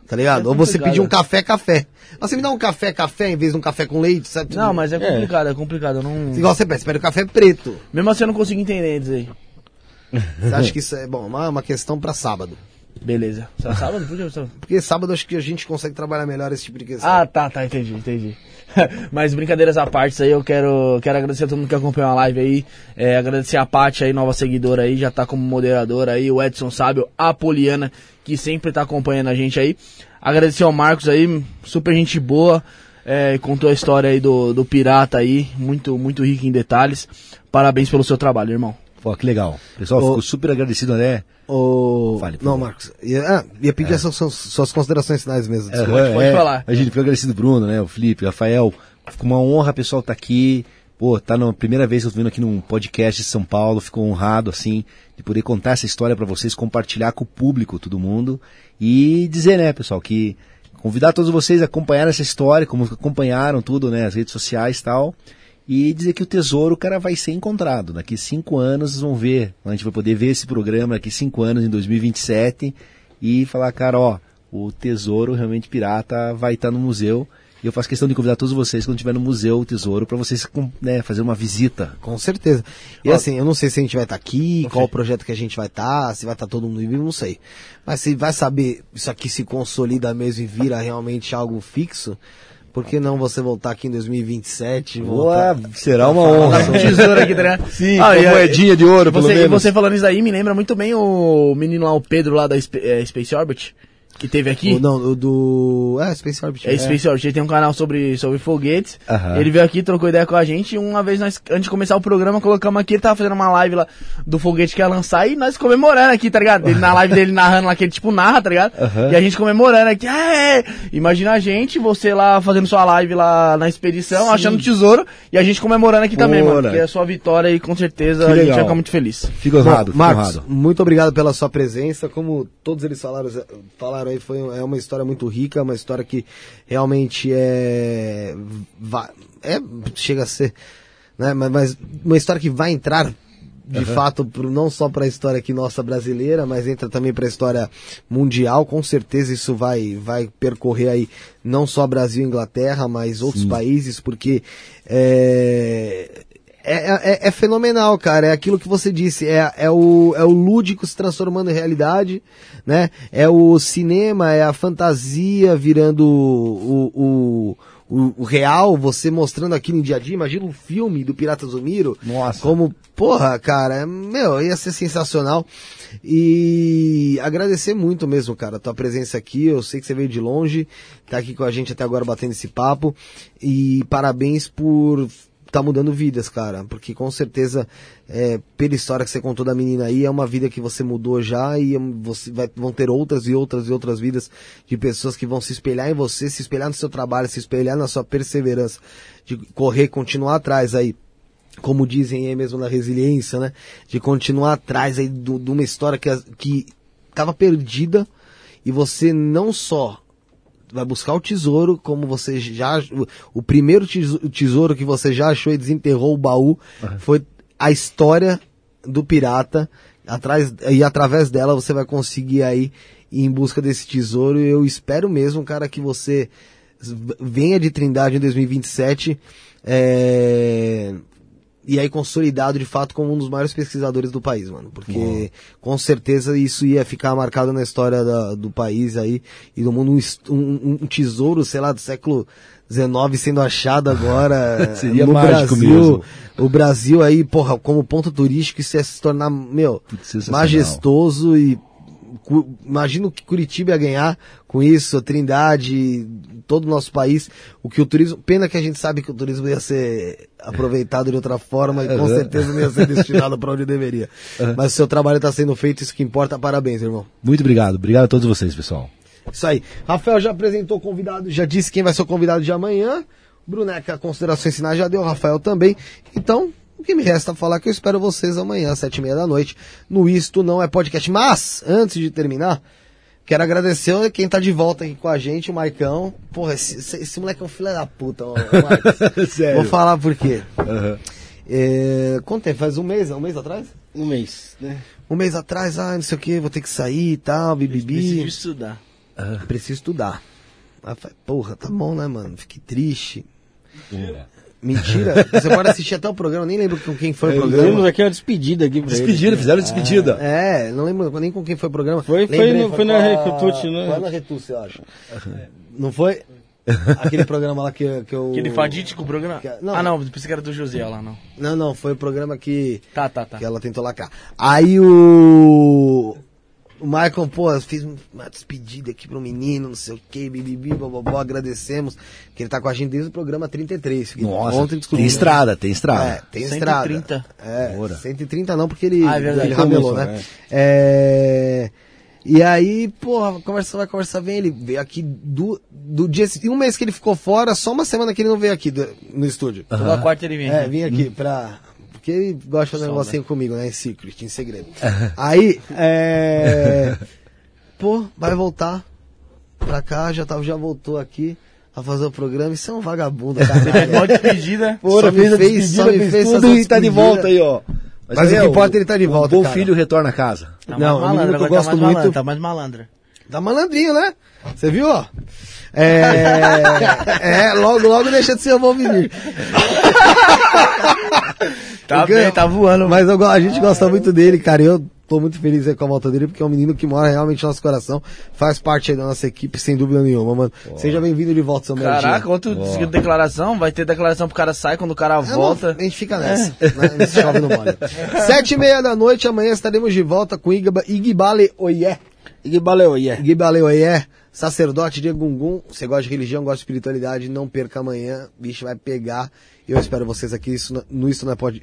C: Tá ligado?
A: É
C: Ou você
A: complicado.
C: pedir um café, café. Mas você me dá um café, café, em vez de um café com leite, sabe?
A: Não, mas é complicado, é, complicado. Eu não...
C: Igual você pede, você pede o café preto.
A: Mesmo assim eu não consigo entender isso aí.
C: Você acha que isso é, bom, uma, uma questão pra sábado.
A: Beleza. Só sábado? Por que só-
C: Porque sábado acho que a gente consegue trabalhar melhor esse tipo de questão.
A: Ah, tá, tá, entendi, entendi. Mas brincadeiras à parte, aí eu quero, quero agradecer a todo mundo que acompanhou a live aí. É, agradecer a Paty aí, nova seguidora aí, já tá como moderadora aí, o Edson Sábio, a Poliana, que sempre tá acompanhando a gente aí. Agradecer ao Marcos aí, super gente boa. É, contou a história aí do, do pirata aí, muito, muito rico em detalhes. Parabéns pelo seu trabalho, irmão.
D: Pô, que legal. Pessoal,
C: Ô-
D: fico super agradecido, André.
C: O...
D: Fale,
C: Não,
D: favor.
C: Marcos. Ia, ah, ia pedir essas suas, suas considerações finais mesmo. desculpa.
A: Pode- pode falar.
D: A gente fica agradecido, Bruno, né? O Felipe, o Rafael. Fica uma honra, pessoal, tá aqui. Pô, tá na primeira vez que eu tô vindo aqui num podcast de São Paulo. Fico honrado, assim, de poder contar essa história pra vocês, compartilhar com o público, todo mundo. E dizer, né, pessoal, que convidar todos vocês a acompanhar essa história, como acompanharam tudo, né, as redes sociais e tal. E dizer que o tesouro, cara, vai ser encontrado. Daqui cinco anos vocês vão ver. A gente vai poder ver esse programa daqui cinco anos, em 2027, e falar, cara, ó, o tesouro realmente pirata vai estar no museu. E eu faço questão de convidar todos vocês quando estiver no museu o tesouro para vocês né, fazer uma visita.
C: Com certeza. E
D: Ó,
C: assim, eu não sei se a gente vai estar aqui,
D: Não
C: qual o projeto que a gente vai estar, se vai estar todo mundo vivo, não sei. Mas se vai saber isso aqui se consolida mesmo e vira realmente algo fixo, por que não você voltar aqui em 2027?
D: Boa,
C: voltar-
D: será uma honra.
A: Tá tesouro aqui, ligado?
D: Sim,
A: Ah,
D: com
A: a-
D: moedinha de ouro, pelo
A: Você, e
D: menos.
A: você falando isso aí me lembra muito bem o menino lá, o Pedro lá da eh, Space Orbit, que teve aqui.
C: O, não, o do. É, Space Orbit.
A: É Space Orbit, ele tem um canal sobre, sobre foguetes. Ele veio aqui, trocou ideia com a gente. E uma vez nós, antes de começar o programa, colocamos aqui, ele tava fazendo uma live lá do foguete que ia lançar e nós comemorando aqui, tá ligado? Ele, na live dele narrando lá, que ele tipo narra, tá ligado? E a gente comemorando aqui. É! Imagina a gente, você lá fazendo sua live lá na expedição, achando tesouro, e a gente comemorando aqui também, mano.
D: Ora.
A: Que é a sua vitória e com certeza a gente vai ficar muito feliz.
D: Fico honrado,
C: Marcos,
D: honrado.
C: muito obrigado pela sua presença. Como todos eles falaram, falaram aí, foi é uma história muito rica, uma história que realmente é, é chega a ser, né? Mas, mas uma história que vai entrar de fato pro, não só para a história aqui nossa brasileira, mas entra também para a história mundial. Com certeza isso vai vai percorrer aí não só Brasil e Inglaterra, mas outros países, porque é, é, é, é fenomenal, cara. É aquilo que você disse. É, é, o, é o lúdico se transformando em realidade, né? É o cinema, é a fantasia virando o, o, o, o real, você mostrando aquilo em dia a dia. Imagina um filme do Pirata Zumiro.
D: Nossa.
C: Como, porra, cara, é- meu, ia ser sensacional. E agradecer muito mesmo, cara, a tua presença aqui. Eu sei que você veio de longe, tá aqui com a gente até agora batendo esse papo. E parabéns por tá mudando vidas, cara. Porque com certeza, é, pela história que você contou da menina aí, é uma vida que você mudou já e você vai, vão ter outras e outras e outras vidas de pessoas que vão se espelhar em você, se espelhar no seu trabalho, se espelhar na sua perseverança, de correr, continuar atrás aí como dizem aí mesmo na resiliência, né? De continuar atrás aí de uma história que, que tava perdida e você não só vai buscar o tesouro, como você já. O, o primeiro teso- tesouro que você já achou e desenterrou o baú foi a história do pirata. Atrás, e através dela você vai conseguir aí ir em busca desse tesouro. E eu espero mesmo, cara, que você venha de Trindade em 2027. É, e aí consolidado de fato como um dos maiores pesquisadores do país, mano. Porque com certeza isso ia ficar marcado na história da- do país aí e do mundo. Um, um- um tesouro, sei lá, do século XIX sendo achado agora
D: Seria
C: no Brasil.
D: mesmo.
C: O Brasil aí, porra, como ponto turístico, isso ia se tornar, meu, majestoso e imagino que Curitiba ia ganhar com isso, a Trindade, todo o nosso país, o que o turismo, pena que a gente sabe que o turismo ia ser aproveitado de outra forma e com
D: Aham.
C: certeza não ia ser destinado para onde deveria. Mas o seu trabalho está sendo feito, isso que importa, parabéns, irmão.
D: Muito obrigado. Obrigado a todos vocês, pessoal.
C: Isso aí. Rafael já apresentou o convidado, já disse quem vai ser o convidado de amanhã. Bruneca, considerações finais já deu, Rafael também. Então, o que me resta falar é que eu espero vocês amanhã, às sete e meia da noite, no Isto Não É Podcast. Mas, antes de terminar, quero agradecer quem tá de volta aqui com a gente, o Maicão. Porra, esse, esse, esse moleque é um filho da puta, ó.
D: Sério.
C: Vou falar por quê.
D: Aham.
C: É, quanto tempo? Faz um mês? Um mês atrás?
B: Um mês, né?
C: Um mês atrás, ah, não sei o que, vou ter que sair e tal, bibibi.
A: Preciso estudar.
C: Preciso estudar. Aí porra, tá bom, né, mano? Fiquei triste. Mentira. Você pode assistir até o programa, nem lembro com quem foi o
B: Temos
C: programa.
B: aqui uma despedida aqui pra ele.
D: Despedida, fizeram despedida.
C: É, não lembro nem com quem foi o programa.
B: Foi- foi
C: Lembrei,
B: no- foi na
C: com a-
B: Retuti, né?
C: Foi na Retuti, eu acho. Não foi? Aquele programa lá que, que eu...
A: Aquele fadítico programa?
C: Que- não.
A: Ah, não, pensei que era do José lá, não.
C: Não, não, foi o programa que...
A: Tá, tá, tá.
C: que ela tentou lacrar. Aí o. O Michael, pô, fez uma despedida aqui pro menino, não sei o que, bibibi, bobobó, agradecemos. Que ele tá com a gente desde o programa 33. que
D: Nossa,
C: ontem
D: tem estrada, tem estrada.
C: É, tem
A: 130.
C: estrada. É,
D: Ora.
C: 130 não, porque ele,
A: Ah, é verdade.
C: ele ramelou, né? É. E aí, porra, conversa vai, conversa vem, ele veio aqui do, do dia, um mês que ele ficou fora, só uma semana que ele não veio aqui do- no estúdio.
A: Toda quarta ele vem.
C: É,
A: aqui.
C: vim
B: Hum.
C: aqui pra. Porque ele gosta de fazer um negocinho comigo, né? Em secret, em segredo. Aí, é. Pô, vai voltar pra cá, já, tá, já voltou aqui a fazer o programa. Isso é um vagabundo,
A: Você fez
C: cara.
A: mó despedida.
C: Só me
D: fez
C: fez,
D: despedida,
C: só me
D: fez
C: fez
D: tudo e tá de volta aí, ó.
C: Mas o
D: aí,
C: que importa, ele tá de volta,
D: O bom filho retorna a casa.
A: Tá
C: Não,
A: mais
C: o menino
A: malandra,
C: que eu
A: agora tá
C: gosto
A: mais
C: muito-
A: malandra, tá mais malandra.
C: Tá malandrinho, né? Você viu, ó? É. é, logo, logo deixa de ser o Valvinir.
A: Tá
C: Porque-
A: bem, tá voando.
C: Mas eu a gente gosta muito dele, cara. e Eu tô muito feliz aí com a volta dele, porque é um menino que mora realmente no nosso coração. Faz parte aí da nossa equipe, sem dúvida nenhuma, mano. Seja bem-vindo de volta, seu
A: Caraca, quanto de declaração? Vai ter declaração pro cara sai quando o cara
C: Ah,
A: volta.
C: não, a gente fica nessa. né? Nesse chove no molho. Sete e meia da noite, amanhã estaremos de volta com Igba, Igbale Oié.
B: Iguibaleu, yeah.
C: Igbale Oié, sacerdote de Gungun. Você gosta de religião, gosta de espiritualidade, não perca amanhã. Bicho vai pegar. Eu espero vocês aqui isso, no- Isso Não é Pode.